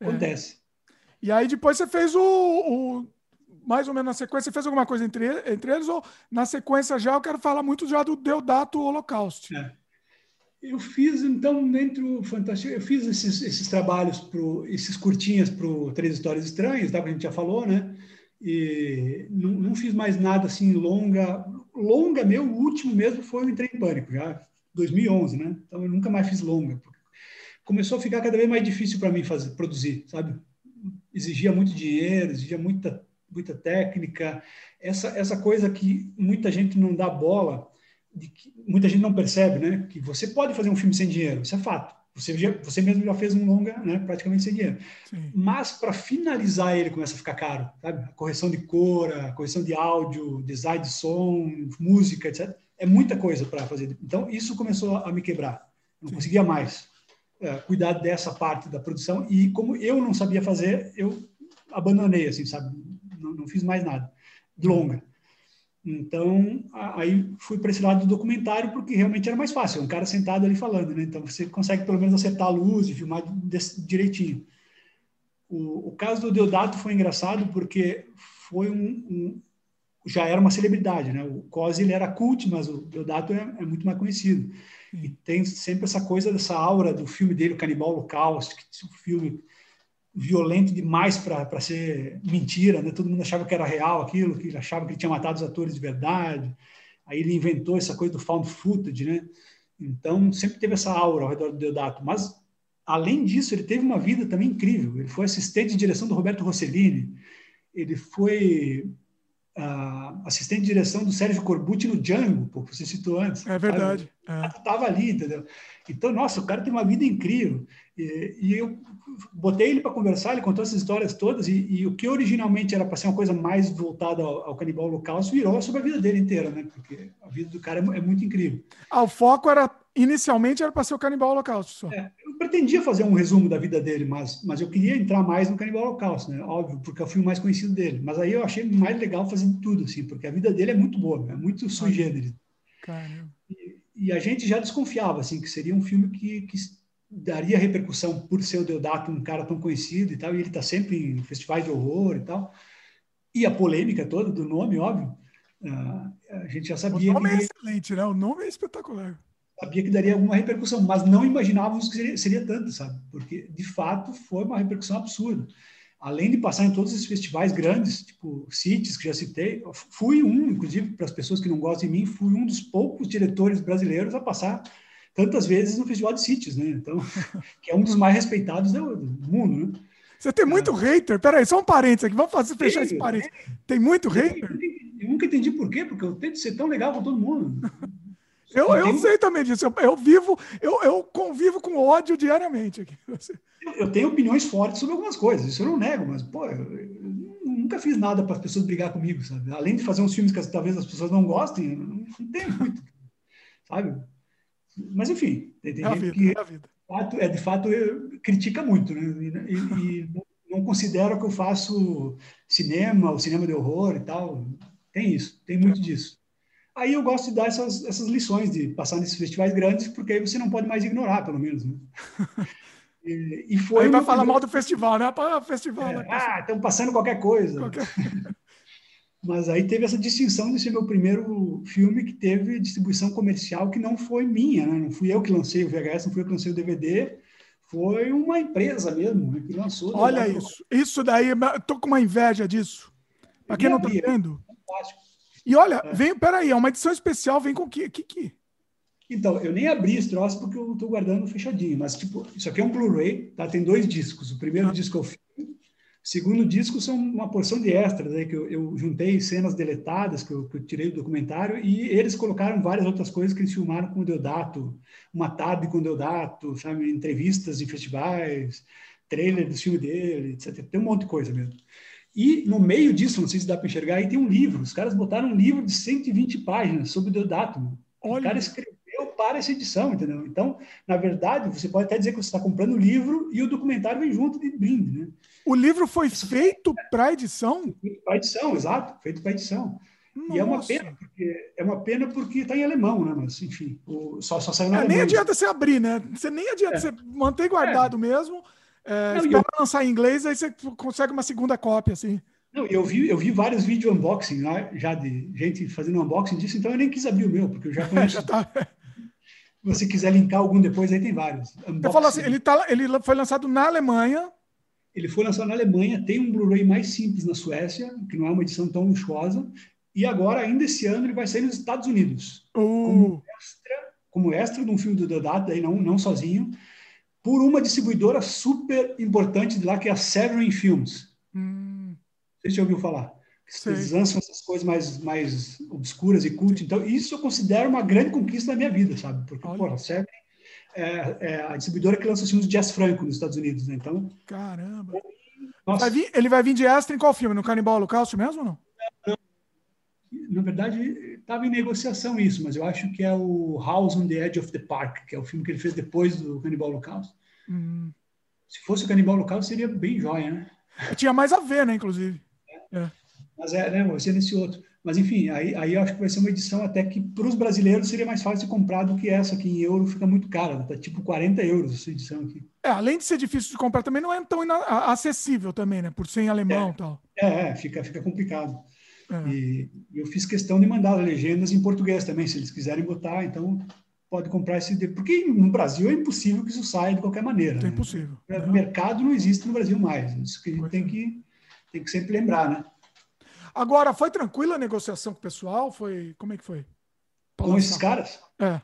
é. Acontece. É. E aí depois você fez o, o, mais ou menos na sequência, você fez alguma coisa entre, entre eles, ou na sequência já eu quero falar muito já do Deodato Holocaust. É. Eu fiz, então, dentro do Fantástico, eu fiz esses, esses trabalhos, pro, esses curtinhas para Três Histórias Estranhas, tá, que a gente já falou, né? E não, não, fiz mais nada assim longa. Longa, meu, último mesmo foi o Entrei em Pânico, já 2011, né? Então eu nunca mais fiz longa. Começou a ficar cada vez mais difícil para mim fazer, produzir, sabe? Exigia muito dinheiro, exigia muita, muita técnica. Essa, essa coisa que muita gente não dá bola que muita gente não percebe, né? Que você pode fazer um filme sem dinheiro, isso é fato. Você, já, você mesmo já fez um longa, né? Praticamente sem dinheiro. Sim. Mas para finalizar ele começa a ficar caro, sabe? A correção de cor, a correção de áudio, design de som, música, etc. É muita coisa para fazer. Então isso começou a me quebrar. Não Sim. conseguia mais é, cuidar dessa parte da produção e como eu não sabia fazer, eu abandonei, assim, sabe? Não, não fiz mais nada. Longa. Então, aí fui para esse lado do documentário porque realmente era mais fácil, um cara sentado ali falando, né? Então você consegue pelo menos acertar a luz e filmar direitinho. O, o caso do Deodato foi engraçado porque foi um, um já era uma celebridade, né? O Cosi ele era cult, mas o Deodato é, é, muito mais conhecido. E tem sempre essa coisa dessa aura do filme dele, o Canibal Holocausto, que é um filme violento demais para ser mentira, né? Todo mundo achava que era real aquilo, que ele achava que ele tinha matado os atores de verdade. Aí ele inventou essa coisa do found footage, né? Então sempre teve essa aura ao redor do Deodato. Mas além disso, ele teve uma vida também incrível. Ele foi assistente de direção do Roberto Rossellini. Ele foi uh, assistente de direção do Sérgio Corbucci no Django, pô, que você citou antes. É verdade. Estava é. ali, entendeu? Então, nossa, o cara tem uma vida incrível. E, e eu botei ele para conversar, ele contou essas histórias todas, e, e o que originalmente era para ser uma coisa mais voltada ao, ao canibal local, virou sobre a vida dele inteira, né? Porque a vida do cara é, é muito incrível. Ah, o foco era inicialmente era para ser o Canibal Holocausto. É, eu pretendia fazer um resumo da vida dele, mas, mas eu queria entrar mais no Canibal Holocausto, né? Óbvio, porque é o filme mais conhecido dele. Mas aí eu achei mais legal fazendo tudo, assim, porque a vida dele é muito boa, é muito sui generis. E, e, a gente já desconfiava, assim, que seria um filme que, que daria repercussão por ser o Deodato um cara tão conhecido e tal, e ele está sempre em festivais de horror e tal. E a polêmica toda do nome, óbvio, uh, a gente já sabia. O nome que... é excelente, né? O nome é espetacular sabia que daria alguma repercussão, mas não imaginávamos que seria, seria tanto, sabe? Porque, de fato, foi uma repercussão absurda. Além de passar em todos esses festivais grandes, tipo CITES, que já citei, fui um, inclusive, para as pessoas que não gostam de mim, fui um dos poucos diretores brasileiros a passar tantas vezes no Festival de CITES, né? Então, que é um dos mais respeitados do, mundo, né? Você tem muito é. hater? Peraí, só um parênteses aqui, vamos fazer, fechar esse parênteses. Tem muito hater? Eu nunca entendi por quê, porque eu tento ser tão legal com todo mundo. Eu, eu sei também disso. Eu, eu vivo, eu, eu, convivo com ódio diariamente aqui. Eu tenho opiniões fortes sobre algumas coisas, isso eu não nego, mas, pô, eu, eu nunca fiz nada para as pessoas brigar comigo, sabe? Além de fazer uns filmes que talvez as pessoas não gostem, não, não tem muito, sabe? Mas, enfim, tem, tem é gente vida, que, é, vida. De fato, é, de fato critica muito, né? E, e não considera que eu faço cinema, o cinema de horror e tal. Tem isso, tem muito disso. Aí eu gosto de dar essas, essas lições, de passar nesses festivais grandes, porque aí você não pode mais ignorar, pelo menos. Né? E, e foi. Aí vai falar mal do festival, né? Para festival. É, né? Ah, estão passando qualquer coisa. Qualquer... Mas aí teve essa distinção de ser meu primeiro filme que teve distribuição comercial que não foi minha, né? Não fui eu que lancei o VHS, não fui eu que lancei o DVD, foi uma empresa mesmo né, que lançou. Olha isso, isso daí, tô com uma inveja disso. Para quem não está vendo. Fantástico. E olha, é. vem, peraí, é uma edição especial, vem com o que, que, que? Então, eu nem abri esse troço porque eu estou guardando fechadinho, mas tipo, isso aqui é um Blu-ray, tá? Tem dois discos. O primeiro ah. disco é o filme, o segundo disco são uma porção de extras aí que eu, eu juntei cenas deletadas que eu, que eu, tirei do documentário e eles colocaram várias outras coisas que eles filmaram com o Deodato, uma tarde com o Deodato, sabe, entrevistas em festivais, trailer do filme dele, etc. Tem um monte de coisa mesmo. E no meio disso, não sei se dá para enxergar, aí tem um livro. Os caras botaram um livro de 120 páginas sobre o Deodato. Olha. O cara escreveu para essa edição, entendeu? Então, na verdade, você pode até dizer que você está comprando o livro e o documentário vem junto de brinde, né? O livro foi feito para edição? Para edição, exato, feito para edição. Nossa. E é uma pena, porque é uma pena porque está em alemão, né? Mas, enfim, só, só saiu na é, Nem adianta você abrir, né? Você nem adianta, é. você manter guardado é. mesmo é, não, eu... lançar em inglês, aí você consegue uma segunda cópia, assim. Não, eu vi, eu vi vários vídeos unboxing lá, já de gente fazendo unboxing disso, então eu nem quis abrir o meu, porque eu já conheço. já tá... Se você quiser linkar algum depois, aí tem vários. Eu falo assim, ele, tá, ele foi lançado na Alemanha. Ele foi lançado na Alemanha, tem um Blu-ray mais simples na Suécia, que não é uma edição tão luxuosa, e agora, ainda esse ano, ele vai sair nos Estados Unidos. Uh. Como, extra, como extra de um filme do Deodato, aí não, não sozinho por uma distribuidora super importante de lá, que é a Severin Films. Hum. Você já ouviu falar? Eles lançam essas coisas mais, mais obscuras e cult. Então, isso eu considero uma grande conquista da minha vida, sabe? Porque, Olha. porra, a Severin é, é, a distribuidora que lança filmes de Jazz Franco nos Estados Unidos, né? Então... Caramba! Vai vir, ele vai vir de extra em qual filme? No Canibal Holocausto mesmo ou não? não? Na verdade, estava em negociação isso, mas eu acho que é o House on the Edge of the Park, que é o filme que ele fez depois do Canibal Holocausto. Hum. Se fosse o Canibal Holocausto, seria bem jóia, né? Tinha mais a ver, né, inclusive. É. É. Mas é, né, você nesse outro. Mas, enfim, aí, aí eu acho que vai ser uma edição até que para os brasileiros seria mais fácil de comprar do que essa, que em euro fica muito cara, tá tipo 40 euros essa edição aqui. É, além de ser difícil de comprar, também não é tão acessível também, né? Por ser em alemão e tal. É, é, fica, fica complicado. É. E eu fiz questão de mandar legendas em português também, se eles quiserem botar, então pode comprar esse porque no Brasil é impossível que isso saia de qualquer maneira. É né? impossível. O né? mercado não existe no Brasil mais. Isso que a gente tem é. que, tem que sempre lembrar, né? Agora, foi tranquila a negociação com o pessoal? Foi como é que foi? Com esses caras? É.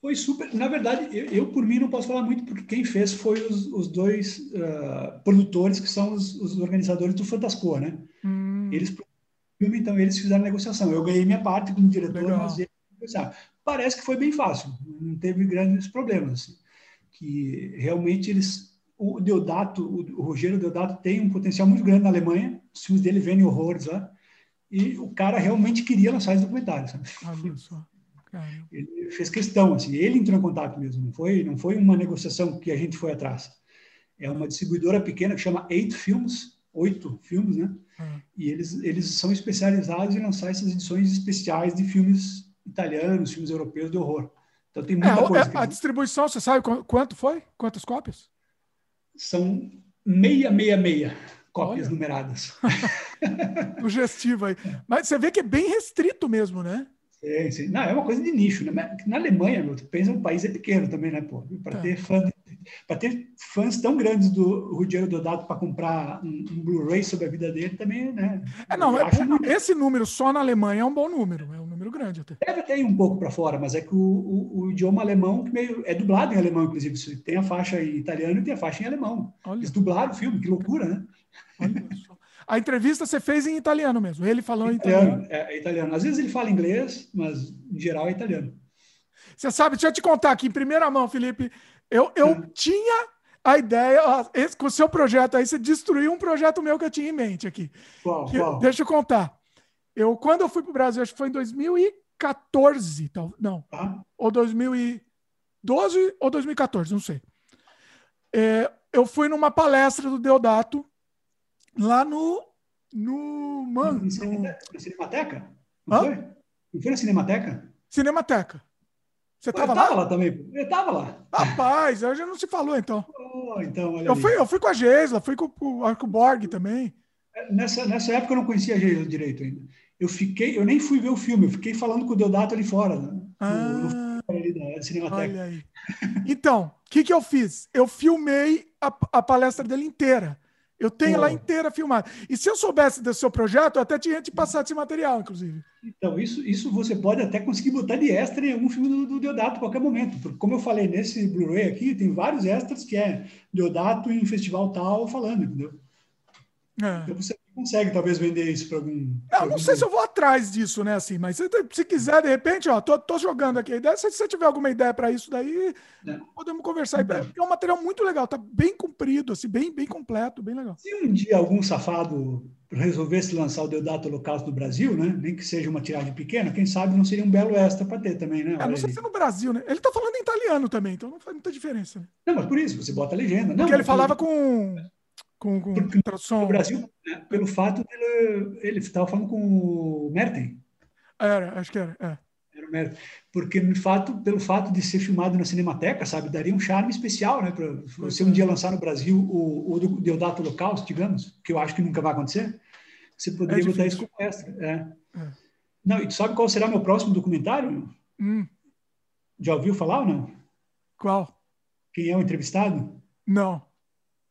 Foi super. Na verdade, eu, eu, por mim não posso falar muito porque quem fez foi os, os dois uh, produtores que são os, os, organizadores do Fantascoa, né? Hum. Eles filme, então eles fizeram a negociação. Eu ganhei minha parte como diretor, Legal. mas eles Parece que foi bem fácil, não teve grandes problemas. Assim, que realmente eles o Deodato, o Rogério Deodato tem um potencial muito grande na Alemanha, os filmes dele vendem horrores lá, e o cara realmente queria lançar esse documentário, sabe? Ele fez questão, assim, ele entrou em contato mesmo, não foi, não foi uma negociação que a gente foi atrás. É uma distribuidora pequena que chama Eight Films, oito filmes, né? Uhum. E eles, eles são especializados em lançar essas edições especiais de filmes italianos, filmes europeus de horror. Então tem muita é, coisa. A, a distribuição, você sabe quanto foi? Quantas cópias? São meia, meia, meia cópias Olha. numeradas. Sugestivo aí. Mas você vê que é bem restrito mesmo, né? Sim, sim. Não, é uma coisa de nicho, né? Na Alemanha, meu, pensa, o país é pequeno também, né, pô? Para é. ter fã para ter fãs tão grandes do Rogério Dodato para comprar um, um Blu-ray sobre a vida dele também, né? É, não, é, esse número só na Alemanha é um bom número, é um número grande até. Deve ter um pouco para fora, mas é que o, o, o, idioma alemão meio, é dublado em alemão, inclusive. Tem a faixa em italiano e tem a faixa em alemão. Olha. Eles dublaram o filme, que loucura, né? A entrevista você fez em italiano mesmo, ele falou em italiano. É, é italiano. Às vezes ele fala inglês, mas em geral é italiano. Você sabe, deixa eu te contar aqui em primeira mão, Felipe. Eu, eu hum. tinha a ideia, esse, com o seu projeto aí, você destruiu um projeto meu que eu tinha em mente aqui. Qual, que, qual? Deixa eu contar. Eu, quando eu fui para o Brasil, acho que foi em 2014, tal, não, ah. ou 2012 ou 2014, não sei. É, eu fui numa palestra do Deodato lá no. No. Mano. Na Cinemateca? Não Hã? foi? Não foi na Cinemateca? Cinemateca. Você estava lá? lá também. Eu estava lá. Rapaz, já não se falou então. Oh, então eu, fui, eu fui com a Geisla, fui com, com, com o Borg também. É, nessa, nessa época eu não conhecia a Geisla direito ainda. Eu fiquei, eu nem fui ver o filme, eu fiquei falando com o Deodato ali fora, né? ah, no, ali da Cinemateca. Então, o que, que eu fiz? Eu filmei a, a palestra dele inteira. Eu tenho Pô. lá inteira filmada. E se eu soubesse desse seu projeto, eu até tinha te passado esse material, inclusive. Então, isso, isso você pode até conseguir botar de extra em algum filme do, do Deodato a qualquer momento. Porque, como eu falei, nesse Blu-ray aqui, tem vários extras que é Deodato em festival tal falando, entendeu? É. Então você consegue talvez vender isso para algum. Não, algum não sei se eu vou atrás disso, né? Assim, mas se, se quiser, de repente, ó, tô, tô jogando aqui a ideia. Se você tiver alguma ideia para isso daí, é. podemos conversar. É. é um material muito legal, tá bem comprido, assim, bem, bem completo, bem legal. Se um dia algum safado resolvesse lançar o Deodato Holocausto no Brasil, né? Nem que seja uma tiragem pequena, quem sabe não seria um belo extra para ter também, né? É, não sei se é no Brasil, né? Ele tá falando em italiano também, então não faz muita diferença. Né? Não, mas por isso, você bota a legenda. Não, Porque ele falava com com, com tradução. No Brasil, né, pelo fato dele. Ele estava falando com o Merten. Era, acho que era. É. Era o Merten. Porque, no fato, pelo fato de ser filmado na Cinemateca, sabe, daria um charme especial, né? Para você um dia lançar no Brasil o, o Deodato Holocausto, digamos, que eu acho que nunca vai acontecer, você poderia é botar isso como extra. É. É. Não, e tu sabe qual será meu próximo documentário? Hum. Já ouviu falar ou não? Qual? Quem é o entrevistado? Não.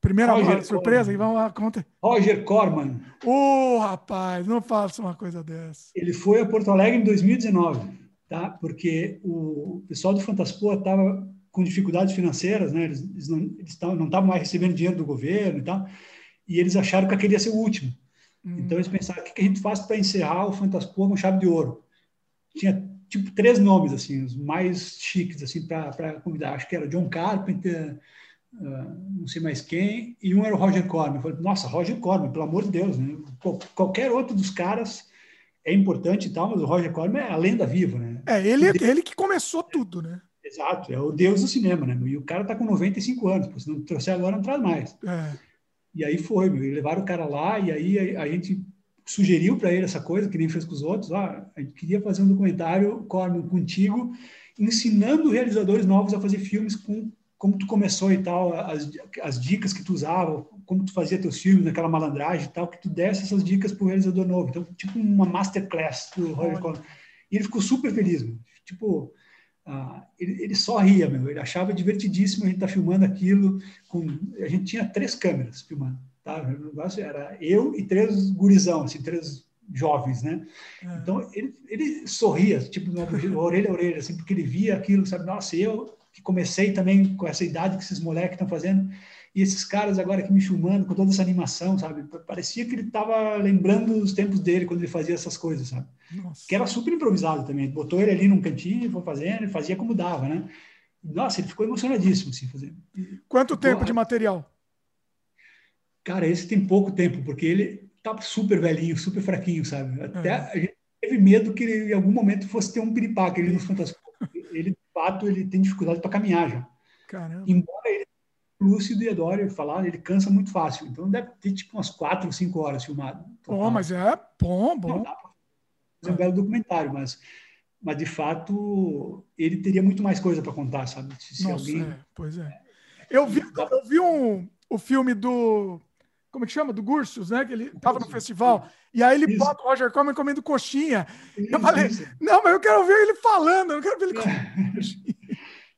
Primeira Roger surpresa, e vamos lá, conta. Roger Corman. Ô, oh, rapaz, não faça uma coisa dessa. Ele foi a Porto Alegre em 2019, tá? Porque o pessoal do Fantaspoa estava com dificuldades financeiras, né? Eles, eles não estavam mais recebendo dinheiro do governo e tal, e eles acharam que aquele ia ser o último. Hum. Então eles pensaram, o que a gente faz para encerrar o Fantaspoa com chave de ouro? Tinha tipo três nomes assim, os mais chiques assim para convidar. Acho que era John Carpenter, Uh, não sei mais quem, e um era o Roger Corman. Eu falei, nossa, Roger Corman, pelo amor de Deus, né? Qualquer outro dos caras é importante e tal, mas o Roger Corman é a lenda viva, né? É, ele, Deus... ele que começou tudo, né? Exato, é o deus do cinema, né? E o cara tá com 95 anos, se não trouxer agora, não traz mais. É. E aí foi, meu, e levaram o cara lá, e aí a, a gente sugeriu para ele essa coisa, que nem fez com os outros. Ah, a gente queria fazer um documentário, Corman, contigo, ensinando realizadores novos a fazer filmes com como tu começou e tal, as, as dicas que tu usava, como tu fazia teus filmes, naquela malandragem e tal, que tu desse essas dicas para o realizador novo. Então, tipo uma masterclass do Roger Corman. E ele ficou super feliz, meu. tipo, ah, ele, ele, só ria, meu. Ele achava divertidíssimo a gente estar tá filmando aquilo. Com, a gente tinha três câmeras filmando, tá? O negócio era eu e três gurizão, assim, três jovens, né? É. Então ele, ele sorria, tipo, orelha a orelha, assim, porque ele via aquilo, sabe? Nossa, eu que comecei também com essa idade que esses moleques estão fazendo, e esses caras agora aqui me filmando com toda essa animação, sabe? Parecia que ele estava lembrando os tempos dele quando ele fazia essas coisas, sabe? Nossa. Que era super improvisado também. Botou ele ali num cantinho, foi fazendo, e fazia como dava, né? Nossa, ele ficou emocionadíssimo, assim, fazendo. Quanto tempo de material? Cara, esse tem pouco tempo, porque ele tá super velhinho, super fraquinho, sabe? Até é. a gente teve medo que ele, em algum momento fosse ter um piripaque ali nos Fantasmas. Ele, de fato, ele tem dificuldade para caminhar já. Caramba. Embora ele lúcido e adore falar, ele cansa muito fácil. Então deve ter tipo umas quatro ou cinco horas filmado. Bom, mas é bom, bom. Não dá pra fazer um belo documentário, mas, mas de fato ele teria muito mais coisa para contar, sabe? Se, Nossa, alguém... é, pois é. Eu vi, eu vi um, o filme do. Como é que chama? Do Gursos, né? Que ele estava no festival. E aí ele isso. bota o Roger Corman comendo coxinha. Isso, eu falei, isso. não, mas eu quero ver ele falando, eu não quero ver ele comendo coxinha.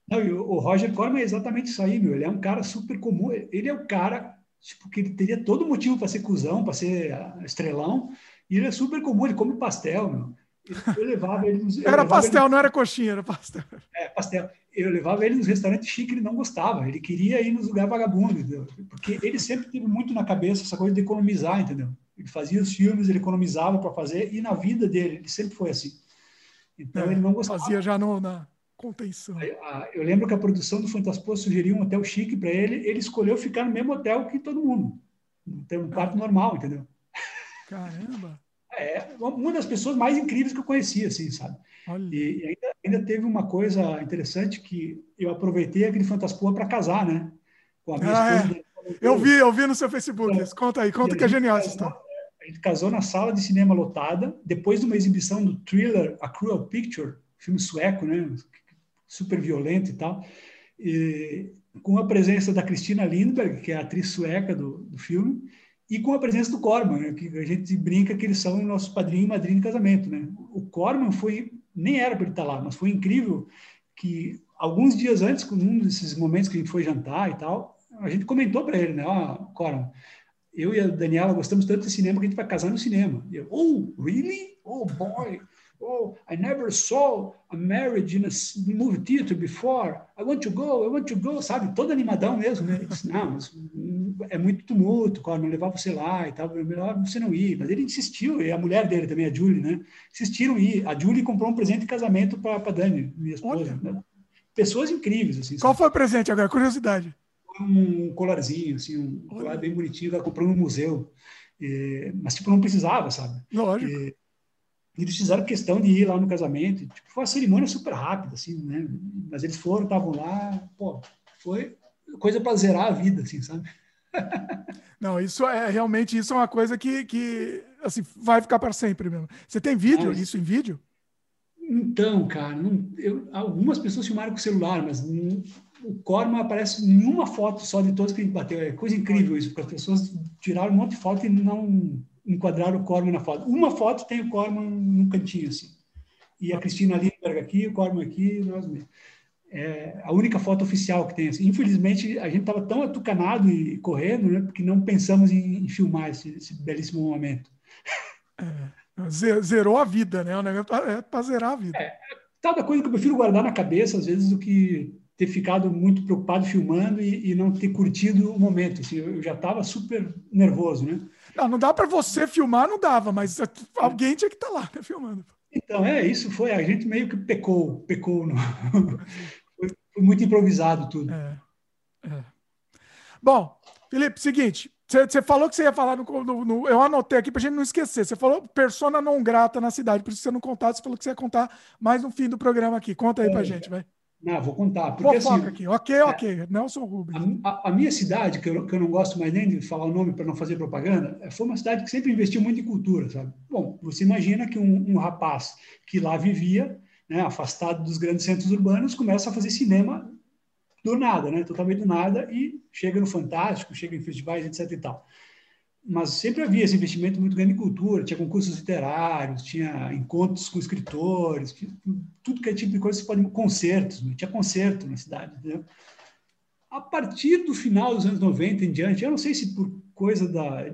Não, o Roger Corman é exatamente isso aí, meu. Ele é um cara super comum. Ele é o cara tipo, que ele teria todo motivo para ser cuzão, para ser estrelão. E ele é super comum, ele come pastel, meu. Eu levava ele nos, Era pastel, ele... não era coxinha, era pastel. É, pastel. Eu levava ele nos restaurantes chiques, ele não gostava. Ele queria ir nos lugares vagabundos, entendeu? Porque ele sempre teve muito na cabeça essa coisa de economizar, entendeu? Ele fazia os filmes, ele economizava para fazer, e na vida dele, ele sempre foi assim. Então é, ele não gostava. Fazia já no, na, contenção. Eu lembro que a produção do Fantaspo sugeriu um hotel chique para ele, ele escolheu ficar no mesmo hotel que todo mundo, ter um quarto normal, entendeu? Caramba! É uma das pessoas mais incríveis que eu conheci, assim, sabe? Olha. E ainda, ainda teve uma coisa interessante que eu aproveitei aquele Fantaspoa para casar, né? Com a minha ah, esposa. É. Eu vi, eu vi no seu Facebook. Então, conta aí, conta que é genial essa história. A gente casou na sala de cinema lotada, depois de uma exibição do thriller A Cruel Picture, filme sueco, né? super violento e tal, e, com a presença da Cristina Lindberg, que é a atriz sueca do, do filme, e com a presença do Corman, né, que a gente brinca que eles são o nosso padrinho e madrinha de casamento. Né? O Corman foi, nem era para ele estar lá, mas foi incrível que alguns dias antes, com um desses momentos que a gente foi jantar e tal, a gente comentou para ele, né, ó, oh, Corman, eu e a Daniela gostamos tanto de cinema que a gente vai casar no cinema. E eu, oh, really? Oh, boy! Oh, I never saw a marriage in a movie theater before. I want to go, I want to go, sabe? Todo animadão mesmo, né? Disse, não, mas é muito tumulto, não levar você lá e tal, é melhor você não ir. Mas ele insistiu, e a mulher dele também, a Julie, né? Insistiram em ir. A Julie comprou um presente de casamento para a Dani, minha esposa. Né? Pessoas incríveis, assim. Qual sabe? foi o presente agora? Curiosidade. Um colarzinho, assim, um colar bem bonitinho, ela comprou no museu. E, mas, tipo, não precisava, sabe? Lógico. E, eles fizeram questão de ir lá no casamento. Tipo, foi uma cerimônia super rápida, assim, né? Mas eles foram, estavam lá, pô, foi coisa para zerar a vida, assim, sabe? Não, isso é realmente isso é uma coisa que, que assim, vai ficar para sempre mesmo. Você tem vídeo, mas, isso em vídeo? Então, cara, não, eu, algumas pessoas filmaram com celular, mas não, o Corma aparece em uma foto só de todos que a gente bateu. É coisa incrível isso, porque as pessoas tiraram um monte de foto e não enquadrar o Corman na foto. Uma foto tem o Corman no cantinho, assim. E a Cristina Lindbergh aqui, o Corman aqui, nós mesmos. É a única foto oficial que tem. Assim. Infelizmente, a gente estava tão atucanado e correndo, né, porque não pensamos em, em filmar esse, esse, belíssimo momento. É, zerou a vida, né? O negócio é para zerar a vida. É, tal da coisa que eu prefiro guardar na cabeça, às vezes, do que ter ficado muito preocupado filmando e, e não ter curtido o momento. Assim, eu já estava super nervoso, né? Não, não dá para você filmar, não dava, mas alguém tinha que estar tá lá né, filmando. Então, é, isso foi, a gente meio que pecou, pecou. No... foi, muito improvisado tudo. É, é. Bom, Felipe, seguinte, você falou que você ia falar no, no, no Eu anotei aqui para a gente não esquecer. Você falou persona não grata na cidade, por isso você não contasse, você falou que você ia contar mais no fim do programa aqui. Conta aí é, para a gente, vai. Não, vou contar. Porque, assim, aqui. Ok, é, ok. Nelson Rubens. A, a, a, minha cidade, que eu, que eu não gosto mais nem de falar o nome para não fazer propaganda, é, foi uma cidade que sempre investiu muito em cultura, sabe? Bom, você imagina que um, um rapaz que lá vivia, né, afastado dos grandes centros urbanos, começa a fazer cinema do nada, né? Totalmente do nada e chega no Fantástico, chega em festivais, etc e tal mas sempre havia esse investimento muito grande em cultura, tinha concursos literários, tinha encontros com escritores, tudo que é tipo de coisa, pode concertos, né? tinha concerto na cidade, entendeu? A partir do final dos anos 90 em diante, eu não sei se por coisa da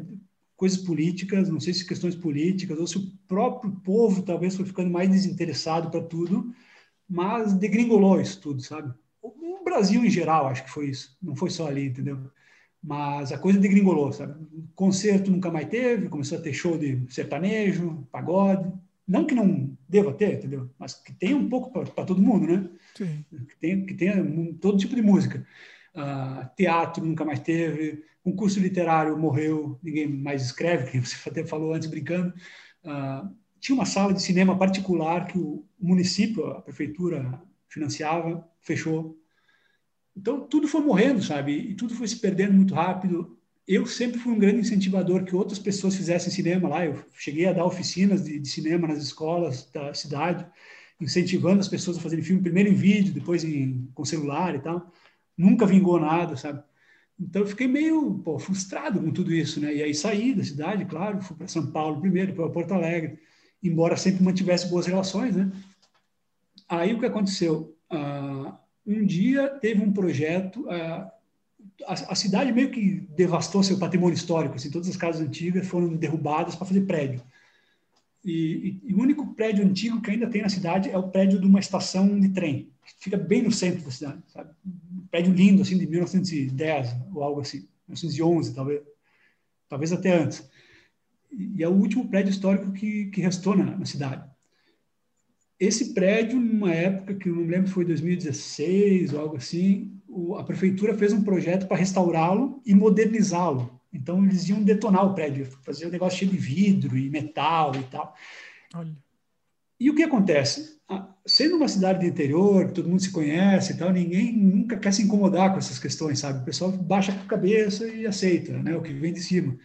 coisas políticas, não sei se questões políticas ou se o próprio povo talvez foi ficando mais desinteressado para tudo, mas degringolou isso tudo, sabe? O Brasil em geral, acho que foi isso, não foi só ali, entendeu? Mas a coisa degringolou, sabe? Concerto nunca mais teve, começou a ter show de sertanejo, pagode. Não que não deva ter, entendeu? Mas que tenha um pouco para todo mundo, né? Sim. Que tenha, que tenha todo tipo de música. Uh, teatro nunca mais teve, concurso literário morreu, ninguém mais escreve, que você até falou antes brincando. Uh, tinha uma sala de cinema particular que o município, a prefeitura financiava, fechou. Então, tudo foi morrendo, sabe? E tudo foi se perdendo muito rápido. Eu sempre fui um grande incentivador que outras pessoas fizessem cinema lá. Eu cheguei a dar oficinas de, de cinema nas escolas da cidade, incentivando as pessoas a fazerem filme, primeiro em vídeo, depois em, com celular e tal. Nunca vingou nada, sabe? Então, eu fiquei meio pô, frustrado com tudo isso, né? E aí saí da cidade, claro, fui para São Paulo primeiro, depois para Porto Alegre, embora sempre mantivesse boas relações, né? Aí o que aconteceu? Ah, um dia teve um projeto, a, a, cidade meio que devastou seu patrimônio histórico, assim, todas as casas antigas foram derrubadas para fazer prédio. E, e, e, o único prédio antigo que ainda tem na cidade é o prédio de uma estação de trem, fica bem no centro da cidade, sabe? Prédio lindo, assim, de 1910 ou algo assim, 1911 talvez, talvez até antes. E, é o último prédio histórico que, que restou na, na cidade esse prédio, numa época que eu não lembro se foi 2016 ou algo assim, o, a prefeitura fez um projeto para restaurá-lo e modernizá-lo. Então, eles iam detonar o prédio, fazer um negócio cheio de vidro e metal e tal. Olha. E o que acontece? Sendo uma cidade de interior, todo mundo se conhece e tal, ninguém nunca quer se incomodar com essas questões, sabe? O pessoal baixa a cabeça e aceita né, o que vem de cima.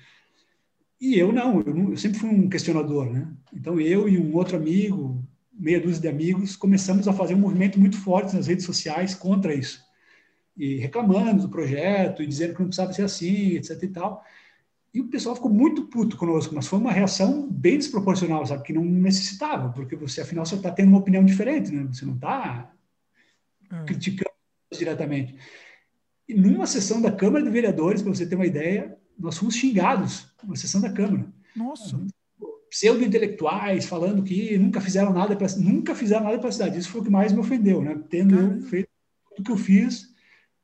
E eu não, eu, sempre fui um questionador, né? Então, eu e um outro amigo, meia dúzia de amigos, começamos a fazer um movimento muito forte nas redes sociais contra isso. E reclamando do projeto, e dizendo que não precisava ser assim, etc e tal. E o pessoal ficou muito puto conosco, mas foi uma reação bem desproporcional, sabe? Que não necessitava, porque você, afinal, só está tendo uma opinião diferente, né? Você não está é. criticando diretamente. E numa sessão da Câmara de Vereadores, para você ter uma ideia, nós fomos xingados, uma sessão da Câmara. Nossa! pseudo-intelectuais falando que nunca fizeram nada para nunca fizeram nada para a cidade. Isso foi o que mais me ofendeu, né? Tendo eu feito tudo que eu fiz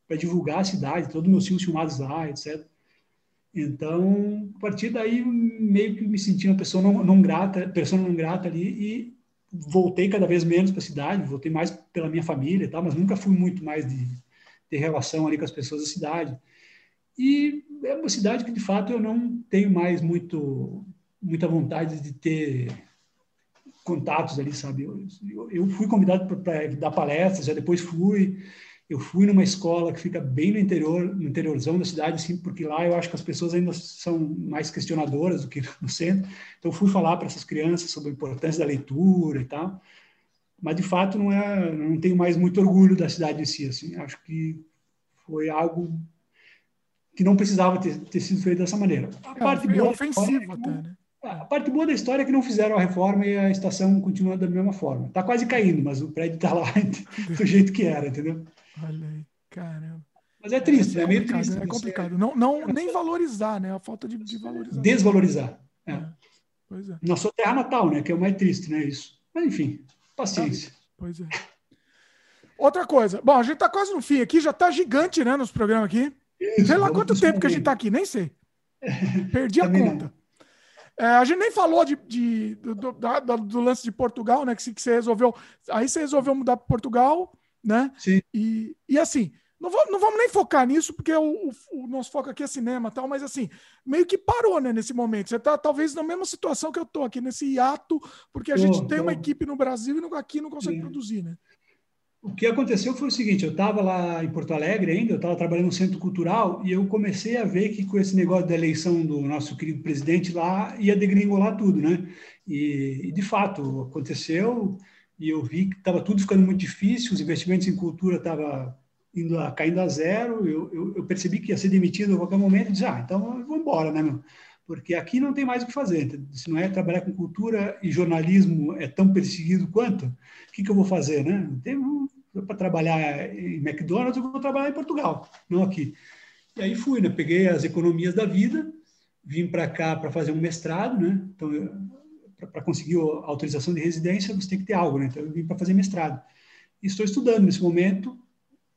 para divulgar a cidade, todos os meus filmes filmados lá, etc. Então, a partir daí, meio que me senti uma pessoa não, não grata, pessoa não grata ali e voltei cada vez menos para a cidade, voltei mais pela minha família e tal, mas nunca fui muito mais de ter relação ali com as pessoas da cidade. E é uma cidade que, de fato, eu não tenho mais muito muita vontade de ter contatos ali, sabe? Eu, eu fui convidado para dar palestras, já depois fui. Eu fui numa escola que fica bem no interior, no interiorzão da cidade, assim, porque lá eu acho que as pessoas ainda são mais questionadoras do que no centro. Então fui falar para essas crianças sobre a importância da leitura e tal. Mas de fato não é, não tenho mais muito orgulho da cidade em si, assim. Acho que foi algo que não precisava ter, ter sido feito dessa maneira. A é, parte boa, ofensivo até, né? A parte boa da história é que não fizeram a reforma e a estação continua da mesma forma. Está quase caindo, mas o prédio está lá do jeito que era, entendeu? Olha aí, caramba. Mas é triste, é, é meio triste. É complicado. Não, não, nem valorizar, né? A falta de, de valorizar. Desvalorizar. É. É. Pois é. Na sua terra natal, né? Que é o mais triste, né? Isso. Mas enfim, paciência. Pois é. Outra coisa. Bom, a gente está quase no fim aqui, já está gigante, né? Nos programas aqui. Isso, sei lá quanto tempo que a gente está aqui, nem sei. Perdi a conta. É, a gente nem falou de, de do, do, do, lance de Portugal, né? Que, que você resolveu. Aí você resolveu mudar para Portugal, né? Sim. E, e assim, não, vou, não vamos nem focar nisso, porque o, o, o, nosso foco aqui é cinema tal, mas assim, meio que parou, né, nesse momento. Você está talvez na mesma situação que eu tô aqui, nesse hiato, porque a gente tem uma equipe no Brasil e aqui não consegue Sim. produzir, né? o que aconteceu foi o seguinte: eu estava lá em Porto Alegre ainda, eu estava trabalhando no Centro Cultural e eu comecei a ver que com esse negócio da eleição do nosso querido presidente lá ia degringolar tudo, né? E, e de fato aconteceu e eu vi que estava tudo ficando muito difícil, os investimentos em cultura estavam indo a, caindo a zero. Eu, eu, eu, percebi que ia ser demitido a qualquer momento e disse: ah, então eu vou embora, né, meu? Porque aqui não tem mais o que fazer. Se não é trabalhar com cultura e jornalismo é tão perseguido quanto, o que, que eu vou fazer, né? Tem, para trabalhar em McDonald's, eu vou trabalhar em Portugal, não aqui. E aí fui, né? Peguei as economias da vida, vim para cá para fazer um mestrado, né? Então, para conseguir a autorização de residência, você tem que ter algo, né? Então, eu vim para fazer mestrado. E estou estudando nesse momento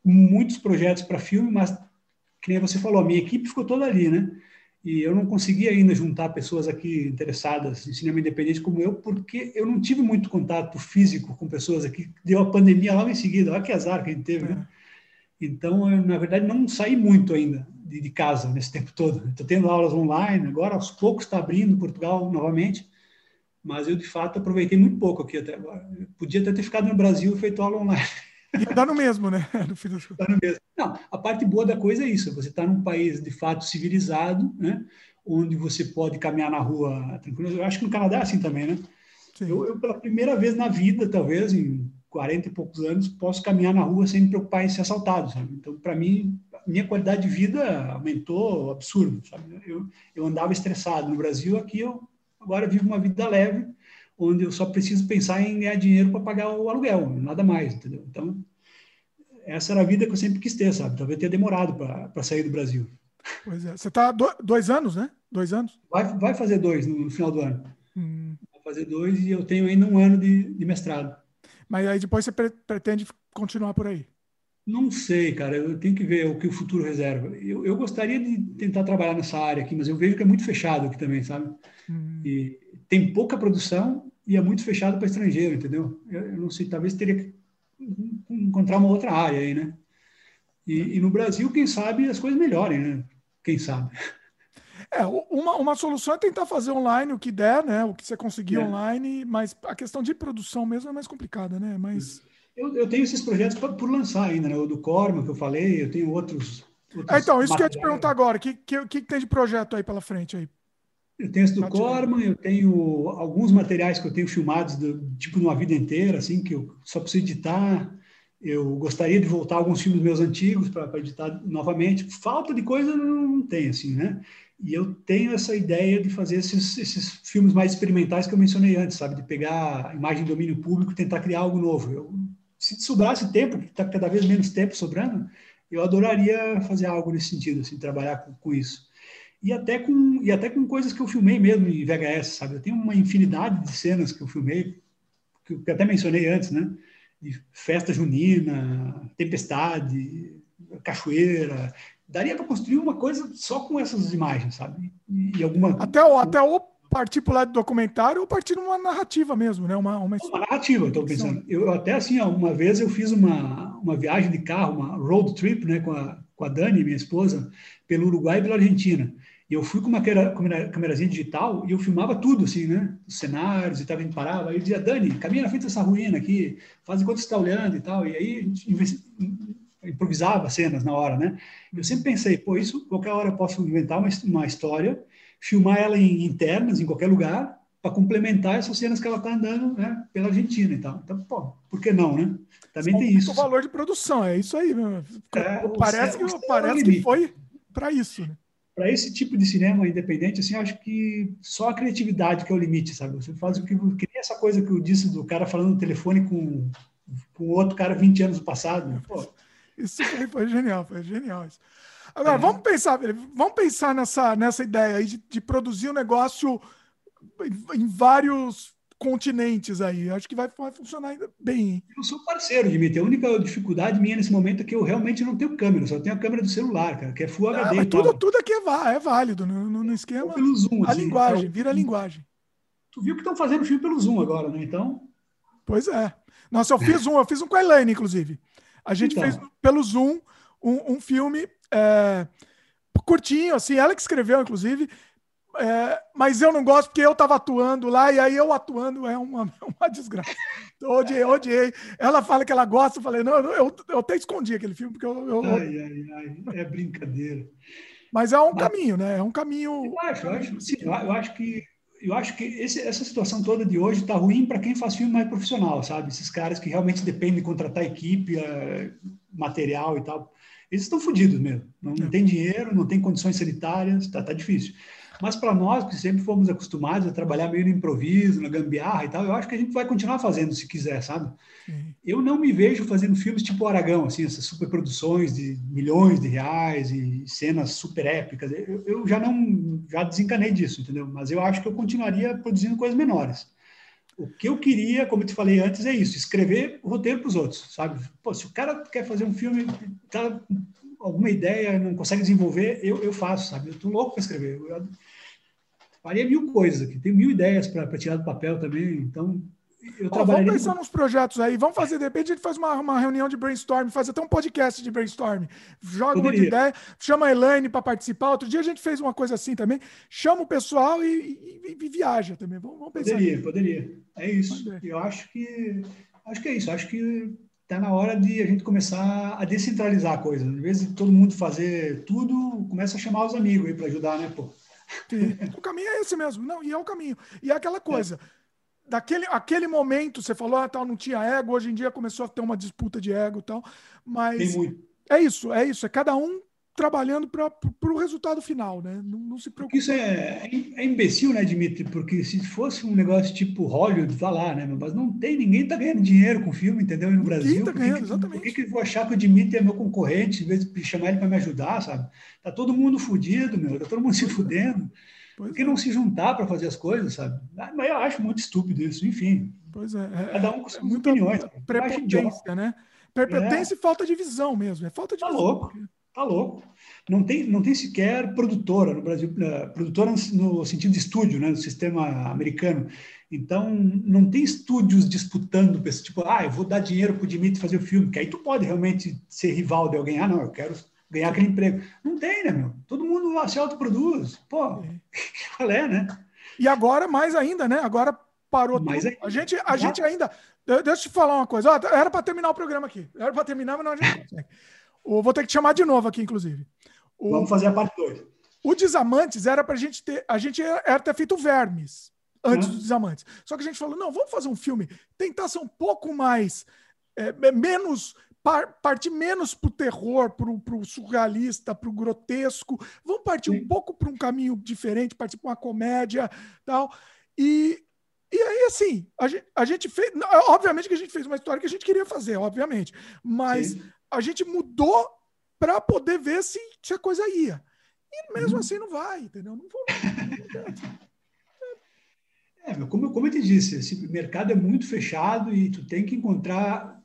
muitos projetos para filme, mas, que nem você falou, a minha equipe ficou toda ali, né? E eu não consegui ainda juntar pessoas aqui interessadas em cinema independente como eu, porque eu não tive muito contato físico com pessoas aqui. Deu a pandemia logo em seguida, olha que azar que a gente teve, né? É. Então, eu, na verdade, não saí muito ainda de, de casa nesse tempo todo. Estou tendo aulas online, agora aos poucos está abrindo Portugal novamente, mas eu, de fato, aproveitei muito pouco aqui até agora. Eu podia até ter ficado no Brasil e feito aula online. E dá no mesmo, né? No fim das Dá no mesmo. Não, a parte boa da coisa é isso. Você está num país de fato civilizado, né? Onde você pode caminhar na rua tranquilo. Eu acho que no Canadá é assim também, né? Eu, eu, pela primeira vez na vida, talvez em 40 e poucos anos, posso caminhar na rua sem me preocupar em ser assaltado, sabe? Então, para mim, minha qualidade de vida aumentou absurdo, sabe? Eu, eu andava estressado no Brasil, aqui eu agora vivo uma vida leve, onde eu só preciso pensar em ganhar dinheiro para pagar o aluguel, nada mais, entendeu? Então, essa era a vida que eu sempre quis ter, sabe? Talvez tenha demorado para sair do Brasil. Pois é. Você está do, dois anos, né? Dois anos? Vai, vai fazer dois no, no final do ano. Hum. Vai fazer dois e eu tenho ainda um ano de, de mestrado. Mas aí depois você pre pretende continuar por aí? Não sei, cara. Eu tenho que ver o que o futuro reserva. Eu, eu gostaria de tentar trabalhar nessa área aqui, mas eu vejo que é muito fechado aqui também, sabe? Hum. E tem pouca produção e é muito fechado para estrangeiro, entendeu? Eu, eu, não sei, talvez teria que encontrar uma outra área aí, né? E, e, no Brasil, quem sabe, as coisas melhorem, né? Quem sabe. É, uma, uma solução é tentar fazer online o que der, né? O que você conseguir é. online, mas a questão de produção mesmo é mais complicada, né? Mas... Eu, eu tenho esses projetos por, por lançar ainda, né? O do Corma, que eu falei, eu tenho outros. outros é, então, isso materiais. que eu ia te perguntar agora. O que, que, que, tem de projeto aí pela frente aí? Eu tenho esse do Corman, eu tenho alguns materiais que eu tenho filmados, do, tipo, numa vida inteira, assim, que eu só preciso editar. Eu gostaria de voltar alguns filmes meus antigos para editar novamente. Falta de coisa não tem, assim, né? E eu tenho essa ideia de fazer esses, esses filmes mais experimentais que eu mencionei antes, sabe? De pegar a imagem de domínio público e tentar criar algo novo. Eu, se sobrasse tempo, que está cada vez menos tempo sobrando, eu adoraria fazer algo nesse sentido, assim, trabalhar com, com isso e até com e até com coisas que eu filmei mesmo em VHS, sabe? Eu tenho uma infinidade de cenas que eu filmei que eu até mencionei antes, né? De festa junina, tempestade, cachoeira. Daria para construir uma coisa só com essas imagens, sabe? E, alguma até o até o partir para o lado do documentário ou partir numa narrativa mesmo, né? Uma, uma... uma narrativa, estou pensando. Eu até assim, uma vez eu fiz uma, uma viagem de carro, uma road trip, né, com a, com a Dani, minha esposa, pelo Uruguai e pela Argentina. E eu fui com uma câmerazinha digital e eu filmava tudo, assim, né? Os cenários e tal, a gente parava. Aí eu dizia, Dani, caminha na frente dessa ruína aqui, faz enquanto você está olhando e tal. E aí a gente improvisava cenas na hora, né? Eu sempre pensei, pô, isso qualquer hora eu posso inventar uma, uma história, filmar ela em internas, em qualquer lugar, para complementar essas cenas que ela está andando né, pela Argentina e tal. Então, pô, por que não, né? Também Só tem isso. O valor de produção, é isso aí. É, parece que, parece que foi para isso, né? para esse tipo de cinema independente, assim, acho que só a criatividade que é o limite, sabe? Você faz o que, que nem essa coisa que eu disse do cara falando no telefone com, com outro cara 20 anos do passado. Né? Pô. Isso foi, foi, genial, foi genial isso. Agora, é. vamos pensar, vamos pensar nessa, nessa ideia aí de, de produzir um negócio em, em vários continentes aí. Acho que vai, vai funcionar bem. Eu sou parceiro, Dimitri. A única dificuldade minha nesse momento é que eu realmente não tenho câmera, só tenho a câmera do celular, cara, que é Full ah, HD. tudo, tudo aqui é, é válido no, no esquema. Ou pelo Zoom. A assim, linguagem, então, vira a linguagem. Tu viu que estão fazendo filme pelo Zoom agora, né? Então. Pois é. Nossa, eu fiz um, eu fiz um com a Elaine, inclusive. A gente então. fez pelo Zoom um, um filme é, curtinho, assim, ela que escreveu, inclusive, é, mas eu não gosto porque eu estava atuando lá e aí eu atuando é uma, uma desgraça. Então, odiei, odiei. Ela fala que ela gosta, eu falei, não, eu, eu até escondi aquele filme porque eu. eu ai, ai, ai, é brincadeira. Mas é um mas, caminho, né? É um caminho. Eu acho, eu acho, sim, eu acho que eu acho que esse, essa situação toda de hoje está ruim para quem faz filme mais profissional, sabe? Esses caras que realmente dependem de contratar equipe, uh, material e tal. Eles estão fodidos mesmo. Não, não, tem dinheiro, não tem condições sanitárias, tá, tá difícil. Mas para nós, que sempre fomos acostumados a trabalhar meio no improviso, na gambiarra e tal, eu acho que a gente vai continuar fazendo se quiser, sabe? Uhum. Eu não me vejo fazendo filmes tipo Aragão, assim, essas superproduções de milhões de reais e cenas super épicas. Eu, eu já não, já desencanei disso, entendeu? Mas eu acho que eu continuaria produzindo coisas menores. O que eu queria, como eu te falei antes, é isso: escrever o roteiro para os outros, sabe? Pô, se o cara quer fazer um filme, tá alguma ideia, não consegue desenvolver, eu, eu faço, sabe? Eu estou louco para escrever. Eu, faria mil coisas aqui, tem mil ideias para tirar do papel também, então eu oh, Vamos pensar nos projetos aí, vamos fazer, de repente a gente faz uma, uma reunião de brainstorm, faz até um podcast de brainstorm, joga Poderia. uma ideia, chama a Elaine para participar, outro dia a gente fez uma coisa assim também, chama o pessoal e, e, e viaja também, vamos, vamos pensar. Poderia, poderia, é isso, eu acho que, acho que é isso, acho que está na hora de a gente começar a descentralizar a coisa, em vez de todo mundo fazer tudo, começa a chamar os amigos aí para ajudar, né, pô? O caminho é esse mesmo. Não, e é o caminho. E é aquela coisa. É. Daquele aquele momento, você falou, ah, tal, não tinha ego, hoje em dia começou a ter uma disputa de ego e tal. Mas é isso, é isso. É cada um trabalhando para o resultado final, né? Não, não se preocupe. Isso é, é, é, imbecil, né, Dimitri? Porque se fosse um negócio tipo Hollywood, vá lá, né? Mas não tem, ninguém tá ganhando dinheiro com filme, entendeu? E no Brasil. Ninguém tá ganhando, por que, exatamente. Por que, que eu vou achar que o Dimitri é meu concorrente, em vez de chamar ele para me ajudar, sabe? Tá todo mundo fudido, meu, tá todo mundo se fudendo. Pois por que é. não se juntar para fazer as coisas, sabe? Ah, mas eu acho muito estúpido isso, enfim. Pois é. é Cada um com suas opiniões. Prepotência, né? Prepotência é. e falta de visão mesmo. É falta de tá visão. Louco. Tá louco. Não tem, não tem sequer produtora no Brasil, eh, produtora no sentido de estúdio, né, no sistema americano. Então, não tem estúdios disputando, tipo, ah, eu vou dar dinheiro para o Dimitri fazer o filme, que aí tu pode realmente ser rival de alguém. Ah, não, eu quero ganhar aquele emprego. Não tem, né, meu? Todo mundo se autoproduz. Pô, qual é, né? E agora, mais ainda, né? Agora parou mais tudo. A gente, a gente ainda... Deixa eu te falar uma coisa. era para terminar o programa aqui. Era para terminar, mas não, a gente consegue. vou ter que te chamar de novo aqui, inclusive. O, Vamos fazer a parte 2. O Desamantes era para a gente ter. A gente era ter feito Vermes antes hum. dos Desamantes. Só que a gente falou: não, vamos fazer um filme, tentar ser um pouco mais. É, menos. Par, partir menos para o terror, para o surrealista, para o grotesco. Vamos partir Sim. um pouco para um caminho diferente, partir para uma comédia tal. E, e aí, assim, a gente, a gente, fez. Obviamente que a gente fez uma história que a gente queria fazer, obviamente. Mas Sim. a gente mudou para poder ver se, se, a coisa ia. E mesmo uhum. assim não vai, entendeu? Não vou. é, como, como eu te disse, esse mercado é muito fechado e tu tem que encontrar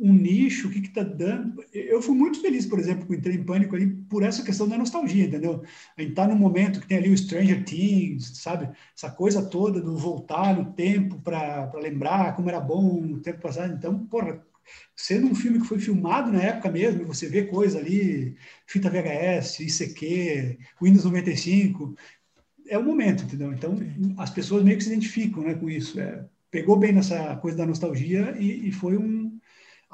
um nicho, o que está dando. Eu fui muito feliz, por exemplo, com Entrei em Pânico ali, por essa questão da nostalgia, entendeu? A gente está num momento que tem ali o Stranger Things, sabe? Essa coisa toda do voltar no tempo para lembrar como era bom no tempo passado. Então, porra, sendo um filme que foi filmado na época mesmo, você vê coisa ali, fita VHS, ICQ, Windows 95, é o momento, entendeu? Então, as pessoas meio que se identificam né, com isso. É, pegou bem nessa coisa da nostalgia e, e, foi um...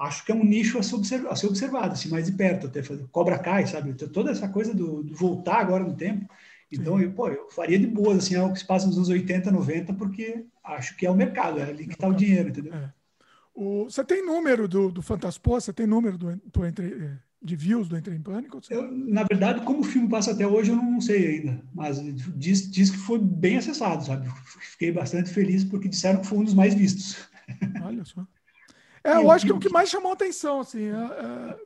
Acho que é um nicho a ser, observado, a ser observado assim, mais de perto, até fazer. Cobra Kai, sabe? Toda essa coisa do, do voltar agora no tempo. Então, eu, pô, eu faria de boas, assim, algo que se passa nos anos 80, 90, porque acho que é o mercado, é ali que está o dinheiro, entendeu? É. O, você tem número do, do Fantaspor? Você tem número do, do entre, eh, de views do Entre em Pânico? Eu, na verdade, como o filme passa até hoje, eu não, sei ainda. Mas diz, diz que foi bem acessado, sabe? Fiquei bastante feliz porque disseram que foi um dos mais vistos. Olha só. É, eu, acho que é o que mais chamou atenção, assim. É, é,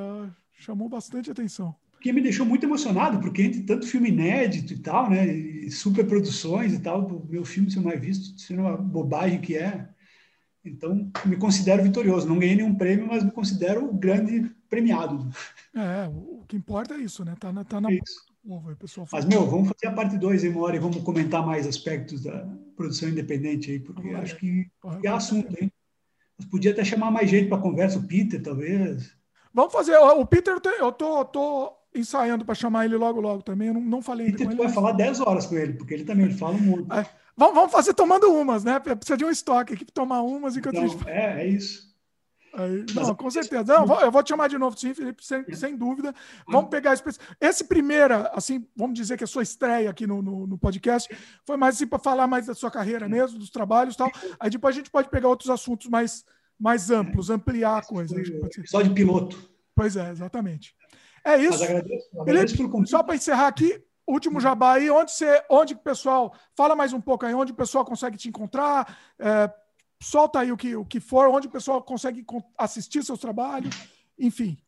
é, chamou bastante atenção. Que me deixou muito emocionado, porque entre tanto filme inédito e tal, né? E superproduções e tal, o meu filme ser mais visto, sendo uma bobagem que é, então, me considero vitorioso. Não ganhei nenhum prêmio, mas me considero o grande premiado. É, o que importa é isso, né? Tá na, tá na isso. Povo, pessoal mas, meu, vamos fazer a parte 2 aí, uma hora, e vamos comentar mais aspectos da produção independente aí, porque ah, acho que é assunto, hein? Mas podia até chamar mais gente para conversa, o Peter, talvez. Vamos fazer. O Peter, eu tô, tô ensaiando para chamar ele logo, logo também. Eu não, não falei. E tu vai falar 10 horas com ele, porque ele também ele fala muito. É, vamos, vamos fazer tomando umas, né? Precisa de um estoque aqui para tomar umas então. É, é isso. Aí, não, com certeza. Não, eu vou te chamar de novo, sim, Felipe, sem, sem dúvida. Vamos pegar esse, esse primeira, assim, vamos dizer que a sua estreia aqui no, no, no podcast foi mais assim para falar mais da sua carreira mesmo, dos trabalhos e tal. Aí depois a gente pode pegar outros assuntos mais, mais amplos, ampliar a coisa. Só de piloto. Pois é, exatamente. É isso. Agradeço, agradeço Felipe, só para encerrar aqui, último jabá aí, onde você, onde o pessoal, fala mais um pouco aí, onde o pessoal consegue te encontrar, é, solta aí o que, o que for, onde o pessoal consegue assistir seus trabalhos, enfim.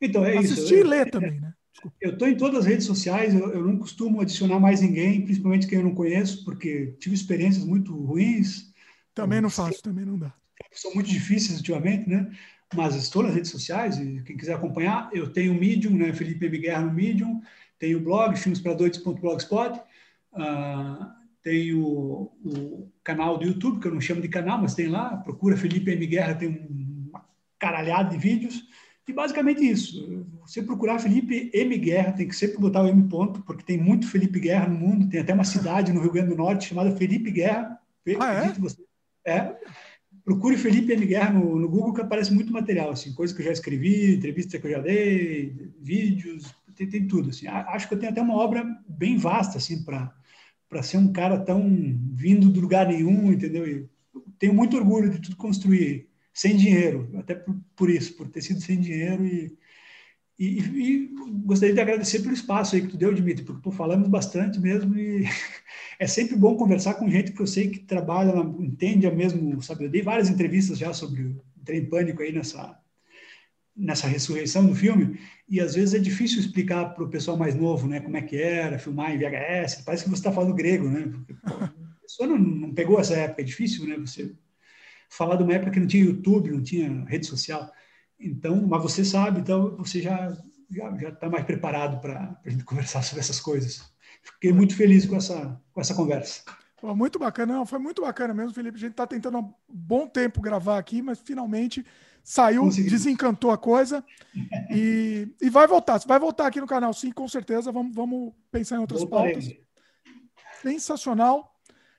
Então, é assistir isso. Assistir e ler também, né? Desculpa. Eu estou em todas as redes sociais, eu, eu, não costumo adicionar mais ninguém, principalmente quem eu não conheço, porque tive experiências muito ruins. Também não faço, também não dá. São muito difíceis ultimamente, né? Mas estou nas redes sociais e quem quiser acompanhar, eu tenho o Medium, né? Felipe M. Guerra no Medium, tenho o blog, filmespradoides.blogspot, uh, tem o, o, canal do YouTube, que eu não chamo de canal, mas tem lá, procura Felipe M. Guerra, tem uma caralhada de vídeos, e basicamente isso. Você procurar Felipe M. Guerra, tem que sempre botar o M ponto, porque tem muito Felipe Guerra no mundo, tem até uma cidade no Rio Grande do Norte chamada Felipe Guerra. Ah, é? É? Procure Felipe M. Guerra no, no, Google, que aparece muito material, assim, coisa que eu já escrevi, entrevista que eu já dei, vídeos, tem, tem tudo. Assim. Acho que eu tenho até uma obra bem vasta, assim, para para ser um cara tão vindo do lugar nenhum, entendeu? E tenho muito orgulho de tudo construir sem dinheiro, até por, por isso, por ter sido sem dinheiro e, e, e, gostaria de agradecer pelo espaço aí que tu deu, Dimitri, porque tu falamos bastante mesmo e é sempre bom conversar com gente que eu sei que trabalha, entende a mesmo, sabe? Eu dei várias entrevistas já sobre o trem pânico aí nessa nessa ressurreição do filme, e às vezes é difícil explicar para o pessoal mais novo, né, como é que era filmar em VHS, parece que você está falando grego, né, porque, pô, a pessoa não, não, pegou essa época, é difícil, né, você falar de uma época que não tinha YouTube, não tinha rede social, então, mas você sabe, então você já já está mais preparado para a gente conversar sobre essas coisas. Fiquei muito feliz com essa com essa conversa. Pô, muito bacana, não, foi muito bacana mesmo, Felipe. A gente está tentando há um bom tempo gravar aqui, mas finalmente saiu, desencantou a coisa e, e vai voltar. Vai voltar aqui no canal, sim, com certeza. Vamos, vamos pensar em outras Voltarei. pautas. Sensacional.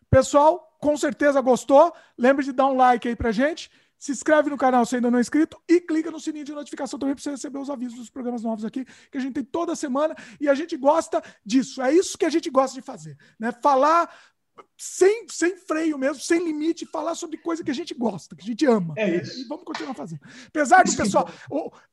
Pessoal, com certeza gostou. Lembre de dar um like aí pra gente. Se inscreve no canal se ainda não é inscrito e clica no sininho de notificação também para você receber os avisos dos programas novos aqui que a gente tem toda semana e a gente gosta disso. É isso que a gente gosta de fazer, né? Falar sem, sem freio mesmo, sem limite, falar sobre coisa que a gente gosta, que a gente ama. É isso. E vamos continuar fazendo. Apesar do pessoal,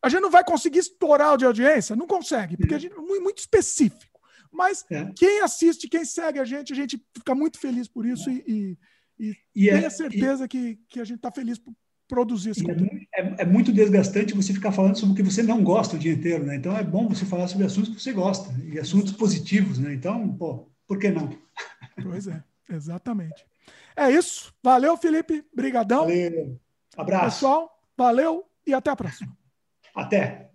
a gente não vai conseguir estourar de audiência, não consegue, porque a gente é muito específico. Mas é. quem assiste, quem segue a gente, a gente fica muito feliz por isso é. e, e, e, é, tenha certeza e, que, que a gente está feliz por produzir esse é conteúdo. É, é, muito desgastante você ficar falando sobre o que você não gosta o dia inteiro, né? Então é bom você falar sobre assuntos que você gosta e assuntos positivos, né? Então, pô, por que não? Pois é. Exatamente. É isso. Valeu, Felipe. Brigadão. Valeu. Abraço. Pessoal, valeu e até a próxima. Até.